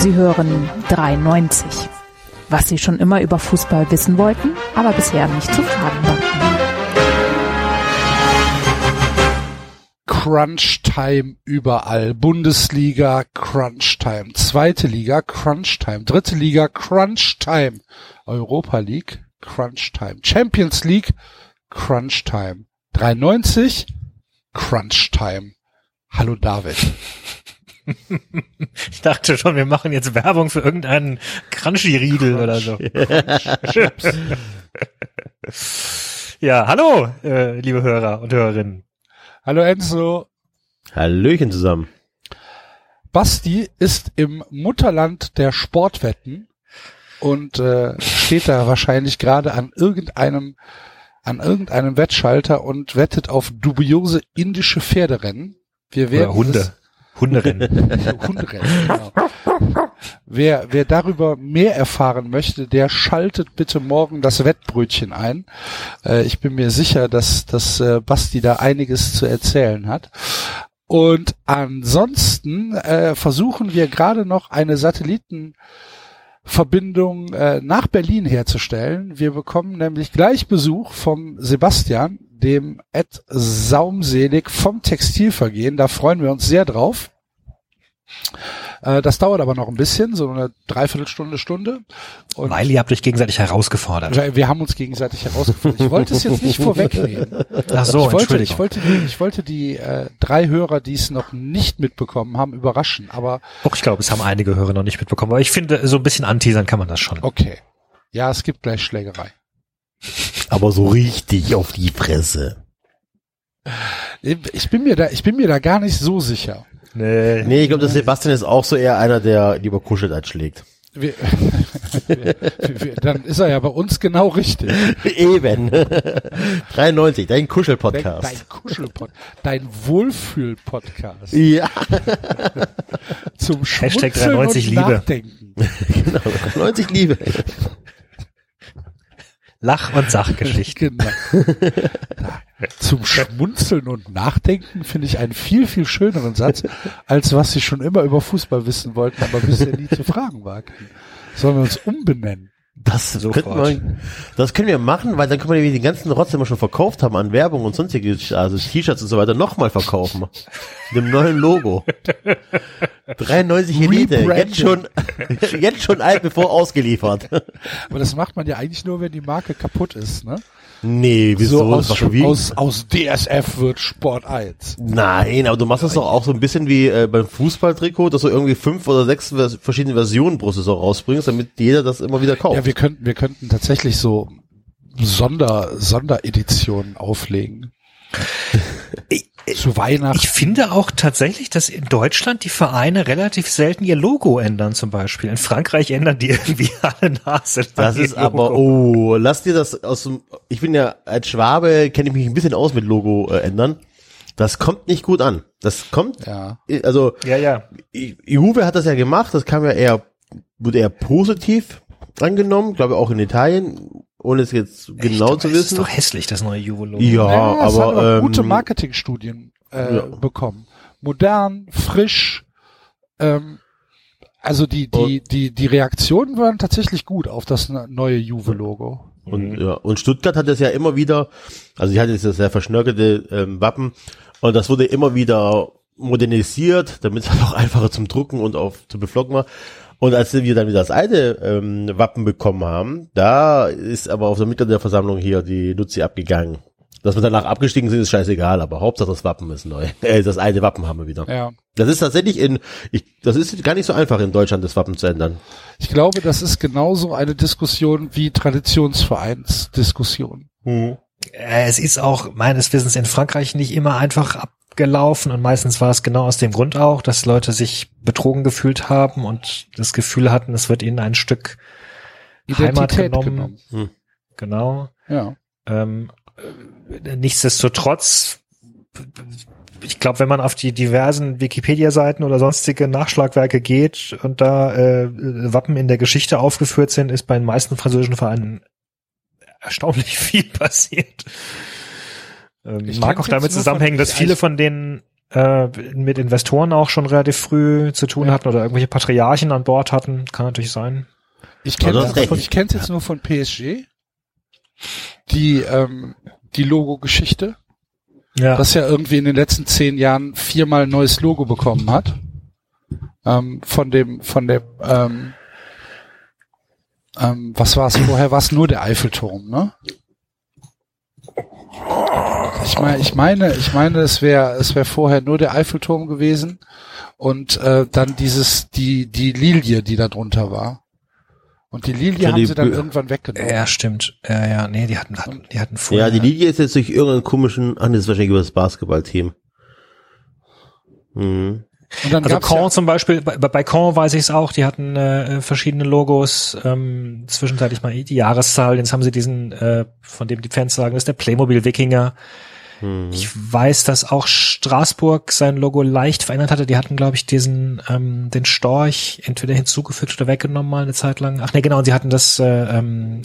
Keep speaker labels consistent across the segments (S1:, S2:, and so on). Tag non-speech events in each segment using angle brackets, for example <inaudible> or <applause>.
S1: Sie hören 93. Was Sie schon immer über Fußball wissen wollten, aber bisher nicht zu fragen war.
S2: Crunch Time überall. Bundesliga Crunch Time. Zweite Liga Crunch Time. Dritte Liga Crunch Time. Europa League Crunch Time. Champions League Crunch Time. 93 Crunch Time. Hallo David. <laughs>
S3: Ich dachte schon, wir machen jetzt Werbung für irgendeinen Crunchy-Riegel oder so. ja, hallo, äh, liebe Hörer und Hörerinnen.
S2: Hallo Enzo.
S4: Hallöchen zusammen.
S2: Basti ist im Mutterland der Sportwetten und äh, steht da wahrscheinlich gerade an irgendeinem an irgendeinem Wettschalter und wettet auf dubiose indische Pferderennen. Wir werden
S3: Oder Hunde. Hunderennen. <laughs>
S2: Hunderennen, genau. Wer, wer darüber mehr erfahren möchte, der schaltet bitte morgen das Wettbrötchen ein. Äh, ich bin mir sicher, dass, dass äh, Basti da einiges zu erzählen hat. Und ansonsten äh, versuchen wir gerade noch eine Satellitenverbindung äh, nach Berlin herzustellen. Wir bekommen nämlich gleich Besuch vom Sebastian, dem Ed Saumselig vom Textilvergehen. Da freuen wir uns sehr drauf. Äh, das dauert aber noch ein bisschen, so eine Dreiviertelstunde, Stunde. Und
S3: Weil ihr habt euch gegenseitig herausgefordert.
S2: wir haben uns gegenseitig herausgefordert. Ich wollte es jetzt nicht <laughs> vorwegnehmen.
S3: Ach so,
S2: ich wollte, ich wollte die, ich wollte die äh, drei Hörer, die es noch nicht mitbekommen haben, überraschen. Aber
S3: Doch, ich glaube, es haben einige Hörer noch nicht mitbekommen. Aber ich finde, so ein bisschen anteasern kann man das schon.
S2: okay. Ja, es gibt gleich Schlägerei.
S4: Aber so richtig auf die Fresse.
S2: Ich bin mir da, ich bin mir da gar nicht so sicher.
S3: Nee.
S4: Nee, ich glaube, der Sebastian ist auch so eher einer, der lieber kuschelt als schlägt.
S2: Wir, <laughs> wir, wir, dann ist er ja bei uns genau richtig. <laughs>
S4: Eben. <laughs> 93, dein
S2: Dein,
S4: Kuschel-Podcast.
S2: dein Kuschelpod, dein Wohlfühl-Podcast
S4: Ja,
S2: zum
S3: Hashtag
S2: Schmunzeln
S3: 93
S2: und
S3: Liebe.
S2: Nachdenken.
S4: genau. 90 Liebe.
S3: Lach- und <laughs> Sachgeschichten.
S2: Genau. Zum Schmunzeln und Nachdenken finde ich einen viel, viel schöneren Satz, als was Sie schon immer über Fußball wissen wollten, aber bisher nie zu fragen wagten. Sollen wir uns umbenennen?
S4: Das,
S3: Sofort.
S4: könnten wir, das können wir machen, weil dann können wir den ganzen Rotz, den wir schon verkauft haben an Werbung und sonstige, also T-Shirts und so weiter, nochmal verkaufen. Mit dem neuen Logo. 93 Elite. Jetzt schon, <laughs> jetzt schon alt, bevor ausgeliefert.
S2: Aber das macht man ja eigentlich nur, wenn die Marke kaputt ist, ne?
S4: Nee, wieso?
S2: so aus, aus, aus DSF wird Sport 1.
S4: Nein, aber du machst das doch auch so ein bisschen wie äh, beim Fußballtrikot, dass du irgendwie fünf oder sechs vers verschiedene Versionen pro Saison rausbringst, damit jeder das immer wieder kauft.
S2: Ja, wir könnten, wir könnten tatsächlich so Sonder, Sondereditionen auflegen. <laughs> Zu Weihnachten.
S3: Ich finde auch tatsächlich, dass in Deutschland die Vereine relativ selten ihr Logo ändern zum Beispiel. In Frankreich ändern die <laughs> irgendwie alle Nase.
S4: das ist aber, oh, lass dir das aus dem, ich bin ja als Schwabe, kenne ich mich ein bisschen aus mit Logo äh, ändern. Das kommt nicht gut an. Das kommt,
S2: ja.
S4: also
S3: Ja, ja.
S4: Juve hat das ja gemacht, das kam ja eher, wurde eher positiv angenommen, glaube auch in Italien, ohne es jetzt genau
S3: Echt?
S4: zu wissen.
S3: ist doch hässlich, das neue Juve-Logo.
S4: Ja,
S2: hat
S4: aber ähm,
S2: gute Marketingstudien äh,
S4: ja.
S2: bekommen. Modern, frisch. Ähm, also die die die die Reaktionen waren tatsächlich gut auf das ne- neue Juve-Logo.
S4: Und, ja, und Stuttgart hat das ja immer wieder, also die hatte dieses sehr verschnörkelte ähm, Wappen und das wurde immer wieder modernisiert, damit es <laughs> halt auch einfacher zum Drucken und auf zu beflocken war. Und als wir dann wieder das alte ähm, Wappen bekommen haben, da ist aber auf der Mitgliederversammlung hier die Luzi abgegangen. Dass wir danach abgestiegen sind, ist scheißegal, aber Hauptsache das Wappen ist neu. <laughs> Äh, das alte Wappen haben wir wieder.
S2: Ja.
S4: Das ist tatsächlich in, ich, das ist gar nicht so einfach in Deutschland, das Wappen zu ändern.
S2: Ich glaube, das ist genauso eine Diskussion wie Traditionsvereinsdiskussion.
S3: Äh, Es ist auch meines Wissens in Frankreich nicht immer einfach abgelaufen und meistens war es genau aus dem Grund auch, dass Leute sich betrogen gefühlt haben und das Gefühl hatten, es wird ihnen ein Stück Heimat
S2: Identität
S3: genommen.
S2: genommen.
S3: Genau.
S2: Ja.
S3: Ähm, äh, nichtsdestotrotz, ich glaube, wenn man auf die diversen Wikipedia-Seiten oder sonstige Nachschlagwerke geht und da äh, Wappen in der Geschichte aufgeführt sind, ist bei den meisten französischen Vereinen erstaunlich <laughs> viel passiert. Ähm,
S2: Ich
S3: mag auch damit zusammenhängen, dass viele von denen äh, mit Investoren auch schon relativ früh zu tun hatten oder irgendwelche Patriarchen an Bord hatten. Kann natürlich sein.
S2: Ich kenne
S4: Also,
S2: ich kenn's jetzt nur von PSG. Die, ähm, die Logo-Geschichte.
S3: Ja.
S2: das ja irgendwie in den letzten zehn Jahren viermal ein neues Logo bekommen hat. Ähm, von dem, von dem, ähm, ähm, was war es vorher? War es nur der Eiffelturm, ne? Ich meine, ich meine, ich meine, es wäre, es wäre vorher nur der Eiffelturm gewesen und äh, dann dieses, die, die Lilie, die da drunter war. Und die Lilie
S4: Ja,
S2: haben
S4: die
S2: sie dann
S4: Bö-
S2: irgendwann weggenommen.
S3: ja, stimmt. Ja, ja, nee, die hatten, hatten die hatten vorher.
S4: Ja, die Linie ist jetzt durch irgendeinen komischen, ach, das ist wahrscheinlich über das Basketballteam. Mhm.
S2: Und dann
S3: Also Caen
S2: ja,
S3: zum Beispiel, bei, bei Caen weiß ich es auch, die hatten äh, verschiedene Logos, ähm, zwischenzeitlich mal die Jahreszahl, jetzt haben sie diesen, äh, von dem die Fans sagen, das ist der Playmobil Wikinger.
S4: Mhm.
S3: Ich weiß, dass auch Straßburg sein Logo leicht verändert hatte. Die hatten, glaube ich, diesen ähm, den Storch entweder hinzugefügt oder weggenommen mal eine Zeit lang. Ach nee, genau, und sie hatten das, äh, ähm,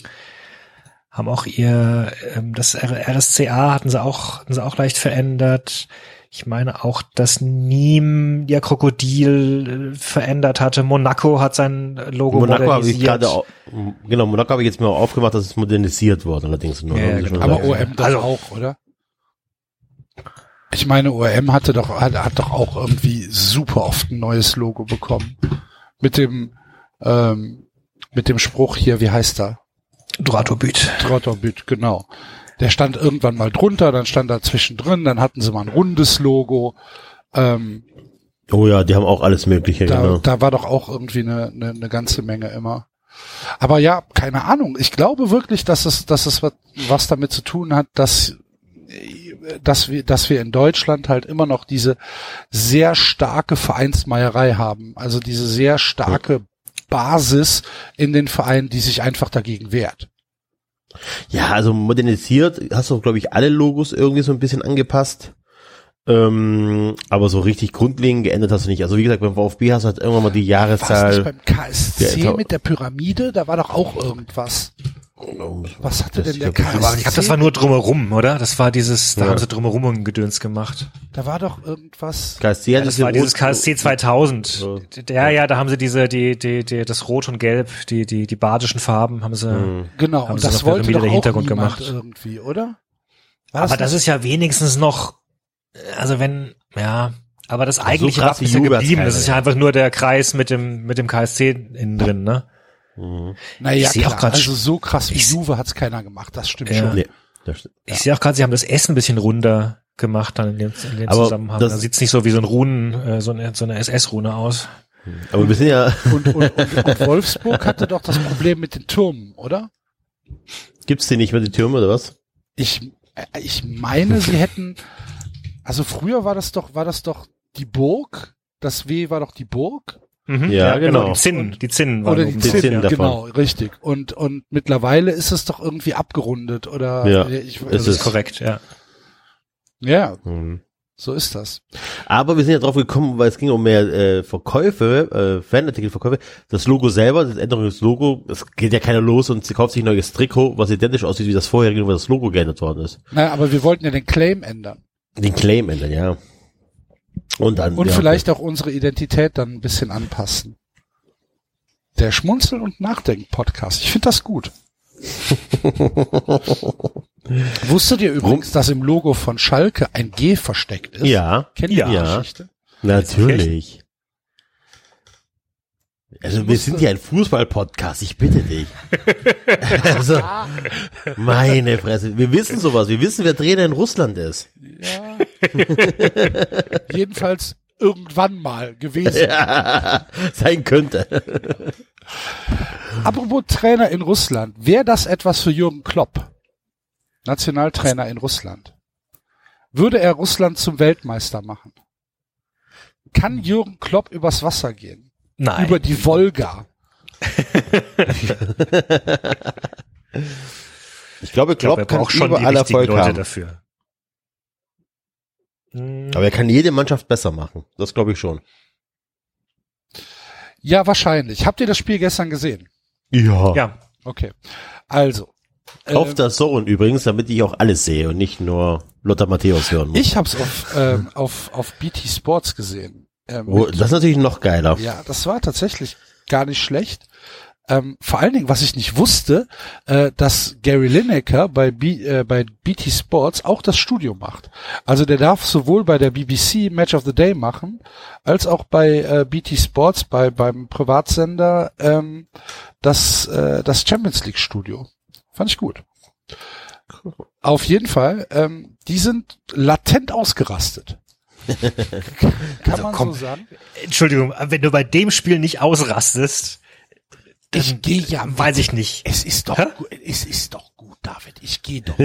S3: haben auch ihr ähm, das RSCA hatten sie auch, hatten sie auch leicht verändert. Ich meine auch, dass Nîmes ihr Krokodil äh, verändert hatte. Monaco hat sein Logo
S4: Monaco habe ich gerade, au- genau, Monaco habe ich jetzt mal aufgemacht, dass es modernisiert wurde, allerdings nur.
S3: Ja, genau.
S4: schon
S2: aber. OM doch
S3: Also-
S2: auch, oder? Ich meine, OM hatte doch, hat, hat doch auch irgendwie super oft ein neues Logo bekommen. Mit dem, ähm, mit dem Spruch hier, wie heißt er?
S3: Dratorbüt.
S2: Trotterbüt, genau. Der stand irgendwann mal drunter, dann stand da zwischendrin, dann hatten sie mal ein rundes Logo. Ähm,
S4: Oh ja, die haben auch alles Mögliche,
S2: da,
S4: genau.
S2: da war doch auch irgendwie eine, eine, eine ganze Menge immer. Aber ja, keine Ahnung. Ich glaube wirklich, dass es, dass es was, was damit zu tun hat, dass, dass wir, dass wir in Deutschland halt immer noch diese sehr starke Vereinsmeierei haben. Also diese sehr starke Basis in den Vereinen, die sich einfach dagegen wehrt.
S4: Ja, also modernisiert hast du, glaube ich, alle Logos irgendwie so ein bisschen angepasst. Ähm, aber so richtig grundlegend geändert hast du nicht. Also wie gesagt, beim VfB hast du halt irgendwann mal die
S2: Was nicht
S4: Jahreszahl.
S2: beim KSC
S4: Ja,
S2: mit der Pyramide? Da war doch auch irgendwas. Was hatte
S4: Das-
S2: denn der KSC?
S3: Aber ich glaube, das war nur drumherum, oder? Das war dieses, da
S4: Ja.
S3: haben sie drumherum ein Gedöns gemacht.
S2: Da war doch irgendwas.
S4: KSC hat
S3: das war dieses KSC 2000.
S4: So.
S3: Ja, ja, da haben sie diese, die, die, die, das Rot und Gelb, die, die, die badischen Farben haben sie.
S4: Mhm.
S2: Genau,
S3: Haben
S2: und
S3: sie
S2: das wollte
S3: irgendwie
S2: doch
S3: der
S2: auch
S3: Hintergrund gemacht.
S2: irgendwie, oder? War
S3: Aber das
S2: nicht-
S3: ist ja wenigstens noch, also wenn, ja, aber das eigentliche
S4: krass
S3: Wappen ist ja geblieben. Das ist ja
S4: ja.
S3: einfach nur der Kreis mit dem, mit dem KSC innen drin, ne?
S4: Mhm.
S2: naja,
S3: ich auch
S2: klar,
S3: grad
S2: also so krass wie Juve hat's keiner gemacht, das stimmt
S3: Ja.
S2: schon.
S4: Nee, das stimmt.
S3: Ich sehe auch gerade, sie haben das Essen ein bisschen runder gemacht dann in dem, in dem
S4: Aber
S3: Zusammenhang. Da sieht's nicht so wie so ein Runen, äh, so eine, so eine SS-Rune aus.
S4: Aber wir sind ja,
S2: Und, und, und, und Wolfsburg hatte doch das Problem mit den Türmen, oder?
S4: gibt's die nicht mehr, die Türme, oder was?
S2: Ich, äh, ich meine, sie hätten, also früher war das doch, war das doch die Burg, das W war doch die Burg
S3: Mhm,
S4: Ja, genau.
S3: Die Zinnen, die Zinnen waren
S2: oder die
S4: Zinnen,
S2: Zinnen,
S4: davon.
S2: genau, richtig. Und und mittlerweile ist es doch irgendwie abgerundet oder
S4: Ja,
S2: ich,
S4: ist
S3: Das
S4: es.
S3: ist korrekt, ja.
S2: ja,
S4: Mhm.
S2: so ist das.
S4: Aber wir sind ja drauf gekommen, weil es ging um mehr äh, Verkäufe, äh, Fanartikelverkäufe. Das Logo selber, das Änderung des Logo, es geht ja keiner los und sie kauft sich ein neues Trikot, was identisch aussieht wie das vorherige, wo das Logo geändert worden ist.
S2: Na, aber wir wollten ja den Claim ändern.
S4: Den Claim ändern, ja. Und dann.
S2: Und
S4: ja,
S2: vielleicht auch unsere Identität dann ein bisschen anpassen. Der Schmunzel- und Nachdenken-Podcast. Ich finde das gut. <laughs> Wusstet ihr übrigens, dass im Logo von Schalke ein G versteckt ist?
S4: Ja,
S2: Kennt ihr die
S4: ja.
S2: Geschichte?
S4: natürlich. Also wir sind ja ein Fußball-Podcast, ich bitte dich. <laughs> also, meine Fresse, wir wissen sowas, wir wissen, wer Trainer in Russland ist.
S2: Ja. Jedenfalls irgendwann mal gewesen.
S4: Ja, sein könnte.
S2: Apropos Trainer in Russland. Wäre das etwas für Jürgen Klopp? Nationaltrainer in Russland. Würde er Russland zum Weltmeister machen? Kann Jürgen Klopp übers Wasser gehen?
S3: Nein.
S2: Über die Wolga?
S4: Ich glaube, <laughs>
S3: ich glaube,
S4: Klopp
S3: er
S4: kann
S3: schon
S4: überall Erfolg
S3: Leute
S4: haben.
S3: dafür.
S4: Aber er kann jede Mannschaft besser machen. Das glaube ich schon.
S2: Ja, wahrscheinlich. Habt ihr das Spiel gestern gesehen?
S4: Ja.
S3: ja,
S2: Okay. Also,
S4: Auf
S2: Ähm,
S4: der Zone übrigens, damit ich auch alles sehe und nicht nur Lothar Matthäus hören muss.
S2: Ich habe es auf, ähm, auf, auf BT Sports gesehen. Ähm,
S4: Oh, das ist natürlich noch geiler.
S2: Ja, das war tatsächlich gar nicht schlecht. Ähm, vor allen Dingen, was ich nicht wusste, äh, dass Gary Lineker bei, B, äh, bei BT Sports auch das Studio macht. Also der darf sowohl bei der BBC Match of the Day machen, als auch bei äh, BT Sports, bei beim Privatsender, ähm, das, äh, das Champions League Studio. Fand ich gut. Auf jeden Fall, ähm, die sind latent ausgerastet. <laughs> Kann
S3: Also
S2: man
S3: komm.
S2: so sagen?
S3: Entschuldigung, wenn du bei dem Spiel nicht ausrastest, dann
S2: Ich gehe ja
S3: weiß ich nicht.
S2: Es ist doch,
S3: Hä?
S2: es ist doch gut, David. Ich gehe doch.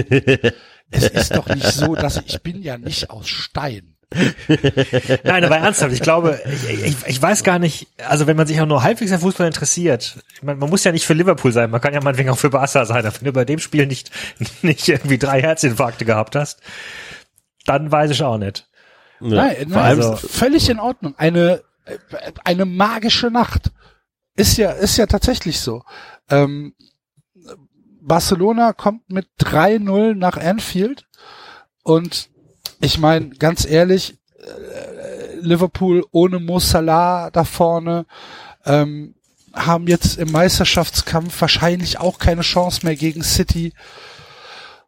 S2: es ist doch nicht so, dass ich, bin ja nicht aus Stein. <laughs>
S3: Nein, aber ernsthaft, ich glaube, ich, ich, ich weiß gar nicht, also wenn man sich auch nur halbwegs an Fußball interessiert, meine, man muss ja nicht für Liverpool sein, man kann ja meinetwegen auch für Barca sein, aber wenn du bei dem Spiel nicht, <laughs> nicht irgendwie drei Herzinfarkte gehabt hast, dann weiß ich auch nicht.
S4: Ja.
S2: Nein, nein
S3: also-
S2: völlig in Ordnung. Eine, äh, eine magische Nacht. Ist ja, ist ja tatsächlich so. Ähm, Barcelona kommt mit 3-0 nach Anfield und ich meine, ganz ehrlich, äh, Liverpool ohne Mo Salah da vorne, ähm, haben jetzt im Meisterschaftskampf wahrscheinlich auch keine Chance mehr gegen City.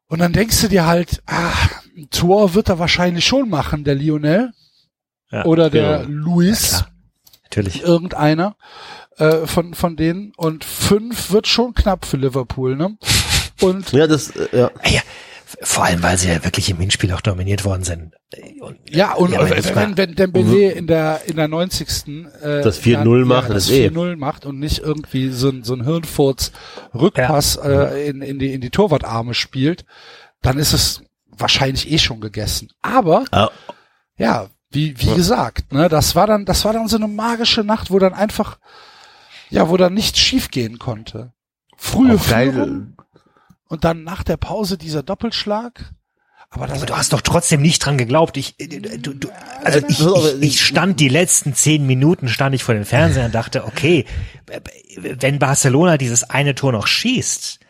S2: Und dann denkst du dir halt, ah, ein Tor wird er wahrscheinlich schon machen, der Lionel.
S3: Ja,
S2: oder der
S4: genau.
S2: Luis,
S3: klar. Natürlich.
S2: irgendeiner äh, von, von denen. Und fünf wird schon knapp für Liverpool, ne? <laughs> Und
S4: ja, das, äh, ja.
S3: Ja, vor allem, weil sie ja wirklich im Hinspiel auch dominiert worden sind. Und,
S2: ja, und
S3: Ja,
S2: wenn, wenn, wenn Dembele in der in der 90. Äh,
S4: Das 4-0
S2: dann-
S4: macht,
S2: ja,
S4: das
S2: das
S4: eh.
S2: 4-0 macht und nicht irgendwie so ein, so ein Hirnfurz Rückpass äh, in, in, die, in die Torwartarme spielt, dann ist es wahrscheinlich eh schon gegessen. Aber
S4: Ah,
S2: ja, wie, wie gesagt, ne, das war dann, das war dann so eine magische Nacht, wo dann einfach, ja, wo dann nichts schiefgehen konnte. Frühe
S4: auch.
S2: Führung und dann nach der Pause dieser Doppelschlag. Aber das
S3: aber du hast doch trotzdem nicht dran geglaubt. Ich, äh, du, du, also ich, ich, ich stand die letzten zehn Minuten stand ich vor dem Fernseher und dachte, okay, wenn Barcelona dieses eine Tor noch schießt,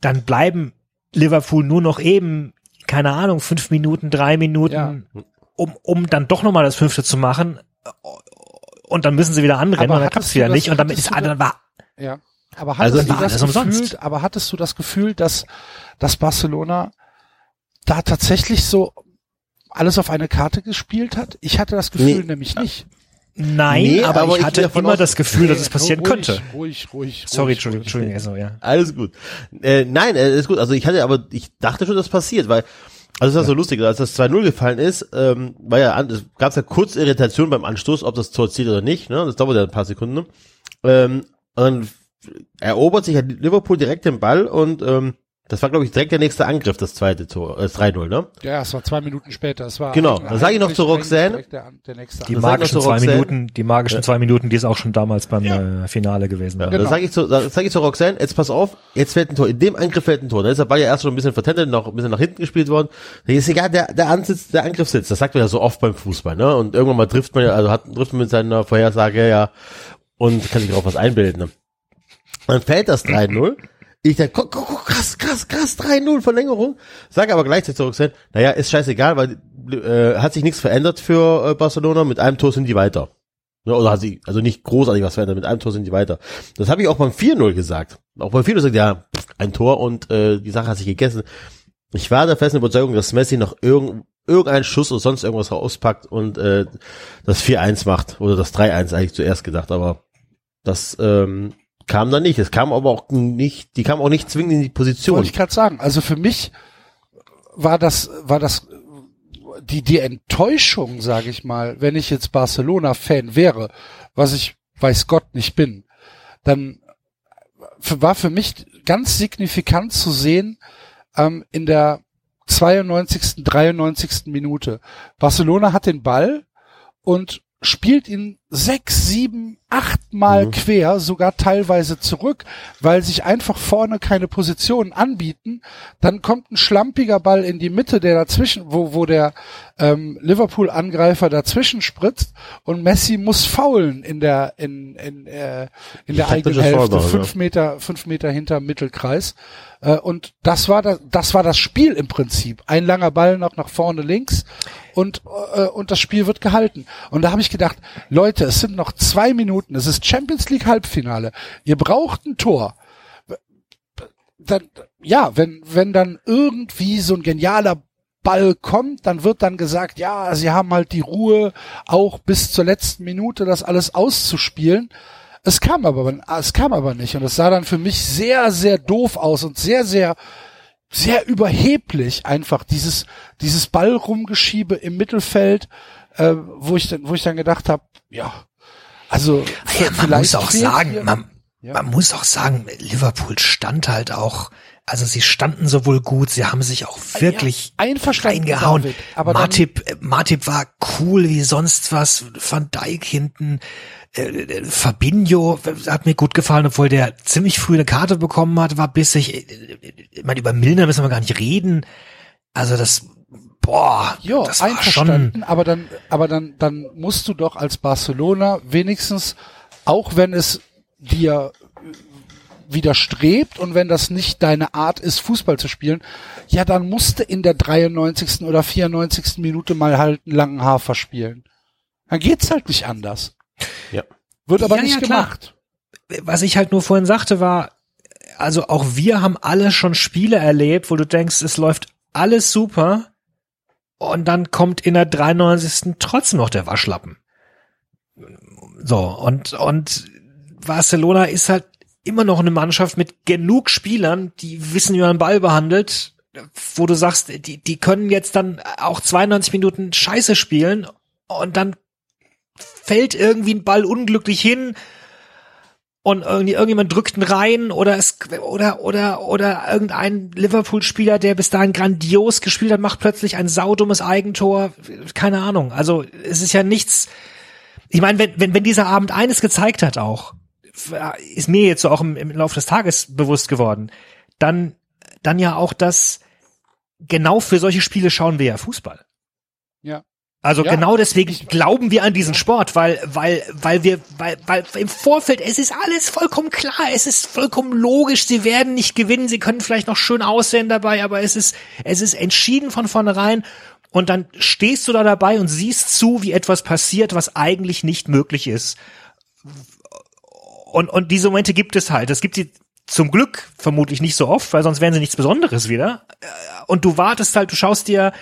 S3: dann bleiben Liverpool nur noch eben, keine Ahnung, fünf Minuten, drei Minuten,
S2: Ja.
S3: um, um dann doch nochmal das fünfte zu machen. Und dann müssen sie wieder anrennen
S2: Aber
S3: und dann klappt's wieder
S2: das-
S3: nicht. Und damit ist dann war
S2: Ja. Aber
S4: Also
S2: hattest
S3: war
S2: du das
S3: alles umsonst.
S2: Gefühl, aber hattest du das Gefühl, dass, dass Barcelona da tatsächlich so alles auf eine Karte gespielt hat? Ich hatte das Gefühl
S4: Nee.
S2: nämlich nicht.
S3: Nein,
S4: Nee,
S3: aber,
S4: aber
S3: ich
S4: ich
S3: hatte
S4: davon
S3: immer das Gefühl, dass es passieren
S2: ruhig,
S3: könnte.
S2: Ruhig, ruhig,
S3: Sorry,
S2: ruhig,
S3: Entschuldigung,
S2: ruhig.
S3: Entschuldigung, also, ja.
S4: Alles gut. Äh, nein, äh, ist gut. Also ich hatte aber, ich dachte schon, das passiert, weil, also das ist ja so lustig, als das 2-0 gefallen ist, ähm, war ja, es gab ja kurz Irritation beim Anstoß, ob das Tor zählt oder nicht, ne? Das dauert ja ein paar Sekunden. Ne? Ähm, und dann erobert sich halt Liverpool direkt den Ball und ähm, das war, glaube ich, direkt der nächste Angriff, das zweite Tor, äh, das 3-0, ne?
S2: Ja, es war zwei Minuten später. Es war
S4: Genau, dann sag ich noch zu Roxanne.
S2: Der, der
S3: Die magischen zwei
S4: Roxanne.
S3: Minuten, die magischen zwei Minuten, die es auch schon damals beim äh, Finale gewesen
S4: Ja,
S3: waren.
S2: Genau.
S4: Dann sage ich zu, sag ich zu Roxanne, jetzt pass auf, jetzt fällt ein Tor. In dem Angriff fällt ein Tor. Dann ist der Ball ja erst schon ein bisschen vertentet, noch ein bisschen nach hinten gespielt worden. Dann ist egal, der, der Ansitz, der Angriff sitzt. Das sagt man ja so oft beim Fußball, ne? Und irgendwann mal trifft man ja, also hat, trifft man mit seiner Vorhersage ja und kann sich darauf was einbilden. Ne? Dann fällt das 3-0. Ich denke, guck, guck, guck, krass, krass, krass, 3-0 Verlängerung. Sage aber gleichzeitig zu Roxanne, naja, ist scheißegal, weil äh, hat sich nichts verändert für äh, Barcelona. Mit einem Tor sind die weiter. Ne, oder hat sie, also nicht großartig was verändert, mit einem Tor sind die weiter. Das habe ich auch beim 4-0 gesagt. Auch beim 4-0 gesagt, ja, ein Tor und äh, die Sache hat sich gegessen. Ich war der festen Überzeugung, dass Messi noch irgend, irgendeinen Schuss oder sonst irgendwas rauspackt und äh, das 4-1 macht. Oder das 3-1 eigentlich zuerst gedacht, aber das ähm, kam dann nicht. Es kam aber auch nicht, die kam auch nicht zwingend in die Position.
S2: Wollte ich gerade sagen. Also für mich war das, war das die, die Enttäuschung, sage ich mal, wenn ich jetzt Barcelona-Fan wäre, was ich weiß Gott nicht bin, dann war für mich ganz signifikant zu sehen ähm, in der 92., 93. Minute. Barcelona hat den Ball und spielt ihn sechs, sieben, achtmal
S4: Mhm.
S2: quer, sogar teilweise zurück, weil sich einfach vorne keine Positionen anbieten. Dann kommt ein schlampiger Ball in die Mitte, der dazwischen, wo, wo der ähm, Liverpool-Angreifer dazwischen spritzt und Messi muss faulen in der in in, äh, in der eigenen Hälfte, fünf. Meter fünf Meter hinter Mittelkreis. Äh, und das war das, das war das Spiel im Prinzip. Ein langer Ball noch nach vorne links und äh, und das Spiel wird gehalten. Und da habe ich gedacht, Leute, es sind noch zwei Minuten. Es ist Champions League Halbfinale. Ihr braucht ein Tor. Dann, ja, wenn wenn dann irgendwie so ein genialer Ball kommt, dann wird dann gesagt, ja, sie haben halt die Ruhe, auch bis zur letzten Minute das alles auszuspielen. Es kam aber, es kam aber nicht und es sah dann für mich sehr, sehr doof aus und sehr, sehr, sehr überheblich einfach dieses, dieses Ballrumgeschiebe im Mittelfeld, äh, wo ich dann, wo ich dann gedacht habe, ja, also
S3: Ah ja, man muss auch sagen, man,
S2: Ja.
S3: man muss auch sagen, Liverpool stand halt auch, also sie standen sowohl gut, sie haben sich auch wirklich
S2: Ja, einverstanden,
S3: reingehauen.
S2: David, aber dann-
S3: Matip, äh, war cool wie sonst was, Van Dijk hinten, äh, äh, Fabinho hat mir gut gefallen, obwohl der ziemlich früh eine Karte bekommen hat, war bissig. Ich meine, über Milner müssen wir gar nicht reden. Also das, boah,
S2: Ja,
S3: das war schon,
S2: einverstanden, aber dann, aber dann, dann musst du doch als Barcelona wenigstens, auch wenn es dir widerstrebt und wenn das nicht deine Art ist, Fußball zu spielen, ja, dann musste in der 93. oder 94. Minute mal halt einen langen Hafer spielen. Dann geht's halt nicht anders.
S4: Ja.
S2: Wird aber
S3: Ja,
S2: nicht
S3: ja,
S2: gemacht.
S3: was ich halt nur vorhin sagte, war, also auch wir haben alle schon Spiele erlebt, wo du denkst, es läuft alles super und dann kommt in der 93. trotzdem noch der Waschlappen. So, und, und Barcelona ist halt immer noch eine Mannschaft mit genug Spielern, die wissen, wie man Ball behandelt, wo du sagst, die, die können jetzt dann auch 92 Minuten Scheiße spielen und dann fällt irgendwie ein Ball unglücklich hin und irgendwie irgendjemand drückt ihn rein oder es oder oder oder irgendein Liverpool-Spieler, der bis dahin grandios gespielt hat, macht plötzlich ein saudummes Eigentor. Keine Ahnung. Also es ist ja nichts. Ich meine, wenn, wenn, wenn dieser Abend eines gezeigt hat auch, ist mir jetzt so auch im, im Laufe des Tages bewusst geworden, dann, dann ja auch das, genau für solche Spiele schauen wir ja Fußball.
S2: Ja.
S3: Also
S2: Ja.
S3: genau deswegen glauben wir an diesen Sport, weil, weil, weil wir, weil, weil im Vorfeld, es ist alles vollkommen klar, es ist vollkommen logisch, sie werden nicht gewinnen, sie können vielleicht noch schön aussehen dabei, aber es ist, es ist entschieden von vornherein und dann stehst du da dabei und siehst zu, wie etwas passiert, was eigentlich nicht möglich ist. Und, und diese Momente gibt es halt. Es gibt sie zum Glück vermutlich nicht so oft, weil sonst wären sie nichts Besonderes wieder. Und du wartest halt, du schaust dir,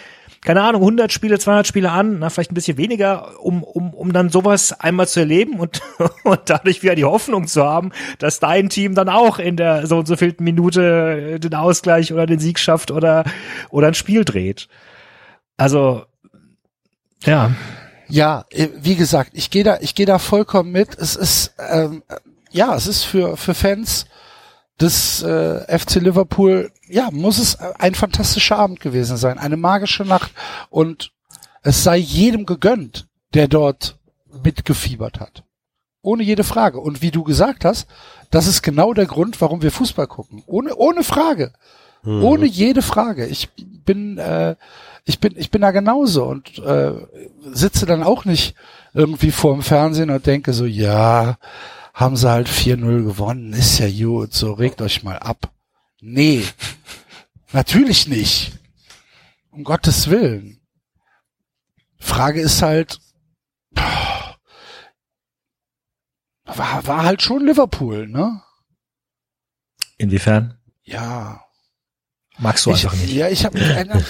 S3: keine Ahnung, 100 Spiele, 200 Spiele an, na, vielleicht ein bisschen weniger, um, um, um dann sowas einmal zu erleben und, <laughs> und dadurch wieder die Hoffnung zu haben, dass dein Team dann auch in der so und so vielten Minute den Ausgleich oder den Sieg schafft oder, oder ein Spiel dreht. Also, ja.
S2: Ja, äh, wie gesagt, ich gehe da, ich gehe da vollkommen mit. Es ist, ähm, äh, ja, es ist für für Fans des äh, FC Liverpool, ja, muss es ein fantastischer Abend gewesen sein, eine magische Nacht und es sei jedem gegönnt, der dort mitgefiebert hat. Ohne jede Frage. Und wie du gesagt hast, das ist genau der Grund, warum wir Fußball gucken. Ohne, ohne Frage. Ohne jede Frage. Ich bin, äh, ich bin, ich bin da genauso und äh, sitze dann auch nicht irgendwie vor dem Fernsehen und denke so, ja, haben sie halt 4-0 gewonnen, ist ja gut, so regt euch mal ab. Nee, natürlich nicht. Um Gottes Willen. Frage ist halt, war, war halt schon Liverpool, ne?
S3: Inwiefern?
S2: Ja.
S3: Magst du
S2: ich,
S3: einfach nicht.
S2: Ja, ich habe keine,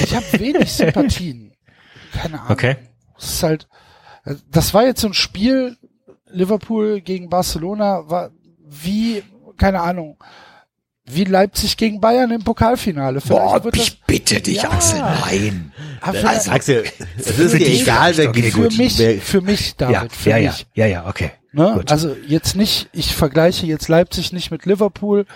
S2: ich habe wenig Sympathien. Keine Ahnung.
S3: Okay.
S2: Es ist halt, das war jetzt so ein Spiel, Liverpool gegen Barcelona war wie, keine Ahnung, wie Leipzig gegen Bayern im Pokalfinale. Vielleicht
S3: Boah,
S2: wird das,
S3: ich bitte dich,
S2: Ja.
S3: Axel, nein.
S2: aber
S4: Also, Axel, es ist dir egal, wer
S3: okay,
S2: für mich,
S4: Wer-
S2: für mich, David,
S3: Ja,
S2: für
S3: ja, ja,
S2: mich.
S3: ja, ja, okay.
S2: Ne?
S3: Gut.
S2: Also jetzt nicht, ich vergleiche jetzt Leipzig nicht mit Liverpool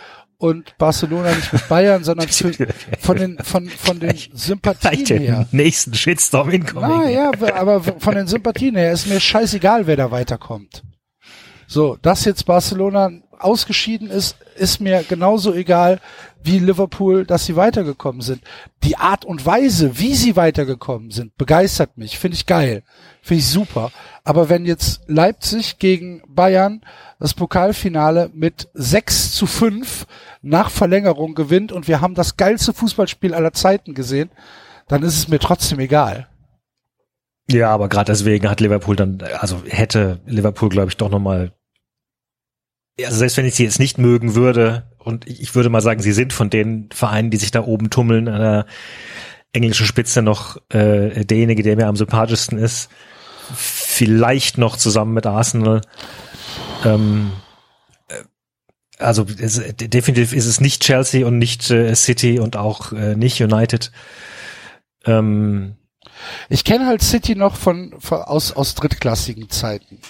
S2: und Barcelona nicht mit Bayern, sondern für, von den von von den Sympathien her.
S3: nächsten Shitstorm incoming.
S2: Naja, aber von den Sympathien her ist mir scheißegal, wer da weiterkommt. So, dass jetzt Barcelona ausgeschieden ist, ist mir genauso egal wie Liverpool, dass sie weitergekommen sind. Die Art und Weise, wie sie weitergekommen sind, begeistert mich, finde ich geil, finde ich super. Aber wenn jetzt Leipzig gegen Bayern das Pokalfinale mit 6 zu 5 nach Verlängerung gewinnt und wir haben das geilste Fußballspiel aller Zeiten gesehen, dann ist es mir trotzdem egal.
S3: Ja, aber gerade deswegen hat Liverpool dann, also hätte Liverpool, glaube ich, doch nochmal, also selbst wenn ich sie jetzt nicht mögen würde, und ich würde mal sagen, sie sind von den Vereinen, die sich da oben tummeln, an der englischen Spitze noch äh, derjenige, der mir am sympathischsten ist. Vielleicht noch zusammen mit Arsenal. Ähm, äh, also es, definitiv ist es nicht Chelsea und nicht äh, City und auch äh, nicht United. Ähm,
S2: Ich kenne halt City noch von, von aus aus drittklassigen Zeiten.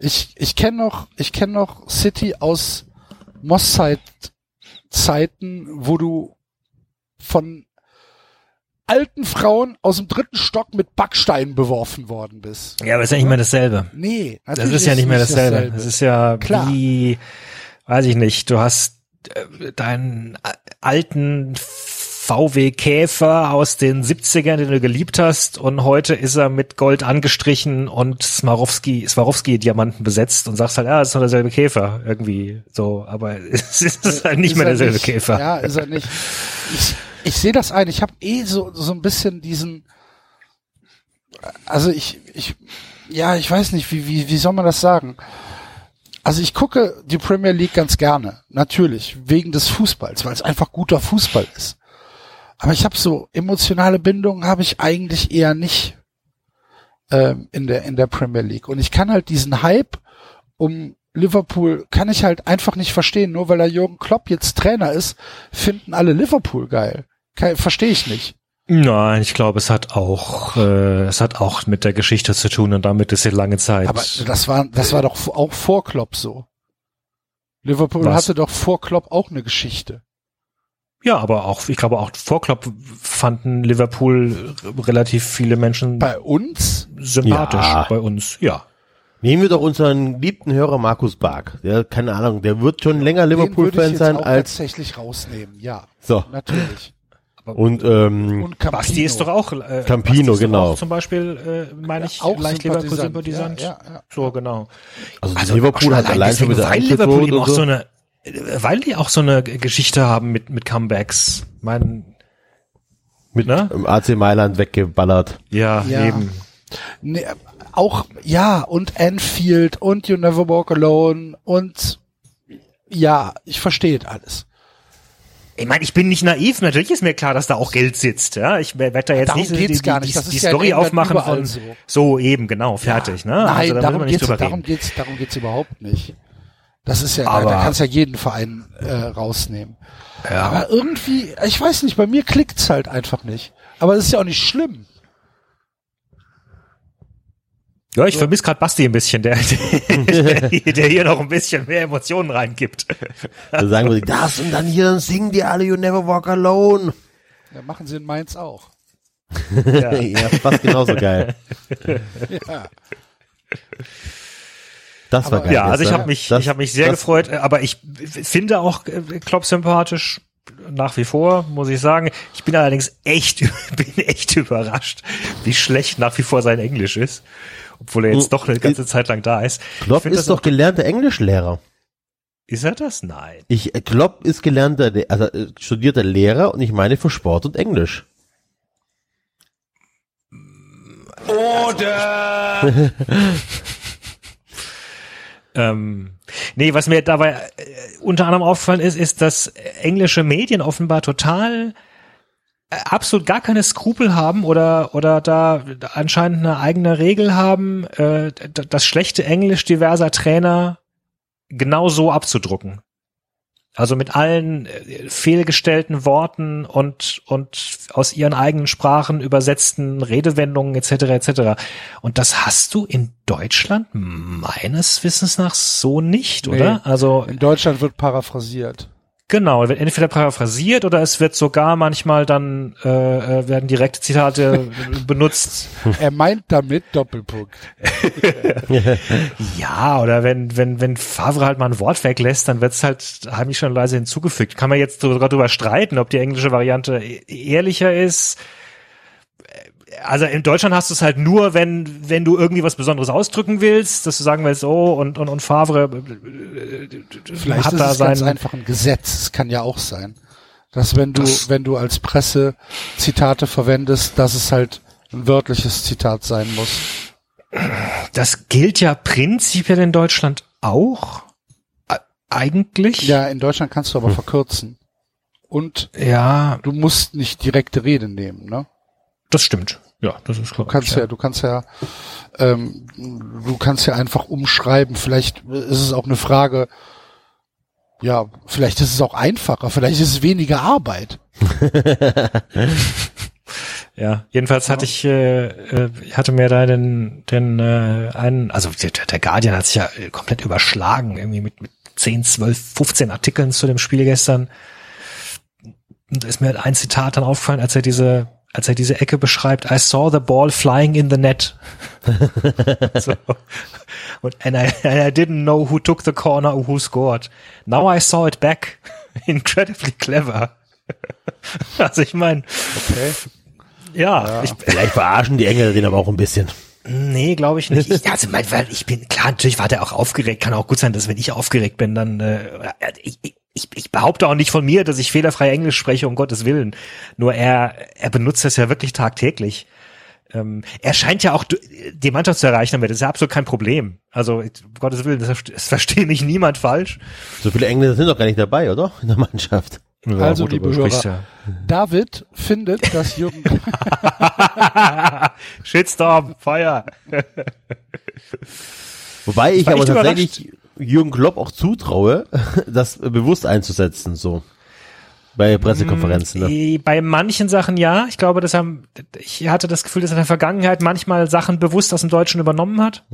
S2: Ich ich kenne noch ich kenne noch City aus Mosszeit Zeiten, wo du von alten Frauen aus dem dritten Stock mit Backsteinen beworfen worden bist.
S3: ja, aber ist ja nicht mehr dasselbe.
S2: Nee,
S3: Das ist ja nicht mehr dasselbe. Das ist ja
S2: Klar.
S3: wie, weiß ich nicht, du hast äh, deinen a- alten VW Käfer aus den 70ern, den du geliebt hast und heute ist er mit Gold angestrichen und Swarovski, Swarovski Diamanten besetzt und sagst halt, ja, das ist doch derselbe Käfer irgendwie so, aber <laughs> es ist halt nicht
S2: Ist
S3: mehr
S2: er
S3: derselbe
S2: nicht.
S3: Käfer.
S2: Ja, ist er nicht. Ich, <laughs> ich sehe das ein. Ich habe eh so so ein bisschen diesen. Also ich ich ja ich weiß nicht wie wie wie soll man das sagen. Also ich gucke die Premier League ganz gerne, natürlich wegen des Fußballs, weil es einfach guter Fußball ist. Aber ich habe so emotionale Bindungen habe ich eigentlich eher nicht ähm, in der in der Premier League. Und ich kann halt diesen Hype um Liverpool kann ich halt einfach nicht verstehen. Nur weil er Jürgen Klopp jetzt Trainer ist, finden alle Liverpool geil. Verstehe ich nicht.
S3: Nein, ich glaube, es hat auch, äh, es hat auch mit der Geschichte zu tun und damit ist ja lange Zeit.
S2: Aber das war, das war doch auch vor Klopp so. Liverpool
S3: Was?
S2: hatte doch vor Klopp auch eine Geschichte.
S3: Ja, aber auch, ich glaube auch vor Klopp fanden Liverpool relativ viele Menschen
S2: Bei uns?
S3: sympathisch
S4: Ja.
S3: bei uns. Ja.
S4: Nehmen wir doch unseren liebten Hörer Markus Bark. Der, keine Ahnung, der wird schon länger Liverpool-Fan
S2: jetzt
S4: sein
S2: auch
S4: als,
S2: tatsächlich rausnehmen. Ja,
S4: so.
S2: natürlich.
S4: Und, ähm,
S2: Und Campino.
S3: Basti ist doch auch, äh,
S4: Campino,
S3: Basti ist doch
S4: genau.
S3: Auch zum Beispiel, äh, meine ich,
S2: auch
S3: leicht Liverpool-Sympathisant.
S2: Ja, ja, ja.
S3: So, genau.
S4: also, Liverpool
S3: auch
S4: hat allein schon wieder
S3: weil Liverpool auch so eine, äh, weil die auch so eine Geschichte haben mit, mit Comebacks. Mein,
S4: mit
S3: ne?
S4: im AC Mailand weggeballert.
S3: ja,
S2: Ja.
S3: eben.
S2: Nee, auch, ja, und Anfield und You Never Walk Alone und ja, ich verstehe alles.
S3: Ich meine, ich bin nicht naiv. Natürlich ist mir klar, dass da auch Geld sitzt. Ja, ich werde da jetzt
S2: Darum
S3: nicht
S2: geht's
S3: die,
S2: gar
S3: die,
S2: nicht.
S3: die, die
S2: ist ja
S3: Story aufmachen von
S2: so.
S3: so eben genau fertig. Ne?
S2: Nein,
S3: also, da
S2: darum geht's, darum geht's, darum geht's überhaupt nicht. Das ist ja, da,
S3: Aber-
S2: da kannst ja jeden Verein äh, rausnehmen. Aber irgendwie, ich weiß nicht, bei mir klickt's halt einfach nicht. Aber es ist ja auch nicht schlimm.
S3: Ja, ich vermisse gerade Basti ein bisschen, der, <laughs> der, der hier noch ein bisschen mehr Emotionen reingibt.
S4: Da sagen wir das und dann hier dann singen die alle You Never Walk Alone.
S2: Ja, machen sie in Mainz auch.
S3: Ja. <laughs>
S4: ja, fast genauso geil.
S2: Ja.
S4: Das war
S2: Aber-
S4: geil.
S3: Ja, also ich habe mich,
S4: Das-
S3: ich habe mich sehr
S4: das-
S3: gefreut, aber ich finde auch äh, Klopp sympathisch nach wie vor, muss ich sagen. Ich bin allerdings echt, <laughs> bin echt überrascht, wie schlecht nach wie vor sein Englisch ist, obwohl er jetzt doch eine ganze Zeit lang da ist.
S4: Klopp ist doch gelernter Englischlehrer.
S3: ist er das? Nein.
S4: Ich, äh, Klopp ist gelernter, Le- also äh, studierter Lehrer und ich meine für Sport und Englisch. <laughs>
S3: Ähm, nee, was mir dabei äh, unter anderem aufgefallen ist, ist, dass englische Medien offenbar total äh, absolut gar keine Skrupel haben oder oder da anscheinend eine eigene Regel haben, äh, das schlechte Englisch diverser Trainer genau so abzudrucken. Also mit allen äh, fehlgestellten Worten und und aus ihren eigenen Sprachen übersetzten Redewendungen etc. etc. Und das hast du in Deutschland meines Wissens nach so nicht,
S2: Nee.
S3: oder? Also
S2: In Deutschland wird paraphrasiert.
S3: Genau, wird entweder paraphrasiert oder es wird sogar manchmal dann äh, äh, werden direkte Zitate <laughs> benutzt.
S2: Er meint damit Doppelpunkt. <laughs>
S3: Ja, oder wenn wenn wenn Favre halt mal ein Wort weglässt, dann wird's halt heimlich schon leise hinzugefügt. Kann man jetzt sogar drüber streiten, ob die englische Variante e- ehrlicher ist. Also in Deutschland hast du es halt nur, wenn wenn du irgendwie was Besonderes ausdrücken willst, dass du sagen willst, oh und und und Favre äh,
S2: Vielleicht
S3: hat
S2: ist
S3: da
S2: es ganz
S3: sein
S2: einfach ein Gesetz. Es kann ja auch sein, dass wenn du,
S3: Das-
S2: wenn du als Presse Zitate verwendest, dass es halt ein wörtliches Zitat sein muss.
S3: Das gilt ja prinzipiell in Deutschland auch. E- Eigentlich.
S2: Ja, in Deutschland kannst du aber verkürzen. Und
S3: Ja,
S2: du musst nicht direkte Rede nehmen, ne?
S3: das stimmt. Ja, das ist klar.
S2: Du kannst ja, du kannst ja, ähm, du kannst ja einfach umschreiben. Vielleicht ist es auch eine Frage, ja, vielleicht ist es auch einfacher, vielleicht ist es weniger Arbeit. <laughs>
S3: Ja, jedenfalls hatte ich, äh, äh, ich hatte mir da den, den äh, einen, also der, der Guardian hat sich ja äh, komplett überschlagen, irgendwie mit, mit 10, 12, 15 Artikeln zu dem Spiel gestern. Und da ist mir halt ein Zitat dann aufgefallen, als er diese, als er diese Ecke beschreibt, I saw the ball flying in the net. <laughs> so. Und and I, and I didn't know who took the corner or who scored. Now I saw it back. <laughs> Incredibly clever. <laughs> also ich meine,
S2: Okay.
S3: ja, ich,
S4: Vielleicht verarschen die Engländer den aber auch ein bisschen.
S3: Nee, glaube ich nicht. Ich, also, mein, weil ich bin, klar, natürlich war der auch aufgeregt. Kann auch gut sein, dass wenn ich aufgeregt bin, dann, äh, ich, ich, ich behaupte auch nicht von mir, dass ich fehlerfrei Englisch spreche, um Gottes Willen. Nur er, er benutzt das ja wirklich tagtäglich. Ähm, er scheint ja auch die Mannschaft zu erreichen damit. Das ist ja absolut kein Problem. Also, um Gottes Willen, das, das verstehe mich niemand falsch.
S4: So viele Engländer sind doch gar nicht dabei, oder? In der Mannschaft.
S2: Also,
S3: gut,
S2: liebe Hörer, David findet, dass Jürgen,
S3: ja. <laughs> Shitstorm, Feuer.
S4: Wobei ich
S3: war
S4: aber tatsächlich Jürgen Klopp auch zutraue, <laughs> das bewusst einzusetzen, so. Bei Pressekonferenzen, ne?
S3: Eh, Bei manchen Sachen ja. Ich glaube, dass er, ich hatte das Gefühl, dass er in der Vergangenheit manchmal Sachen bewusst aus dem Deutschen übernommen hat,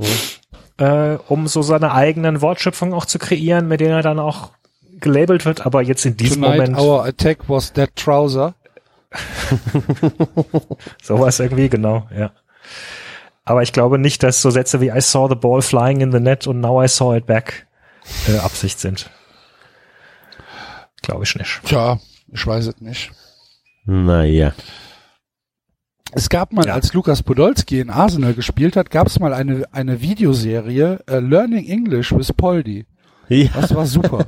S3: äh, um so seine eigenen Wortschöpfungen auch zu kreieren, mit denen er dann auch gelabelt wird. Aber jetzt in diesem
S2: tonight
S3: Moment
S2: our attack was that trouser. <laughs>
S3: sowas irgendwie, genau, ja. Aber ich glaube nicht, dass so Sätze wie I saw the ball flying in the net und now I saw it back äh, Absicht sind. Glaube ich nicht.
S2: Tja, ich weiß es nicht.
S4: Naja.
S2: Es gab mal,
S3: Ja.
S2: als Lukas Podolski in Arsenal gespielt hat, gab es mal eine, eine Videoserie, äh, Learning English with Poldi.
S4: Ja.
S2: Das war super.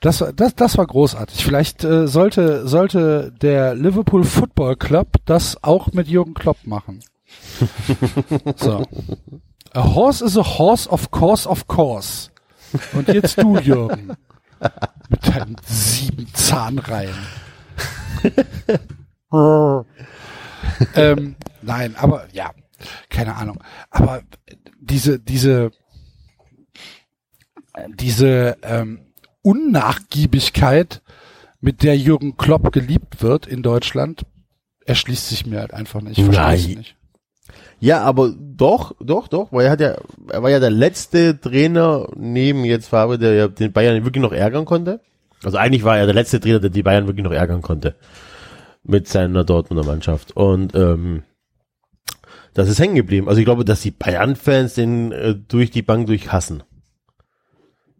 S2: Das, war- das, das war großartig. Vielleicht äh, sollte, sollte der Liverpool Football Club das auch mit Jürgen Klopp machen. <laughs> So. A horse is a horse, of course, of course. Und jetzt du, Jürgen. Mit deinen sieben Zahnreihen. <laughs> ähm, nein, aber ja, keine Ahnung. Aber diese, diese, diese ähm, Unnachgiebigkeit, mit der Jürgen Klopp geliebt wird in Deutschland, erschließt sich mir halt einfach nicht. Ich verstehe es nicht.
S4: Ja, aber doch, doch, doch, weil er hat ja, er war ja der letzte Trainer neben jetzt Fabre, der ja den Bayern wirklich noch ärgern konnte. Also eigentlich war er der letzte Trainer, der die Bayern wirklich noch ärgern konnte. Mit seiner Dortmunder Mannschaft. Und ähm, das ist hängen geblieben. Also ich glaube, dass die Bayern-Fans den äh, durch die Bank durch hassen.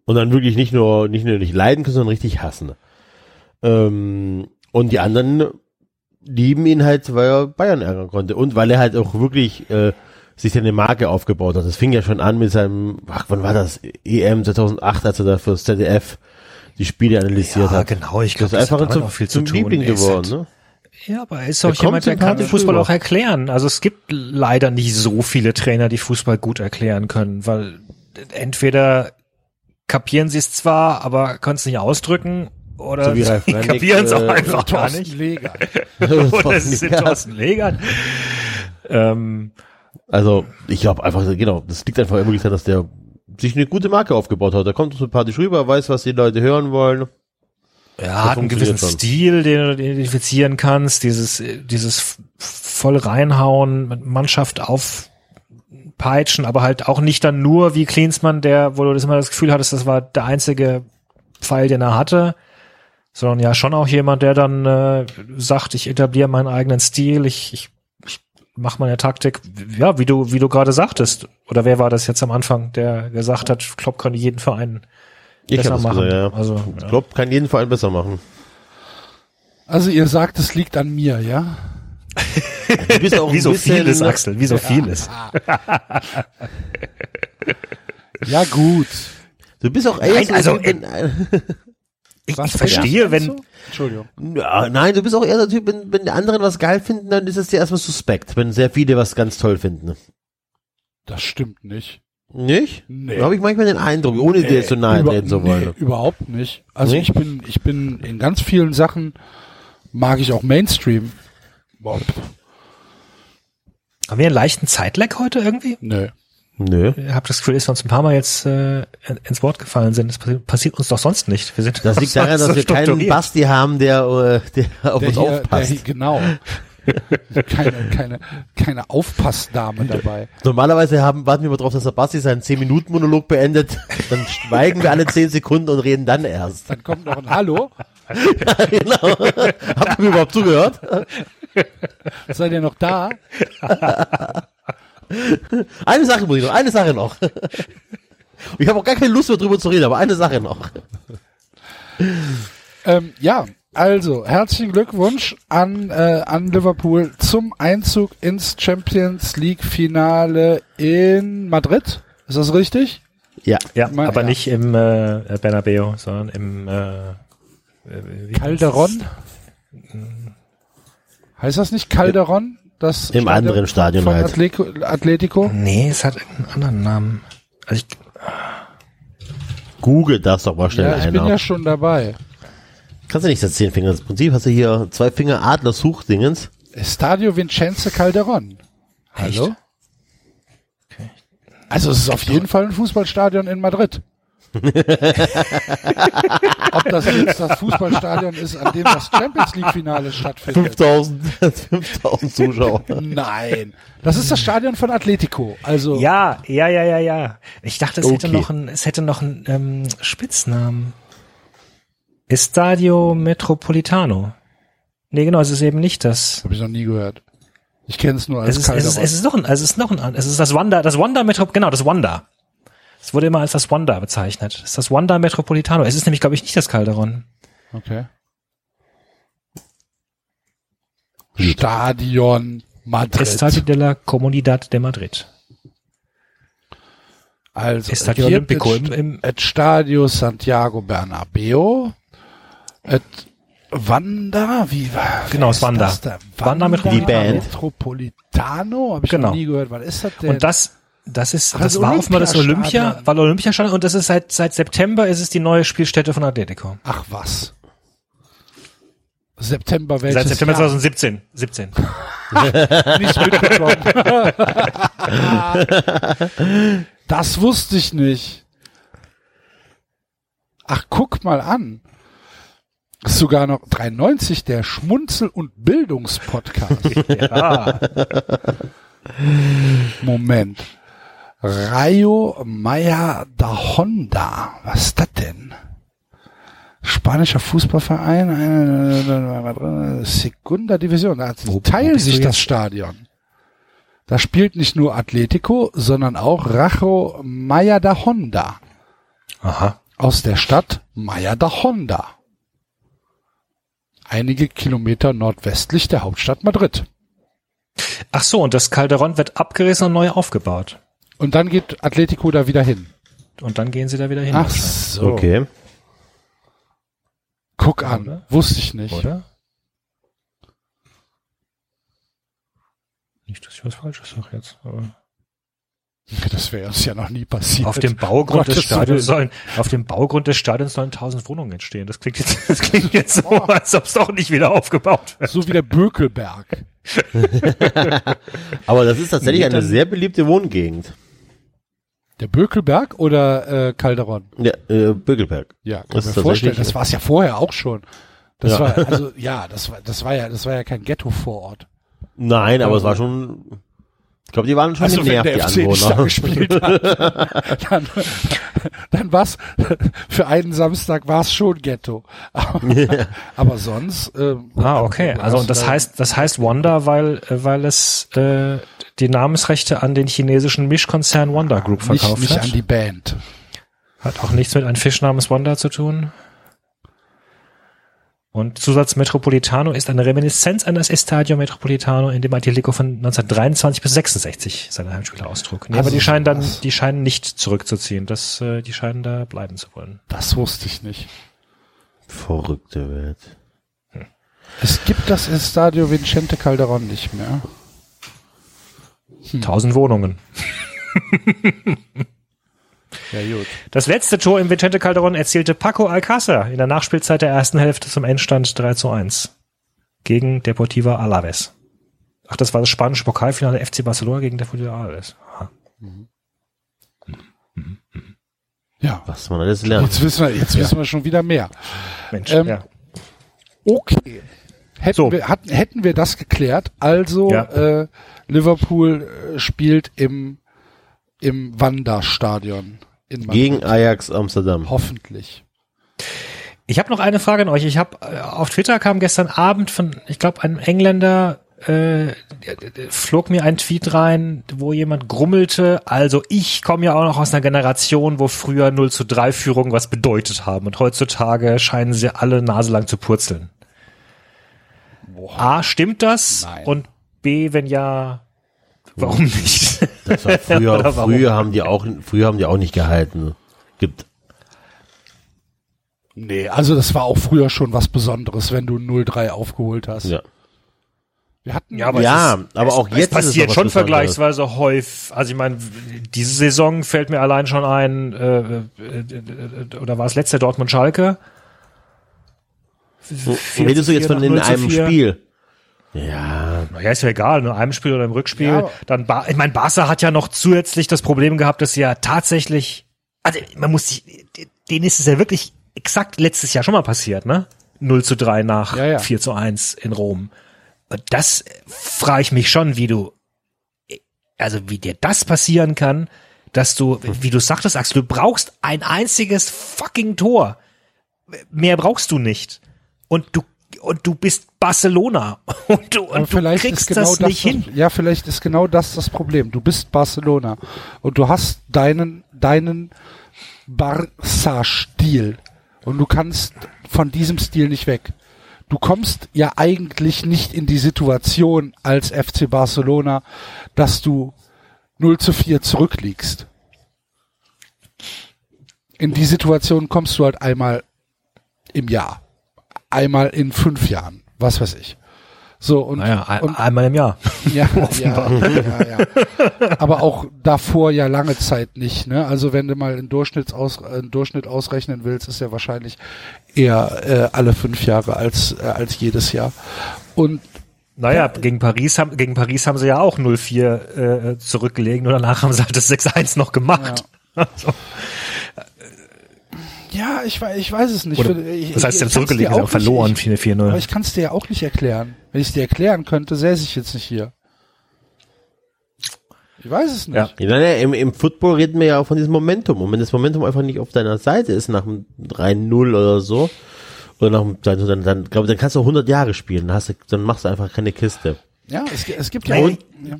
S4: Und dann wirklich nicht nur, nicht nur nicht leiden können, sondern richtig hassen. Ähm, und die anderen lieben ihn halt, weil er Bayern ärgern konnte und weil er halt auch wirklich äh, sich seine Marke aufgebaut hat. Das fing ja schon an mit seinem, ach, wann war das? EM 2008, als er da fürs ZDF die Spiele analysiert hat.
S3: genau. Ich
S4: Das ist einfach zum, zum Liebling geworden, ne?
S3: Ja, aber er ist
S4: Er
S3: auch
S4: kommt
S3: jemand, der kann
S4: sympathisch
S3: Fußball auch erklären. Also es gibt leider nicht so viele Trainer, die Fußball gut erklären können, weil entweder kapieren sie es zwar, aber können es nicht ausdrücken, oder
S4: So wie Ralf Rangnick,
S3: kapieren es auch
S4: äh,
S3: einfach gar nicht. <laughs> Oder es sind. Thorsten Legern. Ähm,
S4: Also, ich glaube einfach, genau, das liegt einfach wirklich daran, dass der sich eine gute Marke aufgebaut hat. Der kommt sympathisch rüber, weiß, was die Leute hören wollen.
S3: Ja, hat einen gewissen
S4: schon.
S3: Stil, den du identifizieren kannst, dieses, dieses voll reinhauen, mit Mannschaft aufpeitschen, aber halt auch nicht dann nur wie Klinsmann, der, wo du das immer das Gefühl hattest, das war der einzige Pfeil, den er hatte, sondern ja schon auch jemand, der dann äh, sagt, ich etabliere meinen eigenen Stil, ich, ich, ich mache meine Taktik, ja, wie du, wie du gerade sagtest. Oder wer war das jetzt am Anfang, der gesagt hat, Klopp könnte jeden Verein
S4: Ich
S3: besser machen.
S4: gesagt, ja.
S3: Also, ja.
S4: Klopp kann jeden Verein besser machen.
S2: Also ihr sagt, es liegt an mir, ja?
S4: Du bist auch <laughs>
S3: wie
S4: ein
S3: so
S4: bisschen,
S3: vieles, Axel, wie so vieles.
S2: Ja gut.
S4: Du bist auch eher
S3: Nein,
S4: so
S3: also,
S4: ein Typ, wenn,
S3: Ich,
S2: Was
S3: ich verstehe, wenn?
S2: Entschuldigung.
S4: ja, nein, du bist auch eher der Typ, wenn, wenn die anderen was geil finden, dann ist es dir erstmal suspekt, wenn sehr viele was ganz toll finden.
S2: Das stimmt nicht.
S4: Nicht?
S2: Nee.
S4: Da habe ich manchmal den Eindruck, ohne dir jetzt so nahe
S2: Über-
S4: treten zu
S2: nee,
S4: wollen.
S2: überhaupt nicht. Also
S4: Nee?
S2: ich bin, ich bin in ganz vielen Sachen mag ich auch Mainstream. Boah,
S3: haben wir einen leichten Zeitlag heute irgendwie?
S2: nö.
S4: Nö.
S3: Ich habe das Gefühl, dass wir uns ein paar Mal jetzt äh, ins Wort gefallen sind. Das passi- passiert uns doch sonst nicht. Wir sind
S4: Das liegt <laughs> daran,
S3: so
S4: dass wir keinen. Basti haben, der, äh, der auf
S2: Der
S4: uns
S2: hier, der
S4: aufpasst.
S2: hier, genau. <laughs> keine, keine, keine Aufpassdame dabei.
S4: Normalerweise haben, warten wir mal drauf, dass der Basti seinen 10-Minuten-Monolog beendet. Dann schweigen wir alle 10 Sekunden und reden dann erst.
S2: Dann kommt noch ein Hallo. <laughs>
S4: genau. Habt ihr mir überhaupt zugehört?
S2: Seid ihr noch da? <laughs>
S4: Eine Sache muss ich noch, eine Sache noch. <laughs> Ich habe auch gar keine Lust mehr drüber zu reden, aber eine Sache noch. <laughs>
S2: Ähm, ja, also herzlichen Glückwunsch an, äh, an Liverpool zum Einzug ins Champions League Finale in Madrid. Ist das richtig?
S4: Ja.
S3: Ja,
S2: Mein-
S3: aber
S2: ja.
S3: nicht im äh, Bernabeu, sondern im äh, äh,
S2: Calderon? Heißt das nicht Calderon? Das
S4: Im anderen Stadion
S2: von
S4: halt.
S2: Atletico, Atletico?
S3: Nee, es hat einen anderen Namen. Also ich,
S4: Google das doch mal schnell
S2: Ja, ich bin
S4: einer.
S2: ja schon dabei.
S4: Kannst du nicht das zehn Finger das Prinzip? Hast du hier zwei Finger Adler Suchdingens?
S2: Estadio Vincenzo Calderon. Hallo?
S3: Okay.
S2: Also es ist auf jeden Fall ein Fußballstadion in Madrid. <laughs> Ob das jetzt das Fußballstadion ist, an dem das Champions League Finale stattfindet?
S4: 5000, 5000 <laughs> Zuschauer.
S2: Nein. Das ist das Stadion von Atletico. Also
S3: ja, ja, ja, ja, ja. Ich dachte, es hätte
S4: Okay.
S3: noch einen, es hätte noch einen ähm, Spitznamen. Estadio Metropolitano. Nee, genau, es ist eben nicht das.
S2: habe ich noch nie gehört. Ich kenne es nur als
S3: Es ist, es ist, es ist noch ein, es ist noch ein, es ist das Wanda, das Wanda Metro, genau, das Wanda. Es wurde immer als das Wanda bezeichnet. Es ist das Wanda Metropolitano. Es ist nämlich, glaube ich, nicht das Calderon.
S2: Okay. Stadion Madrid.
S3: Estadio de la Comunidad de Madrid.
S2: Also
S3: Estadio Olimpico
S2: et-
S3: im, im
S2: et Stadio Santiago Bernabeo. Et Wanda, wie war
S3: Genau, es Wanda. Wanda
S2: Wanda
S4: Die Band.
S2: Metropolitano, habe ich
S3: Genau.
S2: noch nie gehört. Was ist das denn?
S3: Und das, das ist,
S2: Ach,
S3: das war offenbar das. Olympia, war Olympiastadion und das ist seit, seit September ist es die neue Spielstätte von Atletico.
S2: Ach was. September welches
S3: Seit September
S2: Jahr?
S3: 2017. 17. <laughs>
S2: nicht mitbekommen. <laughs> das wusste ich nicht. Ach, guck mal an. Ist sogar noch 93 der Schmunzel- und Bildungspodcast. <laughs>
S3: Ja.
S2: Moment. Rayo Maya da Honda. Was ist das denn? Spanischer Fußballverein, eine Segunda Division. Da
S3: bist du
S2: sich das? Stadion. Da spielt nicht nur Atletico, sondern auch Rayo Maya da Honda
S3: Aha.
S2: aus der Stadt Maya da Honda. Einige Kilometer nordwestlich der Hauptstadt Madrid.
S3: Ach so, und das Calderon wird abgerissen und neu aufgebaut.
S2: Und dann geht Atletico da wieder hin.
S3: Und dann gehen sie da wieder hin.
S2: Ach so.
S4: Okay.
S2: Guck an.
S3: Oder?
S2: Wusste ich nicht.
S3: Oder? Nicht, dass ich was Falsches sage jetzt. Aber
S2: Das wäre uns ja noch nie passiert.
S3: auf dem Baugrund des Stadions sollen, auf dem Baugrund des Stadions sollen tausend Wohnungen entstehen. Das klingt jetzt, das klingt jetzt so, als ob es doch nicht wieder aufgebaut wird.
S2: So wie der Bökelberg. <laughs>
S4: Aber das ist tatsächlich
S3: Nee,
S4: eine sehr beliebte Wohngegend.
S2: Der Bökelberg oder äh, Calderon?
S4: Ja, äh, Bögelberg.
S2: Ja, kann
S4: Das
S2: ich mir vorstellen. Das war es ja vorher auch schon. Das
S4: Ja.
S2: war <laughs> also ja, das war das war ja das war ja kein Ghetto Vorort.
S4: Nein, aber es
S2: Also-
S4: war schon glaube, die waren schon
S2: Also wenn
S4: genervt,
S2: der
S4: die
S2: FC nicht da
S4: Anwohner.
S2: gespielt hat, <laughs> dann, dann war's für einen Samstag war's schon Ghetto. Aber, aber sonst. Ähm,
S3: Ah, okay. Also und das heißt, das heißt Wonder, weil äh, weil es äh, die Namensrechte an den chinesischen Mischkonzern Wonder Group
S2: nicht,
S3: verkauft
S2: nicht
S3: hat.
S2: an die Band.
S3: Hat auch nichts mit einem Fisch namens Wanda zu tun. Und Zusatz Metropolitano ist eine Reminiszenz an das Estadio Metropolitano, in dem Atletico von 1923 bis 66 seine Heimspiele austrug. Nee,
S2: Also
S3: aber die scheinen dann, die scheinen nicht zurückzuziehen. Das, äh, die scheinen da bleiben zu wollen.
S2: Das wusste ich nicht.
S4: Verrückte Welt.
S2: Es gibt das Estadio Vicente Calderon nicht mehr.
S3: Tausend Wohnungen.
S2: Ja, gut.
S3: Das letzte Tor im Vicente Calderon erzielte Paco Alcácer in der Nachspielzeit der ersten Hälfte zum Endstand 3 zu 1 gegen Deportiva Alaves. Ach, das war das spanische Pokalfinale FC Barcelona gegen Deportiva Alaves. Aha.
S2: Ja.
S4: Was man alles lernt.
S2: Jetzt wissen wir, jetzt wissen wir schon wieder mehr.
S3: Mensch,
S2: Ähm,
S3: ja.
S2: Okay. Hätten,
S3: So.
S2: wir, hatten, hätten wir das geklärt, also
S3: Ja.
S2: äh, Liverpool äh, spielt im, im Wanda-Stadion.
S4: Gegen Ajax Amsterdam.
S2: Hoffentlich.
S3: Ich habe noch eine Frage an euch. Ich habe äh, auf Twitter kam gestern Abend von, ich glaube, einem Engländer äh, flog mir ein Tweet rein, wo jemand grummelte. Also ich komme ja auch noch aus einer Generation, wo früher 0 zu 3 Führungen was bedeutet haben und heutzutage scheinen sie alle naselang zu purzeln. A, stimmt das?
S2: Nein.
S3: Und B, wenn ja, warum nicht? <laughs>
S4: Das war früher, früher haben die auch, früher haben die auch nicht gehalten. Gibt,
S2: Nee, also das war auch früher schon was Besonderes, wenn du 0-3 aufgeholt hast.
S4: ja.
S2: Wir hatten
S3: Ja, aber
S4: Ja,
S3: es ist,
S4: aber
S3: es,
S4: auch
S3: es
S4: jetzt ist es
S3: passiert schon
S4: Besonderes.
S3: vergleichsweise häufig. Also ich meine, diese Saison fällt mir allein schon ein, äh, äh, äh, oder war es letzte Dortmund Schalke?
S4: Redest du jetzt von in
S3: 0 zu
S4: einem
S3: 4?
S4: Spiel? Ja,
S3: Naja, ist ja egal, nur einem Spiel oder im Rückspiel.
S2: Ja,
S3: Dann, ba ich meine, Barca hat ja noch zusätzlich das Problem gehabt, dass sie ja tatsächlich, also man muss sich, denen ist es ja wirklich exakt letztes Jahr schon mal passiert, ne? 0 zu 3 nach
S2: Ja, ja.
S3: 4 zu 1 in Rom. Und das frage ich mich schon, wie du, also wie dir das passieren kann, dass du, wie du sagtest, Axel, du brauchst ein einziges fucking Tor. Mehr brauchst du nicht. Und du, und du bist Barcelona. <laughs> Und du, und du kriegst
S2: genau
S3: das nicht hin.
S2: Ja, vielleicht ist genau das das Problem. Du bist Barcelona und du hast deinen deinen Barca-Stil und du kannst von diesem Stil nicht weg. Du kommst ja eigentlich nicht in die Situation als FC Barcelona, dass du 0 zu 4 zurückliegst. In die Situation kommst du halt einmal im Jahr. Einmal in fünf Jahren. Was weiß ich. So, und,
S3: Naja, ein,
S2: und
S3: einmal im Jahr. <laughs>
S2: ja, <laughs> ja, ja, ja. Aber auch davor ja lange Zeit nicht. Ne? Also wenn du mal einen, Durchschnittsaus, einen Durchschnitt ausrechnen willst, ist ja wahrscheinlich eher äh, alle fünf Jahre als äh, als jedes Jahr. Und
S3: Naja, gegen Paris haben, gegen Paris haben sie ja auch 0-4 äh, zurückgelegen und danach haben sie halt das 6-1 noch gemacht. <laughs> Also,
S2: ja, ich, ich weiß es nicht.
S3: Oder,
S2: ich,
S3: das heißt, haben
S2: ich
S3: sie
S2: auch
S3: verloren,
S2: nicht- ich-
S3: 4-4-0.
S2: Aber ich kann es dir ja auch nicht erklären. Wenn ich es dir erklären könnte, säße ich jetzt nicht hier. Ich weiß es nicht.
S3: Ja.
S4: Ja, im, im Football reden wir ja auch von diesem Momentum. Und wenn das Momentum einfach nicht auf deiner Seite ist, nach einem 3-0 oder so, oder nach einem, dann, dann, dann, glaub, ich, dann kannst du 100 Jahre spielen. Dann, hast du, dann machst du einfach keine Kiste.
S2: Ja, es, es gibt ja, auch,
S3: und-
S2: ja.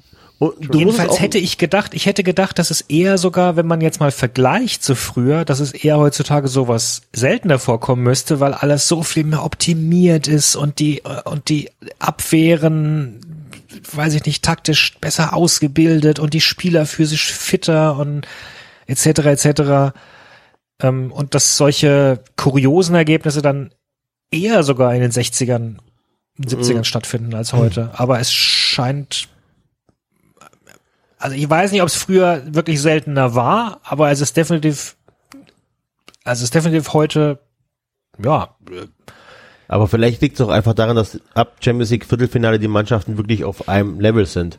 S3: Jedenfalls hätte ich gedacht, ich hätte gedacht, dass es eher sogar, wenn man jetzt mal vergleicht zu früher, dass es eher heutzutage sowas seltener vorkommen müsste, weil alles so viel mehr optimiert ist und die und die Abwehren, weiß ich nicht, taktisch besser ausgebildet und die Spieler physisch fitter und etc. etc. Ähm, und dass solche kuriosen Ergebnisse dann eher sogar in den 60ern, 70ern stattfinden als heute. Aber es scheint also ich weiß nicht, ob es früher wirklich seltener war, aber es ist definitiv, also es ist definitiv heute, ja,
S4: aber vielleicht liegt es auch einfach daran, dass ab Champions League Viertelfinale die Mannschaften wirklich auf einem Level sind.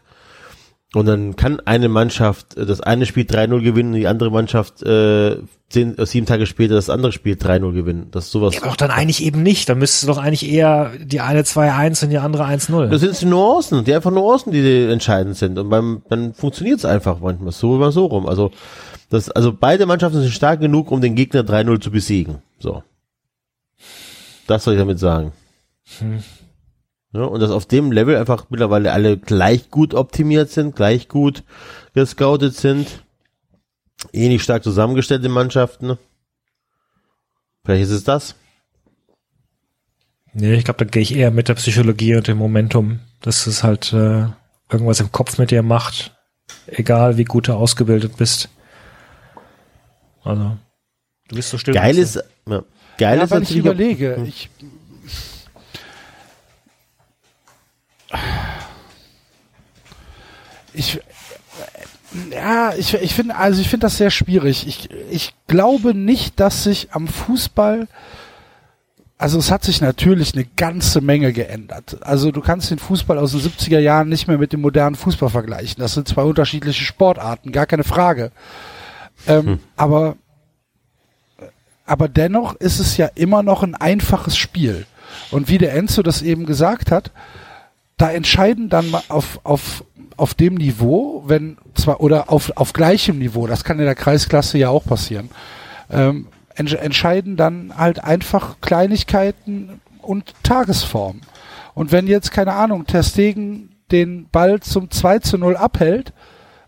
S4: Und dann kann eine Mannschaft, äh, das eine Spiel 3-0 gewinnen und die andere Mannschaft äh, zehn, äh, sieben Tage später das andere Spiel 3-0 gewinnen. Das ist sowas.
S3: Ja, aber doch dann eigentlich eben nicht. Dann müsstest du doch eigentlich eher die eine 2-1 und die andere 1-0.
S4: Das sind die Nuancen, die einfach Nuancen, die entscheidend sind. Und beim, dann funktioniert es einfach manchmal so oder so rum. Also, das, also beide Mannschaften sind stark genug, um den Gegner 3-0 zu besiegen. So. Das soll ich damit sagen. Hm. Ja, und dass auf dem Level einfach mittlerweile alle gleich gut optimiert sind, gleich gut gescoutet sind, ähnlich stark zusammengestellte Mannschaften. Vielleicht ist es das.
S3: Nee, ich glaube, da gehe ich eher mit der Psychologie und dem Momentum, dass es halt äh, irgendwas im Kopf mit dir macht, egal wie gut du ausgebildet bist. Also, du bist so still.
S4: Geil ist, ja, geil
S2: ja,
S4: ist
S2: weil ich überlege, hm. ich ich ja, ich, ich finde, also ich finde das sehr schwierig. Ich, ich glaube nicht, dass sich am Fußball, also es hat sich natürlich eine ganze Menge geändert. Also du kannst den Fußball aus den 70er Jahren nicht mehr mit dem modernen Fußball vergleichen. Das sind zwei unterschiedliche Sportarten, gar keine Frage. Ähm, hm. Aber, aber dennoch ist es ja immer noch ein einfaches Spiel. Und wie der Enzo das eben gesagt hat, da entscheiden dann mal auf, auf, auf dem Niveau, wenn zwar, oder auf, auf gleichem Niveau, das kann in der Kreisklasse ja auch passieren, ähm, ents entscheiden dann halt einfach Kleinigkeiten und Tagesform. Und wenn jetzt, keine Ahnung, Terstegen den Ball zum 2 zu 0 abhält,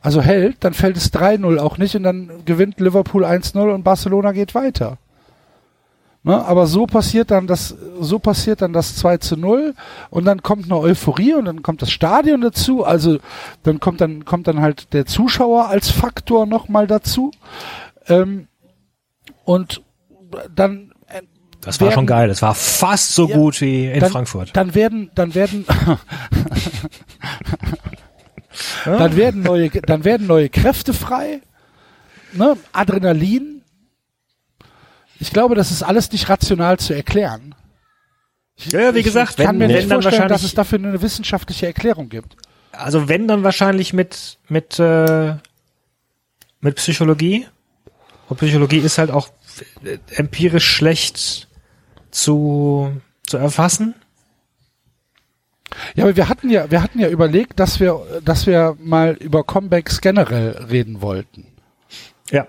S2: also hält, dann fällt es 3-0 auch nicht und dann gewinnt Liverpool 1-0 und Barcelona geht weiter. Ne? Aber so passiert dann das, so passiert dann das 2 zu 0 und dann kommt eine Euphorie und dann kommt das Stadion dazu. Also dann kommt dann, kommt dann halt der Zuschauer als Faktor nochmal dazu. Ähm, und dann
S3: äh, das war werden, schon geil. Das war fast so ja, gut wie in
S2: dann,
S3: Frankfurt.
S2: Dann werden, dann werden, <laughs> <laughs> dann werden neue, dann werden neue Kräfte frei. Ne? Adrenalin ich glaube, das ist alles nicht rational zu erklären.
S3: Ich, ja, wie gesagt,
S2: ich kann wenn, mir nicht vorstellen, dass es dafür eine wissenschaftliche Erklärung gibt.
S3: Also wenn dann wahrscheinlich mit mit äh, mit Psychologie. Und Psychologie ist halt auch empirisch schlecht zu zu erfassen.
S2: Ja, aber wir hatten ja, wir hatten ja überlegt, dass wir, dass wir mal über Comebacks generell reden wollten.
S3: Ja.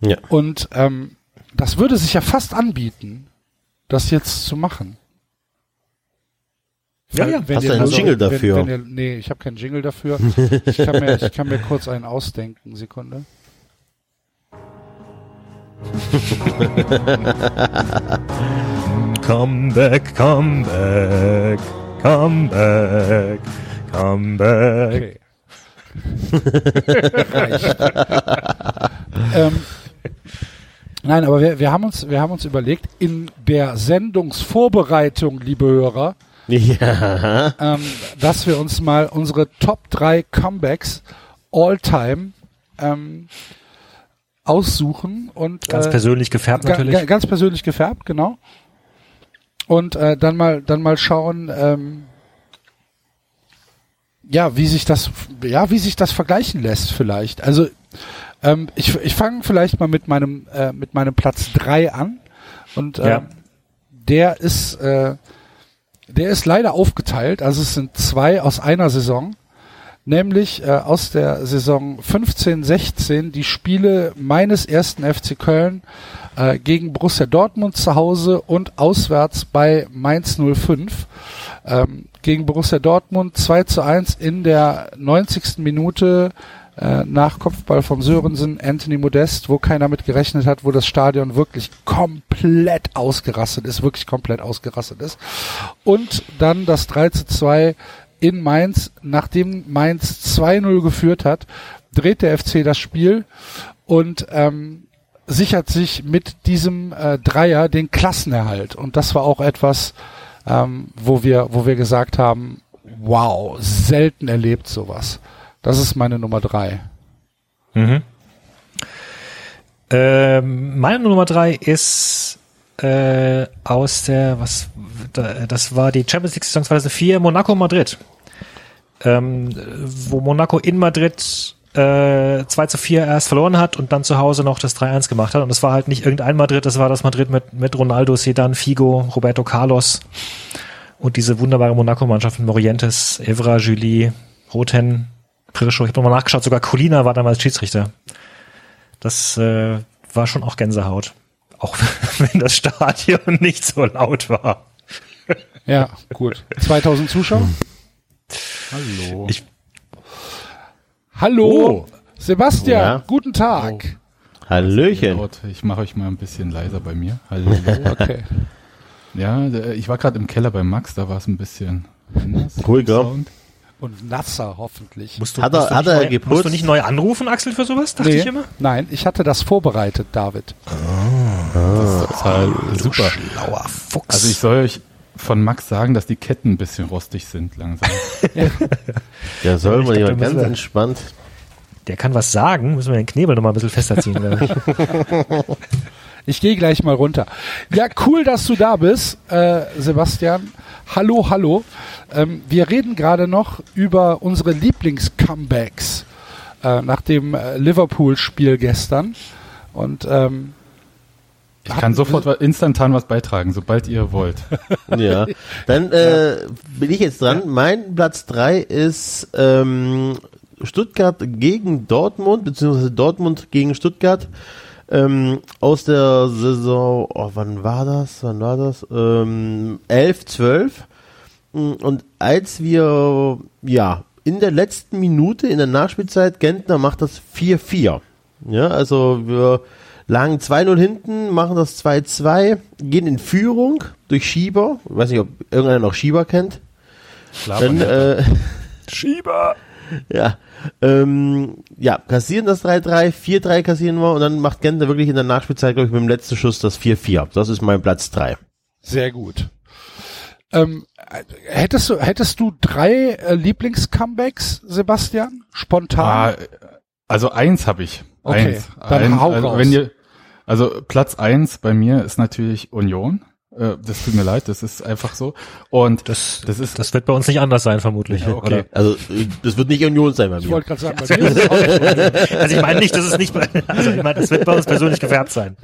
S2: Ja. Und ähm, das würde sich ja fast anbieten, das jetzt zu machen.
S4: Ja, ja. Wenn Hast du einen also, Jingle dafür?
S2: Wenn, wenn ihr, nee, ich habe keinen Jingle dafür. Ich kann, mir, ich kann mir kurz einen ausdenken. Sekunde. <laughs>
S3: come back, come back, come back, come back.
S2: Okay. <laughs> Reicht. <laughs> ähm, Nein, aber wir, wir haben uns, wir haben uns überlegt, in der Sendungsvorbereitung, liebe Hörer, <laughs> ja. ähm, dass wir uns mal unsere Top 3 Comebacks all time ähm, aussuchen und
S3: ganz äh, persönlich gefärbt natürlich. Ga,
S2: ganz persönlich gefärbt, genau. Und äh, dann mal dann mal schauen, ähm, ja, wie sich das ja, wie sich das vergleichen lässt vielleicht. Also ähm, ich ich fange vielleicht mal mit meinem, äh, mit meinem Platz drei an. Und äh, ja. der ist, äh, der ist leider aufgeteilt. Also es sind zwei aus einer Saison. Nämlich äh, aus der Saison 15-16 die Spiele meines ersten FC Köln äh, gegen Borussia Dortmund zu Hause und auswärts bei Mainz 05. Ähm, gegen Borussia Dortmund 2 zu 1 in der 90. Minute äh, nach Kopfball vom Sörensen, Anthony Modest, wo keiner mit gerechnet hat, wo das Stadion wirklich komplett ausgerastet ist, wirklich komplett ausgerastet ist. Und dann das 3 zu 2 in Mainz, nachdem Mainz 2-0 geführt hat, dreht der FC das Spiel und ähm, sichert sich mit diesem äh, Dreier den Klassenerhalt. Und das war auch etwas, ähm, wo wir, wo wir gesagt haben, wow, selten erlebt sowas. Das ist meine Nummer drei.
S3: Mhm. Ähm, meine Nummer drei ist äh, aus der, was, das war die Champions League Saison 2004, Monaco Madrid. ähm, wo Monaco in Madrid äh, 2 zu 4 erst verloren hat und dann zu Hause noch das 3-1 gemacht hat. Und das war halt nicht irgendein Madrid, das war das Madrid mit, mit Ronaldo, Sedan, Figo, Roberto Carlos und diese wunderbare Monaco-Mannschaft mit Morientes, Evra, Julie, Roten, Pirischo. Ich habe nochmal nachgeschaut, sogar Colina war damals Schiedsrichter. Das äh, war schon auch Gänsehaut. Auch <laughs> wenn das Stadion <laughs> nicht so laut war.
S2: Ja, gut. 2000 Zuschauer?
S5: Hallo.
S3: Ich-
S2: Hallo, Sebastian,
S4: Ja.
S2: guten Tag.
S4: Hallöchen.
S5: Laut. Ich mache euch mal ein bisschen leiser bei mir. Hallo. <laughs>
S2: Okay.
S5: ja, äh, ich war gerade im Keller bei Max, da war es ein bisschen anders.
S4: Ruhiger.
S5: Sound.
S2: Und nasser hoffentlich.
S3: Musst du,
S4: Hat er-
S3: musst du
S4: hat
S3: nicht
S4: er
S3: neu,
S4: geputzt?
S3: Musst du nicht neu anrufen, Axel, für sowas? Dachte
S2: Nee,
S3: ich immer.
S2: Nein, ich hatte das vorbereitet, David.
S5: Das ist total super.
S3: Schlauer Fuchs.
S5: Also ich soll euch von Max sagen, dass die Ketten ein bisschen rostig sind langsam. <laughs>
S4: Ja, soll man ja ganz entspannt.
S3: der kann was sagen, müssen wir den Knebel noch mal ein bisschen fester ziehen. <laughs> ich.
S2: Gehe gleich mal runter. Ja, cool, dass du da bist, äh, Sebastian. Hallo, hallo. Ähm, wir reden gerade noch über unsere Lieblings-Comebacks äh, nach dem äh, Liverpool-Spiel gestern. Und ähm,
S5: Ich kann sofort wa- instantan was beitragen, sobald ihr wollt. <laughs>
S4: Ja. Dann äh, bin ich jetzt dran. Mein Platz drei ist ähm, Stuttgart gegen Dortmund, beziehungsweise Dortmund gegen Stuttgart. Ähm, aus der Saison, oh, wann war das? Wann war das? Ähm, 11, 12. Und als wir, ja, in der letzten Minute, in der Nachspielzeit, Gentner macht das 4-4. Ja, also wir lagen 2-0 hinten, machen das 2-2, gehen in Führung durch Schieber. Ich weiß nicht, ob irgendeiner noch Schieber kennt.
S5: Klar,
S4: Dann, äh, Schieber! Ja, ähm, ja, kassieren das 3-3, 4-3 kassieren wir und dann macht Gentner wirklich in der Nachspielzeit, glaube ich, mit dem letzten Schuss das 4-4. Das ist mein Platz 3.
S2: sehr gut. Ähm, äh, hättest du hättest du drei äh, Lieblings-Comebacks, Sebastian? Spontan?
S5: Ah, also eins habe ich.
S2: Okay,
S5: eins.
S2: dann hau
S5: also,
S2: raus.
S5: wenn ihr, also Platz eins bei mir ist natürlich Union. Äh, das tut mir leid, das ist einfach so. Und
S3: Das,
S5: das ist
S3: das wird bei uns nicht anders sein, vermutlich.
S5: Ja, okay.
S3: Oder?
S4: Also, äh, das wird nicht Union sein bei
S2: ich
S4: mir.
S2: wollte gerade sagen, bei mir ist es. <laughs>
S3: Also ich meine nicht, dass es nicht, bei- also ich meine, das wird bei uns persönlich gefärbt sein.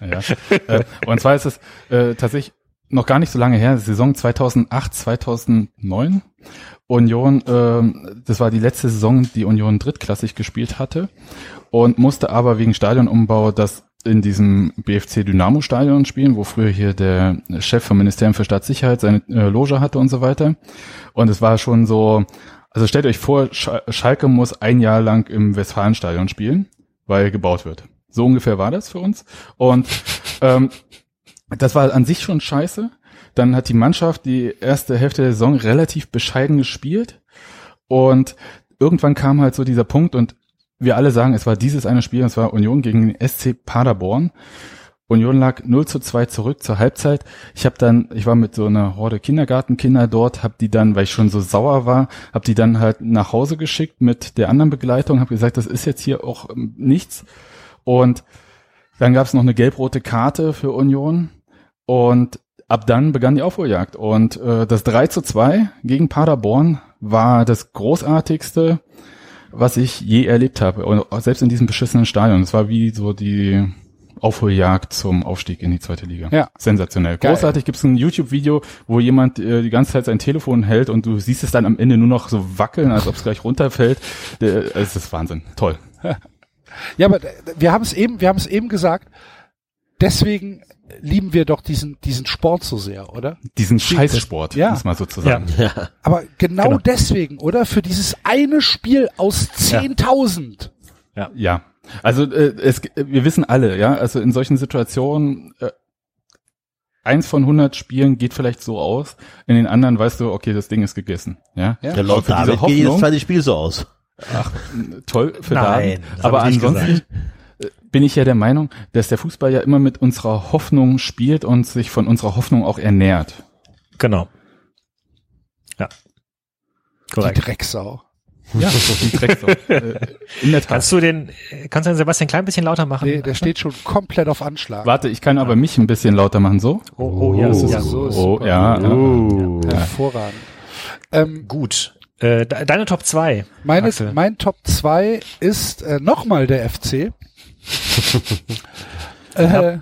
S5: Ja. äh, und zwar ist es äh, tatsächlich noch gar nicht so lange her, Saison 2008, 2009. Union, ähm, das war die letzte Saison, die Union drittklassig gespielt hatte und musste aber wegen Stadionumbau das in diesem BFC Dynamo Stadion spielen, wo früher hier der Chef vom Ministerium für Staatssicherheit seine äh, Loge hatte und so weiter. Und es war schon so, also stellt euch vor, Sch Schalke muss ein Jahr lang im Westfalenstadion spielen, weil gebaut wird. So ungefähr war das für uns. Und <laughs> ähm, das war an sich schon scheiße. Dann hat die Mannschaft die erste Hälfte der Saison relativ bescheiden gespielt. Und irgendwann kam halt so dieser Punkt und wir alle sagen, es war dieses eine Spiel, es war Union gegen SC Paderborn. Union lag 0 zu 2 zurück zur Halbzeit. Ich habe dann, ich war mit so einer Horde Kindergartenkinder dort, habe die dann, weil ich schon so sauer war, habe die dann halt nach Hause geschickt mit der anderen Begleitung, habe gesagt, das ist jetzt hier auch ähm, nichts. Und dann gab es noch eine gelb-rote Karte für Union und ab dann begann die Aufholjagd. Und äh, das 3 zu 2 gegen Paderborn war das großartigste, was ich je erlebt habe. Und selbst in diesem beschissenen Stadion. Es war wie so die Aufholjagd zum Aufstieg in die zweite Liga.
S2: Ja.
S5: Sensationell. Großartig gibt es ein YouTube-Video, wo jemand äh, die ganze Zeit sein Telefon hält und du siehst es dann am Ende nur noch so wackeln, als ob es gleich runterfällt. Es ist Wahnsinn. Toll. <laughs>
S2: Ja, aber wir haben es eben, wir haben es eben gesagt. Deswegen lieben wir doch diesen diesen Sport so sehr, oder?
S5: Diesen Scheißsport,
S2: Ja.
S5: muss man sozusagen.
S4: Ja. <laughs>
S2: Aber genau,
S3: Genau.
S2: deswegen, oder? Für dieses eine Spiel aus 10.000.
S5: Ja, also äh, es, wir wissen alle, ja, also in solchen Situationen, äh, eins von 100 Spielen geht vielleicht so aus, in den anderen weißt du, okay, das Ding ist gegessen, ja.
S2: Ja.
S4: Ja, laut
S5: für diese
S4: David geht jedes
S5: Hoffnung-
S4: zweite Spiel so aus.
S5: Toll für
S3: Nein,
S5: Daten,
S3: das
S5: aber ansonsten äh, bin ich ja der Meinung, dass der Fußball ja immer mit unserer Hoffnung spielt und sich von unserer Hoffnung auch ernährt.
S3: Genau. Ja.
S2: Die
S3: Korrekt.
S2: Drecksau.
S5: Ja, die Drecksau. <laughs> Äh, in der Tat.
S3: Kannst du den, kannst du den Sebastian klein bisschen lauter machen?
S2: Nee, der steht schon komplett auf Anschlag.
S5: Warte, ich kann aber mich ein bisschen lauter machen, so?
S3: Oh, oh, ja, das ist
S2: ja,
S3: so.
S2: so ist
S5: Oh, ja, ja.
S4: Uh.
S2: Hervorragend. Ähm,
S3: Gut. Äh, de deine Top 2.
S2: Meine,
S3: Axel.
S2: mein Top 2 ist äh, nochmal der FC. <laughs> äh,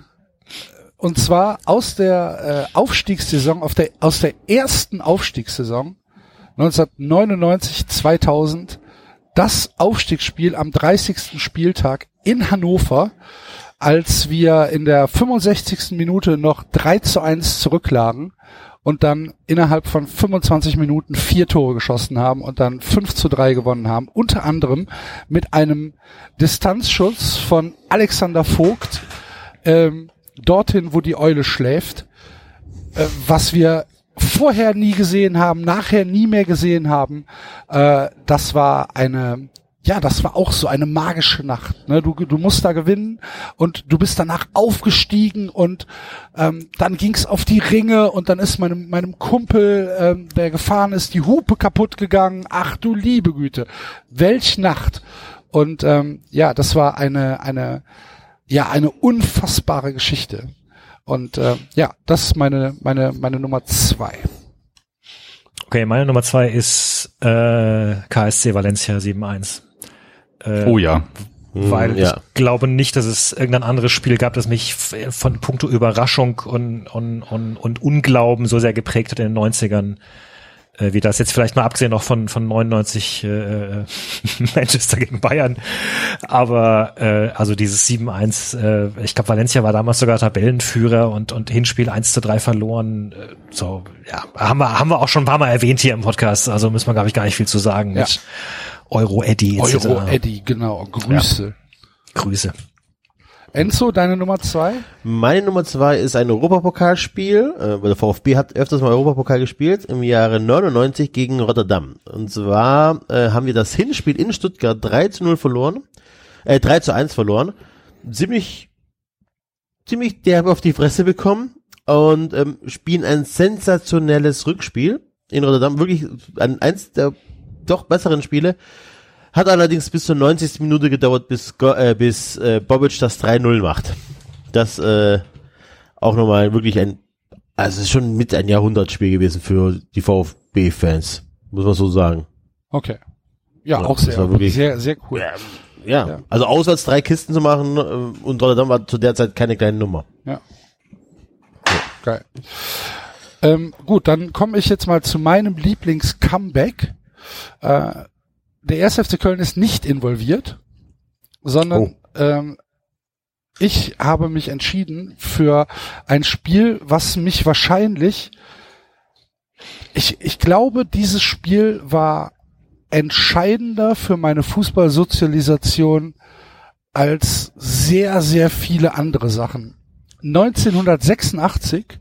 S2: und zwar aus der äh, Aufstiegssaison, auf der, aus der ersten Aufstiegssaison 1999, 2000, das Aufstiegsspiel am 30. Spieltag in Hannover, als wir in der 65. Minute noch 3 zu 1 zurücklagen und dann innerhalb von 25 Minuten vier Tore geschossen haben und dann 5 zu 3 gewonnen haben. Unter anderem mit einem Distanzschuss von Alexander Vogt ähm, dorthin, wo die Eule schläft, äh, was wir vorher nie gesehen haben, nachher nie mehr gesehen haben. Äh, das war eine ja, das war auch so eine magische Nacht. Ne? Du, du musst da gewinnen und du bist danach aufgestiegen und ähm, dann ging's auf die Ringe und dann ist meinem, meinem Kumpel, ähm, der gefahren ist, die Hupe kaputt gegangen. Ach du liebe Güte, welch Nacht! Und ähm, ja, das war eine eine ja eine unfassbare Geschichte. Und äh, ja, das ist meine meine meine Nummer zwei.
S3: Okay, meine Nummer 2 ist äh, KSC Valencia 7-1. Äh,
S5: Oh ja.
S3: weil
S4: Hm, ja.
S3: ich glaube nicht, dass es irgendein anderes Spiel gab, das mich f- von puncto Überraschung und, und, und, und Unglauben so sehr geprägt hat in den 90ern, äh, wie das jetzt vielleicht mal abgesehen noch von, von 99 äh, <laughs> Manchester gegen Bayern. Aber äh, also dieses 7-1, äh, ich glaube, Valencia war damals sogar Tabellenführer und, und Hinspiel 1 zu 3 verloren. Äh, so, ja, haben wir, haben wir auch schon ein paar Mal erwähnt hier im Podcast, also müssen wir, glaube ich, gar nicht viel zu sagen
S2: Ja.
S3: mit Euro Eddie etc.
S2: Euro Eddie, genau. Grüße.
S3: Grüße.
S2: Enzo, deine Nummer zwei?
S4: Meine Nummer zwei ist ein Europapokalspiel. Äh, der VfB hat öfters mal Europapokal gespielt im Jahre 99 gegen Rotterdam. Und zwar äh, haben wir das Hinspiel in Stuttgart 3 zu 0 verloren. Äh, 3 zu 1 verloren. Ziemlich, ziemlich derb auf die Fresse bekommen und ähm, spielen ein sensationelles Rückspiel in Rotterdam. Wirklich ein, eins der doch besseren Spiele. Hat allerdings bis zur 90. Minute gedauert, bis, äh, bis äh, Bobic das 3-0 macht. Das äh, auch nochmal wirklich ein, also schon mit ein Jahrhundertspiel gewesen für die VfB-Fans, muss man so sagen.
S2: Okay. Ja,
S4: Ja,
S2: auch sehr,
S4: war wirklich-
S2: sehr, sehr cool.
S4: Ja,
S2: Ja.
S4: also auswärts drei Kisten zu machen äh, und Rotterdam war zu der Zeit keine kleine Nummer.
S2: Geil. Ähm, gut, dann komme ich jetzt mal zu meinem Lieblings-Comeback. Äh, der 1. FC Köln ist nicht involviert, sondern ähm, ich habe mich entschieden für ein Spiel, was mich wahrscheinlich, ich, ich glaube, dieses Spiel war entscheidender für meine Fußballsozialisation als sehr, sehr viele andere Sachen. 1986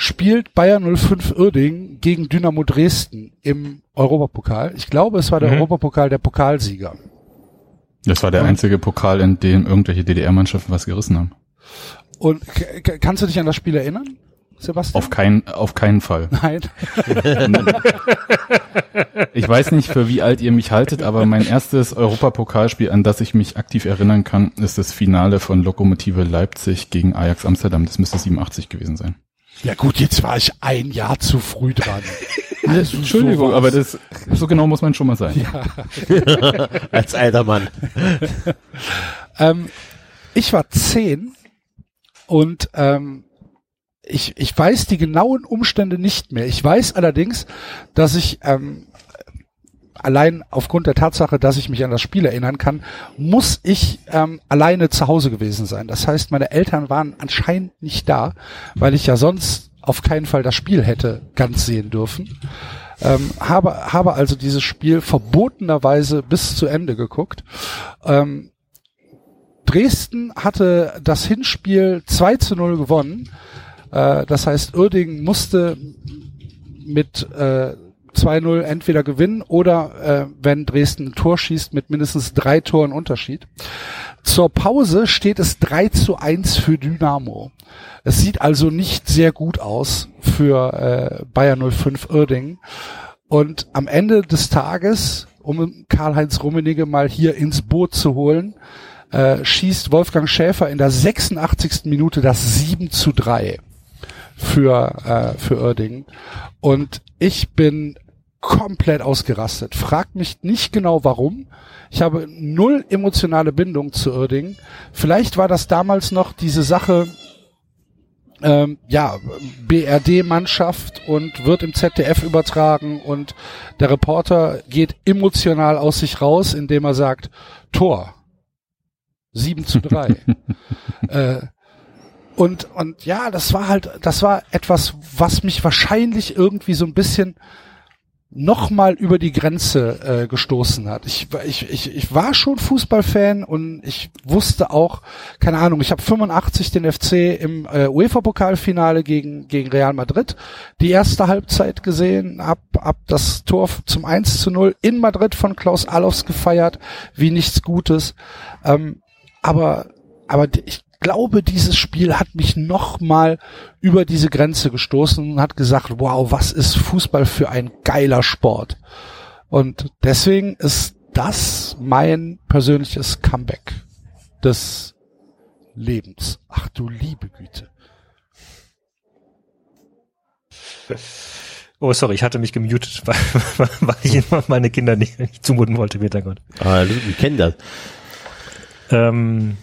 S2: spielt Bayern 05 Uerdingen gegen Dynamo Dresden im Europapokal. Ich glaube, es war der
S3: Mhm.
S2: Europapokal der Pokalsieger.
S5: Das war der einzige Pokal, in dem irgendwelche DDR-Mannschaften was gerissen haben.
S2: Und kannst du dich an das Spiel erinnern, Sebastian?
S5: Auf keinen, auf keinen Fall. <laughs>
S2: Nein.
S5: Ich weiß nicht, für wie alt ihr mich haltet, aber mein erstes Europapokalspiel, an das ich mich aktiv erinnern kann, ist das Finale von Lokomotive Leipzig gegen Ajax Amsterdam. Das müsste 87 gewesen sein.
S2: Ja gut, jetzt war ich ein Jahr zu früh dran. <laughs> Also
S5: Entschuldigung,
S2: sowas.
S5: aber das, so genau muss man schon mal sein. <laughs>
S4: Als alter Mann. <laughs>
S2: Ähm, ich war zehn und ähm, ich, ich weiß die genauen Umstände nicht mehr. Ich weiß allerdings, dass ich ähm, allein aufgrund der Tatsache, dass ich mich an das Spiel erinnern kann, muss ich ähm, alleine zu Hause gewesen sein. Das heißt, meine Eltern waren anscheinend nicht da, weil ich ja sonst auf keinen Fall das Spiel hätte ganz sehen dürfen. Ähm, habe, habe also dieses Spiel verbotenerweise bis zu Ende geguckt. Ähm, Dresden hatte das Hinspiel 2 zu 0 gewonnen. Äh, das heißt, Uerdingen musste mit äh, 2-0 entweder gewinnen oder, äh, wenn Dresden ein Tor schießt, mit mindestens drei Toren Unterschied. Zur Pause steht es 3 zu 1 für Dynamo. Es sieht also nicht sehr gut aus für äh, Bayern 05 Uerdingen. Und am Ende des Tages, um Karl-Heinz Rummenigge mal hier ins Boot zu holen, äh, schießt Wolfgang Schäfer in der 86. Minute das 7 zu 3 für, äh, für Uerdingen. Und ich bin komplett ausgerastet. Fragt mich nicht genau warum. Ich habe null emotionale Bindung zu Uerdingen. Vielleicht war das damals noch diese Sache, ähm, ja, BRD-Mannschaft und wird im ZDF übertragen und der Reporter geht emotional aus sich raus, indem er sagt, Tor. 7 zu 3. <laughs> äh, und, und ja, das war halt, das war etwas, was mich wahrscheinlich irgendwie so ein bisschen nochmal über die Grenze äh, gestoßen hat. Ich, ich, ich, ich war schon Fußballfan und ich wusste auch, keine Ahnung, ich habe 85 den FC im äh, UEFA-Pokalfinale gegen, gegen Real Madrid die erste Halbzeit gesehen, hab, hab das Tor zum 1 zu 0 in Madrid von Klaus Allofs gefeiert, wie nichts Gutes. Ähm, aber aber ich glaube, dieses Spiel hat mich nochmal über diese Grenze gestoßen und hat gesagt, wow, was ist Fußball für ein geiler Sport. Und deswegen ist das mein persönliches Comeback des Lebens. Ach du liebe Güte.
S3: Oh, sorry, ich hatte mich gemutet, <laughs> weil, weil ich meine Kinder nicht, nicht zumuten wollte im Hintergrund.
S4: Ah, wir kennen das.
S3: Ähm,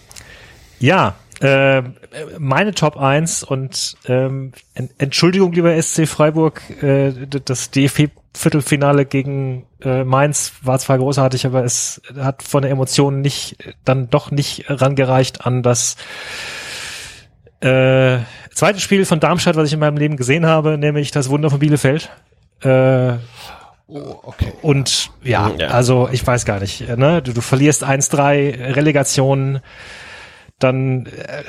S3: ja, äh, meine Top 1 und ähm, Entschuldigung, lieber SC Freiburg, äh, das DFB-Viertelfinale gegen äh, Mainz war zwar großartig, aber es hat von der Emotion nicht, dann doch nicht rangereicht an das äh, zweite Spiel von Darmstadt, was ich in meinem Leben gesehen habe, nämlich das Wunder von Bielefeld. Äh,
S2: Oh, okay.
S3: Und ja,
S4: Ja.
S3: also ich weiß gar nicht, ne? Du, du verlierst 1-3, Relegation, dann äh,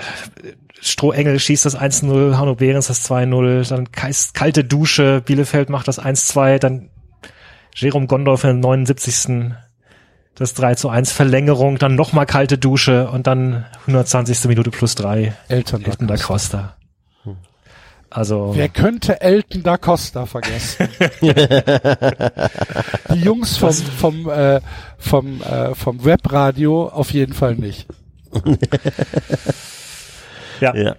S3: Strohengel schießt das 1-0, Hanno Behrens das 2-0, dann kalte Dusche, Bielefeld macht das 1-2, dann Jerome Gondorf in der 79. Das 3 zu 1 Verlängerung, dann nochmal kalte Dusche und dann 120. Minute plus 3.
S2: Elton da
S3: Elton da
S2: Costa.
S3: Costa. Also
S2: Wer könnte Elton da Costa vergessen? <laughs> Die Jungs vom vom äh, vom äh, vom Webradio auf jeden Fall nicht. <laughs>
S4: Ja.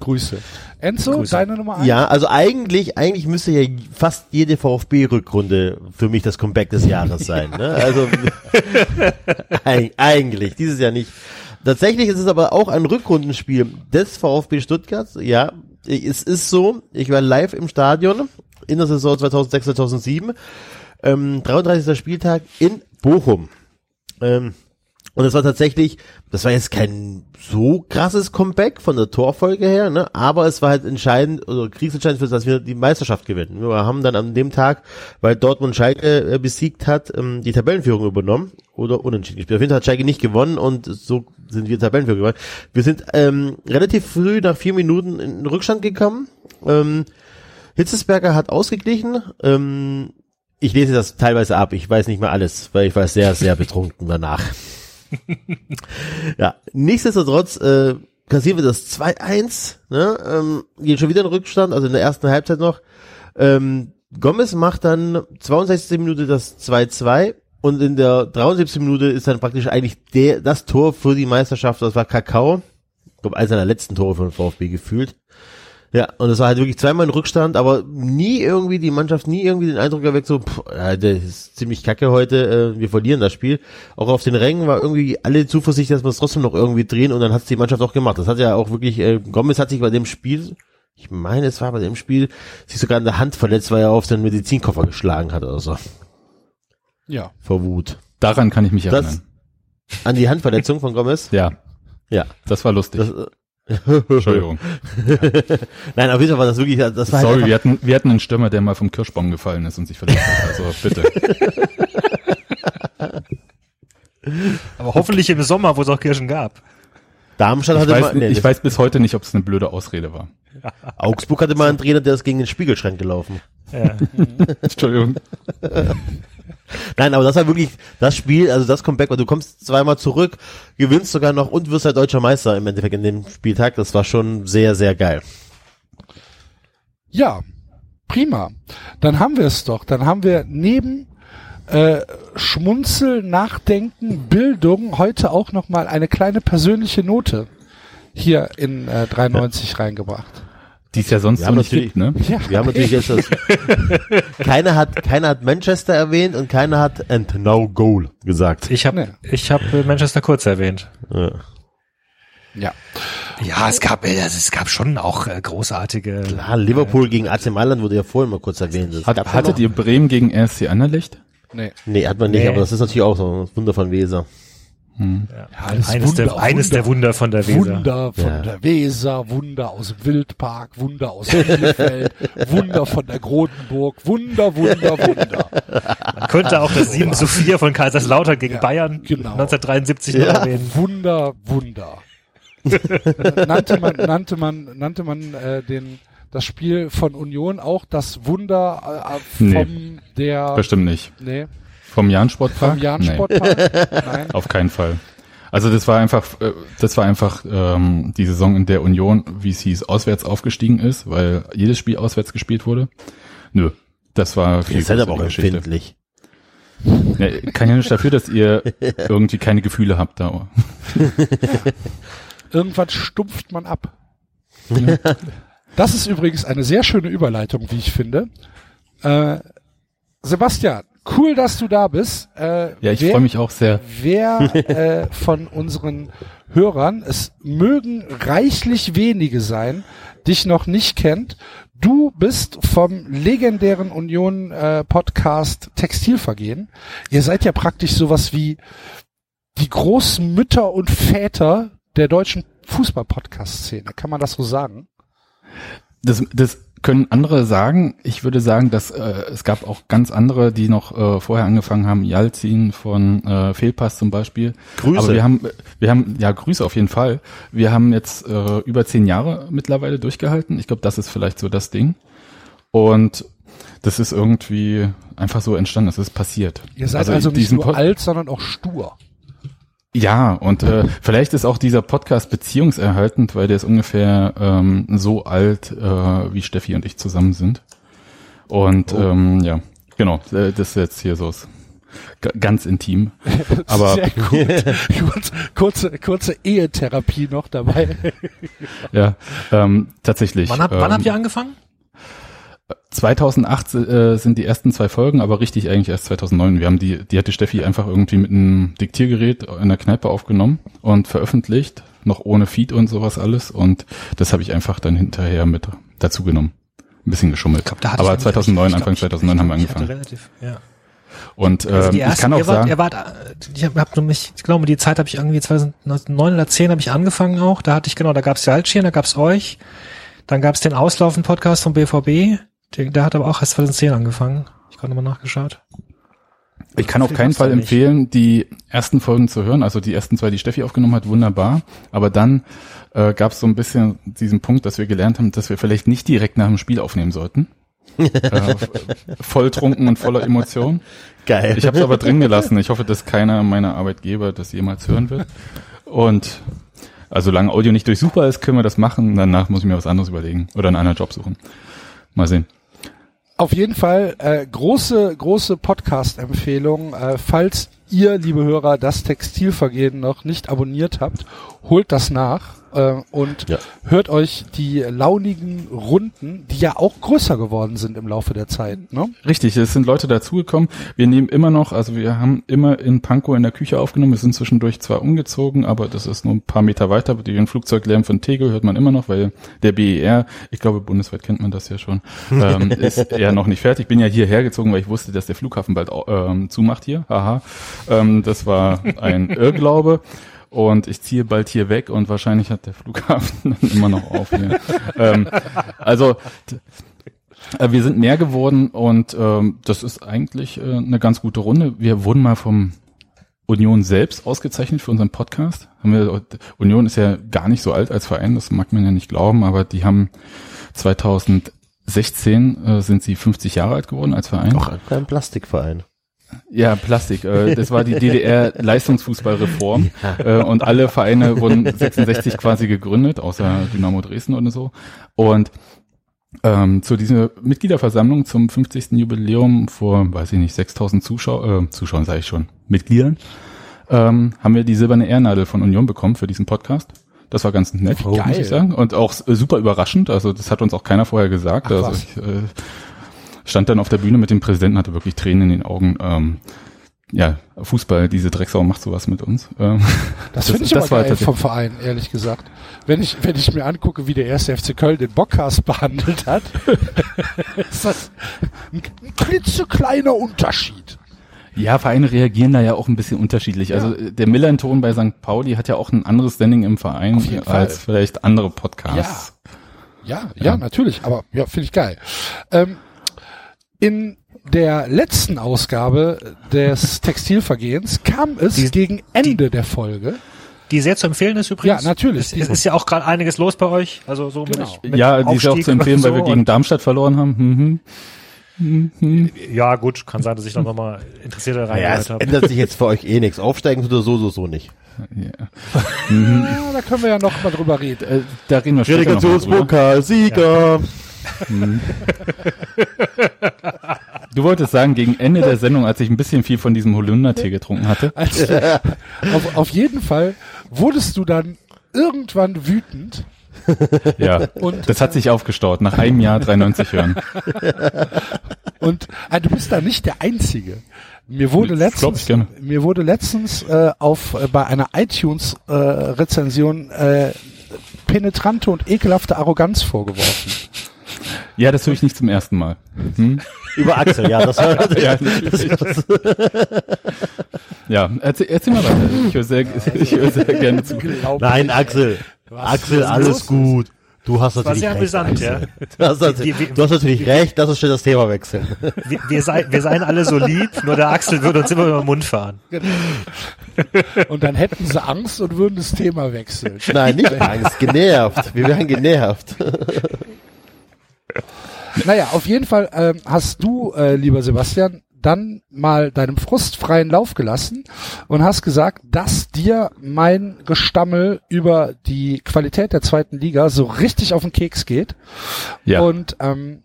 S2: Grüße. Enzo,
S3: Grüße.
S2: deine Nummer eins?
S4: Ja, also eigentlich, eigentlich müsste ja fast jede VfB-Rückrunde für mich das Comeback des Jahres sein. Ne? Also <laughs> eig- eigentlich, dieses Jahr nicht. Tatsächlich ist es aber auch ein Rückrundenspiel des VfB Stuttgart. Ja, es ist so. Ich war live im Stadion in der Saison 2006, 2007. Ähm, 33. Spieltag in Bochum. Ähm, und es war tatsächlich, das war jetzt kein so krasses Comeback von der Torfolge her, ne? aber es war halt entscheidend oder kriegsentscheidend für das, dass wir die Meisterschaft gewinnen. Wir haben dann an dem Tag, weil Dortmund Schalke äh, besiegt hat, ähm, die Tabellenführung übernommen oder unentschieden gespielt. Auf jeden Fall hat Schalke nicht gewonnen und so sind wir Tabellenführer geworden. Wir sind ähm, relativ früh nach vier Minuten in den Rückstand gekommen. Ähm, Hitzesberger hat ausgeglichen. Ähm, ich lese das teilweise ab. Ich weiß nicht mehr alles, weil ich war sehr, sehr betrunken danach. <laughs> ja, nichtsdestotrotz äh, kassieren wir das 2-1, ne? ähm, gehen schon wieder in Rückstand, also in der ersten Halbzeit noch. Ähm, Gomez macht dann 62. Minute das 2-2 und in der 73. Minute ist dann praktisch eigentlich der das Tor für die Meisterschaft, das war Kakao. Ich glaube, eines seiner letzten Tore von VfB gefühlt. Ja, und es war halt wirklich zweimal in Rückstand, aber nie irgendwie, die Mannschaft nie irgendwie den Eindruck erweckt, so, pff, ja, das ist ziemlich kacke heute, äh, wir verlieren das Spiel. Auch auf den Rängen war irgendwie alle Zuversicht, dass wir es trotzdem noch irgendwie drehen und dann hat es die Mannschaft auch gemacht. Das hat ja auch wirklich, äh, Gomez hat sich bei dem Spiel, ich meine, es war bei dem Spiel, sich sogar in der Hand verletzt, weil er auf seinen Medizinkoffer geschlagen hat oder so.
S2: Ja.
S4: Vor Wut.
S5: Daran kann ich mich
S4: Das,
S5: erinnern.
S4: an die Handverletzung von Gomez?
S5: Ja,
S4: Ja.
S5: das war lustig.
S4: Das, äh,
S5: Entschuldigung. <laughs>
S4: Nein, auf jeden Fall war das wirklich, das war halt
S5: Sorry,
S4: einfach-
S5: wir hatten, wir hatten einen Stürmer, der mal vom Kirschbaum gefallen ist und sich verletzt hat. Also bitte. <laughs>
S3: Aber hoffentlich im Sommer, wo es auch Kirschen gab.
S4: Darmstadt
S5: Ich
S4: hatte
S5: weiß,
S4: mal, nee,
S5: ich weiß bis heute nicht, ob es eine blöde Ausrede war. <laughs>
S4: Augsburg hatte mal einen Trainer, der ist gegen den Spiegelschrank gelaufen.
S3: Ja.
S5: Entschuldigung.
S4: Nein, aber das war wirklich das Spiel, also das Comeback, weil du kommst zweimal zurück, gewinnst sogar noch und wirst halt deutscher Meister im Endeffekt in dem Spieltag. Das war schon sehr, sehr geil.
S2: Ja, prima. Dann haben wir es doch. Dann haben wir neben äh, Schmunzel, Nachdenken, Bildung heute auch noch mal eine kleine persönliche Note hier in äh, 93 reingebracht.
S5: Die ist ja sonst
S4: Wir
S5: so nicht
S4: natürlich-
S5: gibt, ne?
S4: Wir haben natürlich jetzt das. <laughs> keiner hat, keiner hat Manchester erwähnt und keiner hat and no goal gesagt.
S3: Ich habe ich hab äh, Manchester kurz erwähnt.
S4: Ja.
S2: Ja.
S3: Ja, es gab äh, also es gab schon auch äh, großartige.
S4: Ah, Liverpool gegen AC Mailand wurde ja vorhin mal kurz erwähnt. Das
S5: Hat,
S4: ja
S5: hattet ihr Bremen gegen RSC Anderlecht?
S2: Nee.
S4: Nee, hat man nicht,
S3: Nee.
S4: aber das ist natürlich auch so ein Wunder von Weser.
S2: Ja, das
S3: eines, der,
S2: Wunder,
S3: eines der Wunder von der Weser.
S2: Wunder von
S4: Ja.
S2: der Weser, Wunder aus dem Wildpark, Wunder aus Bielefeld, <laughs> Wunder von der Grotenburg, Wunder, Wunder, Wunder.
S3: Man könnte auch das 7 zu 4 von Kaiserslautern gegen
S2: Ja,
S3: Bayern
S2: genau.
S3: 1973 noch erwähnen.
S2: Wunder, Wunder. Äh, <laughs> nannte man, nannte man, nannte man äh, den das Spiel von Union auch das Wunder äh, vom
S5: Nee.
S2: der
S5: Bestimmt nicht.
S2: nee,
S5: Vom Jahn-Sportpark?
S2: vom Jahn-Sportpark? <laughs> Nein.
S5: Auf keinen Fall. Also das war einfach, äh, das war einfach ähm, die Saison, in der Union, wie es hieß, auswärts aufgestiegen ist, weil jedes Spiel auswärts gespielt wurde. Nö, das war viel
S4: Ihr seid aber auch
S5: Geschichte.
S4: empfindlich.
S5: Ja, kann ja nicht dafür, dass ihr <laughs> irgendwie keine Gefühle habt da. <laughs>
S2: Irgendwann stumpft man ab. Das ist übrigens eine sehr schöne Überleitung, wie ich finde. Äh, Sebastian, cool, dass du da bist. Äh,
S5: Ja, ich freue mich auch sehr.
S2: Wer <laughs> äh, von unseren Hörern, es mögen reichlich wenige sein, dich noch nicht kennt, du bist vom legendären Union äh, Podcast Textilvergehen. Ihr seid ja praktisch sowas wie die großen Mütter und Väter der deutschen Fußball-Podcast-Szene. Kann man das so sagen?
S5: Das, das können andere sagen. Ich würde sagen, dass äh, es gab auch ganz andere, die noch äh, vorher angefangen haben. Jalzin von äh, Fehlpass zum Beispiel.
S4: Grüße.
S5: Aber wir haben, wir haben, ja, Grüße auf jeden Fall. Wir haben jetzt äh, über zehn Jahre mittlerweile durchgehalten. Ich glaube, das ist vielleicht so das Ding. Und das ist irgendwie einfach so entstanden. Das ist passiert.
S2: Ihr seid also, nicht
S5: diesen
S2: nur alt, sondern auch stur.
S5: Ja, und äh, vielleicht ist auch dieser Podcast beziehungserhaltend, weil der ist ungefähr ähm, so alt, äh, wie Steffi und ich zusammen sind. Und
S2: Oh.
S5: ähm, ja, genau, äh, das ist jetzt hier so ganz intim. <laughs> Aber
S2: Sehr <laughs> gut. <laughs> kurze, kurze, kurze Ehetherapie noch dabei.
S5: ja, ähm, tatsächlich.
S3: Wann, hab,
S5: ähm,
S3: wann habt ihr angefangen?
S5: 2008 äh, sind die ersten zwei Folgen, aber richtig eigentlich erst 2009. Wir haben die, die hatte Steffi einfach irgendwie mit einem Diktiergerät in der Kneipe aufgenommen und veröffentlicht, noch ohne Feed und sowas alles. Und das habe ich einfach dann hinterher mit dazu genommen. Ein bisschen geschummelt.
S3: Ich glaub,
S5: aber
S3: ich-
S5: 2009,
S3: ich glaub,
S5: Anfang
S3: ich-
S5: 2009 haben wir
S3: ich
S5: angefangen.
S3: Relativ, ja.
S5: Und ähm,
S3: Also
S5: ich
S3: ersten,
S5: kann auch
S3: ihr wart,
S5: sagen,
S3: ihr wart, äh, ich hab, hab nämlich, ich glaube, die Zeit habe ich irgendwie 2009 oder 10 habe ich angefangen auch. Da hatte ich genau, da gab's Jalcin, da gab's euch, dann gab's den Auslaufen-Podcast vom BVB. Der, der hat aber auch erst 2010 angefangen. Ich gerade nochmal nachgeschaut.
S5: Ich kann auf keinen Fall empfehlen, die ersten Folgen zu hören. Also die ersten zwei, die Steffi aufgenommen hat, wunderbar. Aber dann äh, gab es so ein bisschen diesen Punkt, dass wir gelernt haben, dass wir vielleicht nicht direkt nach dem Spiel aufnehmen sollten. <laughs> äh, volltrunken und voller Emotion.
S4: Geil.
S5: Ich habe es aber drin gelassen. Ich hoffe, dass keiner meiner Arbeitgeber das jemals hören wird. Und also solange Audio nicht durchsuchbar ist, können wir das machen. Danach muss ich mir was anderes überlegen oder einen anderen Job suchen. Mal sehen.
S2: Auf jeden Fall äh, große, große Podcast-Empfehlung. Äh, falls ihr, liebe Hörer, das Textilvergehen noch nicht abonniert habt, holt das nach äh, und
S4: Ja.
S2: hört euch die launigen Runden, die ja auch größer geworden sind im Laufe der Zeit. Ne?
S5: Richtig, es sind Leute dazugekommen. Wir nehmen immer noch, also wir haben immer in Pankow in der Küche aufgenommen. Wir sind zwischendurch zwar umgezogen, aber das ist nur ein paar Meter weiter. Den Flugzeuglärm von Tegel hört man immer noch, weil der BER, ich glaube bundesweit kennt man das ja schon, ähm, <laughs> ist ja noch nicht fertig. Ich bin ja hierher gezogen, weil ich wusste, dass der Flughafen bald ähm, zumacht hier. Haha. Ähm, das war ein <laughs> Irrglaube. Und ich ziehe bald hier weg und wahrscheinlich hat der Flughafen <laughs> dann immer noch auf hier. ähm, also äh, Wir sind mehr geworden und ähm, das ist eigentlich äh, eine ganz gute Runde. Wir wurden mal vom Union selbst ausgezeichnet für unseren Podcast. Haben wir, Union ist ja gar nicht so alt als Verein, das mag man ja nicht glauben, aber die haben 2016 äh, sind sie 50 Jahre alt geworden als Verein.
S4: Auch ein Plastikverein.
S5: Ja, Plastik. Äh, das war die DDR-Leistungsfußballreform. Äh, und alle Vereine wurden 66 quasi gegründet, außer Dynamo Dresden oder so. Und ähm, zu dieser Mitgliederversammlung zum 50. Jubiläum vor, weiß ich nicht, 6000 Zuschauer, äh, Zuschauern sage ich schon, Mitgliedern, ähm, haben wir die silberne Ehrennadel von Union bekommen für diesen Podcast. Das war ganz nett,
S2: geil.
S5: muss ich sagen. Und auch äh, super überraschend. Also das hat uns auch keiner vorher gesagt.
S2: Ach,
S5: also ich äh, stand dann auf der Bühne mit dem Präsidenten, hatte wirklich Tränen in den Augen. Ähm, ja, Fußball, diese Drecksau macht sowas mit uns. Ähm, <laughs>
S2: Das, finde ich aber
S5: war
S2: geil vom Verein, ehrlich gesagt. Wenn ich, wenn ich mir angucke, wie der erste FC Köln den Bockcast <laughs> behandelt hat, <laughs> ist das ein, ein klitzekleiner Unterschied.
S5: Ja, Vereine reagieren da ja auch ein bisschen unterschiedlich. Also äh, der Millanton bei St. Pauli hat ja auch ein anderes Standing im Verein als vielleicht andere Podcasts.
S2: Ja, ja, natürlich, aber ja, finde ich geil. Ähm, in der letzten Ausgabe des Textilvergehens kam es
S3: Die-
S2: gegen Ende der Folge.
S3: Die sehr zu empfehlen ist übrigens.
S2: Ja, natürlich.
S3: Es, es ist ja auch gerade einiges los bei euch. Also so
S2: Genau.
S3: mit, mit
S5: Ja, die ist ja auch zu empfehlen,
S3: und
S5: weil
S3: so
S5: wir gegen Darmstadt verloren haben. Mhm.
S3: Ja, gut, kann sein, dass ich da nochmal interessiert
S4: Ja,
S3: reingehört
S4: es
S3: habe.
S4: ändert sich jetzt für euch eh nichts. Aufsteigen tut er so, so, so nicht.
S5: Ja.
S2: Ja, da können wir ja noch mal drüber reden.
S5: Äh, da reden wir später noch mal Du wolltest sagen, gegen Ende der Sendung, als ich ein bisschen viel von diesem Holundertee getrunken hatte. <laughs>
S2: Also, auf, auf jeden Fall wurdest du dann irgendwann wütend
S5: Ja,
S2: Und-
S5: das hat sich aufgestaut nach einem Jahr 93 hören.
S2: und ah, du bist da nicht der Einzige. Mir wurde letztens, mir wurde letztens äh, auf äh, bei einer iTunes äh, äh, penetrante und ekelhafte Arroganz vorgeworfen.
S5: Ja, das höre ich nicht zum ersten Mal. Hm?
S4: Über Axel, ja, das <laughs> war
S5: Ja, natürlich. ja erzähl, erzähl mal weiter. Ich höre sehr, ich höre sehr gerne zu.
S4: Nein, Axel. Axel,
S2: was
S4: alles
S2: los
S4: gut. Du hast
S3: War
S4: natürlich
S3: sehr
S4: recht.
S3: amüsant, ja.
S4: Du hast, natürlich,
S3: Wir- wir-
S4: du hast natürlich recht, lass uns schnell das Thema wechseln.
S3: Wir, wir, sei, wir seien alle so lieb, nur der Axel würde uns immer über den Mund fahren.
S2: Und dann hätten sie Angst und würden das Thema wechseln.
S4: Nein, nicht Angst, genervt. Wir werden genervt.
S2: Naja, auf jeden Fall ähm, hast du, äh, lieber Sebastian, dann mal deinem Frust freien Lauf gelassen und hast gesagt, dass dir mein Gestammel über die Qualität der zweiten Liga so richtig auf den Keks geht.
S5: Ja.
S2: Und ähm,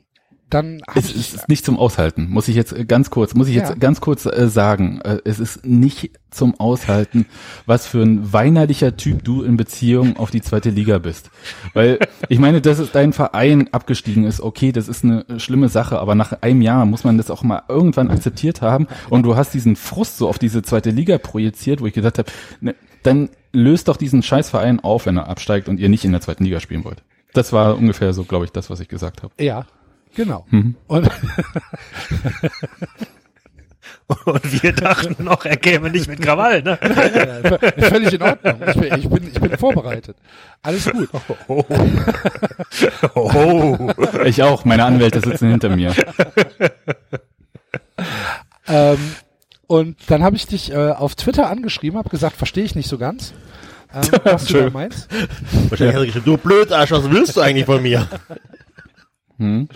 S2: dann
S5: Es
S2: ich,
S5: ist nicht zum Aushalten, muss ich jetzt äh, ganz kurz, muss ich jetzt
S2: Ja.
S5: ganz kurz äh, sagen. Äh, es ist nicht zum Aushalten, was für ein weinerlicher Typ du in Beziehung auf die zweite Liga bist. Weil, ich meine, dass es dein Verein abgestiegen ist, okay, das ist eine schlimme Sache, aber nach einem Jahr muss man das auch mal irgendwann akzeptiert haben und du hast diesen Frust so auf diese zweite Liga projiziert, wo ich gesagt habe, ne, dann löst doch diesen Scheißverein auf, wenn er absteigt und ihr nicht in der zweiten Liga spielen wollt. Das war ungefähr so, glaube ich, das, was ich gesagt habe.
S2: ja, genau.
S5: Mhm.
S2: Und <laughs>
S3: Und wir dachten noch, er käme nicht mit Krawall, ne?
S2: völlig in Ordnung. Ich bin, ich bin, ich bin vorbereitet. Alles gut. <laughs>
S3: Oh. oh.
S5: Ich auch, meine Anwälte sitzen hinter mir.
S2: Ähm, und dann habe ich dich äh, auf Twitter angeschrieben, habe gesagt, verstehe ich nicht so ganz, ähm, <laughs> was du da meinst.
S4: Wahrscheinlich hat er geschrieben, du Blödarsch, was willst du eigentlich von mir?
S5: Hm?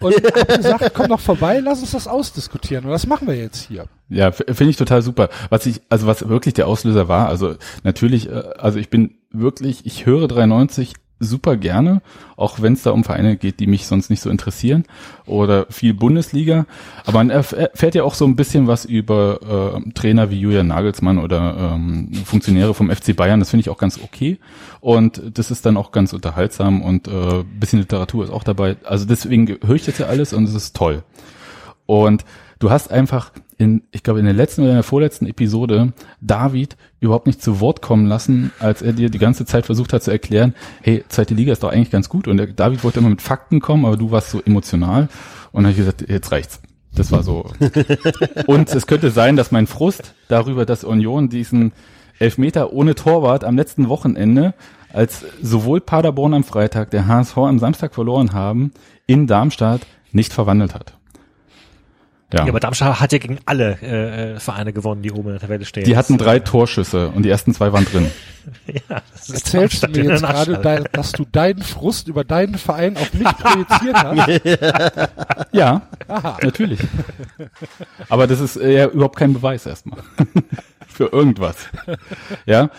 S2: Und gesagt, komm doch vorbei, lass uns das ausdiskutieren. Und das machen wir jetzt hier.
S5: Ja, finde ich total super. Was ich, also was wirklich der Auslöser war, also natürlich, äh, also ich bin wirklich, ich höre 93 super gerne, auch wenn es da um Vereine geht, die mich sonst nicht so interessieren oder viel Bundesliga. Aber man erf- erfährt ja auch so ein bisschen was über äh, Trainer wie Julian Nagelsmann oder ähm, Funktionäre vom FC Bayern. Das finde ich auch ganz okay und das ist dann auch ganz unterhaltsam und äh, bisschen Literatur ist auch dabei. Also deswegen höre ich das ja alles und es ist toll. Und du hast einfach in, ich glaube, in der letzten oder in der vorletzten Episode David überhaupt nicht zu Wort kommen lassen, als er dir die ganze Zeit versucht hat zu erklären, hey, zweite Liga ist doch eigentlich ganz gut. Und der David wollte immer mit Fakten kommen, aber du warst so emotional. Und dann habe ich gesagt, jetzt reicht's. Das war so. <laughs> Und es könnte sein, dass mein Frust darüber, dass Union diesen Elfmeter ohne Torwart am letzten Wochenende, als sowohl Paderborn am Freitag, der HSV am Samstag verloren haben, in Darmstadt nicht verwandelt hat. Ja.
S3: Ja, aber Darmstadt hat ja gegen alle äh, äh, Vereine gewonnen, die oben in der Tabelle stehen.
S5: die hatten drei Torschüsse und die ersten zwei waren drin. <laughs>
S3: ja, das ist
S2: Erzählst du mir jetzt gerade, dein, dass du deinen Frust über deinen Verein auf mich projiziert hast? <laughs>
S5: Ja,
S2: Aha.
S5: natürlich. Aber das ist äh, ja überhaupt kein Beweis erstmal. <laughs> Für irgendwas. Ja.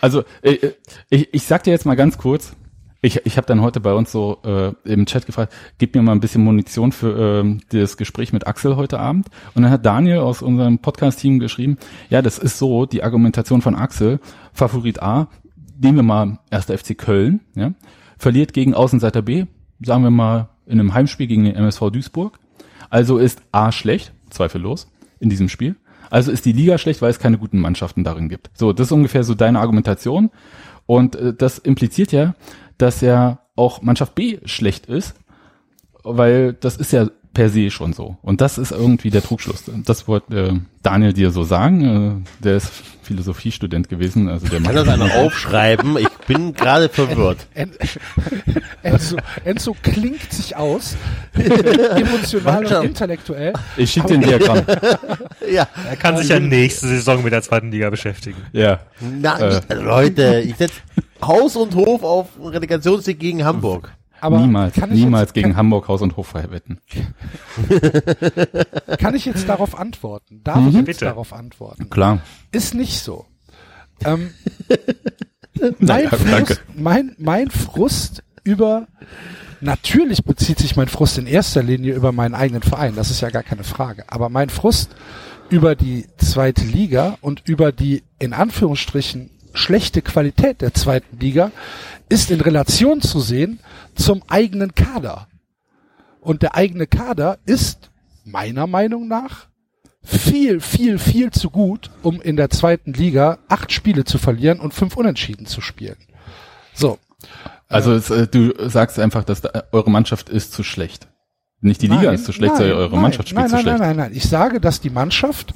S5: Also, äh, ich, ich sag dir jetzt mal ganz kurz, ich, ich habe dann heute bei uns so äh, im Chat gefragt, gib mir mal ein bisschen Munition für ähm, das Gespräch mit Axel heute Abend. Und dann hat Daniel aus unserem Podcast-Team geschrieben, ja, das ist so, die Argumentation von Axel, Favorit A, nehmen wir mal 1. FC Köln, ja, verliert gegen Außenseiter B, sagen wir mal in einem Heimspiel gegen den MSV Duisburg. Also ist A schlecht, zweifellos, in diesem Spiel. Also ist die Liga schlecht, weil es keine guten Mannschaften darin gibt. So, das ist ungefähr so deine Argumentation. Und äh, das impliziert ja, dass ja auch Mannschaft B schlecht ist, weil das ist ja per se schon so. Und das ist irgendwie der Trugschluss. Das wollte äh, Daniel dir so sagen. Äh, der ist Philosophiestudent gewesen. Also der
S4: Kann das einer aufschreiben? Ich bin gerade verwirrt. <laughs>
S2: En Enzo, Enzo klingt sich aus, <laughs> emotional und intellektuell.
S5: Ich schicke den Diagramm. <laughs>
S4: Ja.
S3: Er kann sich ja nächste Saison mit der zweiten Liga beschäftigen.
S5: Ja.
S4: Na,
S5: Äh.
S4: Leute, ich setze Haus und Hof auf Relegationssieg gegen Hamburg.
S2: Aber
S5: niemals,
S2: kann ich
S5: niemals
S2: jetzt,
S5: gegen
S2: kann,
S5: Hamburg Haus und Hof wetten. <laughs>
S2: kann ich jetzt darauf antworten? Darf
S5: Mhm.
S2: ich jetzt
S3: Bitte.
S2: darauf antworten?
S5: Klar.
S2: Ist nicht so. Ähm, <laughs> mein,
S5: danke.
S2: Frust, mein, mein Frust über, natürlich bezieht sich mein Frust in erster Linie über meinen eigenen Verein, das ist ja gar keine Frage, aber mein Frust über die zweite Liga und über die in Anführungsstrichen schlechte Qualität der zweiten Liga ist in Relation zu sehen zum eigenen Kader. Und der eigene Kader ist meiner Meinung nach viel, viel, viel zu gut, um in der zweiten Liga acht Spiele zu verlieren und fünf Unentschieden zu spielen. So.
S5: Also es, äh, du sagst einfach, dass da, eure Mannschaft ist zu schlecht. Nicht die Liga
S2: Nein,
S5: ist zu schlecht,
S2: nein,
S5: sondern eure
S2: nein,
S5: Mannschaft spielt
S2: nein,
S5: zu
S2: nein,
S5: schlecht.
S2: Nein, nein, nein. Ich sage, dass die Mannschaft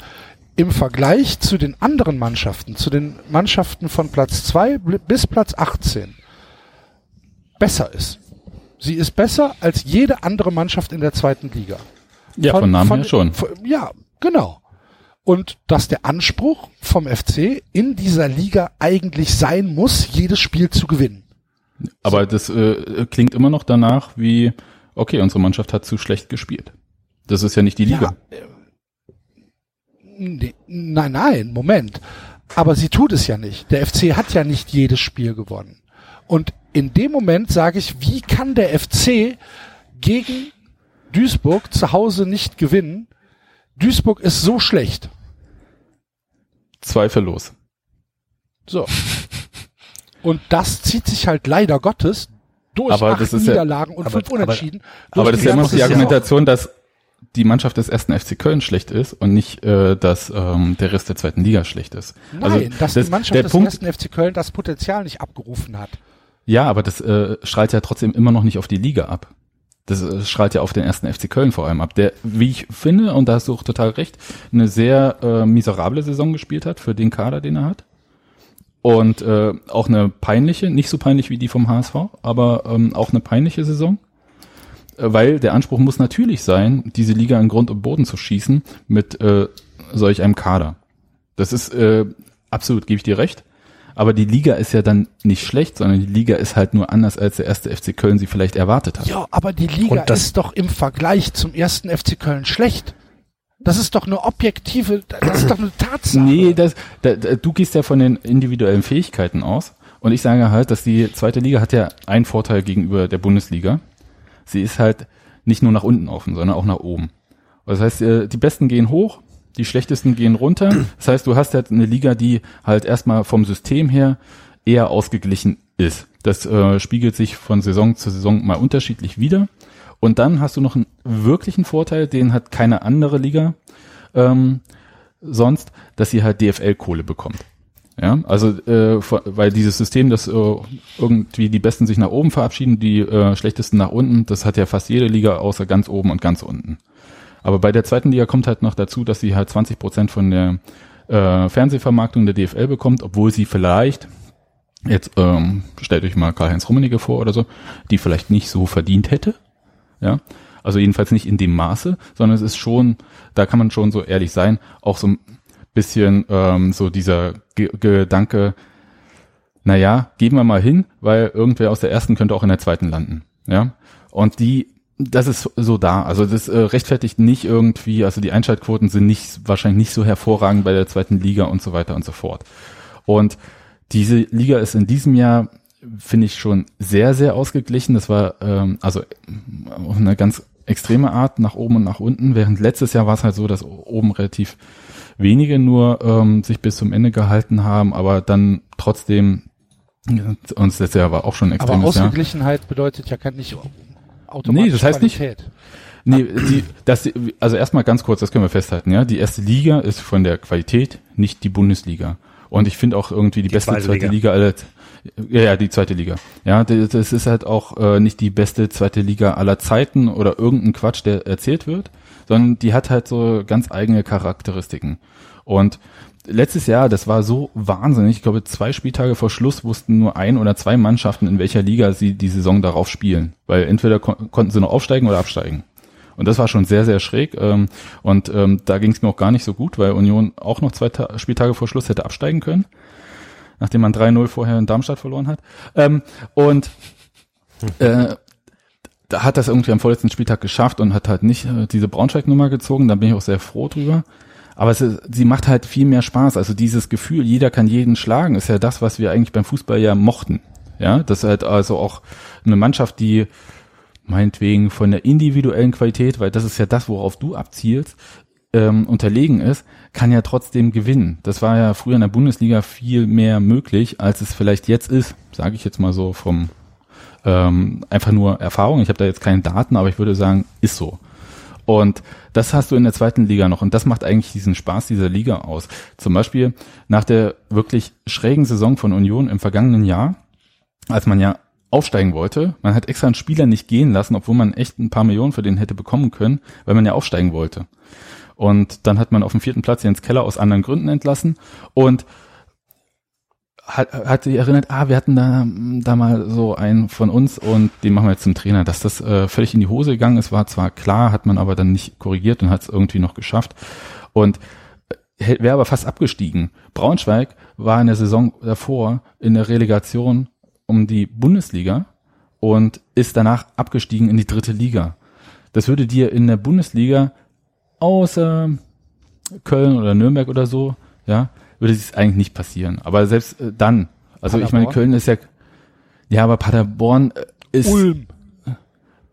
S2: im Vergleich zu den anderen Mannschaften, zu den Mannschaften von Platz zwei bl- bis Platz 18 besser ist. Sie ist besser als jede andere Mannschaft in der zweiten Liga.
S5: Ja, von, Namen her schon.
S2: von- ja, genau. Und dass der Anspruch vom FC in dieser Liga eigentlich sein muss, jedes Spiel zu gewinnen.
S5: Aber das äh, klingt immer noch danach wie, okay, unsere Mannschaft hat zu schlecht gespielt. Das ist ja nicht die Liga.
S2: Ja, äh, nee, nein, nein, Moment. Aber sie tut es ja nicht. Der FC hat ja nicht jedes Spiel gewonnen. Und in dem Moment sage ich, wie kann der FC gegen Duisburg zu Hause nicht gewinnen? Duisburg ist so schlecht.
S5: Zweifellos.
S2: So. Und das zieht sich halt leider Gottes durch
S5: Aber
S2: acht
S5: ist ja-
S2: Niederlagen und
S3: aber-
S2: fünf Unentschieden.
S5: Aber
S2: durch
S5: das ist ja immer die. Argumentation, dass die Mannschaft des ersten FC Köln schlecht ist und nicht, äh, dass ähm, der Rest der zweiten Liga schlecht ist.
S2: Nein,
S5: also
S2: dass
S5: das,
S2: die Mannschaft
S5: der
S2: des
S5: Punkt,
S2: ersten FC Köln das Potenzial nicht abgerufen hat.
S5: ja, aber das äh, strahlt ja trotzdem immer noch nicht auf die Liga ab. Das äh, strahlt ja auf den ersten FC Köln vor allem ab, der, wie ich finde, und da hast du auch total recht, eine sehr äh, miserable Saison gespielt hat für den Kader, den er hat. Und äh, auch eine peinliche, nicht so peinlich wie die vom HSV, aber ähm, auch eine peinliche Saison. Äh, Weil der Anspruch muss natürlich sein, diese Liga in Grund und Boden zu schießen mit äh, solch einem Kader. Das ist äh, absolut, gebe ich dir recht. Aber die Liga ist ja dann nicht schlecht, sondern die Liga ist halt nur anders, als der erste FC Köln sie vielleicht erwartet hat.
S2: Ja, aber die Liga ist doch im Vergleich zum ersten FC Köln schlecht. Das ist doch eine objektive, das ist doch eine Tatsache.
S5: Nee, das, da, da, du gehst ja von den individuellen Fähigkeiten aus. Und ich sage halt, dass die zweite Liga hat ja einen Vorteil gegenüber der Bundesliga. Sie ist halt nicht nur nach unten offen, sondern auch nach oben. Das heißt, äh, die Besten gehen hoch, die Schlechtesten gehen runter. Das heißt, du hast halt eine Liga, die halt erstmal vom System her eher ausgeglichen ist. Das äh, spiegelt sich von Saison zu Saison mal unterschiedlich wieder. Und dann hast du noch einen wirklichen Vorteil, den hat keine andere Liga ähm, sonst, dass sie halt DFL-Kohle bekommt. Ja, also äh, weil dieses System, dass äh, irgendwie die Besten sich nach oben verabschieden, die äh, schlechtesten nach unten, das hat ja fast jede Liga außer ganz oben und ganz unten. Aber bei der zweiten Liga kommt halt noch dazu, dass sie halt 20 Prozent von der äh, Fernsehvermarktung der DFL bekommt, obwohl sie vielleicht jetzt ähm, stellt euch mal Karl-Heinz Rummenigge vor oder so, die vielleicht nicht so verdient hätte. Ja, also jedenfalls nicht in dem Maße, sondern es ist schon, da kann man schon so ehrlich sein, auch so bisschen ähm, so dieser Ge Gedanke, naja, geben wir mal hin, weil irgendwer aus der ersten könnte auch in der zweiten landen. Ja, und die, das ist so da. Also das äh, rechtfertigt nicht irgendwie, also die Einschaltquoten sind nicht wahrscheinlich nicht so hervorragend bei der zweiten Liga und so weiter und so fort. Und diese Liga ist in diesem Jahr, finde ich, schon sehr, sehr ausgeglichen. Das war ähm, also auf eine ganz extreme Art nach oben und nach unten. Während letztes Jahr war es halt so, dass oben relativ wenige nur ähm, sich bis zum Ende gehalten haben, aber dann trotzdem Und das letzte Jahr war auch schon ein
S2: Aber. Ausgeglichenheit bedeutet ja kein nicht automatisch
S5: Nee, das heißt nicht-
S2: Qualität.
S5: Nee, die, das, also erstmal ganz kurz, das können wir festhalten, ja. Die erste Liga ist von der Qualität nicht die Bundesliga. Und ich finde auch irgendwie die, beste
S3: zweite
S5: zweite
S3: Liga.
S5: Liga aller, ja, ja, die zweite Liga. Ja, das, das ist halt auch äh, nicht die beste zweite Liga aller Zeiten oder irgendein Quatsch, der erzählt wird, sondern die hat halt so ganz eigene Charakteristiken. Und letztes Jahr, das war so wahnsinnig, ich glaube, zwei Spieltage vor Schluss wussten nur ein oder zwei Mannschaften, in welcher Liga sie die Saison darauf spielen. Weil entweder kon konnten sie noch aufsteigen oder absteigen. Und das war schon sehr, sehr schräg. Ähm, und ähm, da ging es mir auch gar nicht so gut, weil Union auch noch zwei Ta Spieltage vor Schluss hätte absteigen können, nachdem man 3-0 vorher in Darmstadt verloren hat. Ähm, und äh, hat das irgendwie am vorletzten Spieltag geschafft und hat halt nicht äh, diese Braunschweig-Nummer gezogen. Da bin ich auch sehr froh drüber. Aber es sie macht halt viel mehr Spaß. Also dieses Gefühl, jeder kann jeden schlagen, ist ja das, was wir eigentlich beim Fußball ja mochten. Ja, das ist halt also auch eine Mannschaft, die meinetwegen von der individuellen Qualität, weil das ist ja das, worauf du abzielst, ähm, unterlegen ist, kann ja trotzdem gewinnen. Das war ja früher in der Bundesliga viel mehr möglich, als es vielleicht jetzt ist, sage ich jetzt mal so vom ähm, einfach nur Erfahrung. Ich habe da jetzt keine Daten, aber ich würde sagen, ist so. Und das hast du in der zweiten Liga noch. Und das macht eigentlich diesen Spaß dieser Liga aus. Zum Beispiel nach der wirklich schrägen Saison von Union im vergangenen Jahr, als man ja aufsteigen wollte. Man hat extra einen Spieler nicht gehen lassen, obwohl man echt ein paar Millionen für den hätte bekommen können, weil man ja aufsteigen wollte. Und dann hat man auf dem vierten Platz Jens Keller aus anderen Gründen entlassen und hat, hat sich erinnert, ah, wir hatten da, da mal so einen von uns und den machen wir jetzt zum Trainer. Dass das äh, völlig in die Hose gegangen ist, war zwar klar, hat man aber dann nicht korrigiert und hat es irgendwie noch geschafft. Und äh, wäre aber fast abgestiegen. Braunschweig war in der Saison davor in der Relegation um die Bundesliga und ist danach abgestiegen in die dritte Liga. Das würde dir in der Bundesliga außer Köln oder Nürnberg oder so, ja, würde es eigentlich nicht passieren. Aber selbst äh, dann, also ich meine,
S2: Paderborn?
S5: Köln ist ja, ja, aber Paderborn äh, ist,
S2: Ulm.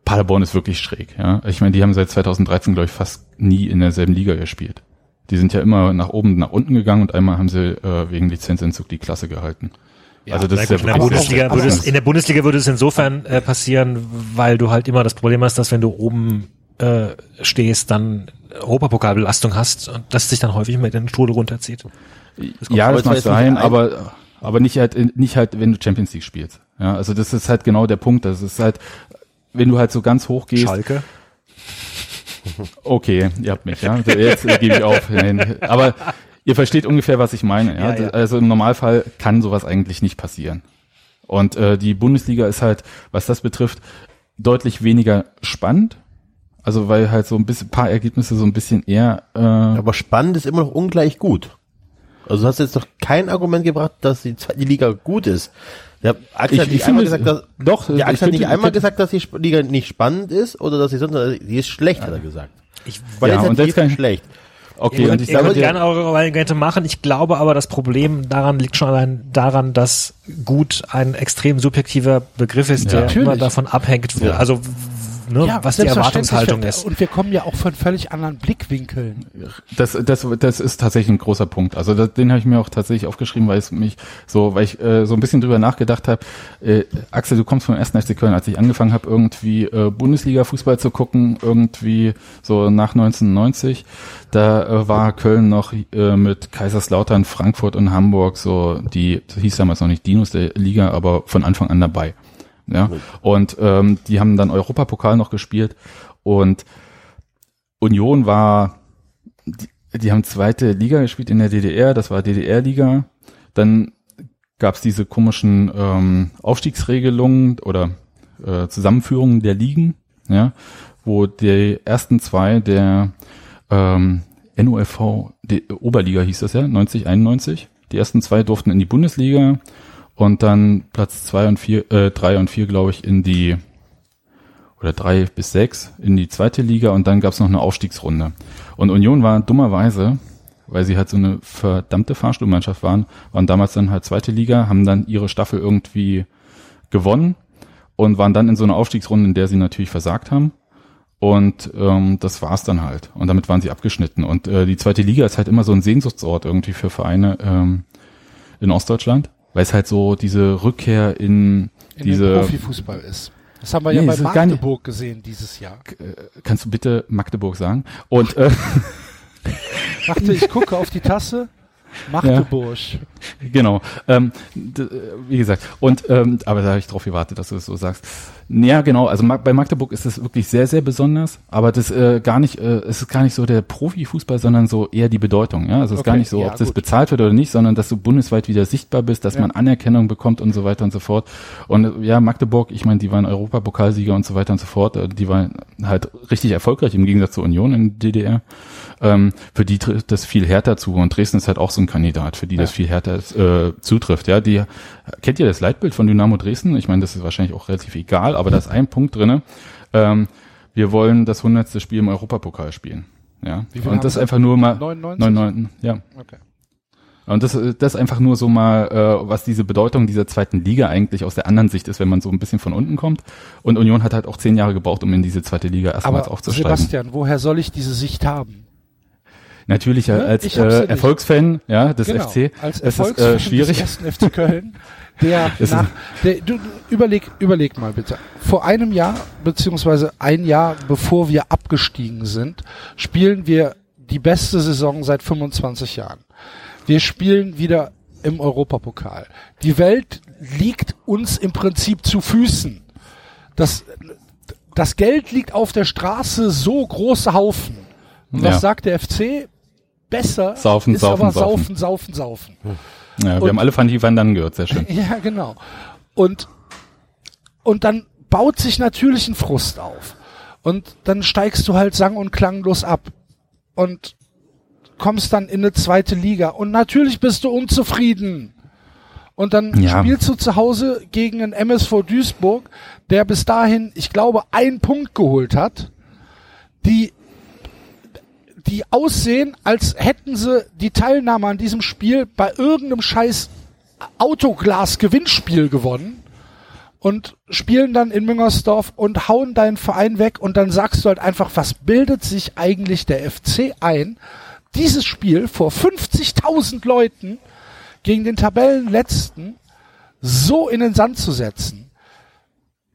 S5: Paderborn ist wirklich schräg, ja. Ich meine, die haben seit 2013, glaube ich, fast nie in derselben Liga gespielt. Die sind ja immer nach oben, nach unten gegangen und einmal haben sie äh, wegen Lizenzentzug die Klasse gehalten. also das ist ja
S3: in, der Bundesliga würde es, in der Bundesliga würde es insofern äh, passieren, weil du halt immer das Problem hast, dass wenn du oben äh, stehst, dann Europapokalbelastung hast und das sich dann häufig mit in den Strudel runterzieht.
S5: Ja,
S4: aber
S5: das mag sein, aber aber nicht halt nicht halt, wenn du Champions League spielst. Ja, also das ist halt genau der Punkt. Das ist halt, wenn du halt so ganz hoch gehst.
S3: Schalke.
S5: Okay, ihr habt mich, ja. Jetzt gebe ich auf. Aber ihr versteht ungefähr, was ich meine. Ja?
S3: Ja, ja.
S5: Also im Normalfall kann sowas eigentlich nicht passieren. Und äh, die Bundesliga ist halt, was das betrifft, deutlich weniger spannend. Also weil halt so ein bisschen paar Ergebnisse so ein bisschen eher äh,
S4: Aber spannend ist immer noch ungleich gut. Also du hast jetzt noch kein Argument gebracht, dass die zweite Liga gut ist. Der Axel
S5: Ich-
S4: hat
S5: ich
S4: nicht einmal gesagt, dass,
S5: doch,
S4: der Axel hat nicht
S5: ich
S4: einmal gesagt, dass die Liga nicht spannend ist oder dass sie sonst, sie ist schlecht, hat er gesagt.
S3: Ich,
S5: Ja, und jetzt kann ich-
S4: schlecht.
S5: okay.
S3: ihr
S5: und
S3: könnt,
S5: ich sage
S3: gerne eure Argumente machen. Ich glaube aber, das Problem daran liegt schon allein daran, dass gut ein extrem subjektiver Begriff ist, der
S2: Natürlich.
S3: immer davon abhängt,
S4: Ja.
S3: also ne, was die. Erwartungshaltung ist.
S2: Und wir kommen ja auch von völlig anderen Blickwinkeln.
S5: Das, das, das ist tatsächlich ein großer Punkt. Also das, den habe ich mir auch tatsächlich aufgeschrieben, weil es mich so, weil ich äh, so ein bisschen drüber nachgedacht habe. Äh, Axel, du kommst vom 1. FC Köln. Als ich angefangen habe, irgendwie äh, Bundesliga-Fußball zu gucken, irgendwie so nach 1990, da äh, war Köln noch äh, mit Kaiserslautern, Frankfurt und Hamburg so die, das hieß damals noch nicht Dinos der Liga, aber von Anfang an dabei. Ja, und ähm, die haben dann Europapokal noch gespielt und Union war die, die haben zweite Liga gespielt in der DDR, das war DDR-Liga. Dann gab's diese komischen ähm, Aufstiegsregelungen oder äh, Zusammenführungen der Ligen, ja, wo die ersten zwei der ähm, NUFV, die Oberliga hieß das ja, 90, 91. Die ersten zwei durften in die Bundesliga und dann Platz zwei und vier, äh, drei und vier, glaube ich, in die oder drei bis sechs in die zweite Liga und dann gab's noch eine Aufstiegsrunde. Und Union war dummerweise, weil sie halt so eine verdammte Fahrstuhlmannschaft waren, waren damals dann halt zweite Liga, haben dann ihre Staffel irgendwie gewonnen und waren dann in so einer Aufstiegsrunde, in der sie natürlich versagt haben. Und ähm, das war's dann halt. Und damit waren sie abgeschnitten. Und äh, die zweite Liga ist halt immer so ein Sehnsuchtsort irgendwie für Vereine ähm, in Ostdeutschland. Weil es halt so diese Rückkehr in,
S2: in
S5: diese
S2: den Profifußball ist. Das haben wir ja
S5: Nee,
S2: bei
S5: das gar nicht-
S2: Magdeburg gesehen dieses Jahr.
S5: kannst du bitte Magdeburg sagen? Und äh, <laughs>
S2: Warte, ich gucke auf die Tasse. Magdeburg.
S5: Genau. Ähm, äh, wie gesagt, und ähm, aber da habe ich drauf gewartet, dass du es so sagst. Ja, genau. Also bei Magdeburg ist es wirklich sehr, sehr besonders, aber das äh, gar nicht, äh, es ist gar nicht so der Profifußball, sondern so eher die Bedeutung. Ja, also es ist gar
S2: Okay,
S5: nicht so,
S2: ja,
S5: ob das
S2: gut.
S5: bezahlt wird oder nicht, sondern dass du bundesweit wieder sichtbar bist, dass
S2: Ja.
S5: man Anerkennung bekommt und so weiter und so fort. Und ja, Magdeburg, ich meine, die waren Europapokalsieger und so weiter und so fort. Äh, Die waren halt richtig erfolgreich im Gegensatz zur Union in DDR. Ähm, für die trifft das viel härter zu und Dresden ist halt auch so ein Kandidat, für die das
S2: Ja.
S5: viel härter äh, zutrifft. Ja, die kennt ihr das Leitbild von Dynamo Dresden? Ich meine, das ist wahrscheinlich auch relativ egal, aber da ist ein Punkt drinne. Ähm, wir wollen das hundertste Spiel im Europapokal spielen. Ja,
S2: Wie viel
S5: und das einfach nur mal
S2: 99?
S5: 99, ja.
S2: Okay.
S5: Und das, das einfach nur so mal, äh, was diese Bedeutung dieser zweiten Liga eigentlich aus der anderen Sicht ist, wenn man so ein bisschen von unten kommt. Und Union hat halt auch zehn Jahre gebraucht, um in diese zweite Liga erstmals
S2: Aber
S5: aufzusteigen.
S2: Sebastian, woher soll ich diese Sicht haben?
S5: Natürlich
S2: Ne?
S5: als
S2: hab's ja
S5: äh,
S2: nicht.
S5: Erfolgsfan ja, des
S2: genau,
S5: FC
S2: als
S5: es ist
S2: Erfolgsfan
S5: äh, schwierig.
S2: des ersten FC Köln, der <laughs> nach, der, du, überleg, überleg mal bitte. Vor einem Jahr, beziehungsweise ein Jahr bevor wir abgestiegen sind, spielen wir die beste Saison seit 25 Jahren. Wir spielen wieder im Europapokal. Die Welt liegt uns im Prinzip zu Füßen. Das, das Geld liegt auf der Straße, so große Haufen. Und was
S5: Ja.
S2: sagt der FC? Besser
S5: Saufen,
S2: ist
S5: saufen,
S2: aber
S5: saufen.
S2: saufen, saufen.
S5: Ja, wir
S2: Und-
S5: haben alle Fanny Van Dann gehört, sehr schön. <laughs>
S2: Ja, genau. Und, und dann baut sich natürlich ein Frust auf. Und dann steigst du halt sang- und klanglos ab. Und kommst dann in eine zweite Liga. Und natürlich bist du unzufrieden. Und dann
S5: Ja.
S2: spielst du zu Hause gegen einen MSV Duisburg, der bis dahin, ich glaube, einen Punkt geholt hat, die, die aussehen, als hätten sie die Teilnahme an diesem Spiel bei irgendeinem scheiß Autoglas-Gewinnspiel gewonnen und spielen dann in Müngersdorf und hauen deinen Verein weg und dann sagst du halt einfach, was bildet sich eigentlich der FC ein, dieses Spiel vor 50.000 Leuten gegen den Tabellenletzten so in den Sand zu setzen.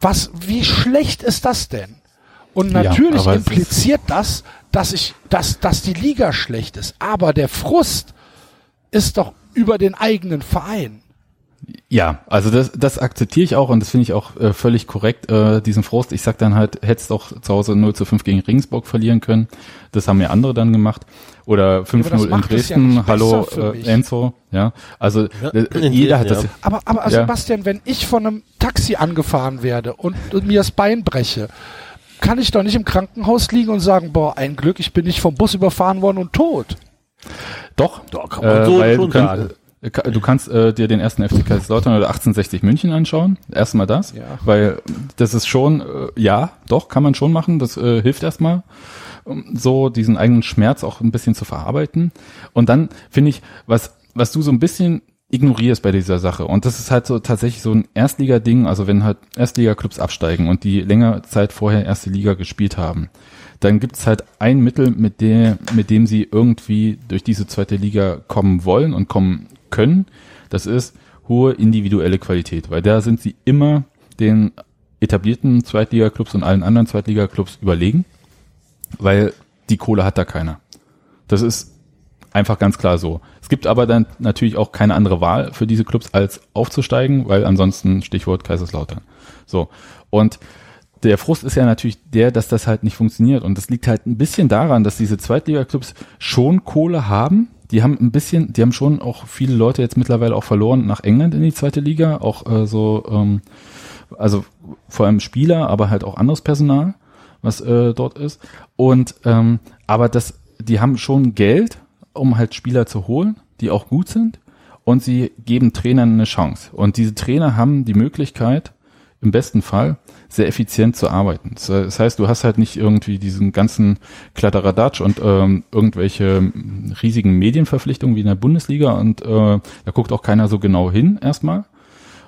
S2: Was, wie schlecht ist das denn? Und
S5: Ja,
S2: natürlich
S5: ist-
S2: impliziert das, dass ich, dass, dass die Liga schlecht ist. Aber der Frust ist doch über den eigenen Verein.
S5: Ja, also das, das akzeptiere ich auch und das finde ich auch äh, völlig korrekt, äh, diesen Frust. Ich sag dann halt, hättest doch zu Hause 0 zu 5 gegen Regensburg verlieren können. Das haben ja andere dann gemacht. Oder
S2: das
S5: 5-0 in
S2: ja
S5: Dresden.
S2: nicht
S5: Hallo äh. Enzo. Ja, also
S4: Ja,
S5: äh, jeder hat
S4: Dresden,
S5: das.
S4: ja.
S2: Aber, aber
S5: Ja.
S2: Sebastian, wenn ich von einem Taxi angefahren werde und, und mir das Bein breche, kann ich doch nicht im Krankenhaus liegen und sagen, boah, ein Glück, ich bin nicht vom Bus überfahren worden und tot.
S5: Doch,
S4: Doch, kann man
S5: äh,
S4: so
S5: weil
S4: schon
S5: du kannst,
S4: sagen.
S5: äh, du kannst äh, dir den ersten FC Kaiserslautern oder 1860 München anschauen. Erstmal das,
S2: Ja.
S5: weil das ist schon, äh, ja, doch, kann man schon machen. Das äh, hilft erstmal, um so diesen eigenen Schmerz auch ein bisschen zu verarbeiten. Und dann finde ich, was, was du so ein bisschen ignorierst bei dieser Sache. Und das ist halt so tatsächlich so ein Erstliga-Ding, also wenn halt Erstliga-Clubs absteigen und die längere Zeit vorher erste Liga gespielt haben, dann gibt es halt ein Mittel, mit, der, mit dem sie irgendwie durch diese zweite Liga kommen wollen und kommen können. Das ist hohe individuelle Qualität, weil da sind sie immer den etablierten Zweitliga-Clubs und allen anderen Zweitliga-Clubs überlegen, weil die Kohle hat da keiner. Das ist einfach ganz klar so. Es gibt aber dann natürlich auch keine andere Wahl für diese Clubs als aufzusteigen, weil ansonsten Stichwort Kaiserslautern. So. Und der Frust ist ja natürlich der, dass das halt nicht funktioniert. Und das liegt halt ein bisschen daran, dass diese Zweitliga-Clubs schon Kohle haben. Die haben ein bisschen, die haben schon auch viele Leute jetzt mittlerweile auch verloren nach England in die zweite Liga. Auch äh, so, ähm, also vor allem Spieler, aber halt auch anderes Personal, was äh, dort ist. Und ähm, aber das, die haben schon Geld, um halt Spieler zu holen, die auch gut sind. Und sie geben Trainern eine Chance. Und diese Trainer haben die Möglichkeit, im besten Fall sehr effizient zu arbeiten. Das das heißt, du hast halt nicht irgendwie diesen ganzen Kladderadatsch und ähm, irgendwelche riesigen Medienverpflichtungen wie in der Bundesliga und äh, da guckt auch keiner so genau hin erstmal.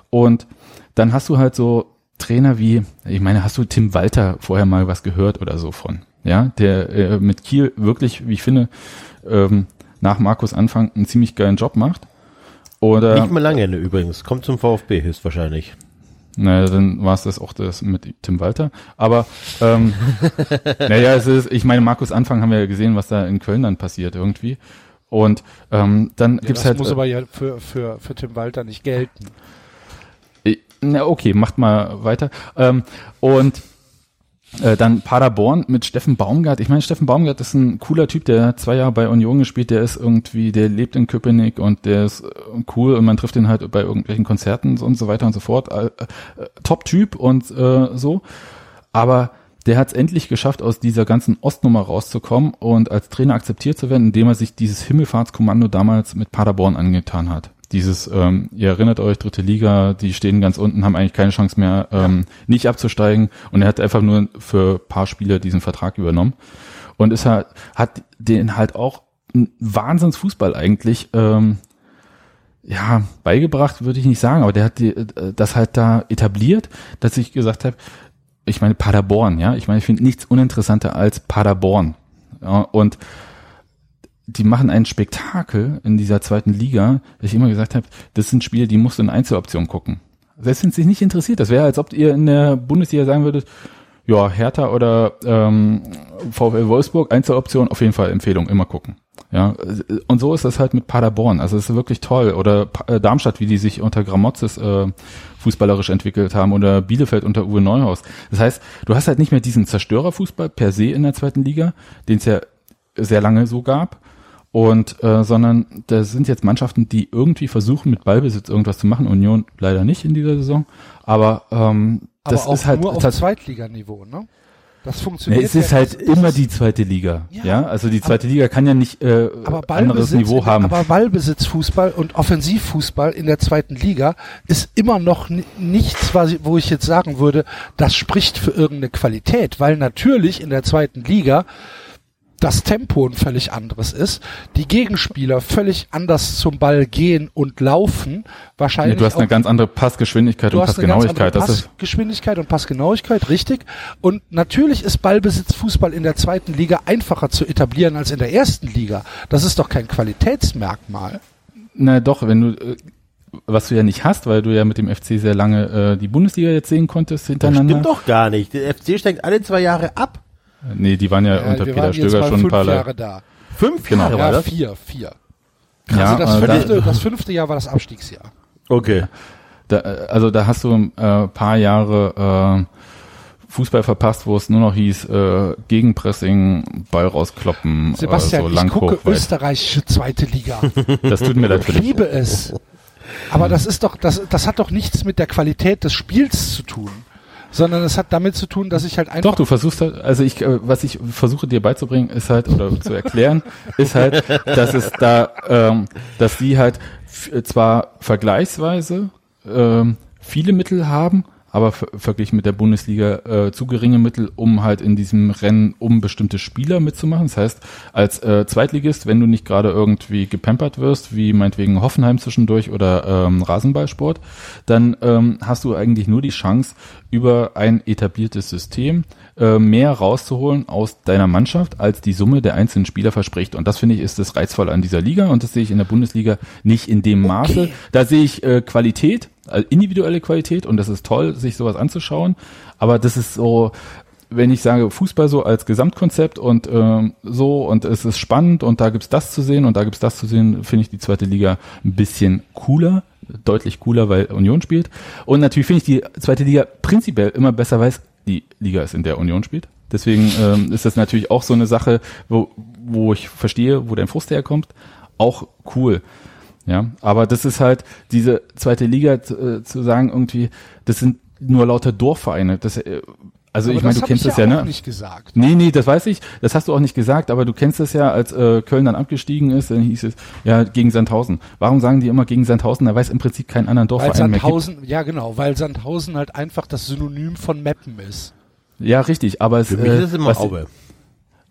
S5: Und dann hast du halt so Trainer wie, ich meine, hast du Tim Walter vorher mal was gehört oder so von? Ja, der äh, mit Kiel wirklich, wie ich finde, ähm, nach Markus Anfang einen ziemlich geilen Job macht. Oder
S4: Nicht mehr lange übrigens. Kommt zum VfB höchstwahrscheinlich.
S5: Naja, dann war es das auch das mit Tim Walter. Aber ähm, <laughs> naja, es ist, ich meine, Markus Anfang haben wir ja gesehen, was da in Köln dann passiert irgendwie. Und ähm, dann
S2: Ja,
S5: gibt's
S2: das
S5: halt.
S2: muss aber ja für, für, für Tim Walter nicht gelten.
S5: äh, na okay, macht mal weiter. Ähm, und äh, dann Paderborn mit Steffen Baumgart. Ich meine, Steffen Baumgart ist ein cooler Typ, der hat zwei Jahre bei Union gespielt, der ist irgendwie, der lebt in Köpenick und der ist äh, cool und man trifft ihn halt bei irgendwelchen Konzerten und so weiter und so fort. Äh, Top-Typ und so. Aber der hat es endlich geschafft, aus dieser ganzen Ostnummer rauszukommen und als Trainer akzeptiert zu werden, indem er sich dieses Himmelfahrtskommando damals mit Paderborn angetan hat. Dieses, ähm, ihr erinnert euch, dritte Liga, die stehen ganz unten, haben eigentlich keine Chance mehr, ähm, nicht abzusteigen. Und er hat einfach nur für ein paar Spieler diesen Vertrag übernommen. Und ist halt, hat den halt auch Wahnsinnsfußball eigentlich, ähm, ja, beigebracht, würde ich nicht sagen, aber der hat die, äh, das halt da etabliert, dass ich gesagt habe, ich meine Paderborn, ja, ich meine, ich finde nichts uninteressanter als Paderborn. Ja, und die machen ein Spektakel in dieser zweiten Liga, dass ich immer gesagt habe, das sind Spiele, die musst du in Einzeloption gucken. Selbst wenn es dich nicht interessiert, das wäre, als ob ihr in der Bundesliga sagen würdet, ja, Hertha oder ähm, VfL Wolfsburg, Einzeloption, auf jeden Fall Empfehlung, immer gucken. Ja, und so ist das halt mit Paderborn. Also es ist wirklich toll. Oder äh, Darmstadt, wie die sich unter Gramotzes äh, fußballerisch entwickelt haben oder Bielefeld unter Uwe Neuhaus. Das heißt, du hast halt nicht mehr diesen Zerstörerfußball per se in der zweiten Liga, den es ja sehr lange so gab. Und äh, sondern da sind jetzt Mannschaften, die irgendwie versuchen, mit Ballbesitz irgendwas zu machen. Union leider nicht in dieser Saison. Aber ähm,
S2: Aber
S5: das
S2: auch
S5: ist halt
S2: nur auf
S5: das,
S2: Zweitliganiveau, ne? Das funktioniert.
S5: es ist
S2: ja-
S5: halt immer
S2: das-
S5: die zweite Liga. Ja,
S2: Ja,
S5: also die zweite Liga kann ja nicht äh,
S2: aber
S5: anderes Niveau haben.
S2: aber Ballbesitzfußball und Offensivfußball in der zweiten Liga ist immer noch ni- nichts, wo ich jetzt sagen würde, das spricht für irgendeine Qualität, weil natürlich in der zweiten Liga das Tempo ein völlig anderes ist, die Gegenspieler völlig anders zum Ball gehen und laufen,
S5: nee,
S2: wahrscheinlich
S5: du hast eine
S2: auch-
S5: ganz andere Passgeschwindigkeit
S2: Du
S5: und
S2: hast eine ganz andere
S5: Passgenauigkeit. Das ist
S2: Passgeschwindigkeit und Passgenauigkeit, richtig. Und natürlich ist Ballbesitzfußball in der zweiten Liga einfacher zu etablieren als in der ersten Liga. Das ist doch kein Qualitätsmerkmal.
S5: na doch, wenn du äh, was du ja nicht hast, weil du ja mit dem FC sehr lange äh, die Bundesliga jetzt sehen konntest
S4: Das
S5: hintereinander.
S4: stimmt doch gar nicht. Der FC steigt alle zwei Jahre ab.
S5: Nee, die waren ja
S2: Äh,
S5: unter Peter Stöger schon ein paar
S2: Jahre da.
S4: Fünf
S5: Genau.
S4: Jahre war
S2: Ja,
S4: das?
S2: vier, vier.
S5: Ja,
S2: also das
S5: äh, da-
S2: fünfte, das fünfte Jahr war das Abstiegsjahr.
S4: Okay.
S5: Da, äh, also da hast du äh, paar Jahre äh, Fußball verpasst, wo es nur noch hieß, äh, Gegenpressing, Ball rauskloppen,
S2: Sebastian,
S5: äh, so
S2: ich
S5: lang
S2: gucke
S5: hoch, weit.
S2: österreichische zweite Liga. <laughs>
S5: Das tut mir leid für
S2: Ich liebe es. Aber das ist doch, das, das hat doch nichts mit der Qualität des Spiels zu tun. Sondern es hat damit zu tun, dass ich halt einfach
S5: Doch, du versuchst halt, also ich, äh, was ich versuche dir beizubringen, ist halt, oder zu erklären, <laughs> ist halt, dass es da, ähm, dass die halt zwar vergleichsweise ähm, viele Mittel haben, aber ver verglichen mit der Bundesliga äh, zu geringe Mittel, um halt in diesem Rennen um bestimmte Spieler mitzumachen. Das heißt, als äh, Zweitligist, wenn du nicht gerade irgendwie gepampert wirst, wie meinetwegen Hoffenheim zwischendurch oder ähm, Rasenballsport, dann ähm, hast du eigentlich nur die Chance, über ein etabliertes System äh, mehr rauszuholen aus deiner Mannschaft, als die Summe der einzelnen Spieler verspricht. Und das finde ich ist das Reizvolle an dieser Liga und das sehe ich in der Bundesliga nicht in dem Maße. Da sehe ich äh, Qualität, äh, individuelle Qualität und das ist toll, sich sowas anzuschauen. Aber das ist so, wenn ich sage Fußball so als Gesamtkonzept und ähm, so und es ist spannend und da gibt's das zu sehen und da gibt's das zu sehen, finde ich die zweite Liga ein bisschen cooler, deutlich cooler, weil Union spielt. Und natürlich finde ich die zweite Liga prinzipiell immer besser, weil es die Liga ist, in der Union spielt. Deswegen ähm, ist das natürlich auch so eine Sache, wo, wo ich verstehe, wo dein Frust herkommt. Auch cool. Ja, aber das ist halt diese zweite Liga äh, zu sagen irgendwie, das sind nur lauter Dorfvereine. Das, äh, also
S2: Aber
S5: ich meine,
S2: das
S5: du kennst
S2: ich
S5: das
S2: ja
S5: ja,
S2: auch
S5: ne?
S2: nicht gesagt.
S5: Nee, nee, das weiß ich. Das hast du auch nicht gesagt, aber du kennst es ja, als äh, Köln dann abgestiegen ist, dann hieß es, ja, gegen Sandhausen. Warum sagen die immer gegen Sandhausen? Da weiß im Prinzip keinen anderen
S2: Weil
S5: Dorfverein mehr gibt.
S2: Sandhausen, ja genau, weil Sandhausen halt einfach das Synonym von Meppen ist.
S5: Ja, richtig, aber es,
S4: Für mich
S5: äh,
S4: ist es immer
S5: was,
S4: Aue.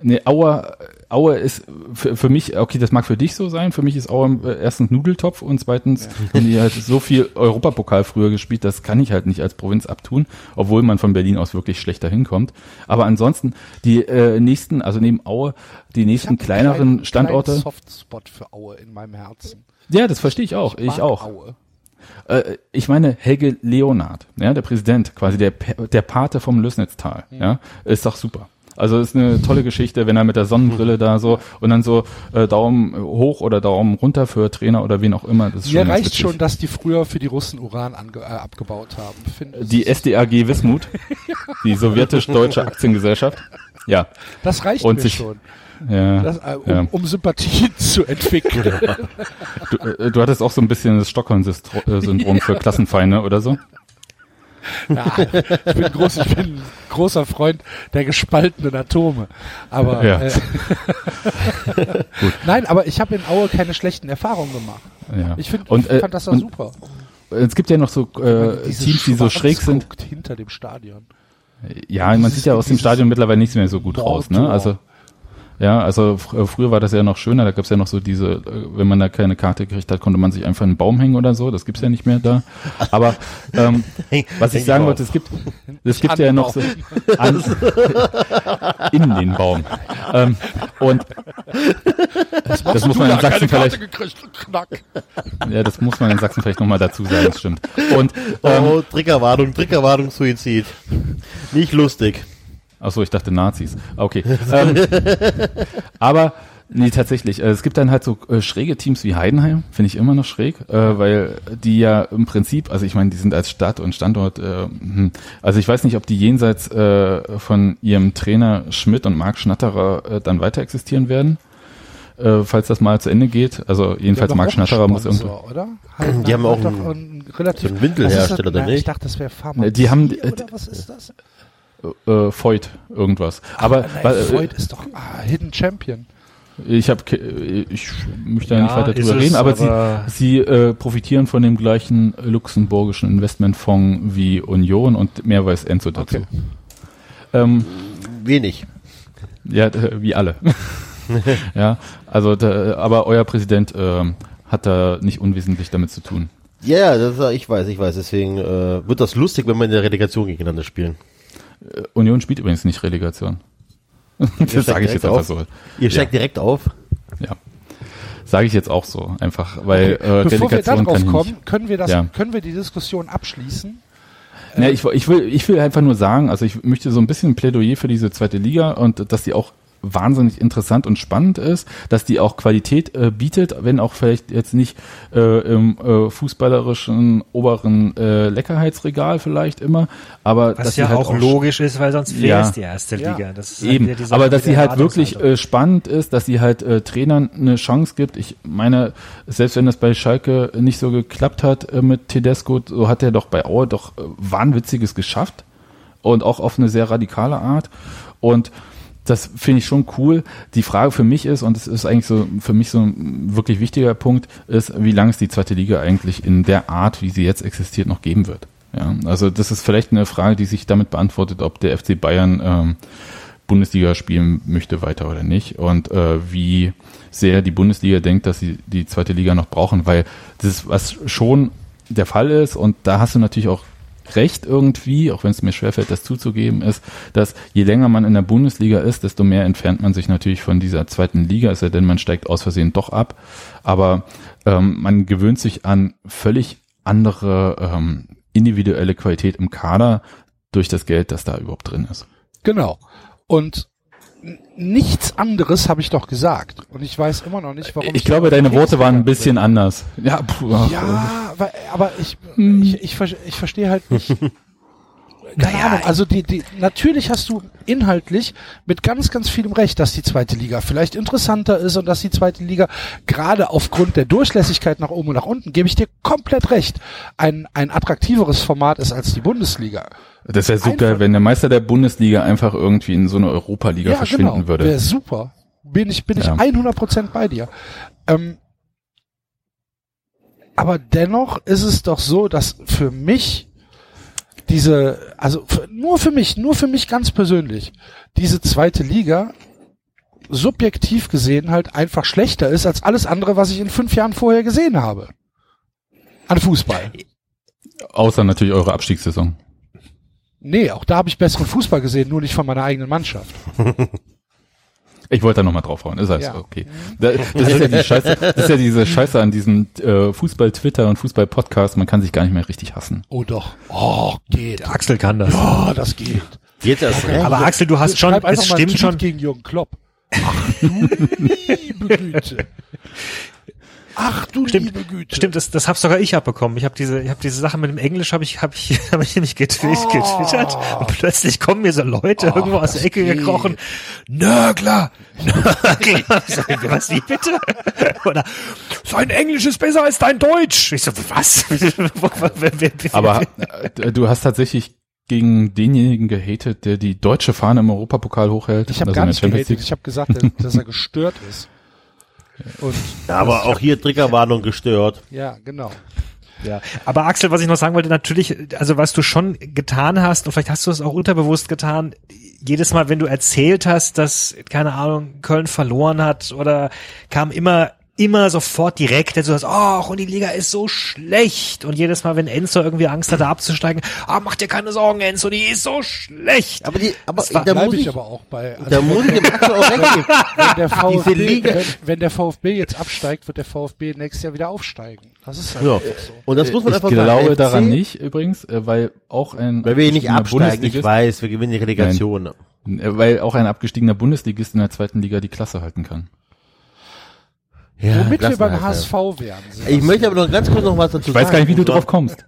S5: Nee, Aue, Aue ist für, für mich, okay, das mag für dich so sein, für mich ist Aue äh, erstens Nudeltopf und zweitens haben die halt so viel Europapokal früher gespielt, das kann ich halt nicht als Provinz abtun, obwohl man von Berlin aus wirklich schlechter hinkommt. Aber ansonsten, die äh, nächsten, also neben Aue, die
S2: Ich
S5: nächsten kleineren
S2: kleinen-
S5: Standorte.
S2: kleinen Softspot für Aue in meinem Herzen.
S5: Ja, das verstehe ich auch, ich,
S2: mag
S5: auch.
S2: Aue.
S5: Äh, ich meine, Helge Leonard, ja, der Präsident, quasi der, der Pate vom Lößnitztal, ja, ist doch super. Also ist eine tolle Geschichte, wenn er mit der Sonnenbrille da so und dann so äh, Daumen hoch oder Daumen runter für Trainer oder wen auch immer. Das ist
S2: Mir
S5: schon
S2: reicht
S5: witzig.
S2: schon, dass die früher für die Russen Uran ange äh, abgebaut haben. Find,
S5: Die SDAG Wismut, <laughs> die sowjetisch-deutsche Aktiengesellschaft. Ja,
S2: das reicht
S5: und
S2: mir
S5: sich-
S2: schon,
S5: ja.
S2: das, äh, um,
S5: ja.
S2: um Sympathien <laughs> zu entwickeln.
S5: Du, äh, du hattest auch so ein bisschen das Stockholm-Syndrom für <laughs> Klassenfeinde oder so.
S2: Ja, ich bin groß, ich bin ein großer Freund der gespaltenen Atome. Aber
S5: Ja.
S2: äh, <laughs> nein, aber ich habe in Aue keine schlechten Erfahrungen gemacht.
S5: Ja.
S2: Ich find,
S5: Und,
S2: ich
S5: äh,
S2: fand das da super.
S5: Es gibt ja noch so äh, Teams, die so schräg sind.
S2: hinter dem Stadion.
S5: Ja, man sieht ja aus dem Stadion mittlerweile nichts mehr so gut raus, ne? Also ja, also fr äh, früher war das ja noch schöner, da gab's ja noch so diese, äh, wenn man da keine Karte gekriegt hat, konnte man sich einfach in einen Baum hängen oder so, das gibt's ja nicht mehr da. Aber ähm, <laughs> was ich sagen wollte, es gibt es gibt ja noch so an, in den Baum. Ähm, und das muss man in Sachsen vielleicht,
S2: gekriegt, knack.
S5: ja, das muss man in Sachsen vielleicht nochmal dazu sagen, das stimmt. Und ähm,
S4: Oh, Triggerwarnung, Triggerwarnung, Suizid. Nicht lustig.
S5: Ach so, ich dachte Nazis. Okay. ähm, <laughs> aber nee, tatsächlich. Äh, es gibt dann halt so äh, schräge Teams wie Heidenheim, finde ich immer noch schräg, äh, weil die ja im Prinzip, also ich meine, die sind als Stadt und Standort, äh, hm, also ich weiß nicht, ob die jenseits äh, von ihrem Trainer Schmidt und Marc Schnatterer äh, dann weiter existieren werden. Äh, falls das mal zu Ende geht. Also jedenfalls Marc Schnatterer muss irgendwo.
S2: oder? <clears throat>
S4: Die haben auch
S2: doch
S4: einen-
S2: einen relativ
S4: so einen Windelhersteller, oder nicht?
S2: Ich dachte, das wäre Pharma.
S5: Die haben-
S2: oder was ist das?
S5: Äh, Voigt irgendwas. Aber
S2: Nein,
S5: weil, äh,
S2: Voigt ist doch ah, Hidden Champion.
S5: Ich habe, ich möchte da
S3: Ja,
S5: nicht weiter drüber
S3: es,
S5: reden, aber,
S3: aber-
S5: sie, sie äh, profitieren von dem gleichen luxemburgischen Investmentfonds wie Union und mehr weiß Enzo dazu.
S2: Okay.
S5: Ähm,
S4: Wenig.
S5: ja, wie alle. <laughs> ja, also, da, aber euer Präsident ähm, hat da nicht unwesentlich damit zu tun.
S4: Ja, das, äh, ich weiß, ich weiß. Deswegen äh, wird das lustig, wenn wir in der Relegation gegeneinander spielen.
S5: Äh, Union spielt übrigens nicht Relegation. <laughs> das sage ich jetzt einfach
S4: auf.
S5: so.
S4: Ihr steigt direkt auf.
S5: Ja. Sage ich jetzt auch so, einfach, weil äh,
S2: Bevor wir
S5: Relegation
S2: darauf
S5: kann ich nicht.
S2: kommen, können wir das,
S5: Ja.
S2: können wir die Diskussion abschließen?
S5: Ja, ich, ich, will, ich will einfach nur sagen, also ich möchte so ein bisschen ein Plädoyer für diese zweite Liga und dass die auch wahnsinnig interessant und spannend ist, dass die auch Qualität äh, bietet, wenn auch vielleicht jetzt nicht äh, im äh, fußballerischen oberen äh, Leckerheitsregal vielleicht immer, aber dass
S3: Was
S5: sie
S3: ja
S5: halt
S3: auch logisch ist, weil sonst wäre
S5: Ja.
S3: es die erste
S2: Ja.
S3: Liga. Das ist halt
S5: Eben,
S3: Sache
S5: aber dass sie halt wirklich äh, spannend ist, dass sie halt äh, Trainern eine Chance gibt. Ich meine, selbst wenn das bei Schalke nicht so geklappt hat äh, mit Tedesco, so hat er doch bei Aue doch äh, Wahnwitziges geschafft und auch auf eine sehr radikale Art und das finde ich schon cool. Die Frage für mich ist, und es ist eigentlich so für mich so ein wirklich wichtiger Punkt, ist, wie lange es die zweite Liga eigentlich in der Art, wie sie jetzt existiert, noch geben wird. Ja, also das ist vielleicht eine Frage, die sich damit beantwortet, ob der FC Bayern ähm, Bundesliga spielen möchte weiter oder nicht und äh, wie sehr die Bundesliga denkt, dass sie die zweite Liga noch brauchen, weil das ist, was schon der Fall ist und da hast du natürlich auch recht irgendwie, auch wenn es mir schwerfällt, das zuzugeben, ist, dass je länger man in der Bundesliga ist, desto mehr entfernt man sich natürlich von dieser zweiten Liga, ist ja denn man steigt aus Versehen doch ab, aber ähm, man gewöhnt sich an völlig andere ähm, individuelle Qualität im Kader durch das Geld, das da überhaupt drin ist.
S2: Genau. Und nichts anderes habe ich doch gesagt. Und ich weiß immer noch nicht, warum.
S5: Ich glaube, deine Worte waren ein bisschen anders. Ja, puh,
S2: Ja, aber, aber ich,
S5: Hm.
S2: ich, ich, ich verstehe halt nicht. <laughs> Keine Ahnung, also die, die, natürlich hast du inhaltlich mit ganz, ganz vielem Recht, dass die zweite Liga vielleicht interessanter ist und dass die zweite Liga gerade aufgrund der Durchlässigkeit nach oben und nach unten, gebe ich dir komplett recht, ein, ein attraktiveres Format ist als die Bundesliga.
S5: Das wäre super,
S2: Einfach-
S5: wenn der Meister der Bundesliga einfach irgendwie in so eine Europa-Liga verschwinden
S2: genau,
S5: würde.
S2: Wäre super. Bin ich, bin ich
S5: Ja.
S2: 100% bei dir. Ähm, aber dennoch ist es doch so, dass für mich diese, also für, nur für mich, nur für mich ganz persönlich, diese zweite Liga subjektiv gesehen halt einfach schlechter ist als alles andere, was ich in fünf Jahren vorher gesehen habe. An Fußball.
S5: Außer natürlich eure Abstiegssaison.
S2: Nee, auch da habe ich besseren Fußball gesehen, nur nicht von meiner eigenen Mannschaft. <laughs>
S5: Ich wollte da nochmal draufhauen, ist alles
S2: Ja.
S5: okay. Da- Das ist ja die Scheiße, das ist ja diese Scheiße an diesem äh, Fußball-Twitter und Fußball-Podcast, man kann sich gar nicht mehr richtig hassen.
S2: Oh doch. Oh, geht.
S3: Axel kann das.
S2: Oh, das geht.
S4: Jetzt erst recht.
S3: Aber Axel, du hast schon, es stimmt schon.
S2: gegen Jürgen Klopp. Ach du liebe Güte. <laughs> Ach du
S3: Stimmt,
S2: liebe Güte.
S3: Stimmt, das, das hab sogar ich abbekommen. Ich habe diese, ich habe diese Sache mit dem Englisch habe ich, habe ich, <laughs> habe ich nämlich <laughs>
S2: Oh.
S3: getwittert und plötzlich kommen mir so Leute irgendwo aus der Ecke
S2: geht.
S3: gekrochen. Nörgler, <laughs> Nörgler. Sag ich, Was wie bitte? Oder sein Englisch ist besser als dein Deutsch. Ich so was?
S5: Aber äh, du hast tatsächlich gegen denjenigen gehatet, der die deutsche Fahne im Europapokal hochhält.
S2: Ich habe
S5: also
S2: gar nicht gehatet. Ich habe gesagt, dass, dass er gestört ist. Und
S4: Ja, aber auch hier Triggerwarnung gestört.
S2: ja, genau.
S3: Ja, aber Axel, was ich noch sagen wollte, natürlich, also was du schon getan hast, und vielleicht hast du es auch unterbewusst getan, jedes Mal, wenn du erzählt hast, dass, keine Ahnung, Köln verloren hat, oder kam immer, immer sofort direkt, dass du sagst, oh, und die Liga ist so schlecht. Und jedes Mal, wenn Enzo irgendwie Angst hatte abzusteigen, ah, mach dir keine Sorgen, Enzo, die ist so schlecht.
S4: Aber die, aber
S3: Das war-
S4: da muss
S2: ich
S4: ich,
S2: aber auch bei. Also
S4: da muss ich dem Axel auch recht
S2: wenn der <laughs>
S4: Diese
S2: VfB,
S4: Liga-
S2: wenn, wenn der VfB jetzt absteigt, wird der VfB nächstes Jahr wieder aufsteigen. Das ist halt
S4: Ja.
S2: so.
S4: Und das muss man
S5: ich
S4: einfach
S5: glaube
S4: sagen. FC,
S5: daran nicht übrigens, äh, weil auch ein
S4: Weil wir nicht absteigen, ich
S5: Bundesligist-
S4: weiß, wir gewinnen die Relegation.
S5: äh, weil auch ein abgestiegener Bundesligist in der zweiten Liga die Klasse halten kann.
S4: Ja,
S2: Womit wir beim HSV wären.
S4: Ich möchte aber noch ganz kurz noch was dazu
S5: Ich weiß
S4: sagen.
S5: gar nicht, wie du drauf kommst.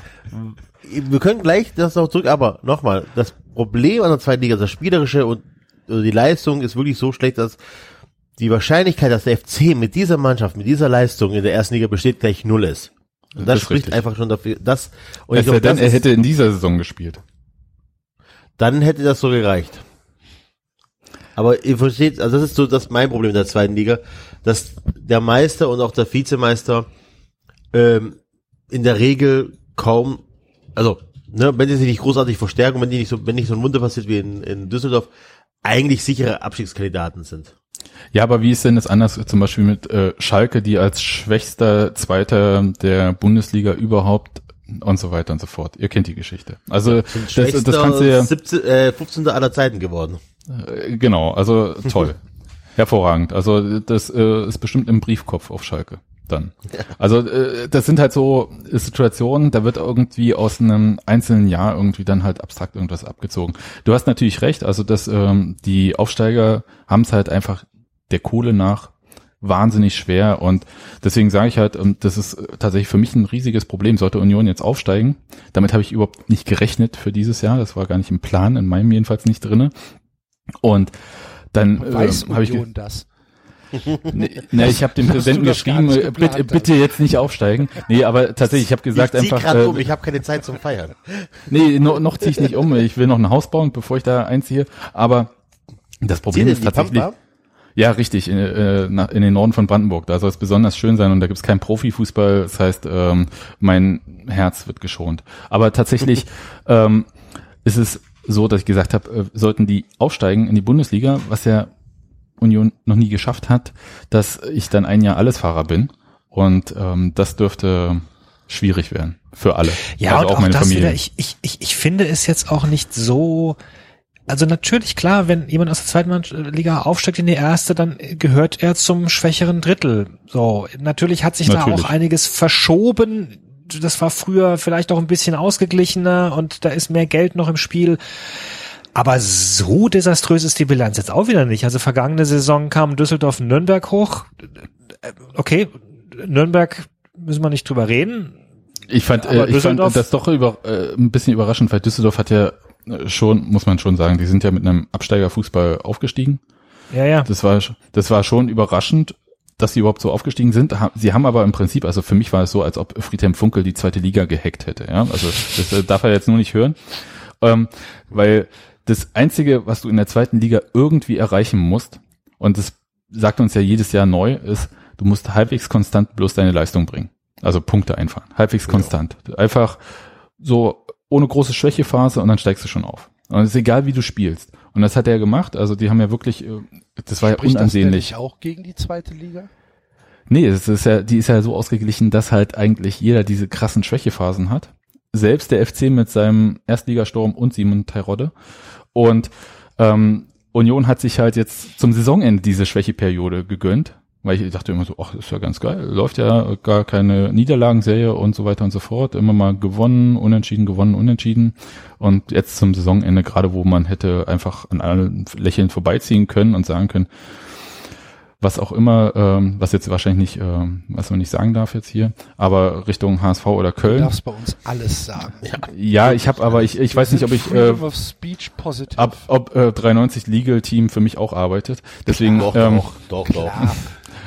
S5: <laughs>
S4: wir können gleich das noch zurück, aber nochmal, das Problem an der zweiten Liga, das Spielerische und also die Leistung ist wirklich so schlecht, dass die Wahrscheinlichkeit, dass der FC mit dieser Mannschaft, mit dieser Leistung in der ersten Liga besteht, gleich null ist. Und das,
S5: Das
S4: spricht
S5: richtig.
S4: einfach schon dafür, dass, und
S5: Es
S4: ich
S5: sei
S4: glaube,
S5: denn,
S4: das
S5: er hätte in dieser Saison gespielt.
S4: dann hätte das so gereicht. Aber ihr versteht, also das ist so das mein Problem in der zweiten Liga, dass der Meister und auch der Vizemeister ähm, in der Regel kaum, also ne, wenn sie sich nicht großartig verstärken, wenn die nicht so, wenn nicht so ein Wunder passiert wie in, in Düsseldorf, eigentlich sichere Abstiegskandidaten sind.
S5: Ja, aber wie ist denn das anders zum Beispiel mit äh, Schalke, die als schwächster Zweiter der Bundesliga überhaupt und so weiter und so fort. Ihr kennt die Geschichte. Also das, das kannst du ja
S4: 17, äh, 15. aller Zeiten geworden.
S5: Äh, Genau, also toll. <laughs> Hervorragend. Also das äh, ist bestimmt im Briefkopf auf Schalke dann. Also äh, das sind halt so Situationen, da wird irgendwie aus einem einzelnen Jahr irgendwie dann halt abstrakt irgendwas abgezogen. Du hast natürlich recht, also dass ähm, die Aufsteiger haben es halt einfach der Kohle nach wahnsinnig schwer und deswegen sage ich halt, ähm, das ist tatsächlich für mich ein riesiges Problem. Sollte Union jetzt aufsteigen, damit habe ich überhaupt nicht gerechnet für dieses Jahr, das war gar nicht im Plan, in meinem jedenfalls nicht drinne. Und dann äh,
S2: Weiß
S5: habe ich
S2: das? <laughs>
S5: Nee, nee, ich habe dem Präsidenten geschrieben, äh, bitte, bitte jetzt nicht aufsteigen. Nee, aber tatsächlich, ich habe gesagt
S4: ich zieh
S5: einfach,
S4: grad
S5: äh,
S4: um, ich habe keine Zeit zum Feiern. <laughs>
S5: nee, no, noch ziehe ich nicht um. Ich will noch ein Haus bauen, bevor ich da einziehe. Aber das Problem ist tatsächlich,
S4: Pampa?
S5: ja richtig, in, äh, in den Norden von Brandenburg. Da soll es besonders schön sein und da gibt's keinen Profifußball. Das heißt, ähm, mein Herz wird geschont. Aber tatsächlich <laughs> ähm, ist es so, dass ich gesagt habe, äh, sollten die aufsteigen in die Bundesliga, was ja Union noch nie geschafft hat, dass ich dann ein Jahr Allesfahrer bin. Und ähm, das dürfte schwierig werden für alle.
S3: Ja,
S5: also
S3: und
S5: auch
S3: auch, das
S5: Familie.
S3: wieder, ich, ich, ich, ich finde es jetzt auch nicht so, also natürlich klar, wenn jemand aus der zweiten Mann- Liga aufsteigt in die erste, dann gehört er zum schwächeren Drittel. So, natürlich hat sich da
S5: Natürlich.
S3: auch einiges verschoben. Das war früher vielleicht auch ein bisschen ausgeglichener und da ist mehr Geld noch im Spiel. Aber so desaströs ist die Bilanz jetzt auch wieder nicht. Also vergangene Saison kam Düsseldorf Nürnberg hoch. Okay, Nürnberg müssen wir nicht drüber reden.
S5: Ich fand, äh, ich fand das doch über, äh, ein bisschen überraschend, weil Düsseldorf hat ja äh, schon, muss man schon sagen, die sind ja mit einem Absteigerfußball aufgestiegen.
S3: Ja, ja.
S5: Das war, das war schon überraschend, dass sie überhaupt so aufgestiegen sind. Sie haben aber im Prinzip, also für mich war es so, als ob Friedhelm Funkel die zweite Liga gehackt hätte. Ja, also das äh, darf er jetzt nur nicht hören, ähm, weil das einzige, was du in der zweiten Liga irgendwie erreichen musst, und das sagt uns ja jedes Jahr neu, ist, du musst halbwegs konstant bloß deine Leistung bringen. Also Punkte einfahren. Halbwegs konstant. Einfach so ohne große Schwächephase und dann steigst du schon auf. Und es ist egal, wie du spielst. Und das hat er gemacht. Also die haben ja wirklich, äh, das war
S2: Spricht
S5: ja
S2: das
S5: unansehnlich.
S2: nicht auch gegen die zweite Liga?
S5: Nee, es ist ja, die ist ja so ausgeglichen, dass halt eigentlich jeder diese krassen Schwächephasen hat. Selbst der FC mit seinem Erstligasturm und Simon Terodde. Und ähm, Union hat sich halt jetzt zum Saisonende diese Schwächeperiode gegönnt. Weil ich dachte immer so, ach, ist ja ganz geil. Läuft ja gar keine Niederlagenserie und so weiter und so fort. Immer mal gewonnen, unentschieden, gewonnen, unentschieden. Und jetzt zum Saisonende, gerade wo man hätte einfach an allen Lächeln vorbeiziehen können und sagen können, was auch immer, ähm, was jetzt wahrscheinlich nicht, ähm, was man nicht sagen darf jetzt hier, aber Richtung HSV oder
S2: Du
S5: Köln.
S2: darfst bei uns alles sagen.
S5: Ja, ich habe aber ich, ich weiß nicht, ob ich äh,
S2: Freedom of Speech positive.
S5: ab, ob äh, 93 Legal Team für mich auch arbeitet. Deswegen
S4: Doch,
S5: ähm,
S4: doch, doch, doch.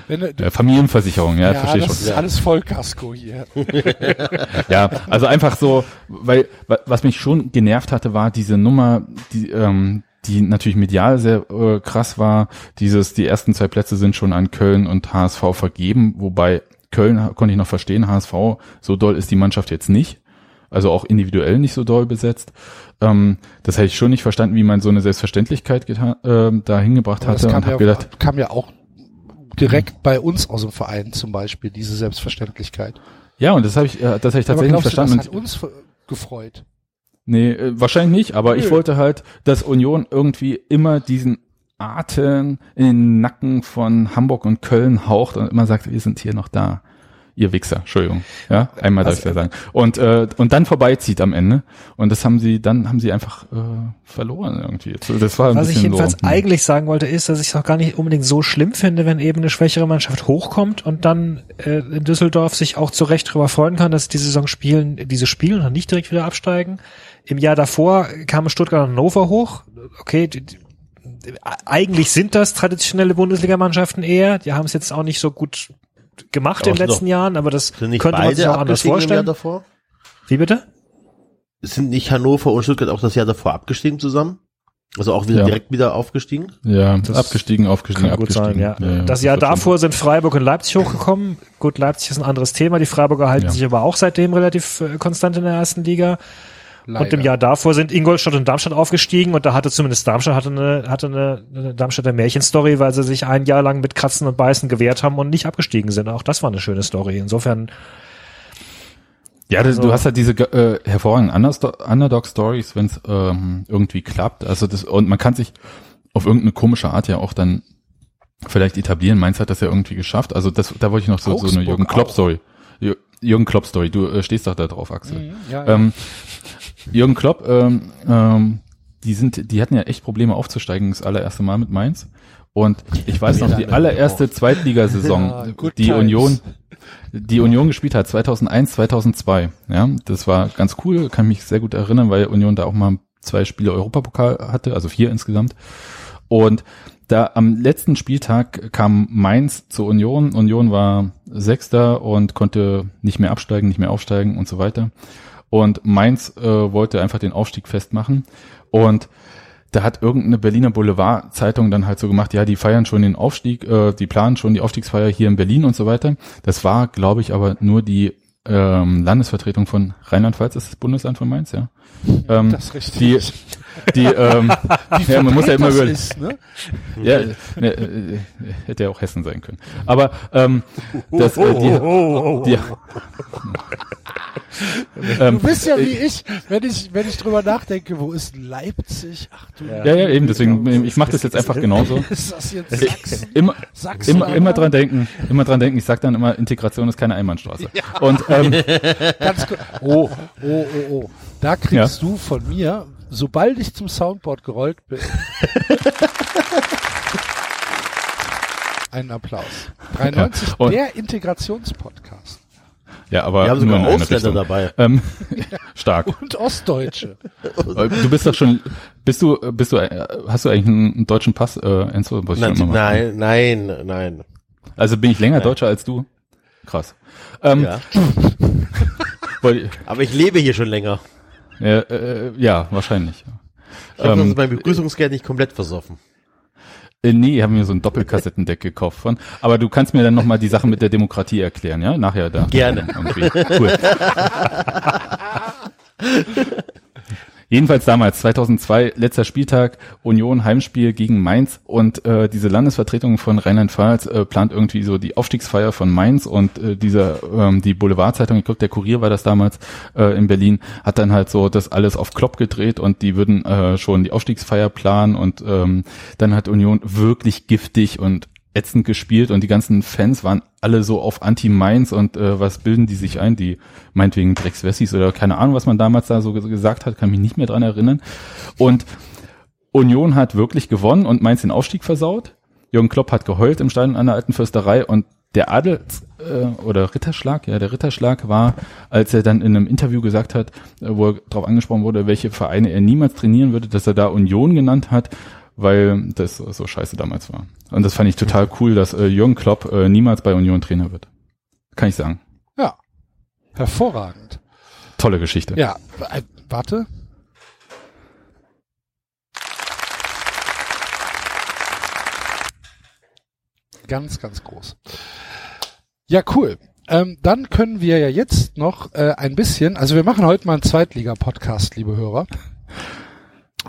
S2: Wenn
S5: äh, Familienversicherung, ja,
S2: ja,
S5: verstehe
S2: das
S5: schon.
S2: ist alles Vollkasko hier. <laughs>
S5: Ja, also einfach so, weil wa- was mich schon genervt hatte, war diese Nummer, die ähm, die natürlich medial sehr äh, krass war. Dieses, die ersten zwei Plätze sind schon an Köln und HSV vergeben, wobei Köln konnte ich noch verstehen, HSV so doll ist die Mannschaft jetzt nicht. Also auch individuell nicht so doll besetzt. Ähm, das hätte ich schon nicht verstanden, wie man so eine Selbstverständlichkeit getan, äh, da hingebracht
S2: Aber das
S5: hatte
S2: kam
S5: und
S2: ja,
S5: gedacht,
S2: kam ja auch direkt bei uns aus dem Verein zum Beispiel, diese Selbstverständlichkeit.
S5: ja, und das habe ich, äh, das habe ich
S2: Aber
S5: tatsächlich nicht
S2: glaubst du,
S5: verstanden.
S2: das hat uns gefreut.
S5: Nee, äh, wahrscheinlich nicht, aber ich
S2: Nö.
S5: wollte halt, dass Union irgendwie immer diesen Atem in den Nacken von Hamburg und Köln haucht und immer sagt, wir sind hier noch da. Ihr Wichser, Entschuldigung. Ja, einmal darf ich ja sagen. Und, äh, und dann vorbeizieht am Ende. Und das haben sie, dann haben sie einfach äh, verloren irgendwie. Das war ein
S3: Was ich jedenfalls
S5: so, hm.
S3: eigentlich sagen wollte, ist, dass ich es auch gar nicht unbedingt so schlimm finde, wenn eben eine schwächere Mannschaft hochkommt und dann äh, in Düsseldorf sich auch zu Recht darüber freuen kann, dass die Saison spielen, diese spielen und nicht direkt wieder absteigen. Im Jahr davor kamen Stuttgart und Hannover hoch. Okay, die, die, eigentlich sind das traditionelle Bundesligamannschaften eher. Die haben es jetzt auch nicht so gut gemacht
S4: Aber
S3: in den letzten
S4: doch-
S3: Jahren, aber das könnte man sich auch anders vorstellen.
S4: davor?
S3: Wie bitte?
S4: Sind nicht Hannover und Stuttgart auch das Jahr davor abgestiegen zusammen? Also auch wieder
S5: Ja.
S4: direkt wieder aufgestiegen?
S5: Ja,
S3: Das
S5: abgestiegen, aufgestiegen,
S3: Kann gut
S5: abgestiegen.
S3: sein, ja. das Jahr davor sind Freiburg und Leipzig hochgekommen. Gut, Leipzig ist ein anderes Thema. Die Freiburger halten
S5: Ja.
S3: sich aber auch seitdem relativ äh, konstant in der ersten Liga.
S2: Leider.
S3: Und im Jahr davor sind Ingolstadt und Darmstadt aufgestiegen und da hatte zumindest Darmstadt hatte eine, hatte eine, eine Darmstädter Märchenstory, weil sie sich ein Jahr lang mit Kratzen und Beißen gewehrt haben und nicht abgestiegen sind. Auch das war eine schöne Story. Insofern,
S5: Ja, du,
S3: Also-
S5: du hast halt diese äh, hervorragenden Underdog-Stories, wenn es ähm, irgendwie klappt. Also das und man kann sich auf irgendeine komische Art ja auch dann vielleicht etablieren. Mainz hat das ja irgendwie geschafft. Also das, da wollte ich noch so, so eine Jürgen. Klopp-Story. Jür- Jürgen Klopp-Story. Du äh, stehst doch da drauf, Axel.
S2: Mhm, ja, ja.
S5: Ähm, Jürgen Klopp, ähm, ähm, die sind, die hatten ja echt Probleme aufzusteigen, das allererste Mal mit Mainz. Und ich weiß noch, die allererste Zweitligasaison, <laughs>
S2: Ja,
S5: die
S2: times.
S5: Union, die Union gespielt hat, 2001, 2002. Ja, das war ganz cool, kann mich sehr gut erinnern, weil Union da auch mal zwei Spiele Europapokal hatte, also vier insgesamt. Und da am letzten Spieltag kam Mainz zur Union. Union war Sechster und konnte nicht mehr absteigen, nicht mehr aufsteigen und so weiter. Und Mainz äh, wollte einfach den Aufstieg festmachen. Und da hat irgendeine Berliner Boulevard-Zeitung dann halt so gemacht, ja, die feiern schon den Aufstieg, äh, die planen schon die Aufstiegsfeier hier in Berlin und so weiter. Das war, glaube ich, aber nur die ähm, Landesvertretung von Rheinland-Pfalz, ist das Bundesland von Mainz, ja. Ähm,
S2: Das ist richtig.
S5: die, die, <laughs> ähm, ja, man muss ja immer über,
S2: ist, ne?
S5: ja, ne, äh, hätte ja auch Hessen sein können. Aber ähm, das, äh, die, die, ähm,
S2: Du bist ja wie ich, wenn ich, wenn ich drüber nachdenke, wo ist Leipzig? Ach du.
S5: ja, ja, eben, deswegen, ich mache das jetzt einfach genauso. <laughs>
S2: Ist das jetzt Sachsen?
S5: Immer,
S2: Sachsen
S5: immer, immer dran denken, immer dran denken. Ich sag dann immer, Integration ist keine Einbahnstraße. Und ähm, <laughs>
S2: Ganz kurz. Oh, oh, oh, oh. Da kriegst du von mir, sobald ich zum Soundboard gerollt bin, <laughs> einen Applaus. 93,
S5: Und-
S2: der Integrationspodcast.
S5: ja, aber
S4: Wir haben sogar Ausländer
S5: Richtung.
S4: dabei.
S5: Ähm, <laughs> stark.
S2: Und Ostdeutsche.
S5: Du bist doch schon, bist du, bist du, äh, hast du eigentlich einen, deutschen Pass, äh, Enzo?
S4: Nein, nein, nein, nein.
S5: Also bin ich länger Deutscher als du? Krass. Ähm,
S4: Ja. <laughs> Aber ich lebe hier schon länger.
S5: Äh, äh, ja, wahrscheinlich.
S4: Ich habe
S5: Ähm,
S4: mein Begrüßungsgeld nicht komplett versoffen.
S5: Äh, nee, ich habe mir so ein Doppelkassettendeck <laughs> gekauft von. Aber du kannst mir dann nochmal die Sache mit der Demokratie erklären, ja? Nachher da.
S4: Gerne.
S5: Irgendwie. Cool. <laughs> <laughs> Jedenfalls damals, 2002, letzter Spieltag, Union Heimspiel gegen Mainz. Und äh, diese Landesvertretung von Rheinland-Pfalz äh, plant irgendwie so die Aufstiegsfeier von Mainz. Und äh, dieser ähm, die Boulevardzeitung, ich glaube der Kurier war das damals äh, in Berlin, hat dann halt so das alles auf Klopp gedreht. Und die würden äh, schon die Aufstiegsfeier planen. Und ähm, dann hat Union wirklich giftig und ätzend gespielt und die ganzen Fans waren alle so auf Anti-Mainz und äh, was bilden die sich ein? Die meinetwegen Dreckswessis oder keine Ahnung, was man damals da so gesagt hat, kann mich nicht mehr dran erinnern. Und Union hat wirklich gewonnen und Mainz den Aufstieg versaut. Jürgen Klopp hat geheult im Stadion an der alten Fürsterei und der Adels äh, oder Ritterschlag, ja, der Ritterschlag war, als er dann in einem Interview gesagt hat, äh, wo er darauf angesprochen wurde, welche Vereine er niemals trainieren würde, dass er da Union genannt hat weil das so scheiße damals war. Und das fand ich total cool, dass äh, Jürgen Klopp äh, niemals bei Union Trainer wird. Kann ich sagen.
S2: Ja. Hervorragend.
S5: Tolle Geschichte.
S2: Ja, äh, warte. Ganz, ganz groß. Ja, cool. Ähm, dann können wir ja jetzt noch äh, ein bisschen, also wir machen heute mal einen Zweitliga-Podcast, liebe Hörer.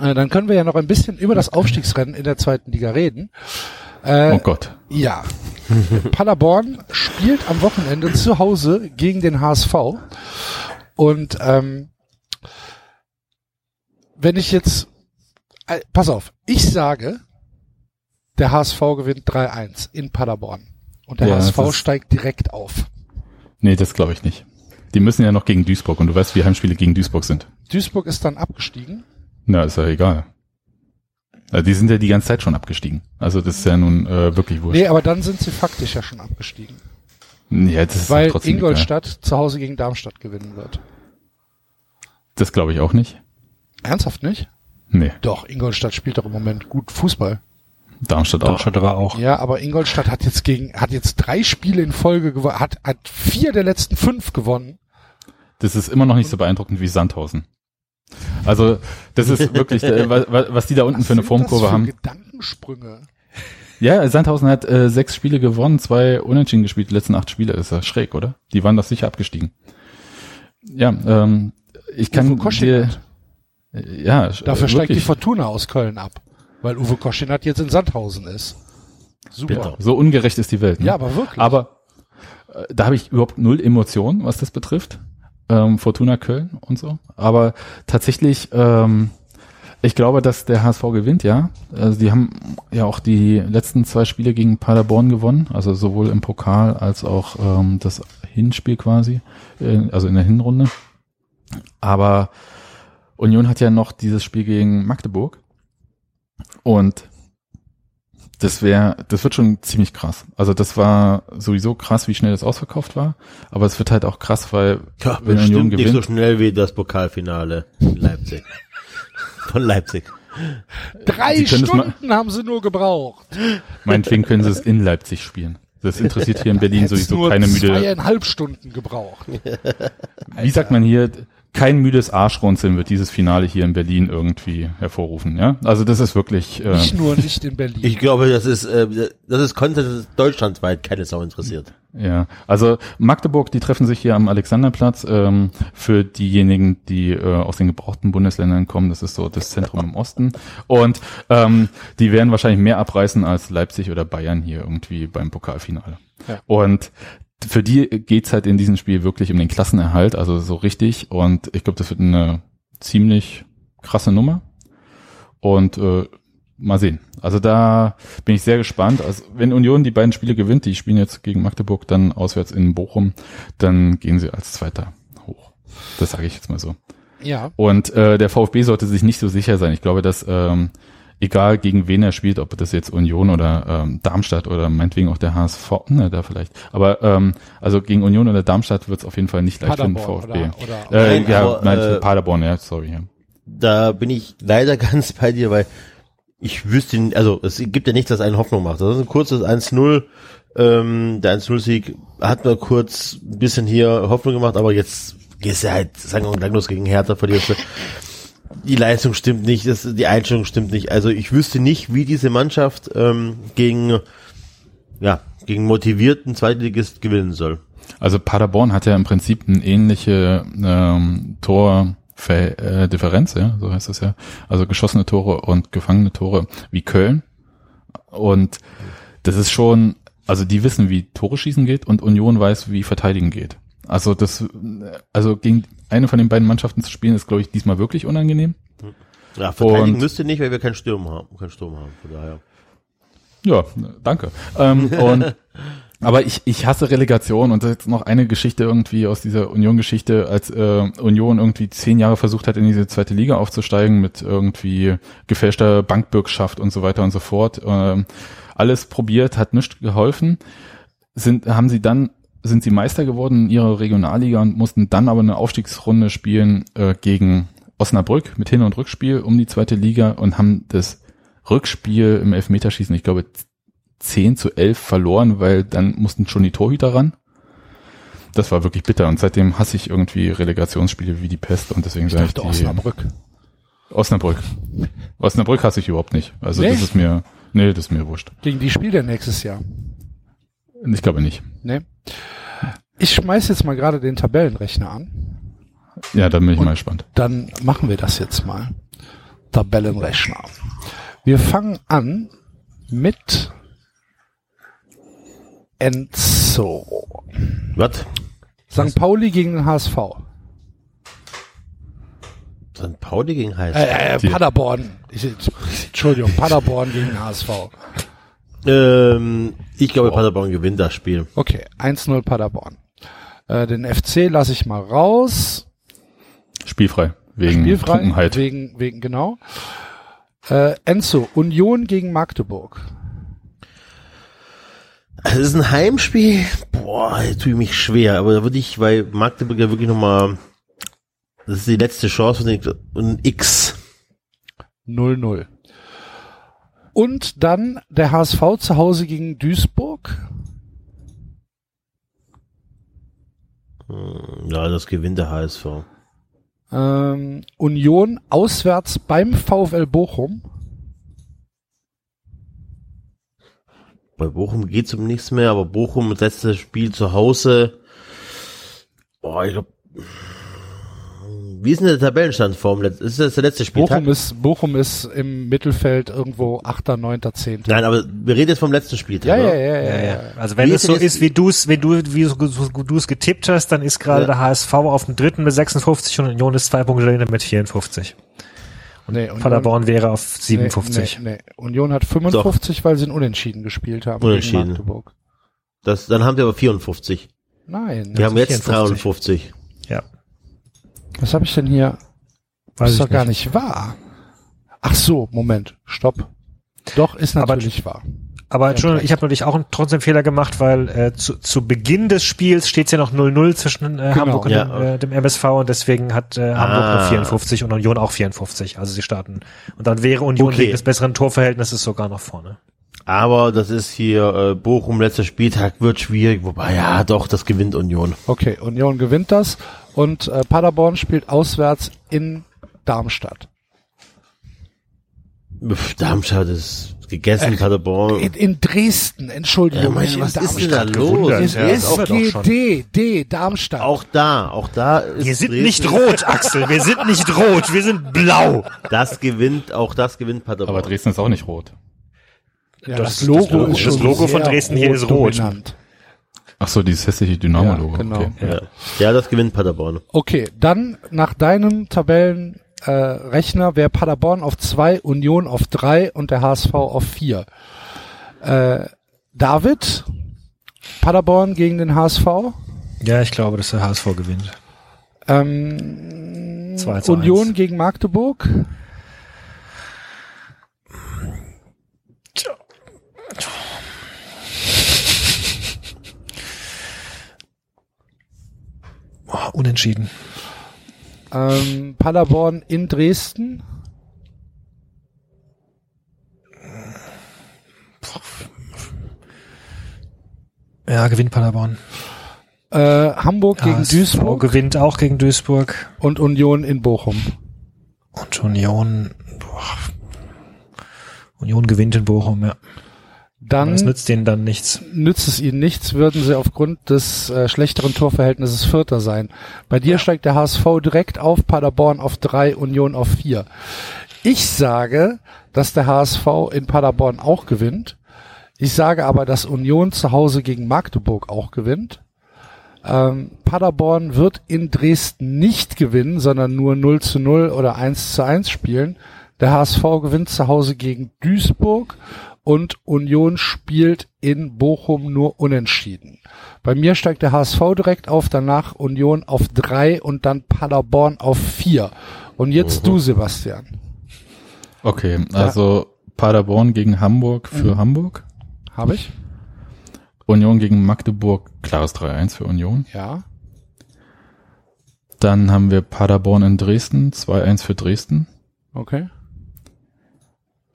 S2: Äh, dann können wir ja noch ein bisschen über das Aufstiegsrennen in der zweiten Liga reden. Äh,
S5: oh Gott.
S2: Ja. Paderborn spielt am Wochenende zu Hause gegen den HSV. Und ähm, wenn ich jetzt, äh, pass auf, ich sage, der HSV gewinnt 3-1 in Paderborn. Und der
S5: Ja,
S2: HSV steigt direkt auf.
S5: Nee, das glaube ich nicht. Die müssen ja noch gegen Duisburg und du weißt, wie Heimspiele gegen Duisburg sind.
S2: Duisburg ist dann abgestiegen.
S5: Na, ist ja egal. Also die sind ja die ganze Zeit schon abgestiegen. Also das ist ja nun äh, wirklich wurscht.
S2: Nee, aber dann sind sie faktisch ja schon abgestiegen.
S5: Ja, das ist
S2: Weil
S5: trotzdem
S2: Ingolstadt zu Hause gegen Darmstadt gewinnen wird.
S5: Egal. Das glaube ich auch nicht.
S2: Ernsthaft nicht?
S5: Nee,
S2: Doch, Ingolstadt spielt doch im Moment gut Fußball.
S5: Darmstadt auch.
S3: Darmstadt aber auch.
S2: Ja, aber Ingolstadt hat jetzt gegen, hat jetzt drei Spiele in Folge gewonnen, hat, hat vier der letzten fünf gewonnen.
S5: Das ist immer noch nicht so beeindruckend wie Sandhausen. Also das ist <laughs> wirklich, äh, wa- wa- was die da unten
S2: Was
S5: für eine Formkurve
S2: für
S5: haben.
S2: Gedankensprünge.
S5: Ja, Sandhausen hat äh, sechs Spiele gewonnen, zwei unentschieden gespielt, die letzten acht Spiele. Ist ja schräg, oder? Die waren doch sicher abgestiegen. Ja, ähm, ich kann
S2: Uwe
S5: dir, ja,
S2: Dafür
S5: äh,
S2: steigt die. Fortuna aus Köln ab. Weil Uwe Koschinat jetzt in Sandhausen ist. Super.
S5: Ja, so ungerecht ist die Welt. Ne?
S2: Ja, aber wirklich.
S5: Aber äh, da habe ich überhaupt null Emotionen, was das betrifft. Ähm, Fortuna Köln und so. Aber tatsächlich, ähm, ich glaube, dass der HSV gewinnt, ja. Also die haben ja auch die letzten zwei Spiele gegen Paderborn gewonnen, also sowohl im Pokal als auch ähm, das Hinspiel quasi, äh, also in der Hinrunde. Aber Union hat ja noch dieses Spiel gegen Magdeburg. Und das wäre, das wird schon ziemlich krass. Also das war sowieso krass, wie schnell das ausverkauft war. Aber es wird halt auch krass, weil
S4: Ja,
S5: wenn Union
S4: bestimmt nicht so
S5: gewinnt,
S4: schnell wie das Pokalfinale in Leipzig. <laughs> Von Leipzig.
S2: Drei
S5: mal-
S2: Stunden haben sie nur gebraucht.
S5: meinetwegen können sie es in Leipzig spielen. Das interessiert hier in Berlin sowieso
S2: nur
S5: keine müde,
S2: zweieinhalb Stunden gebraucht. <laughs>
S5: wie sagt man hier, kein müdes Arschrunzeln wird dieses Finale hier in Berlin irgendwie hervorrufen, ja? Also das ist wirklich, äh,
S2: Nicht nur nicht in Berlin.
S4: Ich glaube, das ist, äh, das ist Content, das ist deutschlandweit keine Sau interessiert.
S5: Ja, also Magdeburg, die treffen sich hier am Alexanderplatz. Ähm, für diejenigen, die äh, aus den gebrauchten Bundesländern kommen, das ist so das Zentrum im Osten. Und ähm, die werden wahrscheinlich mehr abreißen als Leipzig oder Bayern hier irgendwie beim Pokalfinale.
S2: Ja.
S5: Und für die geht's halt in diesem Spiel wirklich um den Klassenerhalt, also so richtig. Und ich glaube, das wird eine ziemlich krasse Nummer. Und äh, mal sehen. Also da bin ich sehr gespannt. Also wenn Union die beiden Spiele gewinnt, die spielen jetzt gegen Magdeburg, dann auswärts in Bochum, dann gehen sie als Zweiter hoch. Das sage ich jetzt mal so.
S2: ja.
S5: Und äh, der VfB sollte sich nicht so sicher sein. Ich glaube, dass ähm, egal gegen wen er spielt, ob das jetzt Union oder ähm, Darmstadt oder meinetwegen auch der HSV, ne, da vielleicht. Aber ähm, also gegen Union oder Darmstadt wird es auf jeden Fall nicht leicht für den
S2: Paderborn
S5: VfB.
S2: oder, oder
S5: Äh,
S4: Nein,
S5: ja,
S4: aber,
S5: nein,
S4: äh,
S5: Paderborn, ja, sorry. Ja.
S4: Da bin ich leider <laughs> ganz bei dir, weil ich wüsste, also es gibt ja nichts, das einen Hoffnung macht. Das ist ein kurzes 1-0. Ähm, der 1-0-Sieg hat nur kurz ein bisschen hier Hoffnung gemacht, aber jetzt gehst du halt, sagen wir mal, langlos gegen Hertha verlierst du. Die Leistung stimmt nicht, das, die Einstellung stimmt nicht. Also ich wüsste nicht, wie diese Mannschaft ähm, gegen, ja, gegen motivierten Zweitligist gewinnen soll.
S5: Also Paderborn hat ja im Prinzip eine ähnliche ähm, Ver äh, Differenz, ja, so heißt das ja. Also geschossene Tore und gefangene Tore wie Köln. Und das ist schon, also die wissen, wie Tore schießen geht und Union weiß, wie verteidigen geht. Also das, also gegen eine von den beiden Mannschaften zu spielen, ist, glaube ich, diesmal wirklich unangenehm.
S4: Ja, verteidigen
S5: Und-
S4: müsste nicht, weil wir keinen Sturm haben, keinen Sturm haben. Von daher.
S5: Ja, danke. Ähm, und <laughs> aber ich, ich hasse Relegation und das ist jetzt noch eine Geschichte irgendwie aus dieser Union-Geschichte, als äh, Union irgendwie zehn Jahre versucht hat, in diese zweite Liga aufzusteigen mit irgendwie gefälschter Bankbürgschaft und so weiter und so fort. Ähm, alles probiert, hat nichts geholfen. Sind, haben sie dann, sind sie Meister geworden in ihrer Regionalliga und mussten dann aber eine Aufstiegsrunde spielen äh, gegen Osnabrück mit Hin- und Rückspiel um die zweite Liga und haben das Rückspiel im Elfmeterschießen, ich glaube, 10 zu 11 verloren, weil dann mussten schon die Torhüter ran. Das war wirklich bitter und seitdem hasse ich irgendwie Relegationsspiele wie die Pest und deswegen sage ich die
S2: Osnabrück.
S5: Osnabrück. Osnabrück hasse ich überhaupt nicht. Also
S2: Nee?
S5: das ist mir, nee, das ist mir wurscht.
S2: Gegen die spielt er nächstes Jahr.
S5: Ich glaube nicht.
S2: Ne? Ich schmeiß jetzt mal gerade den Tabellenrechner an.
S5: Ja, da bin ich mal gespannt.
S2: Dann machen wir das jetzt mal. Tabellenrechner. Wir fangen an mit Enzo.
S4: Was?
S2: St. Pauli gegen den HSV.
S4: St. Pauli gegen HSV.
S2: Äh, äh, Paderborn. Ich, Entschuldigung, <laughs> Paderborn gegen den HSV.
S4: Ähm, ich glaube, Paderborn gewinnt das Spiel.
S2: Okay, 1-0 Paderborn. Äh, den FC lasse ich mal raus.
S5: Spielfrei. Wegen
S2: Spielfrei.
S5: Trunkenheit.
S2: Wegen, wegen, genau. Äh, Enzo, Union gegen Magdeburg.
S4: Es ist ein Heimspiel. Boah, jetzt tue ich mich schwer. Aber da würde ich, weil Magdeburg ja wirklich nochmal, das ist die letzte Chance von den, und X.
S2: 0-0. Und dann der HSV zu Hause gegen Duisburg.
S4: Hm, Ja, das gewinnt der HSV.
S2: Ähm, Union auswärts beim VfL Bochum.
S4: Bei Bochum geht's um nichts mehr, aber Bochum das letzte Spiel zu Hause. Boah, ich glaube. Wie ist denn der Tabellenstand vorm letzten? Ist das der letzte Spieltag?
S2: Bochum ist, Bochum ist im Mittelfeld irgendwo 8., 9., 10.
S4: Nein, aber wir reden jetzt vom letzten Spieltag.
S2: Ja, ja, ja, ja,
S3: Ja. Also wenn
S4: Wie
S3: es
S4: ist
S3: so ist, wie du es, wenn du, wie du es getippt hast, dann ist gerade
S4: Ja.
S3: der HSV auf dem dritten mit 56 und Union ist zwei Punkte dahinter mit 54.
S2: Nee, Union,
S3: Paderborn wäre auf 57.
S2: Nee, nee, nee. Union hat 55, weil sie ein Unentschieden gespielt haben
S4: Unentschieden.
S2: gegen Magdeburg.
S4: Das, dann haben wir aber 54.
S2: Nein.
S4: Wir haben jetzt
S3: 54.
S4: 53.
S3: Ja.
S2: Was habe ich denn hier?
S3: Weiß
S2: ist
S3: ich
S2: doch gar nicht wahr. Ach so, Moment, stopp. Doch, ist
S3: Aber-
S2: natürlich wahr.
S3: Aber Entschuldigung, ich habe natürlich auch einen, trotzdem Fehler gemacht, weil äh, zu, zu Beginn des Spiels steht es ja noch 0-0 zwischen äh,
S2: Genau.
S3: Hamburg und
S4: Ja.
S3: dem, äh, dem MSV und deswegen hat äh, Hamburg
S4: Ah.
S3: nur 54 und Union auch 54. Also sie starten. Und dann wäre Union
S4: Okay.
S3: wegen des besseren Torverhältnisses sogar noch vorne.
S4: Aber das ist hier äh, Bochum, letzter Spieltag, wird schwierig. Wobei, ja, doch, das gewinnt Union.
S2: Okay, Union gewinnt das und äh, Paderborn spielt auswärts in Darmstadt.
S4: Pff, Darmstadt ist gegessen, Paderborn.
S2: In, in Dresden, Entschuldigung.
S4: Ja, mein,
S2: nicht in
S4: was ist denn da los?
S2: Es
S3: ja.
S2: ist. GD, D, Darmstadt.
S4: Auch da, auch da ist
S3: Wir sind
S4: Dresden-
S3: nicht rot, Axel. Wir sind nicht rot. Wir sind blau.
S4: Das gewinnt, auch das gewinnt Paderborn.
S5: Aber Dresden ist auch nicht rot.
S2: ja,
S3: das-
S2: das, Logo
S3: das Logo-
S2: ist schon
S3: das Logo von Dresden hier ist rot.
S2: dominant.
S5: Ach so, dieses hässliche Dynamo-Logo.
S2: Ja, genau.
S5: Okay.
S4: ja. ja, das gewinnt Paderborn.
S2: Okay, dann nach deinem Tabellenrechner äh, Rechner wäre Paderborn auf zwei, Union auf drei und der HSV auf vier. Äh, David, Paderborn gegen den HSV.
S3: Ja, ich glaube, dass der HSV gewinnt.
S2: Ähm,
S3: 2 zu
S2: Union
S3: 1.
S2: gegen Magdeburg.
S3: Oh, unentschieden.
S2: Ähm, Paderborn in Dresden.
S3: Ja, gewinnt Paderborn.
S2: Äh, Hamburg gegen
S3: HSV
S2: Duisburg
S3: gewinnt auch gegen Duisburg.
S2: und Union in Bochum.
S3: Und Union, boah. Union gewinnt in Bochum, ja.
S2: Dann
S6: Das nützt denen dann nichts.
S2: nützt es ihnen nichts, würden sie aufgrund des äh, schlechteren Torverhältnisses Vierter sein. Bei dir steigt der HSV direkt auf, Paderborn auf drei, Union auf vier. Ich sage, dass der HSV in Paderborn auch gewinnt. Ich sage aber, dass Union zu Hause gegen Magdeburg auch gewinnt. Ähm, Paderborn wird in Dresden nicht gewinnen, sondern nur 0 zu 0 oder 1 zu 1 spielen. Der HSV gewinnt zu Hause gegen Duisburg und Union spielt in Bochum nur unentschieden. Bei mir steigt der HSV direkt auf, danach Union auf drei und dann Paderborn auf vier. Und jetzt du, Sebastian.
S5: Okay, also Paderborn gegen Hamburg
S2: Mhm.
S5: für Hamburg.
S2: Habe ich?
S5: Union gegen Magdeburg, klares 3-1 für Union.
S2: Ja.
S5: Dann haben wir Paderborn in Dresden, 2-1 für Dresden.
S2: Okay.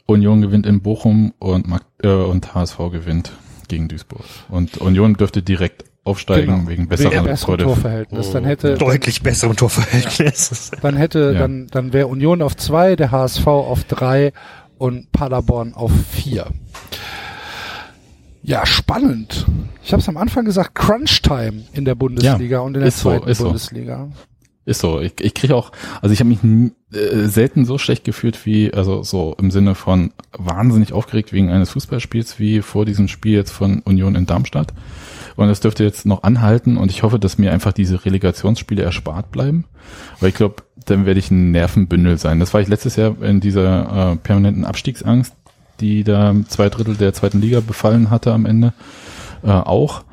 S5: Union gewinnt in Bochum und, Mag äh, und HSV gewinnt gegen Duisburg. Und Union dürfte direkt aufsteigen
S2: Genau.
S5: wegen besserer
S2: Wegen besserem
S5: Freude.
S2: Torverhältnis. Dann hätte,
S6: Deutlich besserem Torverhältnis. <laughs>
S2: dann hätte,
S5: Ja.
S2: dann, dann wäre Union auf zwei, der HSV auf drei und Paderborn auf vier. Ja, spannend. Ich habe es am Anfang gesagt, Crunch Time in der Bundesliga
S5: Ja,
S2: und in der
S5: ist so,
S2: zweiten
S5: ist so. Ist so. Ich, ich kriege auch, also ich habe mich äh, selten so schlecht gefühlt wie, also so im Sinne von wahnsinnig aufgeregt wegen eines Fußballspiels wie vor diesem Spiel jetzt von Union in Darmstadt. Und das dürfte jetzt noch anhalten und ich hoffe, dass mir einfach diese Relegationsspiele erspart bleiben. Weil ich glaube, dann werde ich ein Nervenbündel sein. Das war ich letztes Jahr in dieser äh, permanenten Abstiegsangst, die da zwei Drittel der zweiten Liga befallen hatte am Ende äh, auch.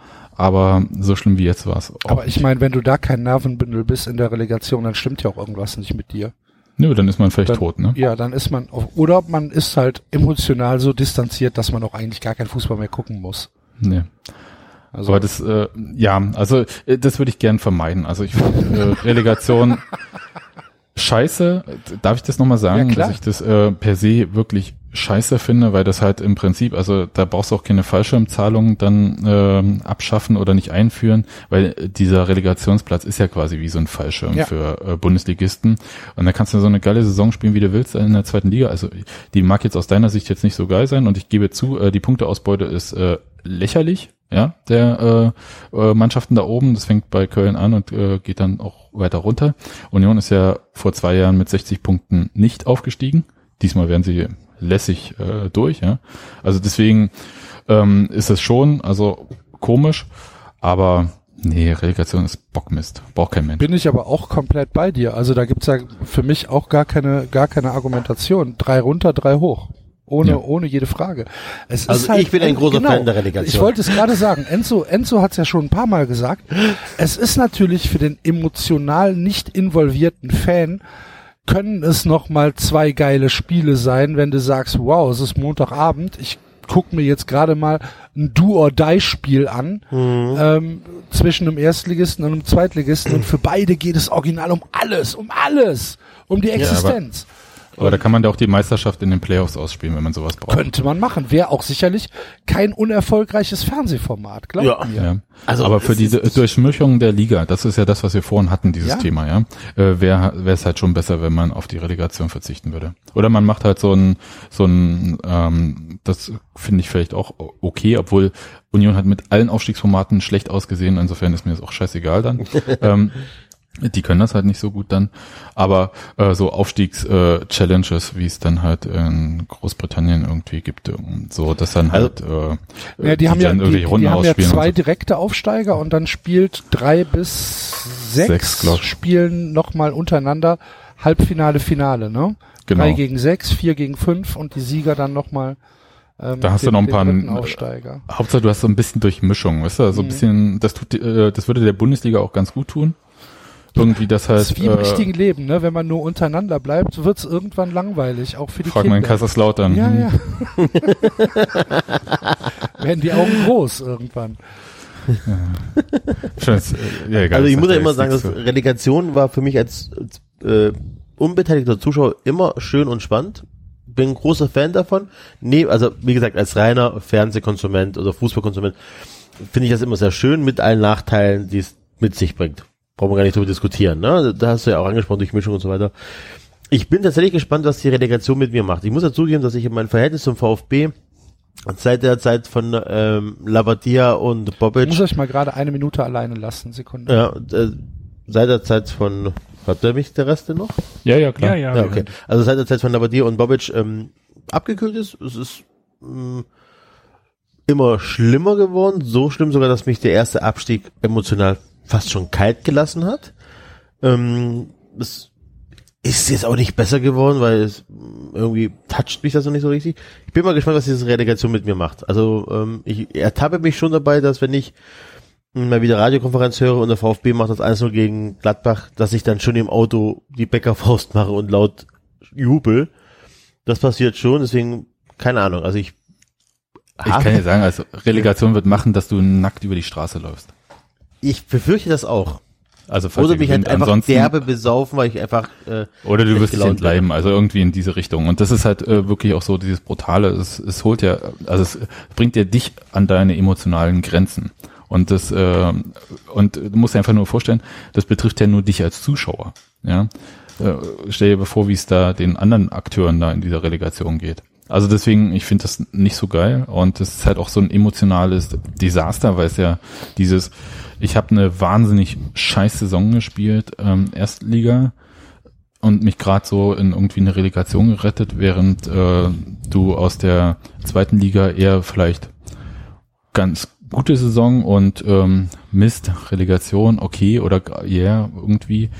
S5: Aber so schlimm wie jetzt war es.
S2: Aber ich meine, wenn du da kein Nervenbündel bist in der Relegation, dann stimmt ja auch irgendwas nicht mit dir.
S5: Nö, dann ist man vielleicht
S2: Dann-
S5: tot, ne?
S2: Ja, dann ist man, auf, oder man ist halt emotional so distanziert, dass man auch eigentlich gar keinen Fußball mehr gucken muss.
S5: Nee.
S2: Also,
S5: Aber das, äh, ja, also äh, das würde ich gern vermeiden. Also ich finde äh, <laughs> Relegation scheiße. Darf ich das nochmal sagen,
S2: Ja,
S5: dass ich das äh, per se wirklich scheiße finde, weil das halt im Prinzip, also da brauchst du auch keine Fallschirmzahlungen dann ähm, abschaffen oder nicht einführen, weil äh, dieser Relegationsplatz ist ja quasi wie so ein Fallschirm
S2: Ja.
S5: für äh, Bundesligisten. Und da kannst du so eine geile Saison spielen, wie du willst in der zweiten Liga. Also die mag jetzt aus deiner Sicht jetzt nicht so geil sein und ich gebe zu, äh, die Punkteausbeute ist äh, lächerlich, ja, der äh, äh, Mannschaften da oben. Das fängt bei Köln an und äh, geht dann auch weiter runter. Union ist ja vor zwei Jahren mit 60 Punkten nicht aufgestiegen. Diesmal werden sie lässig äh, durch, ja. Also deswegen ähm, ist es schon, also komisch, aber nee, Relegation ist Bockmist. Braucht kein Mensch.
S2: bin ich aber auch komplett bei dir. Also da gibt's ja für mich auch gar keine, gar keine Argumentation. Drei runter, drei hoch. Ohne,
S5: Ja.
S2: ohne jede Frage. Es
S4: Also
S2: ist halt,
S4: ich bin ein großer Fan der Relegation.
S2: Ich wollte es gerade sagen. Enzo, Enzo hat es ja schon ein paar Mal gesagt. Es ist natürlich für den emotional nicht involvierten Fan können es noch mal zwei geile Spiele sein, wenn du sagst, wow, es ist Montagabend, ich guck mir jetzt gerade mal ein Do-or-Die-Spiel an
S4: Mhm.
S2: ähm, zwischen einem Erstligisten und einem Zweitligisten und für beide geht es original um alles, um alles, um die Existenz.
S5: Aber da kann man da auch die Meisterschaft in den Playoffs ausspielen, wenn man sowas braucht.
S2: Könnte man machen. Wäre auch sicherlich kein unerfolgreiches Fernsehformat, glaubt
S4: Ja.
S2: mir.
S5: Ja.
S4: Also,
S5: aber für diese
S4: ist-
S5: Durchmischung der Liga, das ist ja das, was wir vorhin hatten, dieses
S2: Ja.
S5: Thema, ja, äh, wäre wäre es halt schon besser, wenn man auf die Relegation verzichten würde. Oder man macht halt so ein, so ein, ähm, das finde ich vielleicht auch okay, obwohl Union hat mit allen Aufstiegsformaten schlecht ausgesehen, insofern ist mir das auch scheißegal dann. <laughs> ähm, die können das halt nicht so gut dann. Aber äh, so Aufstiegs-Challenges, wie es dann halt in Großbritannien irgendwie gibt, und so, dass dann
S4: Also-
S5: halt äh,
S2: Ja, die, haben ja, die, die haben ja zwei
S5: so.
S2: direkte Aufsteiger und dann spielt drei bis sechs,
S5: Sechs,
S2: spielen nochmal untereinander Halbfinale, Finale, ne?
S5: Genau.
S2: Drei gegen sechs, vier gegen fünf und die Sieger dann nochmal ähm,
S5: Da hast
S2: den,
S5: du noch ein paar,
S2: dritten Aufsteiger.
S5: Hauptsache, du hast so ein bisschen Durchmischung, weißt du,
S2: Mhm.
S5: so ein bisschen, das tut, äh, das würde der Bundesliga auch ganz gut tun. Irgendwie das halt,
S2: Das ist wie im
S5: äh,
S2: richtigen Leben, ne? Wenn man nur untereinander bleibt, wird's irgendwann langweilig, auch für die
S5: frag mal in
S2: Kinder.
S5: Kaiserslautern.
S2: Ja, ja. <laughs> Werden die Augen groß irgendwann.
S5: Scheiß, äh, ja, egal,
S4: Also ich muss ja immer sagen, dass Relegation war für mich als, als äh, unbeteiligter Zuschauer immer schön und spannend. Bin ein großer Fan davon. Nee, also wie gesagt, als reiner Fernsehkonsument oder Fußballkonsument finde ich das immer sehr schön mit allen Nachteilen, die es mit sich bringt. Brauchen wir gar nicht drüber diskutieren. Ne? Da hast du ja auch angesprochen, Durchmischung und so weiter. Ich bin tatsächlich gespannt, was die Relegation mit mir macht. Ich muss ja zugeben, dass ich in meinem Verhältnis zum VfB Seit der Zeit von ähm, Labadia und
S2: Ich
S4: Bobic.
S2: muss euch mal gerade eine Minute alleine lassen. Sekunde.
S4: Ja, äh, seit der Zeit von, hat der mich der Rest denn noch?
S5: Ja, ja, klar.
S3: ja.
S4: Ja, okay. Also seit der Zeit von Labadia und Bobic ähm, abgekühlt ist, es ist mh, immer schlimmer geworden. So schlimm sogar, dass mich der erste Abstieg emotional fast schon kalt gelassen hat. Ähm, es ist jetzt auch nicht besser geworden, weil es mh, irgendwie toucht mich das noch nicht so richtig. Ich bin mal gespannt, was diese Relegation mit mir macht. Also ähm, ich ertappe mich schon dabei, dass wenn ich mal wieder Radiokonferenz höre und der VfB macht das 1-0 gegen Gladbach, dass ich dann schon im Auto die Bäckerfaust mache und laut jubel. Das passiert schon, deswegen, keine Ahnung, also ich
S5: Ich kann dir sagen, also Relegation wird machen, dass du nackt über die Straße läufst.
S4: Ich befürchte das auch.
S5: Also falls
S4: Oder mich halt einfach derbe besaufen, weil ich einfach äh,
S5: oder du wirst dich entleiben, also irgendwie in diese Richtung. Und das ist halt äh, wirklich auch so dieses Brutale. Es, es holt ja, also es bringt ja dich an deine emotionalen Grenzen. Und das äh, und du musst dir einfach nur vorstellen, das betrifft ja nur dich als Zuschauer. Ja, äh, stell dir vor, wie es da den anderen Akteuren da in dieser Relegation geht. Also deswegen, ich finde das nicht so geil und es ist halt auch so ein emotionales Desaster, weil es ja dieses, ich habe eine wahnsinnig scheiß Saison gespielt, ähm, Erstliga und mich gerade so in irgendwie eine Relegation gerettet, während äh, du aus der zweiten Liga eher vielleicht ganz gute Saison und ähm, Mist, Relegation, okay, oder ja, yeah, irgendwie.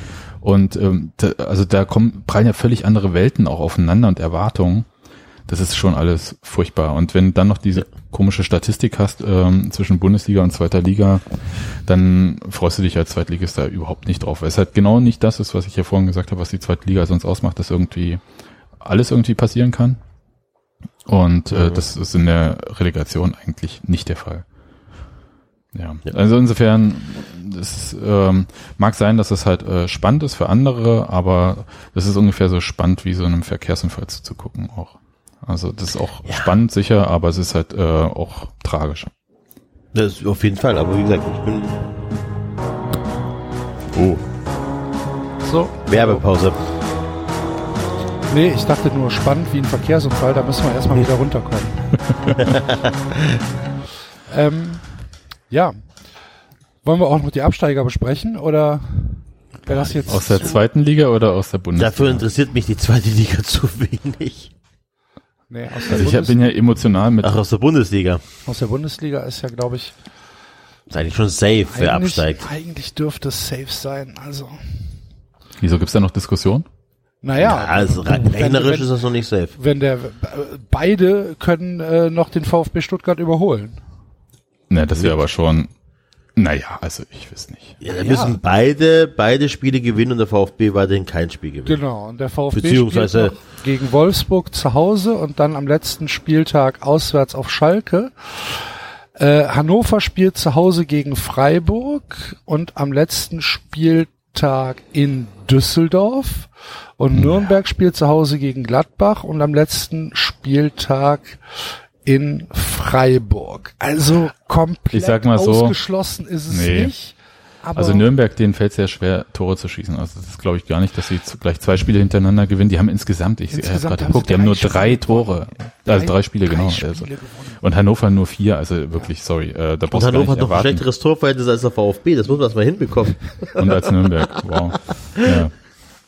S5: Und ähm, da, also da kommen prallen ja völlig andere Welten auch aufeinander und Erwartungen. Das ist schon alles furchtbar. Und wenn du dann noch diese komische Statistik hast ähm, zwischen Bundesliga und zweiter Liga, dann freust du dich als Zweitligist da überhaupt nicht drauf. Weil es halt genau nicht das ist, was ich ja vorhin gesagt habe, was die zweite Liga sonst ausmacht, dass irgendwie alles irgendwie passieren kann. Und äh, das ist in der Relegation eigentlich nicht der Fall. Ja,
S4: Ja.
S5: also insofern, es ähm, mag sein, dass es halt äh, spannend ist für andere, aber das ist ungefähr so spannend wie so einem Verkehrsunfall zuzugucken auch. Also das ist auch spannend sicher, aber es ist halt äh, auch tragisch.
S4: Das ist auf jeden Fall, aber wie gesagt, ich bin. Oh,
S2: So.
S4: Werbepause.
S2: Nee, ich dachte nur spannend wie ein Verkehrsunfall, da müssen wir erstmal wieder runterkommen. <laughs> ähm, ja. Wollen wir auch noch die Absteiger besprechen oder wäre das jetzt
S5: Aus der zweiten Liga oder aus der Bundesliga?
S4: Dafür interessiert mich die zweite Liga <laughs> zu wenig.
S2: Nee, aus der,
S5: also ich
S2: Bundes
S5: bin ja emotional mit
S4: Ach, aus der Bundesliga.
S2: aus der Bundesliga ist ja, glaube ich,
S4: Ist eigentlich schon safe, wer
S2: eigentlich,
S4: absteigt.
S2: eigentlich dürfte es safe sein. Also,
S5: Wieso gibt's da noch Diskussion?
S2: naja,
S4: Ja, also rechnerisch ist das noch nicht safe.
S2: wenn der äh, beide können äh, noch den VfB Stuttgart überholen.
S5: Na, das wäre aber schon. Naja, also ich weiß nicht.
S4: Ja, da müssen beide, beide Spiele gewinnen und der VfB weiterhin kein Spiel gewinnen.
S2: Genau, und der VfB
S4: Beziehungsweise-
S2: spielt noch gegen Wolfsburg zu Hause und dann am letzten Spieltag auswärts auf Schalke. Äh, Hannover spielt zu Hause gegen Freiburg und am letzten Spieltag in Düsseldorf. Und Nürnberg spielt zu Hause gegen Gladbach und am letzten Spieltag in Freiburg. Also komplett
S5: Ich sag mal so,
S2: ausgeschlossen ist es
S5: nee.
S2: nicht. Aber
S5: Also Nürnberg, denen fällt sehr schwer, Tore zu schießen. Also das glaube ich gar nicht, dass sie zu- gleich zwei Spiele hintereinander gewinnen. Die haben insgesamt, ich sehe
S2: Insgesamt
S5: gerade
S2: haben
S5: geguckt, die haben nur
S2: drei
S5: drei
S2: Spiele
S5: Tore. Also drei Spiele, genau.
S2: Spiele
S5: Also. Und Hannover nur vier, also wirklich, sorry, äh, da
S4: Und
S5: brauchst du gar
S4: Hannover hat noch ein schlechteres Torverhältnis als der VfB, das muss man erstmal hinbekommen. <laughs>
S5: Und als Nürnberg, wow. <laughs> Ja,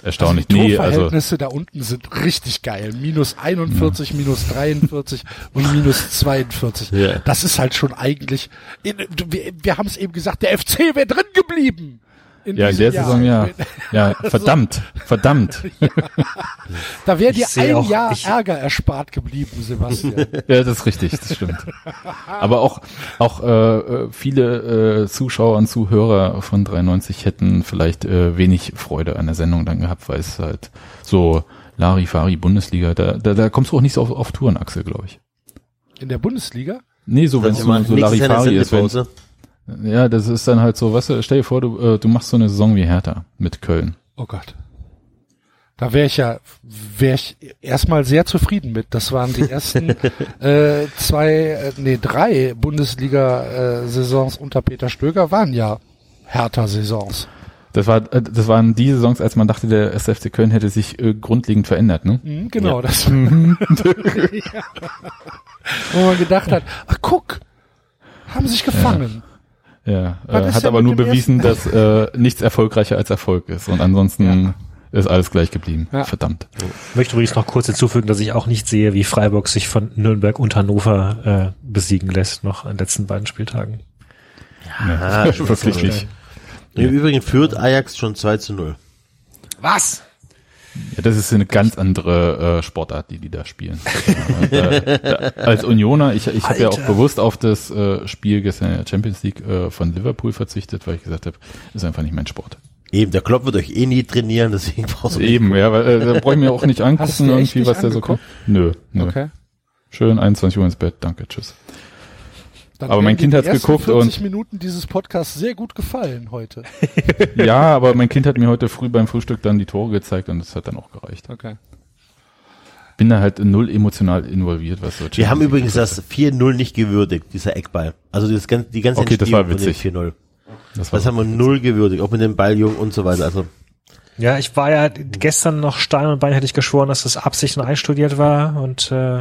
S5: erstaunlich.
S2: Die
S5: nee, also
S2: da unten sind richtig geil. Minus 41, minus 43 und minus 42.
S4: Ja.
S2: Das ist halt schon eigentlich, wir, wir haben es eben gesagt, der FC wäre drin geblieben. In
S5: ja, in der
S2: Jahr.
S5: Saison ja. Ja, <laughs> verdammt, verdammt. <laughs>
S2: Da wäre dir ein
S3: auch-
S2: Jahr
S3: ich-
S2: Ärger erspart geblieben, Sebastian. <laughs>
S5: Ja, das ist richtig, das stimmt. Aber auch auch äh, äh, viele äh, Zuschauer und Zuhörer von 93 hätten vielleicht äh, wenig Freude an der Sendung dann gehabt, weil es halt so Larifari Bundesliga, da, da, da kommst du auch nicht so auf, auf Touren, Axel, glaube ich.
S2: In der Bundesliga?
S5: Nee, so wenn es so, so Larifari ist. Wenn. Ja, das ist dann halt so, weißt du, stell dir vor, du, äh, du machst so eine Saison wie Hertha mit Köln.
S2: Oh Gott. Da wäre ich ja, wäre ich erstmal sehr zufrieden mit. Das waren die ersten <laughs> äh, zwei, äh, nee, drei Bundesliga-Saisons unter Peter Stöger waren ja härter Saisons.
S5: Das war, äh, das waren die Saisons, als man dachte, der SFC Köln hätte sich äh, grundlegend verändert, ne?
S2: Mhm, genau, das. <laughs> <laughs> ja. Wo man gedacht hat, ach guck, haben sich gefangen.
S5: Ja,
S2: Was
S5: äh, hat aber nur bewiesen,
S2: ersten-
S5: dass äh, nichts erfolgreicher als Erfolg ist. Und ansonsten ist alles gleich geblieben.
S2: Ja.
S5: Verdammt.
S3: Ich möchte übrigens noch kurz hinzufügen, dass ich auch nicht sehe, wie Freiburg sich von Nürnberg und Hannover äh, besiegen lässt, noch an den letzten beiden Spieltagen.
S4: Das ist
S5: Wirklich nicht.
S4: Im Übrigen führt Ajax schon 2 zu 0.
S3: Was?
S5: Ja, das ist eine ganz andere äh, Sportart, die die da spielen. äh, äh, als Unioner, ich, ich habe ja auch bewusst auf das äh, Spiel gestern in der Champions League äh, von Liverpool verzichtet, weil ich gesagt habe, ist einfach nicht mein Sport.
S4: Eben, der Klopp wird euch eh nie trainieren, deswegen brauchst du
S5: Eben, ja, weil äh, da brauche ich mir auch nicht angucken, irgendwie,
S2: nicht
S5: was der so kommt. Nö, nö.
S2: Okay.
S5: Schön 21 Uhr ins Bett, danke, tschüss.
S2: Dann
S5: Aber mein Kind hat's geguckt
S2: 40
S5: und-
S2: Minuten dieses Podcasts sehr gut gefallen heute. <laughs>
S5: Ja, aber mein Kind hat mir heute früh beim Frühstück dann die Tore gezeigt und das hat dann auch gereicht.
S2: Okay.
S5: Bin da halt null emotional involviert, was so
S4: Wir haben übrigens das 4-0 nicht gewürdigt, dieser Eckball. Also das, gan- die ganze
S5: Okay, das war
S4: Entstehung von dem
S5: witzig.
S4: 4-0.
S5: das war
S4: Das haben wir null gewürdigt, auch mit dem Balljung und so weiter. Also
S3: Ja, ich war ja gestern noch Stein und Bein hätte ich geschworen, dass das Absicht und einstudiert war und äh,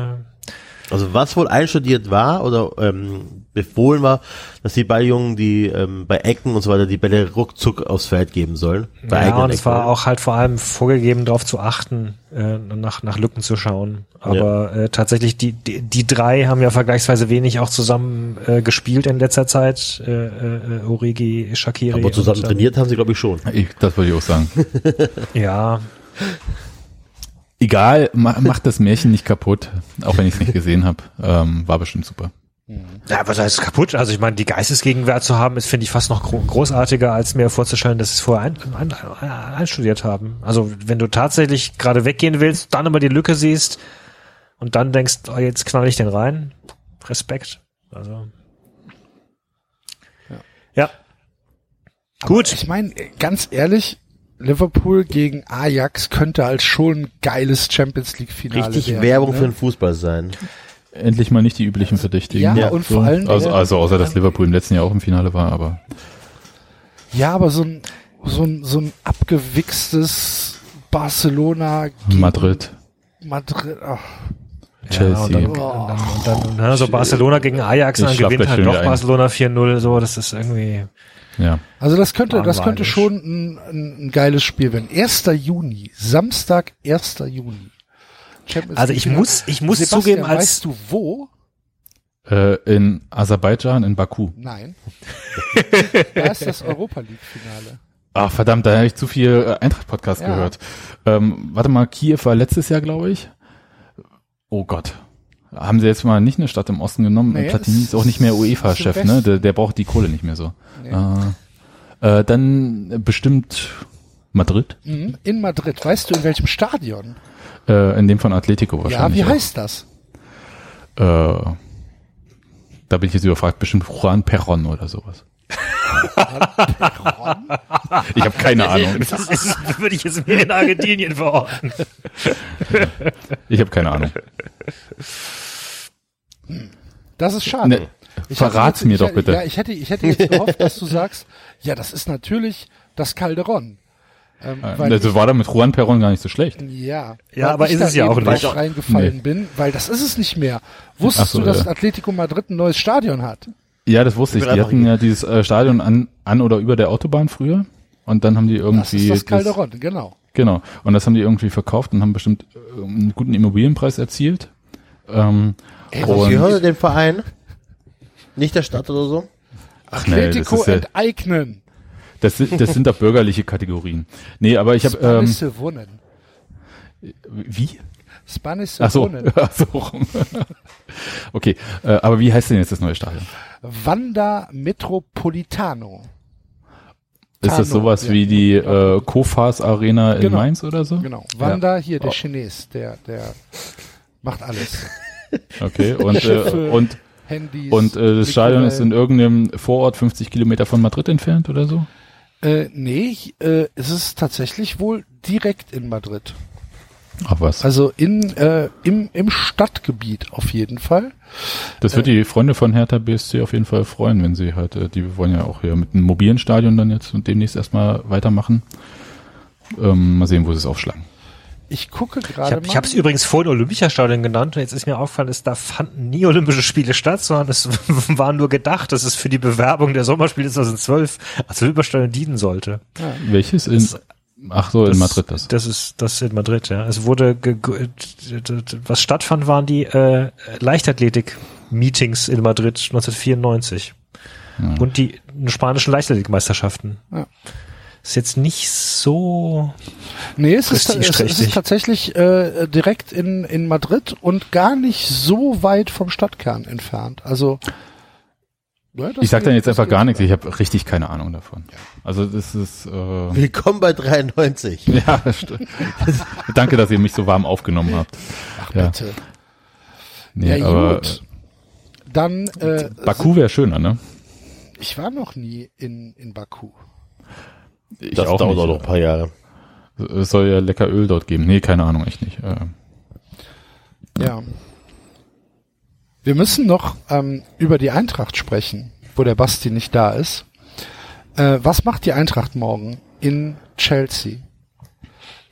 S4: Also was wohl einstudiert war oder ähm, befohlen war, dass die Balljungen, die ähm, bei Ecken und so weiter die Bälle ruckzuck aufs Feld geben sollen. Bei
S3: ja, und es war auch halt vor allem vorgegeben, darauf zu achten, äh, nach, nach Lücken zu schauen. Aber äh, tatsächlich, die, die, die drei haben ja vergleichsweise wenig auch zusammen äh, gespielt in letzter Zeit. Äh, äh, Origi, Shakiri.
S4: Aber zusammen
S3: und, ähm,
S4: trainiert haben sie, glaube ich, schon.
S5: ich, das wollte ich auch sagen. <laughs>
S3: Ja,
S5: Egal, ma, macht das Märchen nicht kaputt, auch wenn ich es nicht gesehen habe. Ähm, war bestimmt super.
S3: Ja, was heißt kaputt? Also ich meine, die Geistesgegenwart zu haben, ist, finde ich, fast noch gro großartiger, als mir vorzustellen, dass sie es vorher ein, ein, ein, einstudiert haben. Also wenn du tatsächlich gerade weggehen willst, dann aber die Lücke siehst und dann denkst, oh, jetzt knall ich den rein. Respekt. Also. Ja. Gut.
S2: Ich meine, ganz ehrlich, Liverpool gegen Ajax könnte halt schon ein geiles Champions League Finale
S4: Richtig
S2: werden,
S4: Werbung
S2: ne?
S4: für den Fußball sein.
S5: Endlich mal nicht die üblichen Verdächtigen.
S2: Ja, und vor allem-
S5: Also, also außer dass Liverpool im letzten Jahr auch im Finale war, aber
S2: Ja, aber so ein, so ein, so ein abgewichstes Barcelona gegen
S5: Madrid,
S2: Madrid. Ach,
S5: Chelsea.
S3: Ja, und dann, und dann, und dann ne, so Barcelona gegen Ajax, dann gewinnt halt doch. Barcelona 4-0, so, das ist irgendwie,
S5: ja.
S2: Also das könnte, das könnte schon ein, ein, ein geiles Spiel werden. 1. Juni, Samstag, 1. Juni. Champions
S3: Also ich muss- ich muss
S2: Sebastian,
S3: zugeben, als-
S2: weißt du wo?
S5: Äh, in Aserbaidschan, in Baku.
S2: Nein. <laughs> da ist das Europa League Finale.
S5: Ach verdammt, da habe ich zu viel äh, Eintracht-Podcast
S2: Ja.
S5: gehört. Ähm, warte mal, Kiew war letztes Jahr, glaube ich. Oh Gott. Haben sie jetzt mal nicht eine Stadt im Osten genommen?
S2: Nee,
S5: Platini
S2: es
S5: ist auch nicht mehr
S2: ist
S5: UEFA-Chef, ne? Der, der braucht die Kohle nicht mehr so.
S2: Nee.
S5: Äh, äh, dann bestimmt Madrid,
S2: Mhm. In Madrid. Weißt du in welchem Stadion?
S5: äh, in dem von Atletico
S2: Ja,
S5: wahrscheinlich.
S2: wie
S5: auch.
S2: heißt das?
S5: Äh, da bin ich jetzt überfragt, bestimmt Juan Perron oder sowas. Ich habe keine Ahnung.
S3: das ist, würde ich jetzt mehr in Argentinien verorten.
S5: Ich habe keine Ahnung.
S2: Das ist schade.
S5: Ne,
S2: Ich
S5: verrat's
S2: jetzt-
S5: mir
S2: ich
S5: doch bitte.
S2: Ja, ich hätte, ich hätte jetzt gehofft, dass du sagst, ja, das ist natürlich das Calderon. Ähm, weil
S5: Das
S2: ich,
S5: war da mit Juan Perron gar nicht so schlecht.
S2: ja,
S3: Ja,
S2: weil
S3: aber
S2: ich
S3: ist es ja auch nicht.
S2: reingefallen bin, weil das ist es nicht mehr. Wusstest
S5: so,
S2: du, dass
S5: ja.
S2: Atletico Madrid ein neues Stadion hat?
S5: Ja, das wusste ich. Die hatten ja dieses äh, Stadion an, an oder über der Autobahn früher. Und dann haben die
S2: Das
S5: irgendwie.
S2: ist das Calderon, genau.
S5: genau. Und das haben die irgendwie verkauft und haben bestimmt äh, einen guten Immobilienpreis erzielt. Ähm,
S4: Was
S5: und,
S4: gehört dem Verein? Nicht der Stadt oder so?
S5: ach nee, das, ja,
S2: enteignen.
S5: das, sind, das sind doch bürgerliche Kategorien. Nee, aber ich habe ähm,
S2: wohnen.
S5: wie?
S2: Spanisse
S5: Ach so,
S2: wohnen. <laughs>
S5: ach so rum. <laughs> okay, äh, aber wie heißt denn jetzt das neue Stadion?
S2: Wanda Metropolitano.
S5: Ist das sowas
S2: ja.
S5: wie die äh, Kofas Arena in
S2: Genau.
S5: Mainz oder so?
S2: Genau. Wanda, hier, der Chines, der, der macht alles.
S5: Okay, <laughs> und, äh, und
S2: Handys.
S5: Und äh, das Stadion ist in irgendeinem Vorort 50 Kilometer von Madrid entfernt oder so?
S2: Äh, nee, äh, es ist tatsächlich wohl direkt in Madrid.
S5: Ach was.
S2: Also in, äh, im, im Stadtgebiet auf jeden Fall.
S5: Das wird die Freunde von Hertha BSC auf jeden Fall freuen, wenn sie halt, äh, die wollen ja auch hier mit einem mobilen Stadion dann jetzt und demnächst erstmal weitermachen. Ähm, mal sehen, wo sie es aufschlagen.
S2: Ich gucke
S3: Ich
S2: gerade
S3: habe es übrigens vorhin Olympiastadion genannt und jetzt ist mir aufgefallen, dass da fanden nie Olympische Spiele statt, sondern es <laughs> war nur gedacht, dass es für die Bewerbung der Sommerspiele 2012 als Olympiastadion dienen sollte.
S5: Welches in, ach so, in
S3: Das-
S5: Madrid das.
S3: Das ist das in Madrid, ja. Es wurde ge ge- was stattfand, waren die äh, Leichtathletik-Meetings in Madrid 1994
S5: Ja.
S3: und die spanischen Leichtathletikmeisterschaften.
S2: Ja.
S3: Ist jetzt nicht so.
S2: Nee, es ist, es, ist tatsächlich äh, direkt in, in Madrid und gar nicht so weit vom Stadtkern entfernt. Also ja, das
S5: Ich sag dann jetzt einfach gar nichts, ich habe richtig keine Ahnung davon. Also das ist äh,
S4: Willkommen bei 93. <laughs>
S5: ja, das stimmt. Danke, dass ihr mich so warm aufgenommen habt.
S2: Ach
S5: Ja.
S2: bitte.
S5: Nee,
S2: ja,
S5: aber
S2: gut. Dann, äh,
S5: Baku wäre schöner, ne?
S2: ich war noch nie in, in Baku.
S5: Ich
S4: Das
S5: auch
S4: dauert
S5: nicht.
S4: auch noch ein paar Jahre.
S5: Es soll ja lecker Öl dort geben. Nee, keine Ahnung, echt nicht. Äh,
S2: Ja. Wir müssen noch ähm, über die Eintracht sprechen, wo der Basti nicht da ist. Äh, was macht die Eintracht morgen in Chelsea?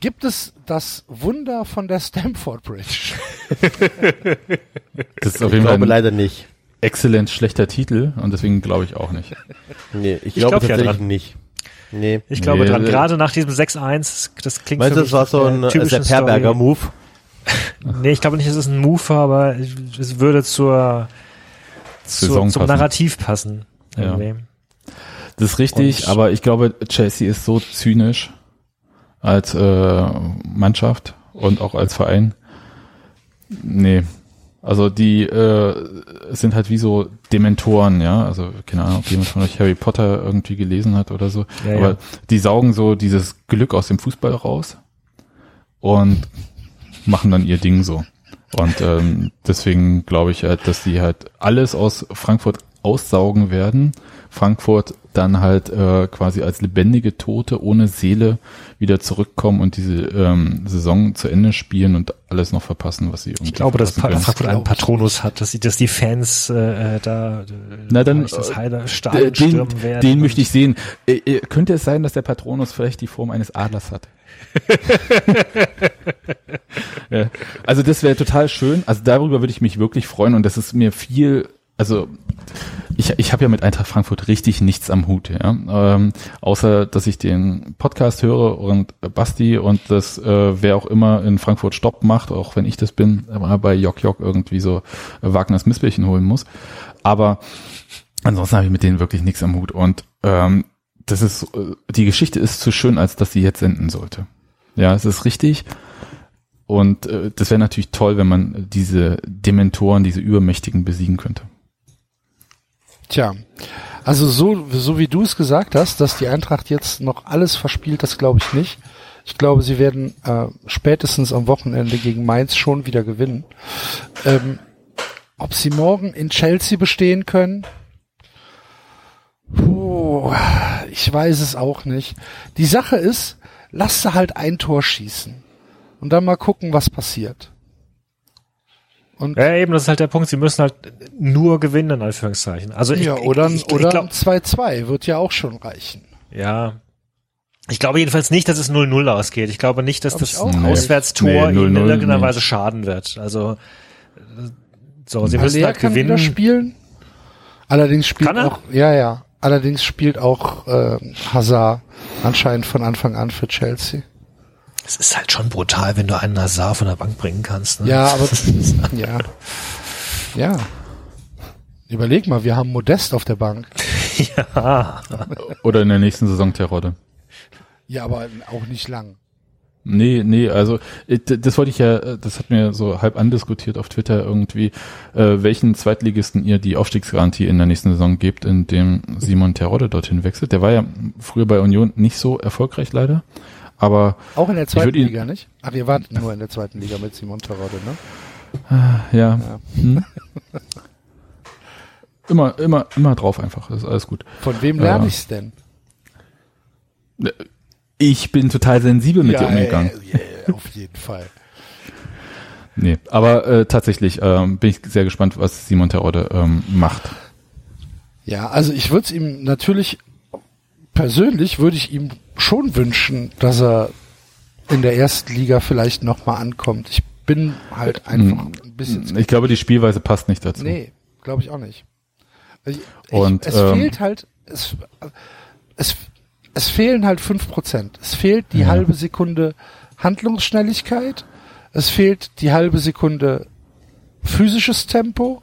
S2: Gibt es das Wunder von der Stamford Bridge? <laughs>
S5: das ist auf
S4: Ich
S5: jeden Fall
S4: glaube
S5: ein
S4: leider nicht.
S5: exzellent schlechter Titel und deswegen glaube ich auch nicht.
S4: Nee, ich,
S3: Ich
S4: glaube
S3: glaub ja
S4: tatsächlich
S3: dran.
S4: nicht. Nee.
S3: Ich glaube
S5: Nee,
S3: dran, gerade nach diesem 6-1, das klingt
S4: Meinst
S3: für
S4: du, das war
S3: mich
S4: so
S3: nach
S4: ein äh,
S3: typischen
S4: Sepp Herberger
S3: Story.
S4: Move? <laughs>
S3: Nee, ich glaube nicht, dass es ein Move war, aber es würde zur, zur
S5: Saison
S3: zum
S5: passen.
S3: Narrativ passen.
S5: Ja. Das ist richtig,
S3: Und-
S5: aber ich glaube, Chelsea ist so zynisch als äh, Mannschaft und auch als Verein. Nee. Also die äh, sind halt wie so Dementoren, ja. Also keine Ahnung, ob jemand von euch Harry Potter irgendwie gelesen hat oder so.
S3: Ja,
S5: aber
S3: ja.
S5: die saugen so dieses Glück aus dem Fußball raus und machen dann ihr Ding so. Und ähm, deswegen glaube ich halt, dass die halt alles aus Frankfurt aussaugen werden. Frankfurt dann halt äh, quasi als lebendige Tote ohne Seele wieder zurückkommen und diese ähm, Saison zu Ende spielen und alles noch verpassen, was sie irgendwie
S3: Ich glaube, dass
S5: können.
S3: Frankfurt einen Patronus hat, dass, die, dass die Fans äh, da äh,
S5: Na, dann,
S3: das
S5: äh,
S3: heile Stadion
S5: den,
S3: stürmen werden.
S5: den möchte ich sehen. Äh, äh, könnte es sein, dass der Patronus vielleicht die Form eines Adlers hat? <laughs> ja. Also das wäre total schön. Also darüber würde ich mich wirklich freuen und das ist mir viel, also ich, ich habe ja mit Eintracht Frankfurt richtig nichts am Hut, ja. Ähm, außer dass ich den Podcast höre und Basti und das äh, wer auch immer in Frankfurt Stopp macht, auch wenn ich das bin, aber bei Jock Jock irgendwie so Wagners Missbärchen holen muss. Aber ansonsten habe ich mit denen wirklich nichts am Hut und ähm, das ist äh, die Geschichte ist zu schön, als dass sie jetzt enden sollte. Ja, es ist richtig. Und äh, das wäre natürlich toll, wenn man diese Dementoren, diese Übermächtigen besiegen könnte.
S2: Tja, also so, so wie du es gesagt hast, dass die Eintracht jetzt noch alles verspielt, das glaube ich nicht. Ich glaube, sie werden äh, spätestens am Wochenende gegen Mainz schon wieder gewinnen. Ähm, ob sie morgen in Chelsea bestehen können? Puh, ich weiß es auch nicht. Die Sache ist, lass sie halt ein Tor schießen und dann mal gucken, was passiert. Und
S3: Ja, eben, das ist halt der Punkt. Sie müssen halt nur gewinnen, in Anführungszeichen. Also ich,
S2: ja, oder
S3: ich, ich,
S2: oder
S3: glaub,
S2: ein 2-2 wird ja auch schon reichen.
S3: ja. Ich glaube jedenfalls nicht, dass es 0-0 ausgeht. Ich glaube nicht, dass
S2: Glaub
S3: das. Auswärtstor
S5: Nee,
S3: ihnen
S5: 0-0
S3: in irgendeiner. Weise schaden wird. Also, so, sie müssen
S2: Haller
S3: halt
S2: kann wieder
S3: gewinnen.
S2: spielen. Allerdings spielt
S3: Kann er?
S2: auch, ja, ja. Allerdings spielt auch äh, Hazard anscheinend von Anfang an für Chelsea.
S3: Es ist halt schon brutal, wenn du einen Nazar von der Bank bringen kannst. Ne?
S2: Ja, <laughs> aber ja, ja. Überleg mal, wir haben Modest auf der Bank.
S3: ja.
S5: Oder in der nächsten Saison Terodde.
S2: Ja, aber auch nicht lang.
S5: Nee, nee, also äh, das wollte ich ja, äh, das hat mir so halb andiskutiert auf Twitter irgendwie, äh, welchen Zweitligisten ihr die Aufstiegsgarantie in der nächsten Saison gebt, indem Simon Terodde dorthin wechselt. Der war ja früher bei Union nicht so erfolgreich leider, aber
S2: Auch in der zweiten
S5: ihn-
S2: Liga, nicht? Ach, ihr wart nur in der zweiten Liga mit Simon Terodde, ne?
S5: ja,
S2: Ja.
S5: Hm? immer, immer, immer drauf einfach, das ist alles gut.
S2: Von wem lerne
S5: Ja.
S2: ich's denn?
S5: Ich bin total sensibel mit dir umgegangen.
S2: äh, äh, auf jeden Fall.
S5: Nee, aber äh, tatsächlich ähm, bin ich sehr gespannt, was Simon Terodde ähm, macht.
S2: Ja, also ich würde es ihm natürlich persönlich würde ich ihm schon wünschen, dass er in der ersten Liga vielleicht nochmal ankommt. Ich bin halt einfach ein bisschen.
S5: Ich glaube, die Spielweise passt nicht dazu.
S2: Nee, glaube ich auch nicht. Ich,
S5: Und,
S2: ich, es
S5: ähm,
S2: fehlt halt, es, es, es fehlen halt fünf Prozent. Es fehlt die
S5: Ja.
S2: halbe Sekunde Handlungsschnelligkeit. Es fehlt die halbe Sekunde physisches Tempo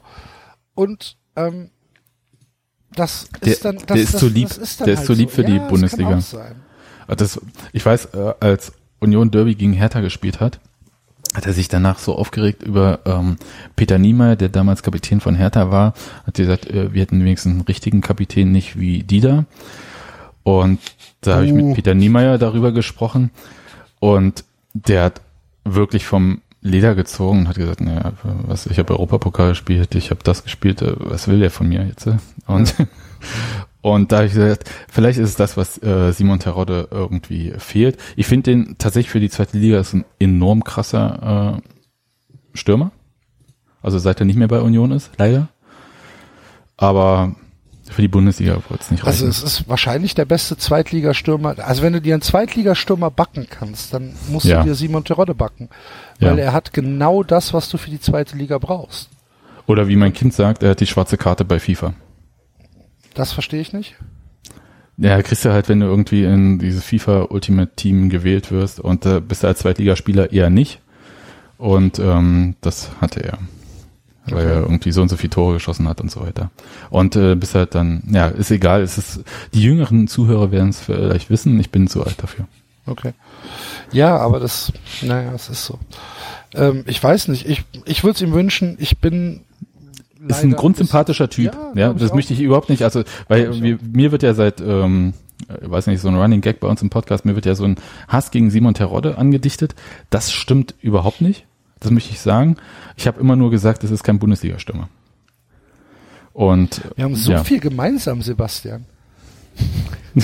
S2: und ähm, das
S5: Der-
S2: ist dann das,
S5: der ist
S2: das,
S5: zu lieb-
S2: ist
S5: der ist
S2: halt
S5: zu lieb
S2: so.
S5: für die
S2: ja, das
S5: Bundesliga.
S2: Sein.
S5: Das, ich weiß, äh, als Union Derby gegen Hertha gespielt hat, hat er sich danach so aufgeregt über ähm, Peter Niemeyer, der damals Kapitän von Hertha war, hat gesagt, äh, wir hätten wenigstens einen richtigen Kapitän, nicht wie Dieter. Und da habe ich mit Peter Niemeyer darüber gesprochen und der hat wirklich vom Leder gezogen und hat gesagt, naja, was, ich habe Europapokal gespielt, ich habe das gespielt, äh, was will der von mir jetzt? äh? Und, <laughs> und da habe ich gesagt, vielleicht ist es das, was äh, Simon Terodde irgendwie fehlt. Ich finde den tatsächlich für die zweite Liga ist ein enorm krasser äh, Stürmer. Also seit er nicht mehr bei Union ist, leider. Aber für die Bundesliga wird es nicht
S2: Also
S5: reichen.
S2: es ist wahrscheinlich der beste Zweitligastürmer. Also wenn du dir einen Zweitligastürmer backen kannst, dann musst
S5: Ja.
S2: du dir Simon Terodde backen.
S5: Ja.
S2: Weil er hat genau das, was du für die zweite Liga brauchst.
S5: Oder wie mein Kind sagt, er hat die schwarze Karte bei FIFA.
S2: Das verstehe ich nicht.
S5: Ja, kriegst du halt, wenn du irgendwie in dieses FIFA Ultimate Team gewählt wirst und äh, bist du als Zweitligaspieler eher nicht. Und ähm, das hatte er. Weil er irgendwie so und so viele Tore geschossen hat und so weiter. Und äh, bist halt dann, ja, ist egal, es ist, die jüngeren Zuhörer werden es vielleicht wissen, ich bin zu alt dafür.
S2: Okay. Ja, aber das, naja, es ist so. Ähm, ich weiß nicht, ich, ich würde es ihm wünschen, ich bin
S5: Ist ein grundsympathischer
S2: bisschen-
S5: Typ.
S2: Ja,
S5: Ja,
S2: ich
S5: das
S2: auch.
S5: möchte ich überhaupt nicht. Also, weil
S2: ich
S5: mir, mir wird ja seit, ähm, ich weiß nicht, so ein Running Gag bei uns im Podcast, mir wird ja so ein Hass gegen Simon Terodde angedichtet. Das stimmt überhaupt nicht. Das möchte ich sagen. Ich habe immer nur gesagt, es ist kein Bundesliga-Stürmer. Und
S2: Wir haben so
S5: ja.
S2: viel gemeinsam, Sebastian. <laughs>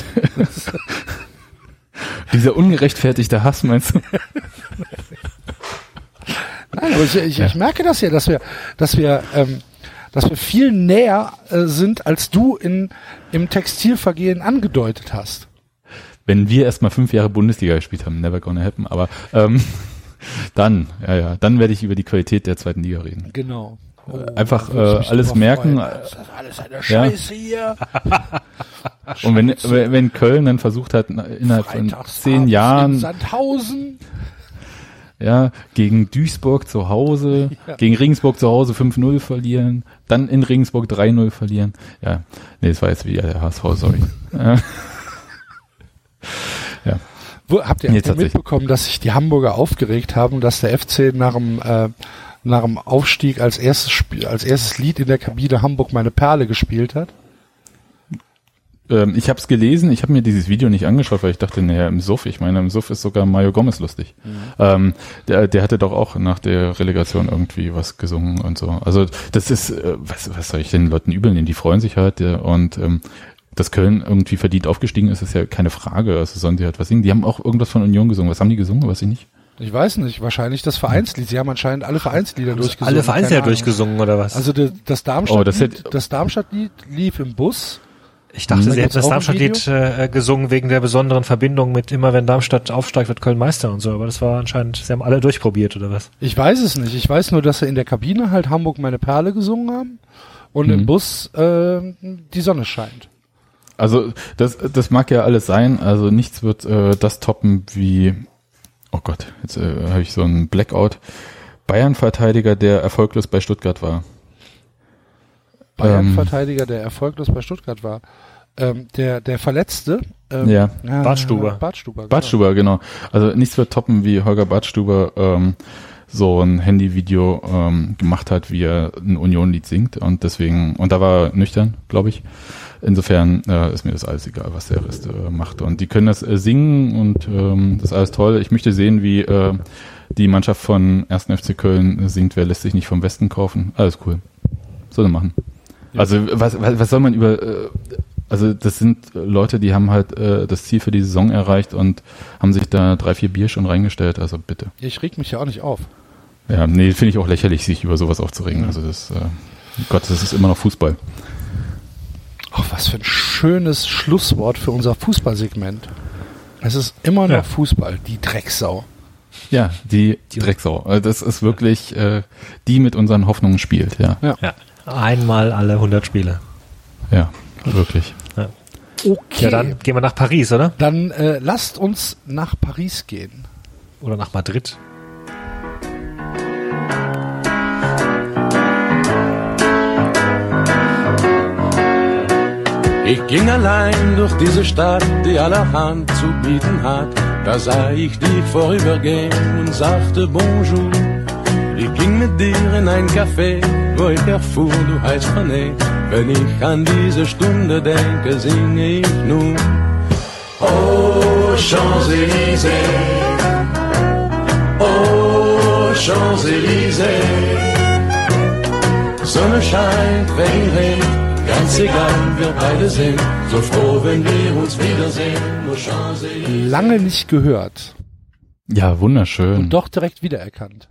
S5: dieser ungerechtfertigte Hass, meinst du?
S2: Nein, aber ich, ich, ich merke das ja, dass wir, dass wir, ähm, dass wir viel näher äh, sind, als du in, im Textilvergehen angedeutet hast.
S5: Wenn wir erstmal fünf Jahre Bundesliga gespielt haben, never gonna happen, aber ähm, <laughs> dann, ja, ja, dann werde ich über die Qualität der zweiten Liga reden.
S2: Genau. Oh,
S5: Einfach, äh, alles merken.
S2: Das ist alles eine
S5: Ja.
S2: Scheiße hier. <laughs>
S5: Und wenn, wenn Köln dann versucht hat, innerhalb von zehn
S2: In
S5: Jahren
S2: Sandhausen.
S5: Ja, gegen Duisburg zu Hause, <laughs>
S2: Ja.
S5: gegen Regensburg zu Hause 5-0 verlieren, dann in Regensburg 3-0 verlieren. Ja, nee, das war jetzt wieder der HSV, sorry. <laughs> Ja.
S2: Wo, habt ihr, habt ihr mitbekommen, dass sich die Hamburger aufgeregt haben, dass der FC nach dem, äh, nach dem Aufstieg als erstes Spiel, als erstes Lied in der Kabine Hamburg meine Perle gespielt hat?
S5: Ähm, ich habe es gelesen, ich habe mir dieses Video nicht angeschaut, weil ich dachte, naja, im Suff, ich meine, im Suff ist sogar Mario Gomez lustig. Ähm, der, der hatte doch auch nach der Relegation irgendwie was gesungen und so. Also das ist, äh, was, was soll ich den Leuten übel nehmen? Die freuen sich halt ja, und ähm, dass Köln irgendwie verdient aufgestiegen ist, ist ja keine Frage. Also sollen die halt was singen. Die haben auch irgendwas von Union gesungen. Was haben die gesungen? Weiß ich nicht.
S2: Ich weiß nicht, wahrscheinlich das Vereinslied. Sie haben anscheinend alle Vereinslieder durchgesungen.
S3: Alle Vereinslieder durchgesungen oder was?
S2: Also das Darmstadt,
S5: Oh, das
S2: Lied,
S5: hätte-
S2: das Darmstadt-Lied lief im Bus.
S3: Ich dachte,
S2: Da
S3: sie hätten das Darmstadt-Lied äh, gesungen wegen der besonderen Verbindung mit immer, wenn Darmstadt aufsteigt, wird Köln Meister und so. Aber das war anscheinend, sie haben alle durchprobiert oder was?
S2: Ich weiß es nicht. Ich weiß nur, dass sie in der Kabine halt Hamburg meine Perle gesungen haben und im
S5: Mhm.
S2: Bus äh, die Sonne scheint.
S5: Also das, das mag ja alles sein. Also nichts wird äh, das toppen wie, oh Gott, jetzt äh, habe ich so einen Blackout. Bayern-Verteidiger, der erfolglos bei Stuttgart war.
S2: Bayern-Verteidiger, der erfolglos bei Stuttgart war. Ähm, der, der Verletzte. Ähm,
S5: Ja.
S2: ja,
S3: Bartstuber.
S2: Bartstuber. Genau.
S5: Badstuber, genau. Also nichts wird toppen, wie Holger Badstuber ähm, so ein Handyvideo ähm, gemacht hat, wie er ein Union-Lied singt. Und deswegen, und da war er nüchtern, glaube ich. Insofern äh, ist mir das alles egal, was der Rest äh, macht. Und die können das äh, singen und ähm, das ist alles toll. Ich möchte sehen, wie äh, die Mannschaft von 1. FC Köln äh, singt, wer lässt sich nicht vom Westen kaufen. Alles cool. Soll er Also was, was, was soll man über äh, also das sind Leute, die haben halt äh, das Ziel für die Saison erreicht und haben sich da drei, vier Bier schon reingestellt. Also bitte.
S2: Ich reg mich ja auch nicht auf.
S5: Ja, nee, finde ich auch lächerlich, sich über sowas aufzuregen. Also das, äh, Gott, das ist immer noch Fußball.
S2: Ach, was für ein schönes Schlusswort für unser Fußballsegment. Es ist immer noch
S3: Ja.
S2: Fußball, die Drecksau.
S5: Ja, die, die Drecksau. Also Das ist wirklich äh, die mit unseren Hoffnungen spielt, ja.
S3: Ja. Einmal alle 100 Spiele.
S5: Ja, wirklich.
S2: Okay.
S3: Ja, dann gehen wir nach Paris, oder?
S2: Dann äh, lasst uns nach Paris gehen.
S3: Oder nach Madrid.
S7: Ich ging allein durch diese Stadt, die allerhand zu bieten hat. Da sah ich dich vorübergehen und sagte Bonjour. Ich ging mit dir in ein Café, wo ich erfuhr, du heißt René. Wenn ich an diese Stunde denke, singe ich nun. Oh, Champs-Élysées. Oh, Champs-Élysées. Sonne scheint, Regen regnet, ganz egal, wir beide sind so froh, wenn wir uns wiedersehen. Nur Champs-Élysées.
S2: Lange nicht gehört
S5: Ja, wunderschön.
S2: und doch direkt wiedererkannt.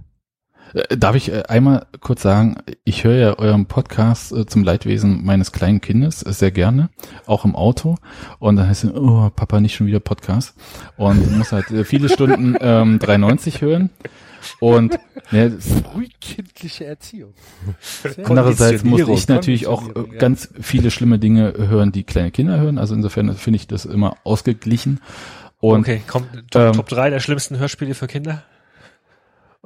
S5: Äh, Darf ich äh, einmal kurz sagen, ich höre ja euren Podcast äh, zum Leidwesen meines kleinen Kindes sehr gerne, auch im Auto. Und dann heißt es, oh, Papa, nicht schon wieder Podcast. Und muss halt viele Stunden <laughs> ähm, 93 hören. Und ne, das-
S2: Frühkindliche Erziehung. <laughs>
S5: andererseits muss ich natürlich auch
S2: ja.
S5: ganz viele schlimme Dinge hören, die kleine Kinder hören. Also insofern finde ich das immer ausgeglichen. Und
S3: okay, kommt Top,
S5: ähm,
S3: Top 3 der schlimmsten Hörspiele für Kinder?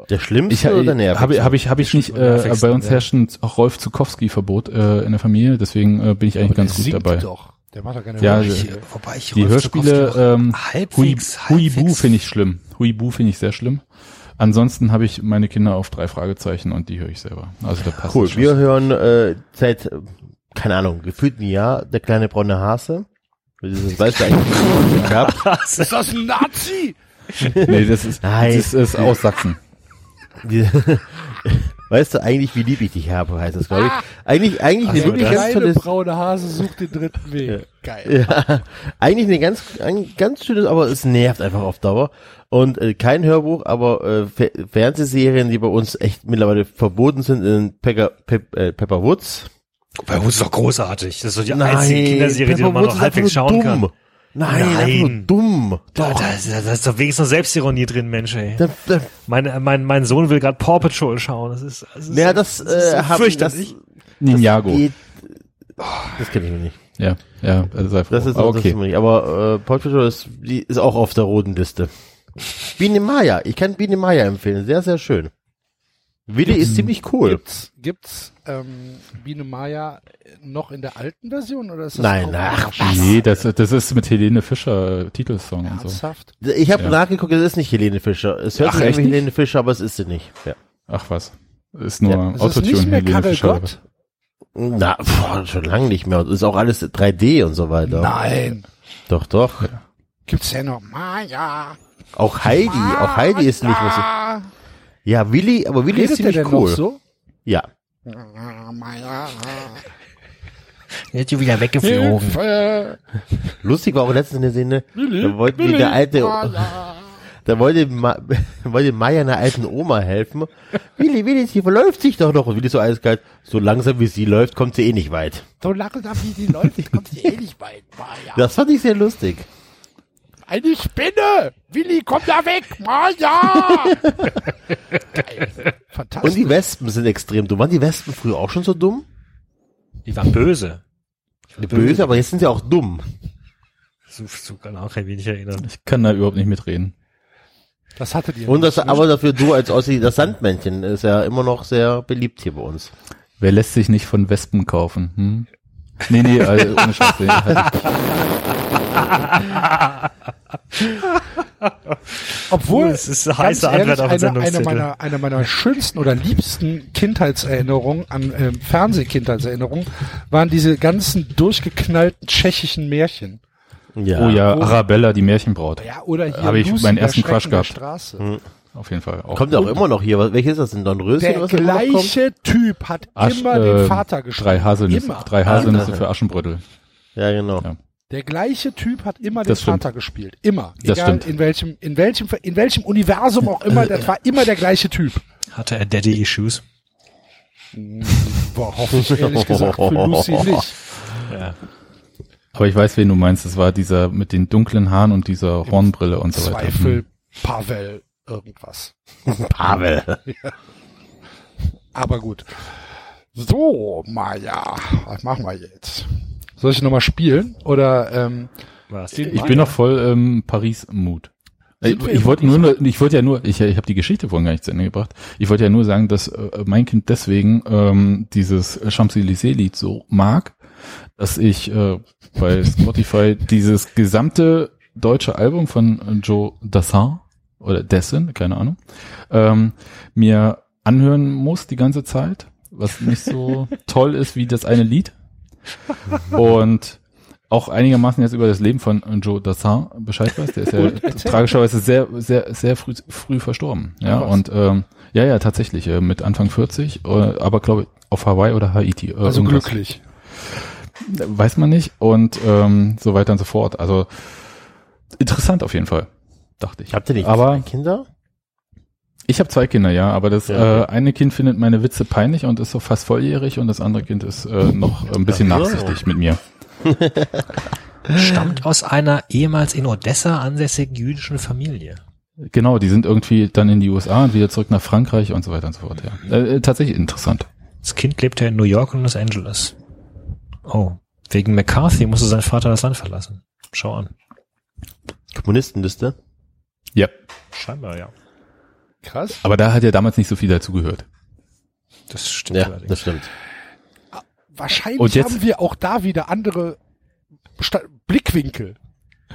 S4: Der schlimmste
S5: ich
S4: oder der nervigste?
S5: habe hab ich habe ich nicht äh, bei uns
S3: ja.
S5: herrscht ein Rolf Zukowski Verbot äh, in der Familie, deswegen äh, bin ich eigentlich ganz gut dabei.
S2: Doch. Der macht doch keine
S5: Ja,
S2: Hörspiele.
S5: äh,
S3: wobei ich
S5: Die
S3: Rolf
S5: Hörspiele ähm, Hui,
S3: halbwegs,
S5: Huibu
S3: halbwegs-
S5: finde ich schlimm. Huibu finde ich sehr schlimm. Ansonsten habe ich meine Kinder auf drei Fragezeichen und die höre ich selber. Also da passt
S4: Cool, wir hören äh, seit, keine Ahnung, gefühlt ein Jahr, der kleine braune Hase. Das weißt du eigentlich nicht. <laughs> Ja,
S2: Ist das ein Nazi? <laughs>
S5: Nee, das ist,
S4: Nein.
S5: das ist, ist aus Sachsen.
S4: Die, <laughs> weißt du eigentlich, wie lieb ich dich habe, heißt das, glaube ich. Eigentlich, eigentlich eine
S2: Also
S4: wirklich
S2: der
S4: ganz tolles,
S2: braune Hase sucht den dritten Weg. Geil.
S4: ja, eigentlich eine ganz, ein ganz schönes, aber es nervt einfach auf Dauer. Und äh, kein Hörbuch, aber äh, Fe Fernsehserien, die bei uns echt mittlerweile verboten sind, in Pepper, Pep, äh, Pepper Woods.
S3: Bei uns ist doch großartig. Das ist so die einzige Kinderserie, die
S4: Pepper
S3: man
S4: Woods
S3: noch halbwegs schauen
S4: dumm.
S3: kann.
S4: Nein,
S3: Nein.
S4: dumm.
S3: Da, da, da, da ist doch wenigstens noch Selbstironie drin, Mensch, ey.
S4: Da, da,
S3: Mein, mein, mein Sohn will gerade Paw Patrol schauen. Das ist, das ist,
S4: ja, das,
S3: das ist so
S4: äh, das,
S3: fürchterlich.
S5: Ninjago.
S4: geht, das kenne ich mir nicht.
S5: Ja, ja, also sei froh.
S4: Das ist
S5: Aber
S4: auch das
S5: okay.
S4: ist mir nicht. Aber äh, Paw Patrol ist, die ist auch auf der roten Liste. Biene Maya. Ich kann Biene Maya empfehlen. Sehr, sehr schön. Willi ist ziemlich cool.
S2: Gibt's, gibt's ähm, Biene Maya noch in der alten Version oder ist das
S4: Nein,
S2: auch
S4: ach,
S2: noch
S5: Nee, das, das ist mit Helene Fischer Titelsong und so.
S2: ernsthaft?
S4: Ich habe
S5: Ja.
S4: nachgeguckt, es ist nicht Helene Fischer. Es hört
S5: Ach,
S4: sich
S5: nicht?
S4: Helene Fischer, aber es ist sie nicht. Ja.
S5: Ach was. Ist nur
S4: Ja,
S2: Es ist
S5: Autotune
S2: nicht mehr
S5: Helene
S2: Karel
S5: Fischer.
S2: Gott?
S4: Na, boah, schon lange nicht mehr. Es ist auch alles 3D und so weiter.
S2: Nein.
S4: Doch, doch.
S2: Gibt's ja noch Maya.
S4: Auch Heidi. Auch Heidi ist nicht mehr so. Ja, Willi, aber Willi ist
S2: Redet der
S4: ziemlich
S2: denn
S4: cool.
S2: noch so?
S4: Ja. <laughs>
S3: Jetzt wieder weggeflogen.
S2: Hilfe.
S4: Lustig war auch letztens eine Szene, da wollte der alte, <laughs> da wollte, Ma, <laughs> wollte Maya einer alten Oma helfen. Willi, Willi, sie verläuft sich doch noch. Und Willi so eiskalt, so langsam wie sie läuft, kommt sie eh nicht weit.
S2: So langsam wie die läuft, kommt sie eh nicht weit. Maya.
S4: Das fand ich sehr lustig.
S2: Eine Spinne! Willi, komm da weg! Maya! Geil.
S4: Und
S2: Fantastisch.
S4: die Wespen sind extrem dumm. Waren die Wespen früher auch schon so dumm?
S3: Die waren böse.
S4: Böse, aber jetzt sind sie auch dumm.
S3: So, so kann auch kein wenig erinnern.
S5: Ich kann da überhaupt nicht mitreden.
S2: das hattet ihr.
S4: Und das,
S2: nicht.
S4: aber dafür du als Ossi, das Sandmännchen ist ja immer noch sehr beliebt hier bei uns.
S5: Wer lässt sich nicht von Wespen kaufen? Hm? Nee, nee, also ohne Scheiß. nee, halt. <laughs>
S2: Obwohl,
S3: Es ist eine
S2: ganz
S3: heiße Antwort
S2: ehrlich,
S3: auf
S2: eine, eine, meiner, eine meiner schönsten oder liebsten Kindheitserinnerungen an ähm, Fernsehkindheitserinnerungen waren diese ganzen durchgeknallten tschechischen Märchen.
S4: Ja.
S5: Oh ja, Arabella, die Märchenbraut.
S2: Ja, oder hier
S5: Habe ich
S2: Lucy,
S5: meinen
S2: der
S5: ersten Crush gehabt.
S2: Straße.
S5: Auf jeden Fall. Auch.
S4: Kommt ja auch immer noch hier. Welches ist das? Ein Dornröschen?
S2: Der gleiche Typ hat
S5: Asch-
S2: immer
S5: äh,
S2: den Vater gespielt.
S5: Drei Haselnüsse,
S2: Immer.
S5: drei Haselnüsse für Aschenbrödel.
S4: Ja, genau.
S5: Ja.
S2: Der gleiche Typ hat immer den
S5: Das stimmt.
S2: Vater gespielt. Immer.
S5: Das
S2: Egal
S5: stimmt.
S2: in welchem, in welchem, in welchem Universum auch immer, das war immer der gleiche Typ.
S3: Hatte er Daddy-Issues?
S2: Boah, hoffe ich ehrlich gesagt für Lucy <laughs> nicht.
S3: Ja.
S5: Aber ich weiß, wen du meinst. Das war dieser mit den dunklen Haaren und dieser Hornbrille und so weiter.
S2: Zweifel, Pavel, irgendwas. <laughs>
S4: Pavel.
S2: Aber gut. So, Maja, was machen wir jetzt? Soll ich nochmal spielen? Oder ähm,
S3: Was?
S5: Ich bin noch voll ähm, Paris-Mut. Ich, ich wollte nur, ich wollte ja nur, ich, ich habe die Geschichte vorhin gar nicht zu Ende gebracht. Ich wollte ja nur sagen, dass äh, mein Kind deswegen ähm, dieses Champs-Élysées-Lied so mag, dass ich äh, bei Spotify dieses gesamte deutsche Album von Joe Dassin oder Dessin, keine Ahnung, ähm, mir anhören muss die ganze Zeit, was nicht so <laughs> toll ist wie das eine Lied. Und auch einigermaßen jetzt über das Leben von Joe Dassin Bescheid weiß. Der ist ja tragischerweise sehr, sehr, sehr früh, früh verstorben. Ja,
S2: was.
S5: und ähm, ja, ja, tatsächlich, äh, mit Anfang 40, äh, aber glaube ich auf Hawaii oder Haiti. Äh,
S2: also
S5: irgendwas.
S2: glücklich.
S5: Weiß man nicht und ähm, so weiter und so fort. Also interessant auf jeden Fall, dachte ich.
S4: Habt ihr nicht
S5: Aber-
S4: Kinder?
S5: Ich habe zwei Kinder, ja, aber das
S4: Ja.
S5: äh, eine Kind findet meine Witze peinlich und ist so fast volljährig und das andere Kind ist äh, noch ein bisschen
S4: so.
S5: nachsichtig mit mir. <laughs>
S3: Stammt aus einer ehemals in Odessa ansässigen jüdischen Familie.
S5: Genau, die sind irgendwie dann in die USA und wieder zurück nach Frankreich und so weiter und so fort. Ja. Äh, äh, tatsächlich interessant.
S3: Das Kind lebte in New York und Los Angeles. Oh. Wegen McCarthy musste sein Vater das Land verlassen. Schau an.
S4: Kommunistenliste?
S5: Ja,
S3: Scheinbar, ja.
S2: Krass.
S5: aber da hat ja damals nicht so viel dazugehört.
S3: Das stimmt
S4: Ja,
S3: allerdings.
S4: das stimmt.
S2: Wahrscheinlich
S5: Und jetzt-
S2: haben wir auch da wieder andere Sta Blickwinkel.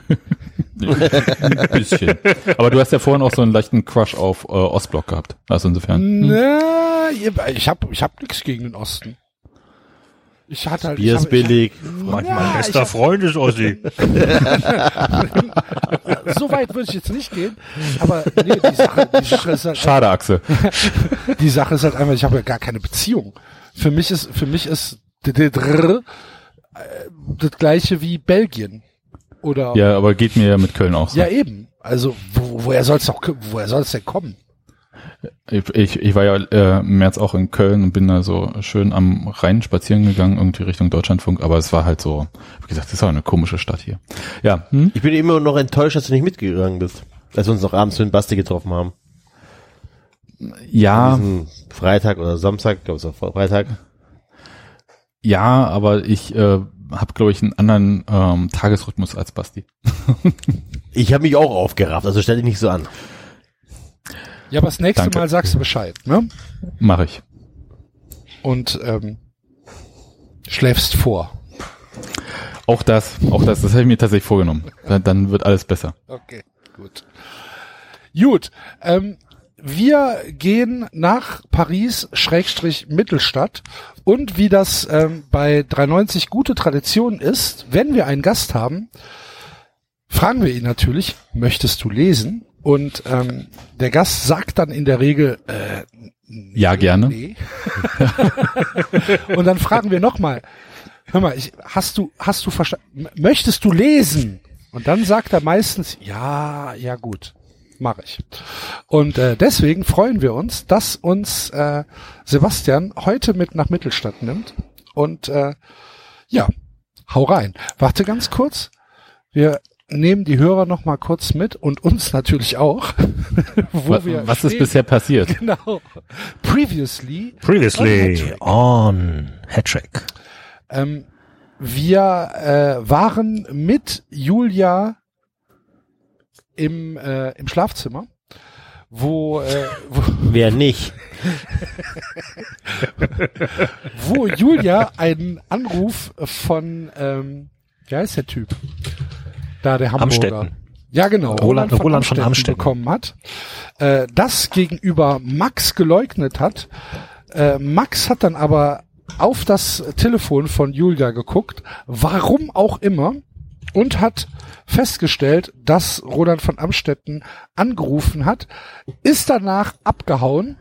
S5: Ein bisschen. Aber du hast ja vorhin auch so einen leichten Crush auf äh, Ostblock gehabt. Also insofern.
S2: Na, ihr- ich habe ich hab nichts gegen den Osten. Ich hatte halt,
S4: Bier
S2: ich
S4: ist billig.
S3: Mein,
S2: Ja,
S3: bester Freund ist Ossi. <laughs>
S2: so weit würde ich jetzt nicht gehen. Aber nee, die Sache, die Sache ist halt,
S5: Schade, Axel. <laughs>
S2: die Sache ist halt einfach, ich habe ja gar keine Beziehung. Für mich ist, für mich ist äh, das gleiche wie Belgien. Oder
S5: Ja, aber geht mir ja mit Köln auch so.
S2: Ja, eben. Also wo, woher soll es doch, woher soll es denn kommen?
S5: Ich, ich, ich war ja äh, im März auch in Köln und bin da so schön am Rhein spazieren gegangen, irgendwie Richtung Deutschlandfunk, aber es war halt so, wie gesagt, das ist auch eine komische Stadt hier. Ja, hm?
S4: Ich bin immer noch enttäuscht, dass du nicht mitgegangen bist. Als wir uns noch abends mit Basti getroffen haben.
S5: ja,
S4: Freitag oder Samstag, glaube ich, war Freitag.
S5: ja, aber ich äh, habe, glaube ich, einen anderen ähm, Tagesrhythmus als Basti. <laughs>
S4: Ich habe mich auch aufgerafft, also stell dich nicht so an.
S2: Ja, aber das nächste
S5: Danke.
S2: Mal sagst du Bescheid, ne?
S5: Mache ich.
S2: Und ähm, schläfst vor.
S5: Auch das, auch das, das habe ich mir tatsächlich vorgenommen. Dann, dann wird alles besser.
S2: Okay, gut. Gut, ähm, wir gehen nach Paris, Schrägstrich Mittelstadt. Und wie das ähm, bei 390 gute Tradition ist, wenn wir einen Gast haben, fragen wir ihn natürlich, möchtest du lesen? Und ähm, der Gast sagt dann in der Regel, äh,
S5: Ja, gerne.
S2: nee. <laughs> Und dann fragen wir nochmal, hör mal, ich, hast du, hast du verstanden, möchtest du lesen? Und dann sagt er meistens, ja, ja gut, mache ich. Und äh, deswegen freuen wir uns, dass uns äh, Sebastian heute mit nach Mittelstadt nimmt. Und äh, ja, hau rein. Warte ganz kurz. Wir nehmen die Hörer noch mal kurz mit und uns natürlich auch. <laughs> wo
S5: Was,
S2: wir
S5: was ist bisher passiert? <laughs>
S2: Genau. Previously
S3: Previously on Hattrick.
S2: Ähm, wir äh, waren mit Julia im, äh, im Schlafzimmer, wo, äh, wo, <laughs>
S4: Wer nicht?
S2: wo Julia einen Anruf von, ähm, wie heißt der Typ? Da, der Hamburger.
S3: Amstetten.
S2: Ja, genau.
S3: Roland- Roland von Amstetten.
S2: bekommen hat. Äh, das gegenüber Max geleugnet hat. Äh, Max hat dann aber auf das Telefon von Julia geguckt, warum auch immer, und hat festgestellt, dass Roland von Amstetten angerufen hat, ist danach abgehauen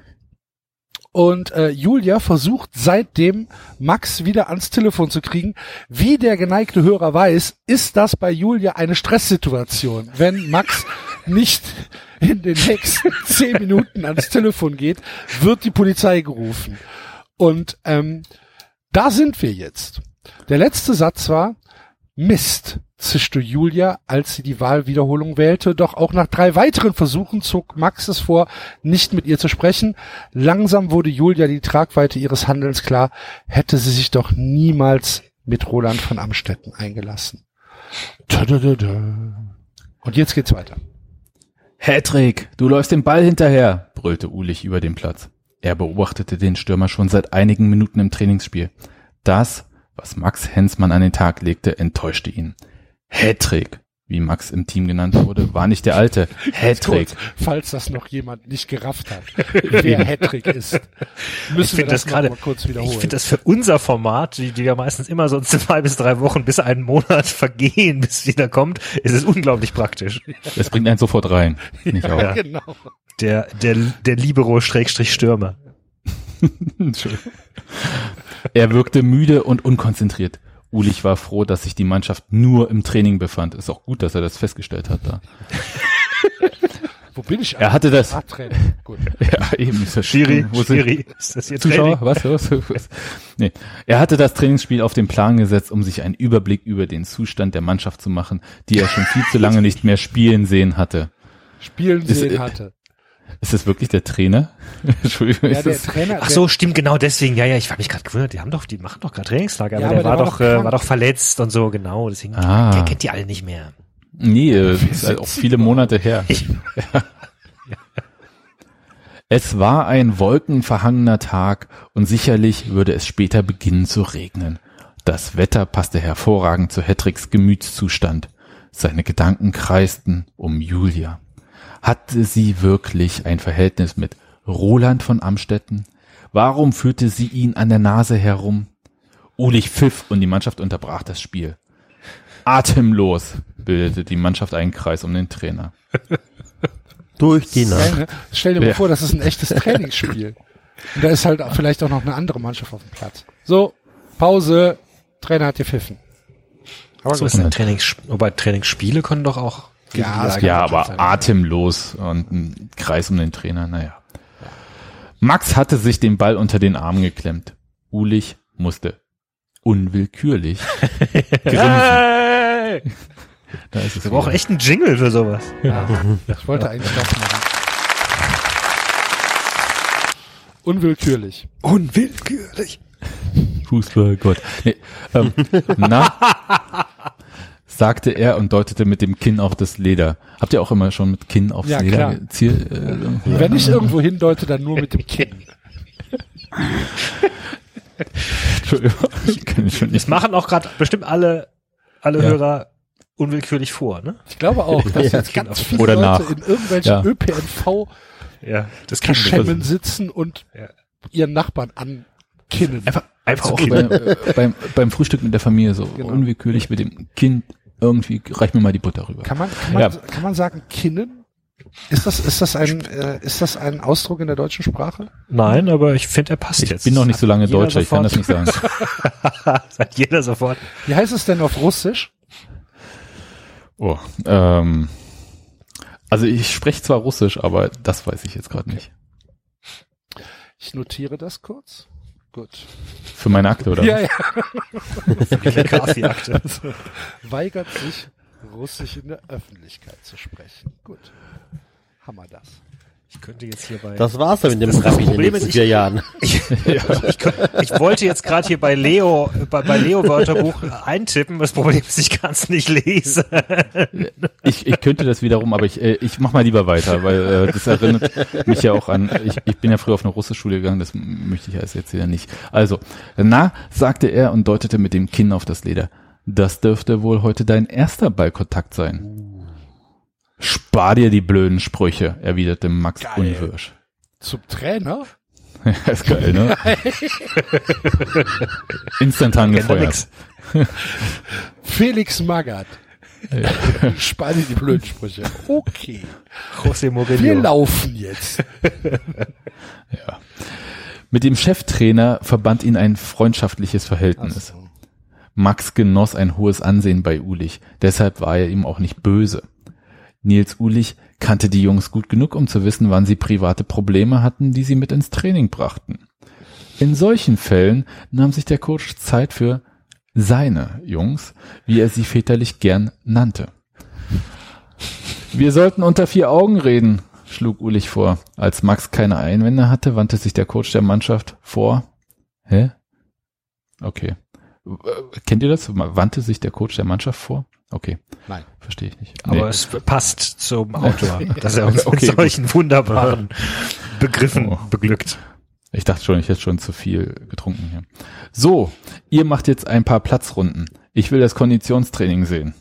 S2: Und äh, Julia versucht seitdem Max wieder ans Telefon zu kriegen. Wie der geneigte Hörer weiß, ist das bei Julia eine Stresssituation, wenn Max nicht in den nächsten <laughs> zehn Minuten ans Telefon geht, wird die Polizei gerufen. Und ähm, da sind wir jetzt. Der letzte Satz war, Mist, zischte Julia, als sie die Wahlwiederholung wählte, doch auch nach drei weiteren Versuchen zog Max es vor, nicht mit ihr zu sprechen. Langsam wurde Julia die Tragweite ihres Handelns klar, hätte sie sich doch niemals mit Roland von Amstetten eingelassen. Und jetzt geht's weiter.
S5: Hattrick, du läufst dem Ball hinterher, brüllte Ulich über den Platz. Er beobachtete den Stürmer schon seit einigen Minuten im Trainingsspiel. Das, was Max Hensmann an den Tag legte, enttäuschte ihn. Hattrick, wie Max im Team genannt wurde, war nicht der alte <laughs> Hattrick.
S2: Kurz, falls das noch jemand nicht gerafft hat, <laughs> wer Hattrick ist, müssen wir das,
S3: das gerade-
S2: mal kurz wiederholen.
S3: Ich finde das für unser Format, die, die ja meistens immer so zwei bis drei Wochen bis einen Monat vergehen, bis es wieder kommt, ist es unglaublich praktisch.
S5: Das bringt einen sofort rein. Nicht auch.
S3: Ja.
S2: genau.
S3: Der, der, der Libero-Stürmer. <laughs>
S5: Entschuldigung. Er wirkte müde und unkonzentriert. Ulich war froh, dass sich die Mannschaft nur im Training befand. Ist auch gut, dass er das festgestellt hat da.
S2: Wo bin ich?
S5: Er hatte das-
S2: Ah, Training. Gut. <laughs>
S5: Ja, eben. Ist das
S3: Schiri,
S5: Wo
S3: Schiri, ist das hier
S5: Zuschauer?
S3: Training?
S5: Was, was, was? Nee. Er hatte das Trainingsspiel auf den Plan gesetzt, um sich einen Überblick über den Zustand der Mannschaft zu machen, die er schon viel zu lange nicht mehr spielen sehen hatte.
S2: Spielen
S5: Ist-
S2: sehen hatte.
S5: Ist das wirklich der Trainer? <laughs> Entschuldigung,
S2: Ja,
S5: ist
S2: der
S5: das,
S2: Trainer.
S3: Ach so, stimmt, genau deswegen. Ja, ja, ich war mich gerade gewundert. Die haben doch, die machen doch gerade Trainingslager, aber,
S2: Ja,
S3: der,
S2: aber
S3: war,
S2: der war
S3: doch,
S2: doch
S3: äh,
S2: krank.
S3: war doch verletzt und so, genau. Deswegen
S5: Ah.
S3: der kennt die alle nicht mehr.
S5: nee, äh, ist halt auch viele Monate her. <laughs> Es war ein wolkenverhangener Tag und sicherlich würde es später beginnen zu regnen. Das Wetter passte hervorragend zu Hedricks Gemütszustand. Seine Gedanken kreisten um Julia. Hatte sie wirklich ein Verhältnis mit Roland von Amstetten? Warum führte sie ihn an der Nase herum? Ulich pfiff und die Mannschaft unterbrach das Spiel. Atemlos bildete die Mannschaft einen Kreis um den Trainer. <laughs>
S4: Durch die Nacht.
S2: Stell dir mal
S5: Ja.
S2: vor, das ist ein echtes Trainingsspiel. Und <laughs> da ist halt auch vielleicht auch noch eine andere Mannschaft auf dem Platz. So, Pause, Trainer hat gepfiffen. Aber
S3: So
S2: gut.
S3: ist ein Trainings, wobei Trainingsspiele können doch auch.
S2: Ja, es
S5: Ja, aber atemlos und ein Kreis um den Trainer, naja. Max hatte sich den Ball unter den Arm geklemmt. Ulich musste unwillkürlich <laughs> grinsen. Da ist es
S3: Wir brauchen echt einen Jingle für sowas.
S2: Ja, ich wollte eigentlich das machen. Unwillkürlich.
S3: Unwillkürlich.
S5: Fußballgott. Nee, ähm, na, <laughs> sagte er und deutete mit dem Kinn auf das Leder. Habt ihr auch immer schon mit Kinn aufs
S2: Ja,
S5: Leder
S2: klar.
S5: gezielt? Äh,
S2: Wenn ich irgendwo hindeute, dann nur mit dem Kinn. <laughs>
S5: Entschuldigung, ich kann schon nicht.
S3: Das machen auch gerade bestimmt alle, alle
S5: Ja.
S3: Hörer unwillkürlich vor, ne?
S2: Ich glaube auch, dass
S4: Ja,
S2: jetzt ganz viele
S5: Oder
S2: Leute
S5: nach.
S2: in irgendwelchen
S5: Ja.
S2: ÖPNV
S3: Ja, das kann
S2: Geschämmen sitzen und
S3: Ja.
S2: ihren Nachbarn ankinnen.
S5: Einfach, einfach auch
S3: Okay.
S5: beim, äh, beim, beim Frühstück mit der Familie so
S2: Genau.
S5: unwillkürlich mit dem Kind irgendwie reich mir mal die Butter rüber.
S2: Kann man, kann man,
S5: Ja.
S2: kann man sagen, kinnen? Ist das, ist das ein, äh, ist das ein Ausdruck in der deutschen Sprache?
S3: Nein, aber ich finde, er passt
S5: Ich
S3: jetzt.
S5: bin noch nicht so lange Deutscher, ich kann das
S3: sofort-
S5: nicht sagen. <laughs>
S3: Sagt jeder sofort.
S2: Wie heißt es denn auf Russisch?
S5: Oh, ähm, also ich spreche zwar Russisch, aber das weiß ich jetzt gerade nicht.
S2: Ich notiere das kurz. Gut.
S5: Für meine Akte, oder?
S2: Ja, ja. <laughs>
S3: Kaffeeakte.
S2: Weigert sich, Russisch in der Öffentlichkeit zu sprechen. Gut. Wir das.
S3: Ich könnte jetzt hier bei.
S4: Das war's dann mit dem
S3: Das
S4: in den
S3: Problem ist,
S4: vier Jahren. <laughs>
S3: ich, ich, könnt- ich wollte jetzt gerade hier bei Leo, bei, bei Leo Wörterbuch eintippen. Das Problem ist, ich kann es nicht lesen.
S5: Ich, ich könnte das wiederum, aber ich, äh, ich mach mal lieber weiter, weil äh, das erinnert mich ja auch an, ich, ich bin ja früher auf eine Russischschule gegangen, das möchte ich als jetzt hier nicht. Also, na, sagte er und deutete mit dem Kinn auf das Leder. Das dürfte wohl heute dein erster Ballkontakt sein. Spar dir die blöden Sprüche, erwiderte Max
S2: Geil.
S5: unwirsch.
S2: Zum Trainer? <laughs>
S5: ist geil, ne? Instantan
S3: er
S5: gefeuert.
S2: Felix Magath. <laughs> Spar dir die blöden Sprüche. Okay.
S3: José
S2: Wir
S3: Mourinho.
S2: laufen jetzt. <laughs>
S5: Mit dem Cheftrainer verband ihn ein freundschaftliches Verhältnis. Max genoss ein hohes Ansehen bei Ulich, deshalb war er ihm auch nicht böse. Nils Ulich kannte die Jungs gut genug, um zu wissen, wann sie private Probleme hatten, die sie mit ins Training brachten. In solchen Fällen nahm sich der Coach Zeit für seine Jungs, wie er sie väterlich gern nannte. Wir sollten unter vier Augen reden, schlug Ulich vor. Als Max keine Einwände hatte, wandte sich der Coach der Mannschaft vor. Hä? Okay. Äh, Kennt ihr das? Wandte sich der Coach der Mannschaft vor? Okay.
S2: Nein.
S5: Verstehe ich nicht.
S3: Aber
S5: Nee.
S3: es passt zum Autor, <laughs> dass er uns
S5: Okay,
S3: mit solchen wunderbaren <laughs> Begriffen
S5: Oh.
S3: beglückt.
S5: Ich dachte schon, ich hätte schon zu viel getrunken hier. So, ihr macht jetzt ein paar Platzrunden. Ich will das Konditionstraining sehen.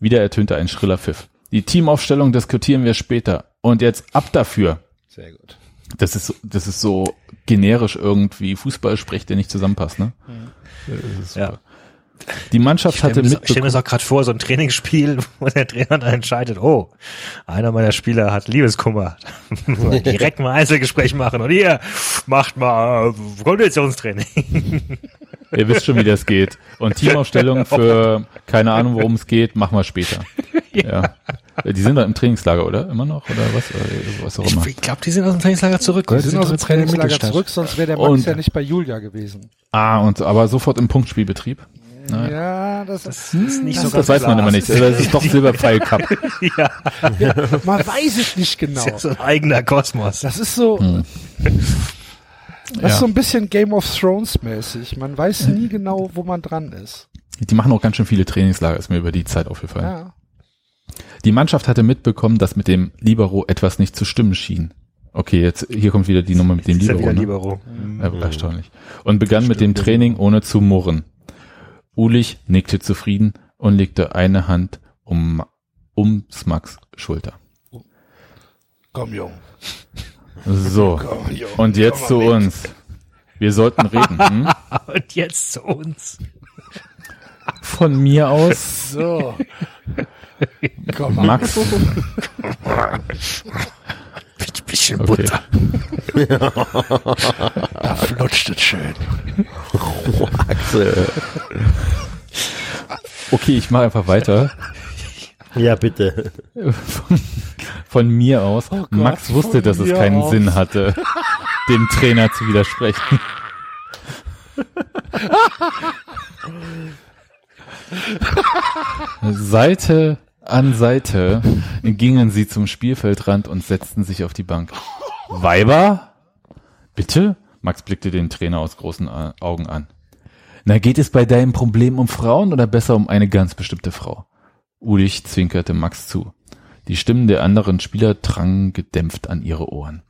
S5: Wieder ertönte ein schriller Pfiff. Die Teamaufstellung diskutieren wir später. Und jetzt ab dafür.
S2: Sehr gut.
S5: Das ist, so- das ist so generisch irgendwie Fußball spricht, der nicht zusammenpasst, ne? Das ist super.
S3: Ja.
S5: Die Mannschaft
S3: Ich stelle
S5: hatte
S3: mir, das- ich stell mir das auch gerade vor, so ein Trainingsspiel, <laughs> wo der Trainer dann entscheidet, oh, einer meiner Spieler hat Liebeskummer. <laughs> Direkt mal Einzelgespräch machen und ihr macht mal Konditionstraining. <laughs>
S5: ihr wisst schon, wie das geht. Und Teamaufstellung für keine Ahnung, worum es geht, machen wir später. Ja. Die sind doch im Trainingslager, oder? Immer noch? Oder was? Oder was auch immer.
S3: Ich glaube, die sind aus dem Trainingslager zurück.
S2: Wir sind aus dem Trainingslager zurück, sonst wäre der Max
S5: Und-
S2: ja nicht bei Julia gewesen.
S5: Ah, und aber sofort im Punktspielbetrieb. Nein.
S2: Ja, das ist,
S3: Das ist nicht so
S5: Das, weiß man
S3: klar.
S5: immer nicht. Das ist doch Silberpfeil Cup. <laughs>
S3: Ja,
S2: man weiß es nicht genau.
S3: das ist so ein eigener Kosmos.
S2: Das ist so,
S5: Hm.
S2: das
S5: Ja.
S2: ist so ein bisschen Game of Thrones mäßig. Man weiß nie genau, wo man dran ist.
S5: Die machen auch ganz schön viele Trainingslager, ist mir über die Zeit aufgefallen.
S2: Ja.
S5: Die Mannschaft hatte mitbekommen, dass mit dem Libero etwas nicht zu stimmen schien. Okay, jetzt hier kommt wieder die Nummer mit dem
S3: Ist ja
S5: Libero.
S3: wieder
S5: Ne?
S3: Libero.
S5: Äh, erstaunlich. Und begann mit dem Training ohne zu murren. Ulich nickte zufrieden und legte eine Hand um, um Max Schulter.
S2: Komm, Jung.
S5: So,
S2: Komm, Jung.
S5: und jetzt zu uns. Wir sollten reden. Hm? <laughs>
S3: Und jetzt zu uns.
S5: Von mir aus,
S2: So. Komm.
S5: Max. <laughs>
S3: Bisschen
S5: Okay. <laughs>
S2: Da flutscht es schön.
S4: Axel.
S5: Okay, ich mache einfach weiter.
S4: Ja, bitte.
S5: Von mir aus.
S2: Oh Gott,
S5: Max wusste,
S2: von
S5: dass es keinen
S2: aus.
S5: Sinn hatte, dem Trainer zu widersprechen. <laughs> Seite an Seite gingen sie zum Spielfeldrand und setzten sich auf die Bank. Weiber? Bitte? Max blickte den Trainer aus großen Augen an. Na, geht es bei deinem Problem um Frauen oder besser um eine ganz bestimmte Frau? Ulich zwinkerte Max zu. Die Stimmen der anderen Spieler drangen gedämpft an ihre Ohren.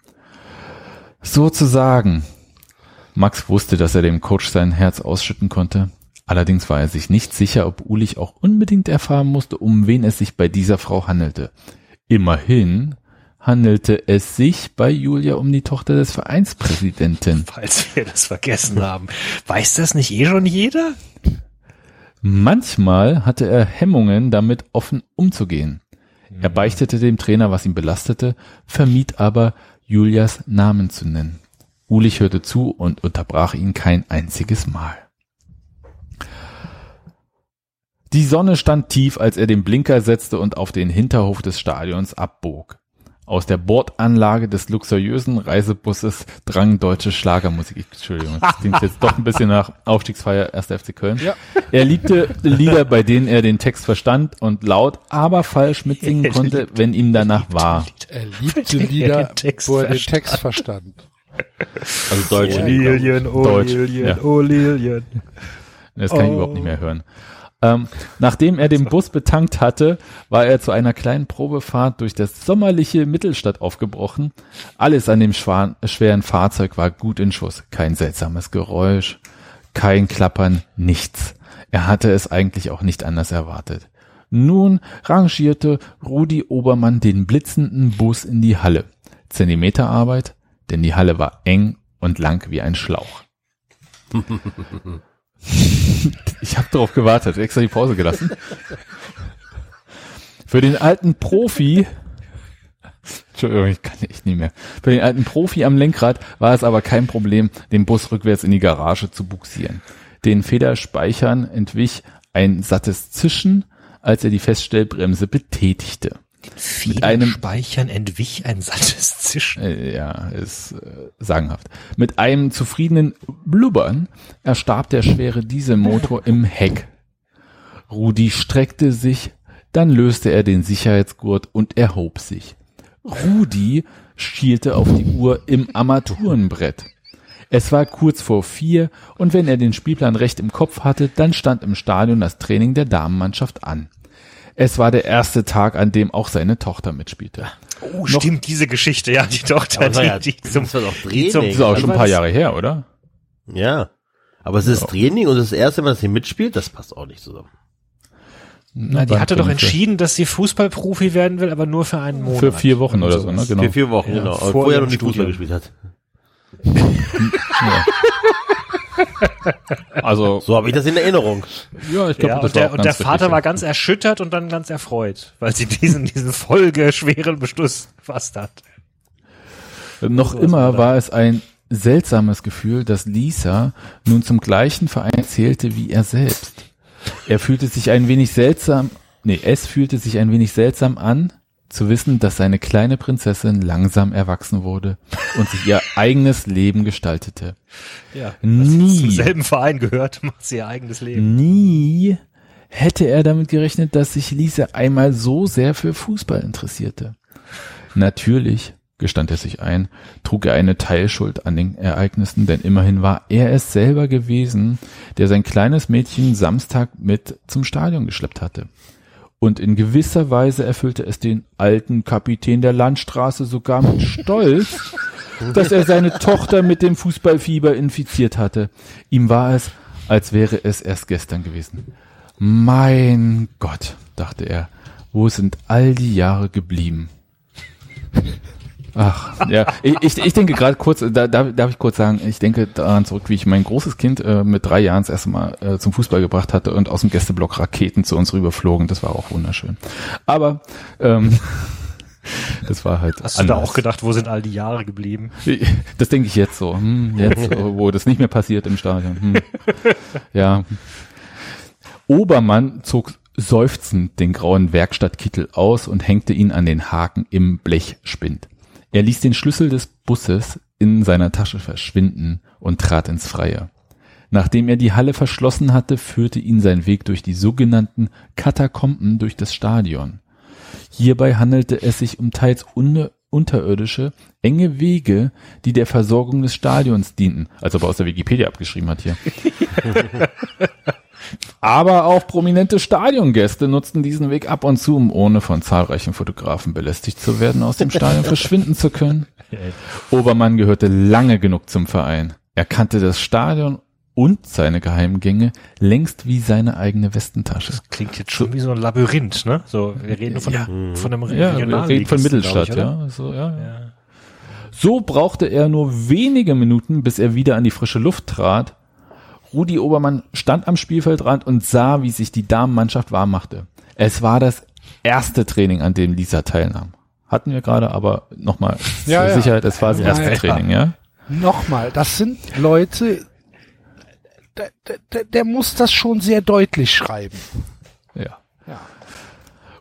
S5: Sozusagen. Max wusste, dass er dem Coach sein Herz ausschütten konnte. Allerdings war er sich nicht sicher, ob Ulich auch unbedingt erfahren musste, um wen es sich bei dieser Frau handelte. Immerhin handelte es sich bei Julia um die Tochter des Vereinspräsidenten.
S3: Falls wir das vergessen haben. Weiß das nicht eh schon jeder?
S5: Manchmal hatte er Hemmungen, damit offen umzugehen. Er beichtete dem Trainer, was ihn belastete, vermied aber, Julias Namen zu nennen. Ulich hörte zu und unterbrach ihn kein einziges Mal. Die Sonne stand tief, als er den Blinker setzte und auf den Hinterhof des Stadions abbog. Aus der Bordanlage des luxuriösen Reisebusses drang deutsche Schlagermusik. Entschuldigung, das klingt jetzt doch ein bisschen nach Aufstiegsfeier 1. FC Köln.
S2: Ja.
S5: Er liebte Lieder, bei denen er den Text verstand und laut, aber falsch mitsingen <laughs> konnte, wenn ihm danach war.
S2: Er liebte Lieder,
S3: Text
S2: wo er den
S3: verstand.
S2: Text verstand.
S4: Also Deutsche.
S3: Lilien, oh
S5: Deutsch,
S3: Lilien,
S5: ja.
S3: oh Lilien.
S5: Das kann ich
S3: Oh.
S5: überhaupt nicht mehr hören. Ähm, nachdem er den Bus betankt hatte, war er zu einer kleinen Probefahrt durch das sommerliche Mittelstadt aufgebrochen. Alles an dem schweren Fahrzeug war gut in Schuss. Kein seltsames Geräusch, kein Klappern, nichts. Er hatte es eigentlich auch nicht anders erwartet. Nun rangierte Rudi Obermann den blitzenden Bus in die Halle. Zentimeterarbeit, denn die Halle war eng und lang wie ein Schlauch. <laughs> Ich habe darauf gewartet, extra die Pause gelassen. Für den alten Profi Entschuldigung, ich kann echt nicht mehr. Für den alten Profi am Lenkrad war es aber kein Problem, den Bus rückwärts in die Garage zu buxieren. Den Federspeichern entwich ein sattes Zischen, als er die Feststellbremse betätigte.
S3: Mit einem Speichern entwich ein sattes Zischen.
S5: Äh, ja, ist äh, sagenhaft. Mit einem zufriedenen Blubbern erstarb der schwere Dieselmotor im Heck. Rudi streckte sich, dann löste er den Sicherheitsgurt und erhob sich. Rudi schielte auf die Uhr im Armaturenbrett. Es war kurz vor vier und wenn er den Spielplan recht im Kopf hatte, dann stand im Stadion das Training der Damenmannschaft an. Es war der erste Tag, an dem auch seine Tochter mitspielte.
S3: Oh, stimmt, diese Geschichte, ja, die Tochter, die,
S4: ja,
S3: die
S4: das
S3: zum,
S4: doch
S3: die zum,
S4: Training.
S5: Das ist auch schon ein paar
S3: das-
S5: Jahre her, oder?
S4: Ja. Aber es ist Training und das erste Mal, dass sie mitspielt, das passt auch nicht zusammen.
S3: Na, die hatte doch entschieden, dass sie Fußballprofi werden will, aber nur für einen Monat.
S5: Für vier Wochen oder so, ne? Genau.
S4: Für vier Wochen,
S3: Ja,
S4: genau.
S3: Vor
S4: vorher noch nie Fußball gespielt hat. <laughs> <laughs> <laughs>
S5: Also,
S4: So habe ich das in Erinnerung.
S5: ja, ich glaube,
S3: Ja,
S5: das
S3: und der,
S5: war auch
S3: und der Vater war ganz erschüttert und dann ganz erfreut, weil sie diesen, <laughs> diesen folgeschweren Beschluss gefasst hat.
S5: Noch
S3: Sowas
S5: immer
S3: war
S5: es ein seltsames Gefühl, dass Lisa nun zum gleichen Verein zählte wie er selbst. Er fühlte sich ein wenig seltsam, nee, es fühlte sich ein wenig seltsam an, zu wissen, dass seine kleine Prinzessin langsam erwachsen wurde und sich ihr <laughs> eigenes Leben gestaltete.
S3: Ja.
S5: Nie.
S3: Zum selben Verein gehört, macht sie ihr eigenes Leben.
S5: Nie hätte er damit gerechnet, dass sich Lisa einmal so sehr für Fußball interessierte. Natürlich, gestand er sich ein, trug er eine Teilschuld an den Ereignissen, denn immerhin war er es selber gewesen, der sein kleines Mädchen Samstag mit zum Stadion geschleppt hatte. Und in gewisser Weise erfüllte es den alten Kapitän der Landstraße sogar mit Stolz, <laughs> dass er seine Tochter mit dem Fußballfieber infiziert hatte. Ihm war es, als wäre es erst gestern gewesen. Mein Gott, dachte er, wo sind all die Jahre geblieben? Ach, ja, ich, ich, ich denke gerade kurz, da, da darf ich kurz sagen, ich denke daran zurück, wie ich mein großes Kind äh, mit drei Jahren das erste Mal äh, zum Fußball gebracht hatte und aus dem Gästeblock Raketen zu uns rüberflogen. Das war auch wunderschön. Aber ähm, <laughs> das war halt
S3: Hast du da
S5: anders.
S3: auch gedacht, wo sind all die Jahre geblieben? <laughs>
S5: Das denke ich jetzt so. Hm, jetzt, äh, wo das nicht mehr passiert im Stadion. Hm. Ja. Obermann zog seufzend den grauen Werkstattkittel aus und hängte ihn an den Haken im Blechspind. Er ließ den Schlüssel des Busses in seiner Tasche verschwinden und trat ins Freie. Nachdem er die Halle verschlossen hatte, führte ihn sein Weg durch die sogenannten Katakomben durch das Stadion. Hierbei handelte es sich um teils unterirdische, enge Wege, die der Versorgung des Stadions dienten. Also aber aus der Wikipedia abgeschrieben hat hier. <laughs> aber auch prominente Stadiongäste nutzten diesen Weg ab und zu, um ohne von zahlreichen Fotografen belästigt zu werden, aus dem Stadion <laughs> verschwinden zu können. Obermann gehörte lange genug zum Verein. Er kannte das Stadion und seine Geheimgänge längst wie seine eigene Westentasche.
S3: Klingt jetzt schon wie so ein Labyrinth, ne? So, wir reden nur von
S5: Ja.
S3: einem, von einem
S5: Ja, wir reden von Mittelstadt,
S3: ich,
S5: ja. So, ja, ja. So brauchte er nur wenige Minuten, bis er wieder an die frische Luft trat. Rudi Obermann stand am Spielfeldrand und sah, wie sich die Damenmannschaft warm machte. Es war das erste Training, an dem Lisa teilnahm. Hatten wir gerade, aber nochmal
S2: Ja,
S5: zur
S2: ja.
S5: Sicherheit, es war das erste
S2: ja.
S5: Training, ja?
S2: Nochmal, das sind Leute, der, der, der muss das schon sehr deutlich schreiben.
S5: Ja.
S2: Ja.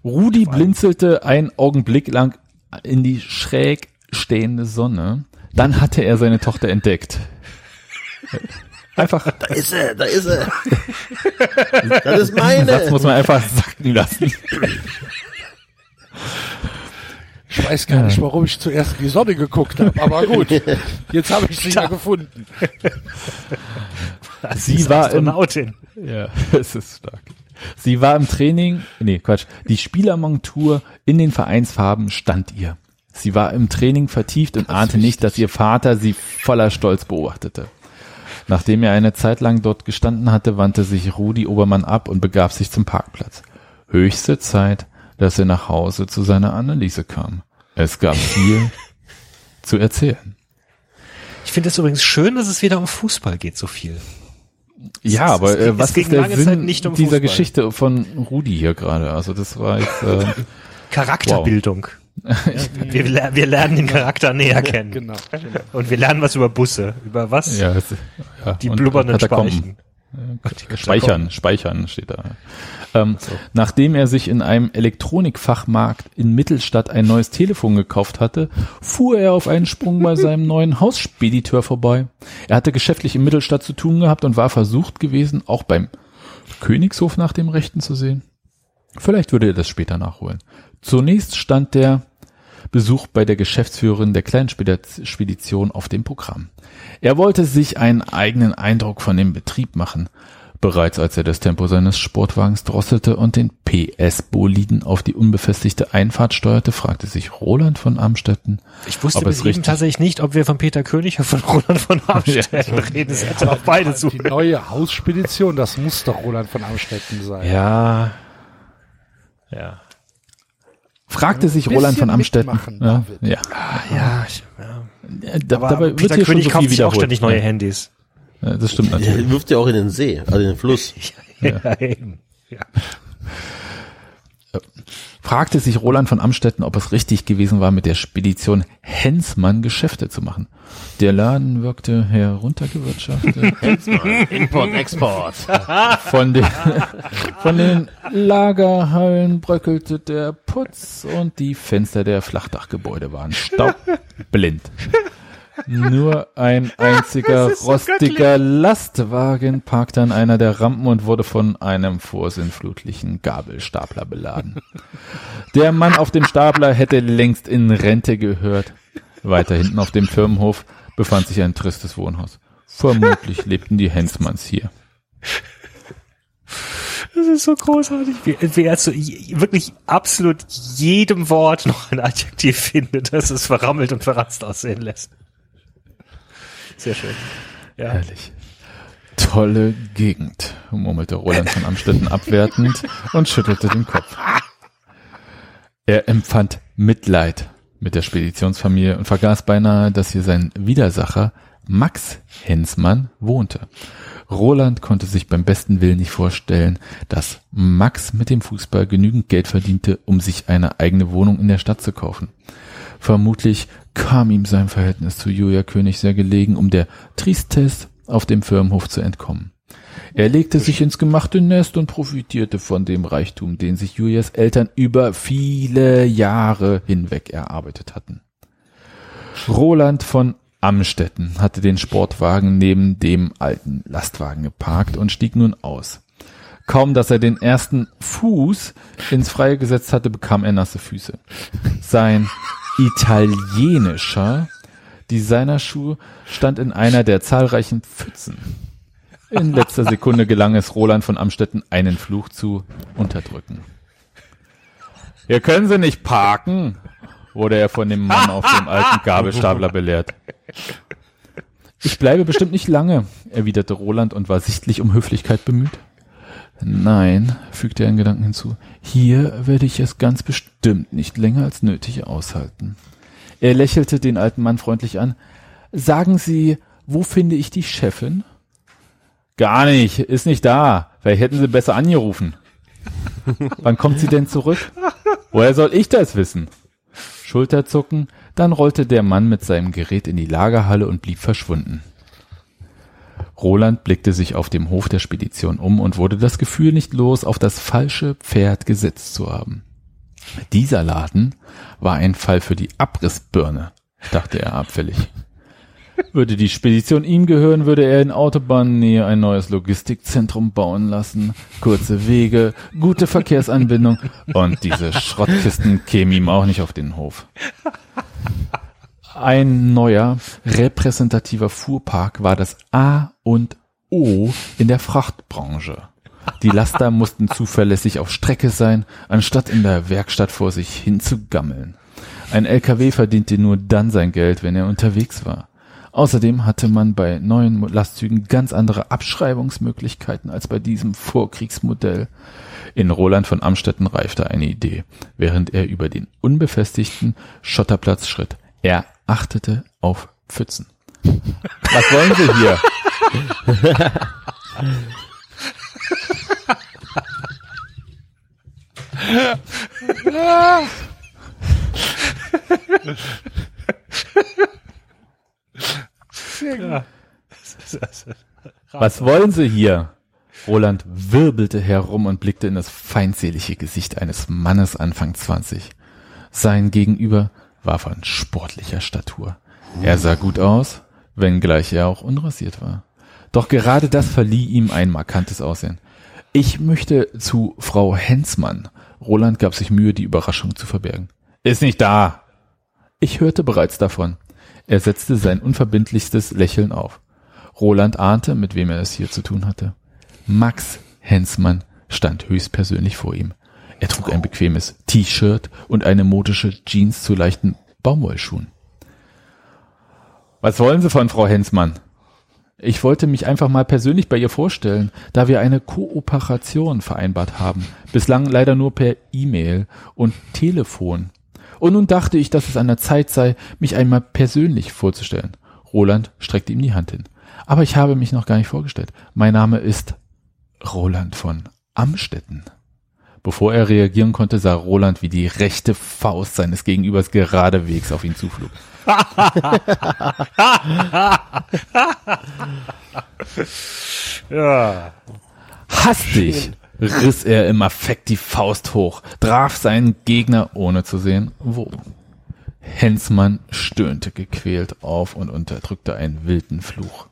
S5: Rudi blinzelte einen Augenblick lang in die schräg stehende Sonne. Dann hatte er seine Tochter entdeckt. Einfach,
S4: Da ist er, da ist er. Das ist meine.
S5: muss man einfach sacken lassen.
S2: Ich weiß gar nicht, warum ich zuerst in die Sonne geguckt habe, aber gut, <laughs> jetzt habe ich sie ja gefunden. <laughs>
S3: Das
S5: Sie
S3: ist
S5: war im-
S3: Astronautin.
S5: Ja, es ist stark. Sie war im Training, nee, Quatsch, die Spielermontur in den Vereinsfarben stand ihr. Sie war im Training vertieft und ahnte nicht, dass ihr Vater sie voller Stolz beobachtete. Nachdem er eine Zeit lang dort gestanden hatte, wandte sich Rudi Obermann ab und begab sich zum Parkplatz. Höchste Zeit, dass er nach Hause zu seiner Anneliese kam. Es gab <laughs> viel zu erzählen.
S3: Ich finde es übrigens schön, dass es wieder um Fußball geht, so viel.
S5: Ja,
S3: Es-
S5: aber
S3: es
S5: äh,
S3: geht-
S5: was
S3: es ging
S5: ist der
S3: lange
S5: Sinn
S3: Zeit nicht um
S5: dieser
S3: Fußball.
S5: Geschichte von Rudi hier gerade? Also das war jetzt, äh, <laughs>
S3: Charakterbildung. <laughs> Wir, ler- wir lernen den Charakter näher kennen.
S2: Genau.
S3: Und wir lernen was über Busse. Über was?
S5: Ja, es, ja
S3: Die blubbernden. Speichen.
S5: Speichern, speichern steht da. Ähm, Nachdem er sich in einem Elektronikfachmarkt in Mittelstadt ein neues Telefon gekauft hatte, fuhr er auf einen Sprung bei seinem <laughs> neuen Hausspediteur vorbei. Er hatte geschäftlich in Mittelstadt zu tun gehabt und war versucht gewesen, auch beim Königshof nach dem Rechten zu sehen. Vielleicht würde er das später nachholen. Zunächst stand der Besuch bei der Geschäftsführerin der kleinen Spedi- Spedition auf dem Programm. Er wollte sich einen eigenen Eindruck von dem Betrieb machen. Bereits als er das Tempo seines Sportwagens drosselte und den PS-Boliden auf die unbefestigte Einfahrt steuerte, fragte sich Roland von Amstetten,
S3: Ich wusste
S5: ob
S3: bis
S5: es
S3: eben
S5: richtig
S3: tatsächlich nicht, ob wir von Peter König oder von Roland von <laughs> Amstetten reden. Es hätte auch beide zu.
S2: Die neue Hausspedition, das muss doch Roland von Amstetten sein.
S3: Ja. Ja.
S5: fragte sich Roland von Amstetten. Ja, ja.
S3: Ja, ich, ja.
S5: Äh, Da,
S3: Aber
S5: dabei wird
S3: Peter
S5: schon
S3: König
S5: so
S3: kauft sich auch ständig neue
S5: ja.
S3: Handys.
S5: Ja, das stimmt
S4: Der
S5: natürlich.
S4: wirft ja auch in den See, also in den Fluss. <laughs>
S3: Ja, eben. Ja.
S5: fragte sich Roland von Amstetten, ob es richtig gewesen war, mit der Spedition Hensmann Geschäfte zu machen. Der Laden wirkte heruntergewirtschaftet. <laughs>
S4: Import, Export.
S5: Von den, von den Lagerhallen bröckelte der Putz und die Fenster der Flachdachgebäude waren staubblind. Nur ein <laughs> einziger rostiger Lastwagen parkte an einer der Rampen und wurde von einem vorsinnflutlichen Gabelstapler beladen. Der Mann auf dem Stapler hätte längst in Rente gehört. Weiter hinten auf dem Firmenhof befand sich ein tristes Wohnhaus. Vermutlich <laughs> lebten die Hensmanns hier.
S3: Das ist so großartig. Wie, wie er zu wirklich absolut jedem Wort noch ein Adjektiv findet, das es verrammelt und verratzt aussehen lässt. Sehr schön. Ja.
S5: Herrlich. Tolle Gegend, murmelte Roland von Amstetten abwertend und schüttelte den Kopf. Er empfand Mitleid mit der Speditionsfamilie und vergaß beinahe, dass hier sein Widersacher Max Hensmann wohnte. Roland konnte sich beim besten Willen nicht vorstellen, dass Max mit dem Fußball genügend Geld verdiente, um sich eine eigene Wohnung in der Stadt zu kaufen. Vermutlich kam ihm sein Verhältnis zu Julia König sehr gelegen, um der Tristesse auf dem Firmenhof zu entkommen. Er legte sich ins gemachte Nest und profitierte von dem Reichtum, den sich Julias Eltern über viele Jahre hinweg erarbeitet hatten. Roland von Amstetten hatte den Sportwagen neben dem alten Lastwagen geparkt und stieg nun aus. Kaum, dass er den ersten Fuß ins Freie gesetzt hatte, bekam er nasse Füße. Sein italienischer Designerschuh stand in einer der zahlreichen Pfützen. In letzter Sekunde gelang es Roland von Amstetten, einen Fluch zu unterdrücken. Hier können Sie nicht parken, wurde er von dem Mann auf dem alten Gabelstapler belehrt. Ich bleibe bestimmt nicht lange, erwiderte Roland und war sichtlich um Höflichkeit bemüht. Nein, fügte er in Gedanken hinzu, hier werde ich es ganz bestimmt nicht länger als nötig aushalten. Er lächelte den alten Mann freundlich an. Sagen Sie, wo finde ich die Chefin? Gar nicht, ist nicht da. Vielleicht hätten Sie besser angerufen. Wann kommt sie denn zurück? Woher soll ich das wissen? Schulterzucken, dann rollte der Mann mit seinem Gerät in die Lagerhalle und blieb verschwunden. Roland blickte sich auf dem Hof der Spedition um und wurde das Gefühl nicht los, auf das falsche Pferd gesetzt zu haben. Dieser Laden war ein Fall für die Abrissbirne, dachte er abfällig. Würde die Spedition ihm gehören, würde er in Autobahnnähe ein neues Logistikzentrum bauen lassen. Kurze Wege, gute Verkehrsanbindung und diese Schrottkisten kämen ihm auch nicht auf den Hof. Ein neuer, repräsentativer Fuhrpark war das A und O in der Frachtbranche. Die Laster <laughs> mussten zuverlässig auf Strecke sein, anstatt in der Werkstatt vor sich hin zu gammeln. Ein LKW verdiente nur dann sein Geld, wenn er unterwegs war. Außerdem hatte man bei neuen Lastzügen ganz andere Abschreibungsmöglichkeiten als bei diesem Vorkriegsmodell. In Roland von Amstetten reifte eine Idee, während er über den unbefestigten Schotterplatz schritt. Er achtete auf Pfützen. Was wollen Sie hier? Was wollen Sie hier? Roland wirbelte herum und blickte in das feindselige Gesicht eines Mannes Anfang 20. Sein Gegenüber war von sportlicher Statur. Er sah gut aus, wenngleich er auch unrasiert war. Doch gerade das verlieh ihm ein markantes Aussehen. Ich möchte zu Frau Hensmann. Roland gab sich Mühe, die Überraschung zu verbergen. Ist nicht da. Ich hörte bereits davon. Er setzte sein unverbindlichstes Lächeln auf. Roland ahnte, mit wem er es hier zu tun hatte. Max Hensmann stand höchstpersönlich vor ihm. Er trug ein bequemes T-Shirt und eine modische Jeans zu leichten Baumwollschuhen. Was wollen Sie von Frau Hensmann? Ich wollte mich einfach mal persönlich bei ihr vorstellen, da wir eine Kooperation vereinbart haben. Bislang leider nur per E-Mail und Telefon. Und nun dachte ich, dass es an der Zeit sei, mich einmal persönlich vorzustellen. Roland streckte ihm die Hand hin. Aber ich habe mich noch gar nicht vorgestellt. Mein Name ist Roland von Amstetten. Bevor er reagieren konnte, sah Roland, wie die rechte Faust seines Gegenübers geradewegs auf ihn zuflog. <laughs>
S3: Ja.
S5: Hastig riss er im Affekt die Faust hoch, traf seinen Gegner, ohne zu sehen, wo. Hensmann stöhnte gequält auf und unterdrückte einen wilden Fluch.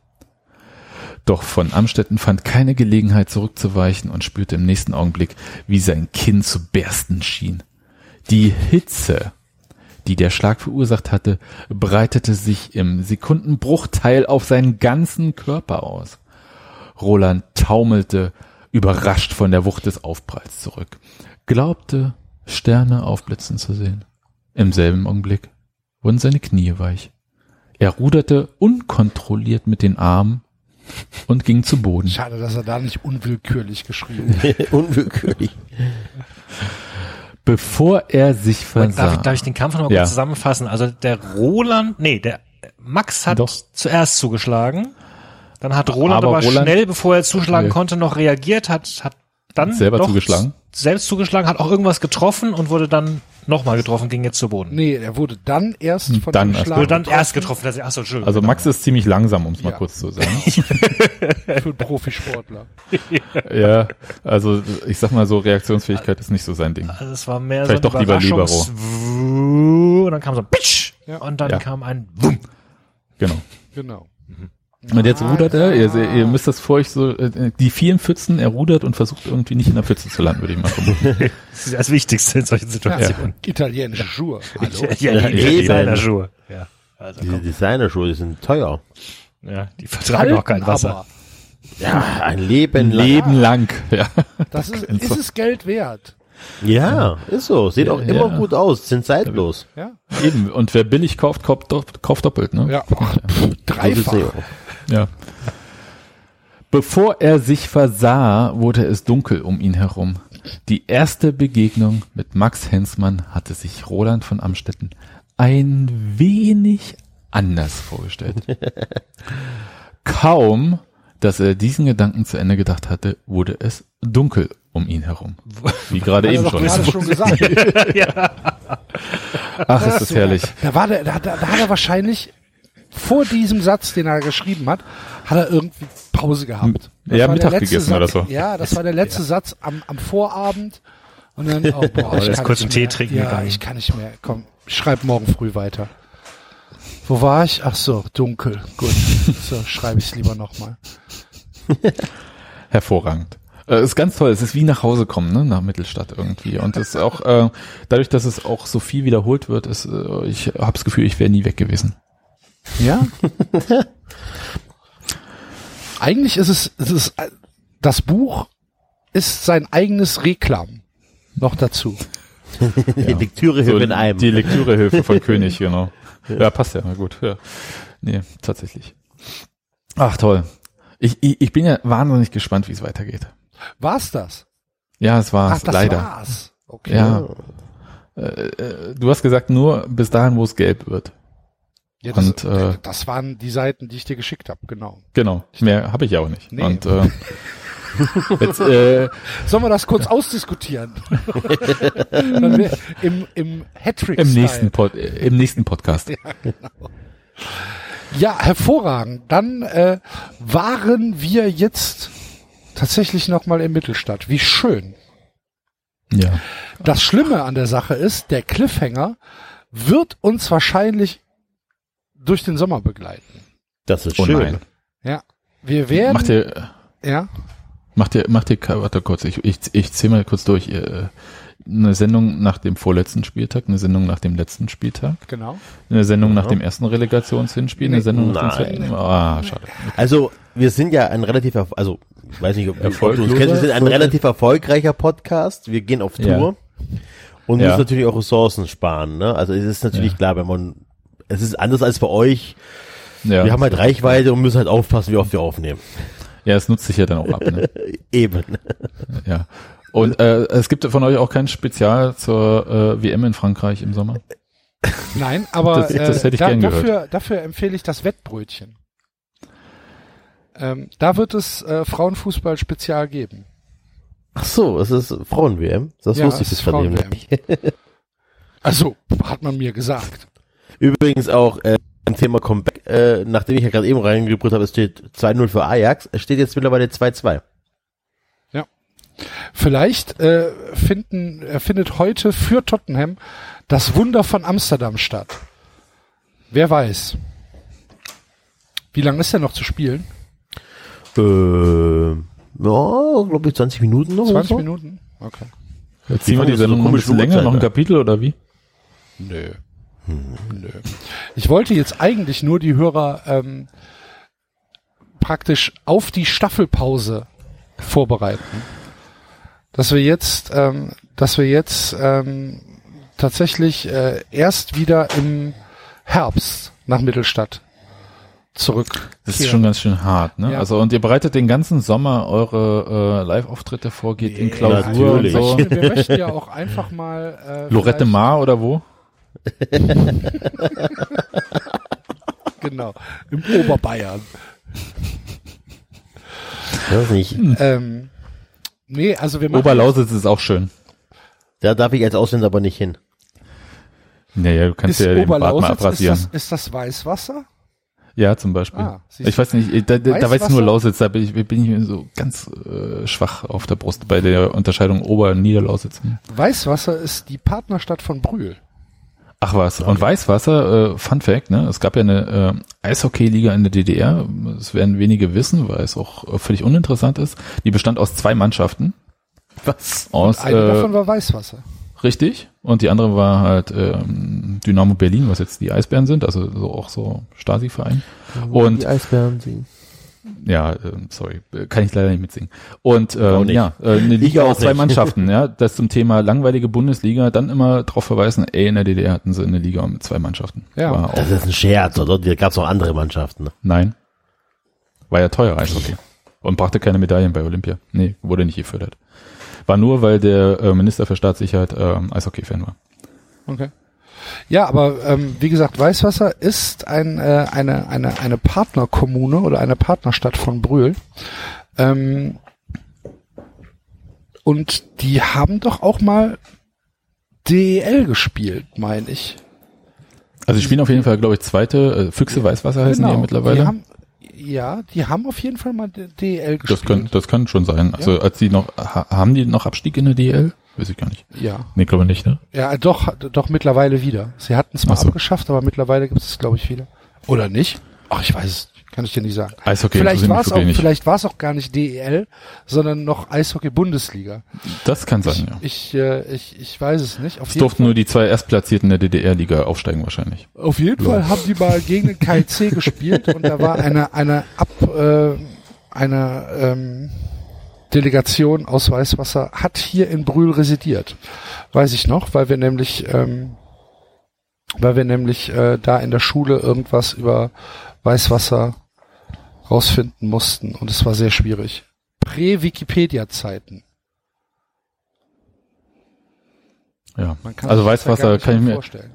S5: Doch von Amstetten fand keine Gelegenheit zurückzuweichen und spürte im nächsten Augenblick, wie sein Kinn zu bersten schien. Die Hitze, die der Schlag verursacht hatte, breitete sich im Sekundenbruchteil auf seinen ganzen Körper aus. Roland taumelte, überrascht von der Wucht des Aufpralls zurück, glaubte, Sterne aufblitzen zu sehen. Im selben Augenblick wurden seine Knie weich. Er ruderte unkontrolliert mit den Armen und ging zu Boden.
S2: Schade, dass er da nicht unwillkürlich geschrieben <laughs> hat.
S4: Unwillkürlich.
S5: Bevor er sich versah.
S3: darf, darf ich den Kampf noch mal
S5: Ja.
S3: kurz zusammenfassen? Also der Roland, nee, der Max hat
S5: Doch.
S3: zuerst zugeschlagen. Dann hat Roland
S5: Aber
S3: aber,
S5: Roland-
S3: schnell, bevor er zuschlagen
S5: Nee.
S3: konnte, noch reagiert, hat, hat dann
S5: Selber
S3: doch
S5: zugeschlagen?
S3: Selbst zugeschlagen, hat auch irgendwas getroffen und wurde dann nochmal getroffen, ging jetzt zu Boden.
S2: Nee, er wurde dann erst von
S5: Dann
S2: dem
S5: erst.
S2: Schlag
S3: Wurde dann
S2: getroffen
S3: erst getroffen. dass er- Achso, Entschuldigung.
S5: also Max ist ziemlich langsam, um es mal
S2: Ja.
S5: kurz zu sagen. <laughs>
S2: für einen Profisportler.
S5: ja, also ich sag mal so, Reaktionsfähigkeit ist nicht so sein Ding.
S3: Also es war mehr
S5: Vielleicht
S3: so
S5: doch lieber
S3: Überraschungs- Und dann kam so ein Pitsch
S2: Ja.
S3: und dann
S5: Ja.
S3: kam ein Wumm.
S5: Genau.
S2: Genau.
S5: Und jetzt rudert er, ihr, ihr müsst das vor euch so, äh, die vielen Pfützen, er rudert und versucht irgendwie nicht in der Pfütze zu landen, würde ich mal vermuten. <laughs>
S3: Das ist das Wichtigste in solchen Situationen.
S2: Italienische Schuhe. Hallo. <laughs>
S3: Ja,
S4: Ja.
S3: Designerschuhe. Ja. Also,
S4: Diese Designerschuhe die sind teuer.
S3: ja, die vertragen auch kein Wasser.
S2: Aber
S4: Ja, ein Leben lang.
S5: Leben lang, ja.
S2: das ist, <laughs> ist es Geld wert.
S4: Ja, ist so. Sieht auch
S5: Ja,
S4: immer
S5: ja.
S4: gut aus. Sind zeitlos.
S2: Ja.
S5: Eben. Und wer billig kauft, kauft, dopp- kauft doppelt, ne?
S2: Ja. Dreifach.
S5: Ja. Bevor er sich versah, wurde es dunkel um ihn herum. Die erste Begegnung mit Max Hensmann hatte sich Roland von Amstetten ein wenig anders vorgestellt. <laughs> Kaum, dass er diesen Gedanken zu Ende gedacht hatte, wurde es dunkel um ihn herum. Wie gerade
S2: er
S5: eben schon.
S2: gerade schon gesagt. <laughs>
S5: Ach, ist das herrlich.
S2: Da war der, da, da, da hat er wahrscheinlich vor diesem Satz, den er geschrieben hat, hat er irgendwie Pause gehabt. Das
S5: Ja, Mittag gegessen
S2: Satz,
S5: oder so.
S2: Ja, das war der letzte Satz am, am Vorabend. Und dann, oh, boah, ich kann
S3: kurz einen Tee trinken
S2: Ja,
S3: gegangen.
S2: ich kann nicht mehr. Komm, ich schreib morgen früh weiter. Wo war ich? Ach so, dunkel. Gut. So, schreibe ich es lieber nochmal. <laughs>
S5: Hervorragend. Äh, ist ganz toll. Es ist wie nach Hause kommen, ne, nach Mittelstadt irgendwie. Und es ist auch, äh, dadurch, dass es auch so viel wiederholt wird, ist, äh, ich habe das Gefühl, ich wäre nie weg gewesen.
S2: Ja? <laughs> Eigentlich ist es, es ist, das Buch ist sein eigenes Reklam. Noch dazu.
S4: Die Lektürehilfe in einem.
S5: Die Lektürehilfe von König, genau. Ja, passt ja, na gut. Ja. Nee, tatsächlich. Ach, toll. Ich, ich, ich bin ja wahnsinnig gespannt, wie es weitergeht.
S2: War's das?
S5: Ja, es war
S2: Ach,
S5: es,
S2: das
S5: leider.
S2: war's. Okay.
S5: Ja. Äh, äh, du hast gesagt, nur bis dahin, wo es gelb wird.
S2: Ja, das,
S5: Und, äh,
S2: das waren die Seiten, die ich dir geschickt habe, genau.
S5: Genau. Mehr habe ich ja auch nicht.
S2: Nee.
S5: Und äh, <laughs> jetzt, äh,
S2: Sollen wir das kurz ausdiskutieren? <laughs> Im, im Hattrick
S5: im nächsten Pod, äh, im nächsten Podcast.
S2: Ja, hervorragend. Dann äh, waren wir jetzt tatsächlich nochmal in Mittelstadt. Wie schön.
S5: Ja.
S2: Das Schlimme an der Sache ist, der Cliffhanger wird uns wahrscheinlich durch den Sommer begleiten.
S4: Das ist
S5: Oh
S4: schön.
S5: nein.
S2: Ja. Wir werden.
S5: Macht ihr,
S2: ja.
S5: macht ihr, macht ihr, warte kurz, ich, ich, ich zähle mal kurz durch. Ihr, Eine Sendung nach dem vorletzten Spieltag, eine Sendung nach dem letzten Spieltag,
S2: Genau.
S5: eine Sendung nach
S4: Ja.
S5: dem ersten Relegationshinspiel, eine Sendung nach dem
S4: Nein.
S5: zweiten. Ah, schade.
S4: Also, wir sind ja ein relativ, also, ich weiß nicht, ob, ob du uns kennst, wir sind ein relativ erfolgreicher Podcast. Wir gehen auf
S5: Ja.
S4: Tour und
S5: Ja.
S4: müssen natürlich auch Ressourcen sparen, ne? Also, es ist natürlich
S5: Ja.
S4: klar, wenn man, es ist anders als bei euch.
S5: Ja,
S4: Wir haben halt Reichweite und müssen halt aufpassen, wie oft wir aufnehmen.
S5: ja, es nutzt sich ja dann auch ab. Ne? <laughs>
S4: Eben.
S5: Ja. Und äh, es gibt von euch auch kein Spezial zur äh, WM in Frankreich im Sommer.
S2: Nein, aber
S5: Das- das
S2: äh,
S5: hätte ich
S2: da,
S5: gern gehört.
S2: dafür, dafür empfehle ich das Wettbrötchen. Ähm, da wird es äh, Frauenfußball Spezial geben.
S4: Ach so, es ist Frauen-WM. Das
S2: Ja,
S4: wusste ich bis
S2: ist
S4: von dem. <laughs>
S2: Also, hat man mir gesagt.
S4: Übrigens auch äh, beim Thema Comeback, äh, nachdem ich ja gerade eben reingebrüht habe, es steht 2-0 für Ajax, es steht jetzt mittlerweile 2-2.
S2: Vielleicht äh, finden, äh, findet heute für Tottenham das Wunder von Amsterdam statt. Wer weiß. Wie lange ist der noch zu spielen?
S4: Äh, ja, glaube ich 20 Minuten noch.
S2: 20
S4: oder so.
S2: Minuten? Okay.
S5: Jetzt ziehen wir die
S4: so
S5: Sendung noch ein
S4: komisch
S5: bisschen länger, noch ein? Kapitel oder wie?
S2: Nö. Nö. Ich wollte jetzt eigentlich nur die Hörer ähm, praktisch auf die Staffelpause vorbereiten. Dass wir jetzt, ähm, dass wir jetzt ähm, tatsächlich äh, erst wieder im Herbst nach Mittelstadt zurück.
S5: Das ist schon ganz schön hart, ne?
S2: Ja.
S5: Also und ihr bereitet den ganzen Sommer eure äh, Live-Auftritte vor, geht in Klausur und
S4: natürlich.
S5: so.
S2: wir möchten ja auch einfach mal äh,
S5: Lorette Mar oder wo? <laughs>
S2: Genau, im Oberbayern.
S4: Weiß nicht.
S2: Ähm, nee, also wir machen
S5: Oberlausitz ist auch schön.
S4: Da darf ich als Ausländer aber nicht hin.
S5: Naja, du kannst
S2: ist
S5: ja den Bart mal
S2: Oberlausitz, ist
S5: abrasieren.
S2: das, ist das Weißwasser?
S5: Ja, zum Beispiel.
S2: Ah,
S5: ich weiß nicht, da, da, da weiß ich nur Lausitz, da bin ich, bin ich so ganz äh, schwach auf der Brust bei der Unterscheidung Ober- und Niederlausitz.
S2: Weißwasser ist die Partnerstadt von Brühl.
S5: Ach was, und Weißwasser, äh, Fun Fact, ne? Es gab ja eine äh, Eishockey-Liga in der DDR, das werden wenige wissen, weil es auch äh, völlig uninteressant ist. Die bestand aus zwei Mannschaften.
S4: Was?
S5: Aus,
S2: Eine
S5: äh,
S2: davon war Weißwasser.
S5: Richtig. Und die andere war halt ähm, Dynamo Berlin, was jetzt die Eisbären sind, also so auch so Stasi-Verein. Und
S4: Die Eisbären singen.
S5: Ja, ähm, sorry, äh, kann ich leider nicht mitsingen. Und ähm,
S4: nicht.
S5: ja, äh, eine Liga aus zwei
S4: nicht.
S5: Mannschaften, ja, <laughs> das zum Thema langweilige Bundesliga, dann immer darauf verweisen, ey, in der DDR hatten sie eine Liga mit zwei Mannschaften.
S2: Ja.
S5: War auch,
S4: Das ist ein Scherz, oder? Da gab es auch andere Mannschaften. ne?
S5: nein. War ja teuer Eishockey. Und brachte keine Medaillen bei Olympia. Nee, wurde nicht gefördert. War nur, weil der äh, Minister für Staatssicherheit ähm, Eishockey-Fan war.
S2: Okay. Ja, aber ähm, wie gesagt, Weißwasser ist ein, äh, eine, eine, eine Partnerkommune oder eine Partnerstadt von Brühl. Ähm, und die haben doch auch mal DEL gespielt, meine ich.
S5: Also die spielen auf jeden Fall, glaube ich, zweite, äh, Füchse Weißwasser heißen die ja mittlerweile.
S2: Die haben, ja, die haben auf jeden Fall mal DEL gespielt.
S5: Das kann, das kann schon sein. Also als die noch, ha, haben die noch Abstieg in der DL? Weiß ich gar nicht.
S2: ja.
S5: Nee, glaube nicht, ne?
S2: Ja, doch, doch mittlerweile wieder. Sie hatten es mal
S5: so.
S2: abgeschafft, aber mittlerweile gibt es, glaube ich, wieder. Oder nicht? Ach, ich weiß es, kann ich dir nicht sagen.
S5: Eishockey
S2: vielleicht war es auch,
S5: nicht.
S2: vielleicht war es auch gar nicht DEL, sondern noch Eishockey Bundesliga.
S5: Das kann sein, ja.
S2: Ich, äh, ich, ich weiß es nicht. Auf
S5: Es durften nur die zwei Erstplatzierten der DDR-Liga aufsteigen wahrscheinlich.
S2: auf jeden Fall haben die mal gegen den KIC <laughs> gespielt und da war eine eine Ab äh, eine ähm, Delegation aus Weißwasser hat hier in Brühl residiert. Weiß ich noch, weil wir nämlich ähm, weil wir nämlich äh, da in der Schule irgendwas über Weißwasser rausfinden mussten und es war sehr schwierig. Prä-Wikipedia-Zeiten.
S5: Ja.
S2: Man kann
S5: Also Weißwasser
S2: nicht
S5: kann ich mir,
S2: vorstellen.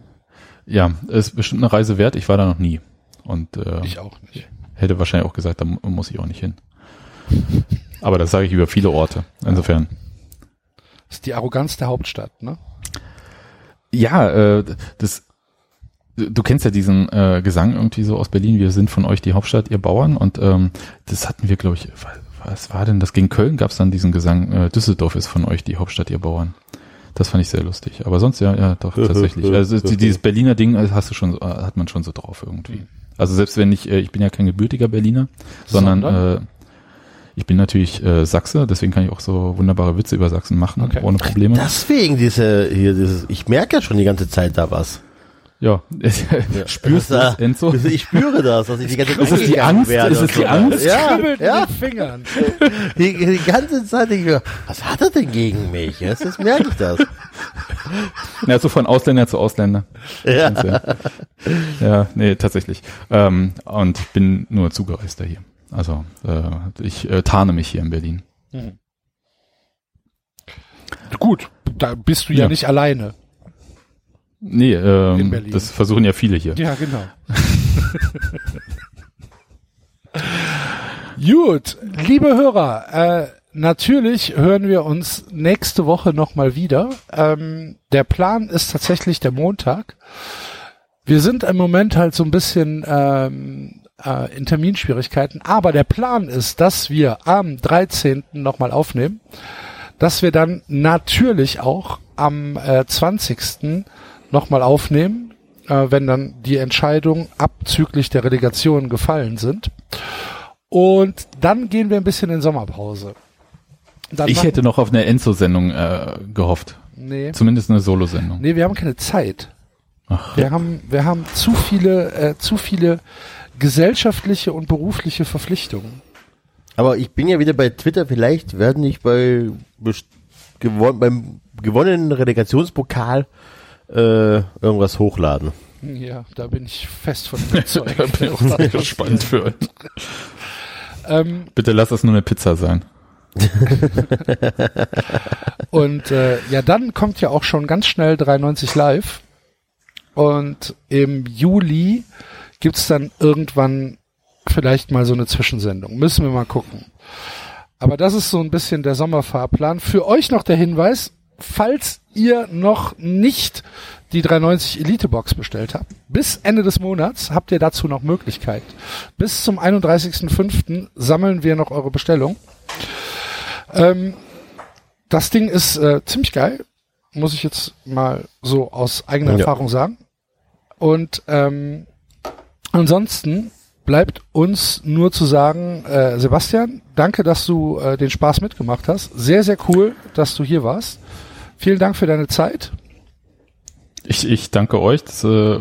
S5: ja, ist bestimmt eine Reise wert. Ich war da noch nie. Und äh,
S2: Ich auch nicht.
S5: hätte wahrscheinlich auch gesagt, da mu- muss ich auch nicht hin. Aber das sage ich über viele Orte. Insofern.
S2: Das ist die Arroganz der Hauptstadt, ne?
S5: Ja, äh, das du, kennst ja diesen äh, Gesang irgendwie so aus Berlin, wir sind von euch die Hauptstadt, ihr Bauern. Und ähm, das hatten wir, glaube ich, wa- was war denn das? Gegen Köln gab es dann diesen Gesang, äh, Düsseldorf ist von euch die Hauptstadt, ihr Bauern. Das fand ich sehr lustig. Aber sonst ja, ja, doch, <laughs> tatsächlich. Also die- dieses Berliner Ding äh, hast du schon, so- äh, hat man schon so drauf irgendwie. Also selbst wenn ich, äh, ich bin ja kein gebürtiger Berliner, sondern,
S2: Sondern?
S5: äh, ich bin natürlich äh, Sachse, deswegen kann ich auch so wunderbare Witze über Sachsen machen,
S2: Okay.
S5: ohne Probleme.
S4: Deswegen diese, hier, dieses, ich merke ja schon die ganze Zeit da was.
S5: ja, <laughs> spürst du
S4: Das,
S5: Enzo?
S4: Ich spüre das, dass ich die ganze Zeit
S5: Ist es die Angst?
S4: werde
S5: Ist es die. Angst?
S4: Ja,
S2: Kribbelt
S4: ja.
S2: in den Fingern. <laughs>
S4: Die, die ganze Zeit denke ich mir, was hat er denn gegen mich? Jetzt, jetzt merke ich das.
S5: Ja, so von Ausländer zu Ausländer.
S4: Ja.
S5: Ja, ja nee, tatsächlich. Ähm, und ich bin nur Zugereister hier. Also äh, ich äh, tarne mich hier in Berlin.
S2: Gut, da bist du ja,
S5: Ja.
S2: nicht alleine.
S5: Nee, ähm, das versuchen ja viele hier.
S2: Ja, genau. <laughs> Gut, liebe Hörer, äh, natürlich hören wir uns nächste Woche nochmal wieder. Ähm, der Plan ist tatsächlich der Montag. Wir sind im Moment halt so ein bisschen ähm, äh, in Terminschwierigkeiten, aber der Plan ist, dass wir am 13. nochmal aufnehmen, dass wir dann natürlich auch am äh, 20. nochmal aufnehmen, äh, wenn dann die Entscheidungen abzüglich der Relegation gefallen sind. Und dann gehen wir ein bisschen in Sommerpause. Dann
S5: Ich hätte noch auf eine Enzo-Sendung äh, gehofft.
S2: nee,
S5: Zumindest eine Solo-Sendung.
S2: nee, wir haben keine Zeit.
S5: Ach,
S2: Wir haben, wir haben zu viele, äh, zu viele gesellschaftliche und berufliche Verpflichtungen.
S4: Aber ich bin ja wieder bei Twitter, vielleicht werden ich bei gewon beim gewonnenen Relegationspokal äh, irgendwas hochladen.
S2: Ja, da bin ich fest von überzeugt. <laughs>
S5: da bin ich auch sehr gespannt für.
S2: ähm,
S5: Bitte lass es nur eine Pizza sein. <laughs>
S2: Und äh, ja, dann kommt ja auch schon ganz schnell 93 live. Und im Juli gibt's dann irgendwann vielleicht mal so eine Zwischensendung. Müssen wir mal gucken. Aber das ist so ein bisschen der Sommerfahrplan. Für euch noch der Hinweis, falls ihr noch nicht die 390 Elite Box bestellt habt, bis Ende des Monats habt ihr dazu noch Möglichkeit. Bis zum 31.05. sammeln wir noch eure Bestellung. Ähm, das Ding ist äh, ziemlich geil, muss ich jetzt mal so aus eigener
S4: Ja.
S2: Erfahrung sagen. Und ähm, ansonsten bleibt uns nur zu sagen, äh, Sebastian, danke, dass du äh, den Spaß mitgemacht hast. Sehr, sehr cool, dass du hier warst. Vielen Dank für deine Zeit.
S5: Ich, ich danke euch. Das äh,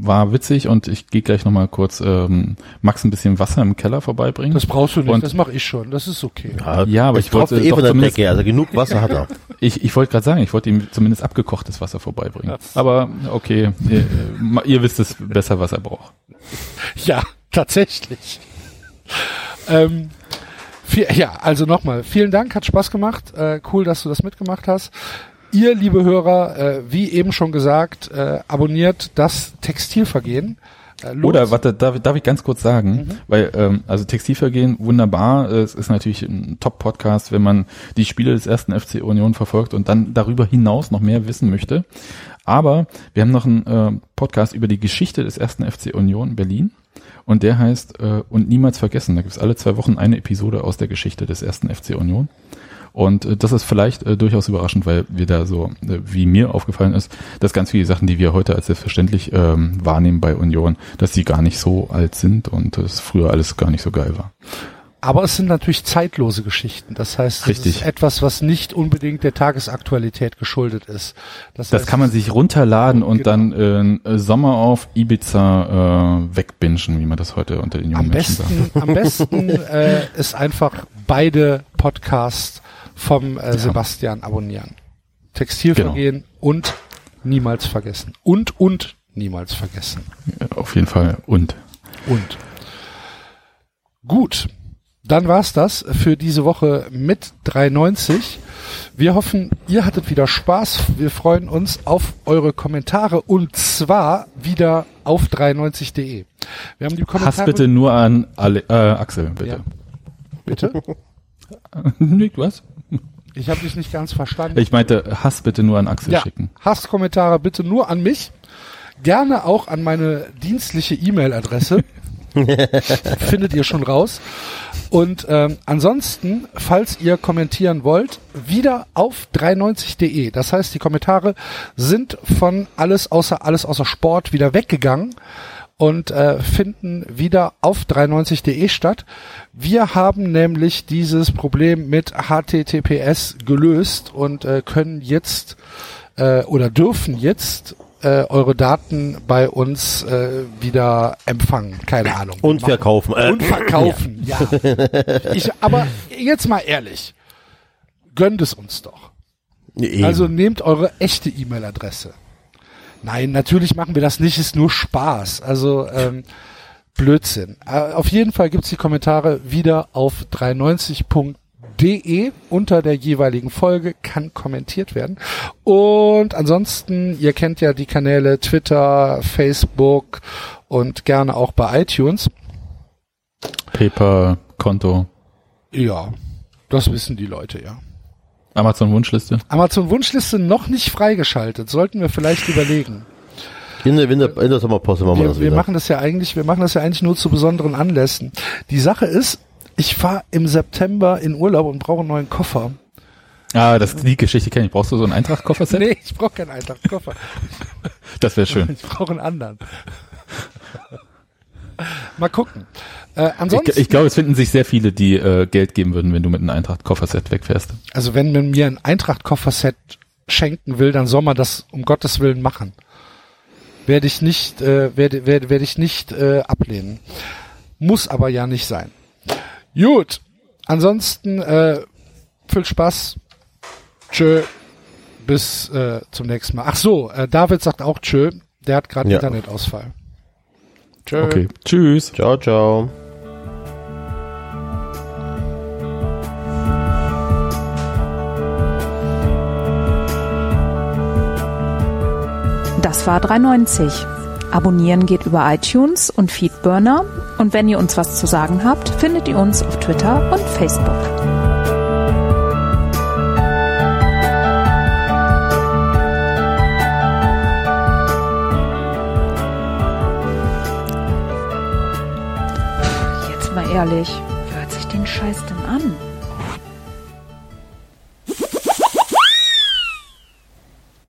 S5: war witzig und ich gehe gleich nochmal kurz ähm, Max ein bisschen Wasser im Keller vorbeibringen.
S2: Das brauchst du nicht,
S5: Und-
S2: das mache ich schon. Das ist okay.
S5: Ja, aber
S4: es
S5: ich wollte
S4: eh
S5: doch
S4: von der Decke, also genug Wasser hat er. <laughs>
S5: Ich, ich wollte gerade sagen, ich wollte ihm zumindest abgekochtes Wasser vorbeibringen. Aber okay, ihr, äh, ihr wisst es besser, was er braucht. <laughs>
S2: Ja, tatsächlich. ähm, viel, ja, also nochmal, vielen Dank, hat Spaß gemacht. Äh, cool, dass du das mitgemacht hast. Ihr, liebe Hörer, äh, wie eben schon gesagt, äh, abonniert das Textilvergehen. Äh, lohnt
S5: Oder warte, darf, darf ich ganz kurz sagen, weil ähm, also Textilvergehen wunderbar, es ist natürlich ein Top-Podcast, wenn man die Spiele des ersten FC Union verfolgt und dann darüber hinaus noch mehr wissen möchte. Aber wir haben noch einen äh, Podcast über die Geschichte des ersten FC Union Berlin und der heißt äh, und niemals vergessen. Da gibt es alle zwei Wochen eine Episode aus der Geschichte des ersten FC Union. Und äh, das ist vielleicht äh, durchaus überraschend, weil wir da so, äh, wie mir aufgefallen ist, dass ganz viele Sachen, die wir heute als selbstverständlich ähm, wahrnehmen bei Union, dass die gar nicht so alt sind und es früher alles gar nicht so geil war.
S2: Aber es sind natürlich zeitlose Geschichten. Das heißt, es ist etwas, was nicht unbedingt der Tagesaktualität geschuldet ist.
S5: Das
S2: heißt,
S5: kann man sich runterladen und
S2: Genau.
S5: dann äh, Sommer auf Ibiza äh, wegbingen, wie man das heute unter den jungen
S2: am
S5: Menschen sagt.
S2: besten, am besten <laughs> äh, ist einfach beide Podcasts vom äh, Sebastian abonnieren. Textilvergehen
S5: Genau.
S2: und niemals vergessen. Und und niemals vergessen.
S5: Ja, Auf jeden Fall. Und
S2: Und. Gut. Dann war's das für diese Woche mit 390. Wir hoffen, ihr hattet wieder Spaß. Wir freuen uns auf eure Kommentare und zwar wieder auf 390.de. Wir haben die Kommentare.
S5: Hass bitte nur an Ale äh, Axel, bitte.
S2: Ja. Bitte? <laughs>
S5: Nee, was?
S2: Ich habe dich nicht ganz verstanden.
S5: Ich meinte, Hass bitte nur an Axel
S2: ja,
S5: schicken.
S2: Hasskommentare bitte nur an mich. Gerne auch an meine dienstliche E-Mail-Adresse. <laughs> Findet ihr schon raus. Und ähm, ansonsten, falls ihr kommentieren wollt, wieder auf 390.de. Das heißt, die Kommentare sind von alles außer alles außer Sport wieder weggegangen und äh, finden wieder auf 390.de statt. Wir haben nämlich dieses Problem mit HTTPS gelöst und äh, können jetzt äh, oder dürfen jetzt äh, eure Daten bei uns äh, wieder empfangen. Keine Ahnung.
S4: Und verkaufen. Äh,
S2: Und verkaufen, ja. Ich, aber jetzt mal ehrlich. Gönnt es uns doch.
S4: Eben.
S2: Also nehmt eure echte E-Mail-Adresse. Nein, natürlich machen wir das nicht, ist nur Spaß. Also ähm, Blödsinn. Äh, auf jeden Fall gibt's die Kommentare wieder auf 390.de unter der jeweiligen Folge, kann kommentiert werden. Und ansonsten, ihr kennt ja die Kanäle Twitter, Facebook und gerne auch bei iTunes.
S5: Paper, Konto,
S2: Ja, das wissen die Leute, ja.
S5: Amazon Wunschliste.
S2: Amazon Wunschliste noch nicht freigeschaltet, sollten wir vielleicht überlegen.
S4: in der Winter, in der Sommerpause machen wir,
S2: Wir,
S4: das
S2: wir
S4: wieder.
S2: machen das ja eigentlich, wir machen das ja eigentlich nur zu besonderen Anlässen. Die Sache ist, ich fahre im September in Urlaub und brauche einen neuen Koffer.
S5: Ah, das die Geschichte kenne ich. Brauchst du so ein Eintracht-Kofferset? <laughs>
S2: Nee, ich brauche keinen Eintracht-Koffer.
S5: Das wäre schön. <laughs>
S2: Ich brauche einen anderen. Mal gucken. Äh,
S5: Ich,
S2: ansonsten,
S5: ich glaube, es finden sich sehr viele, die äh, Geld geben würden, wenn du mit einem Eintracht-Kofferset wegfährst.
S2: also wenn man mir ein Eintracht-Kofferset schenken will, dann soll man das um Gottes Willen machen. Werde ich nicht, äh, werde, werde, werde ich nicht äh, ablehnen. Muss aber ja nicht sein. Gut. Ansonsten äh, viel Spaß. Tschö. Bis äh, zum nächsten Mal. Ach so, äh, David sagt auch Tschö. Der hat gerade
S4: Ja.
S2: Internetausfall. Tschö.
S5: Okay. Tschüss.
S4: Ciao, ciao.
S1: Das war 390. Abonnieren geht über iTunes und Feedburner. Und wenn ihr uns was zu sagen habt, findet ihr uns auf Twitter und Facebook. Jetzt mal ehrlich, wer hört sich den Scheiß denn an?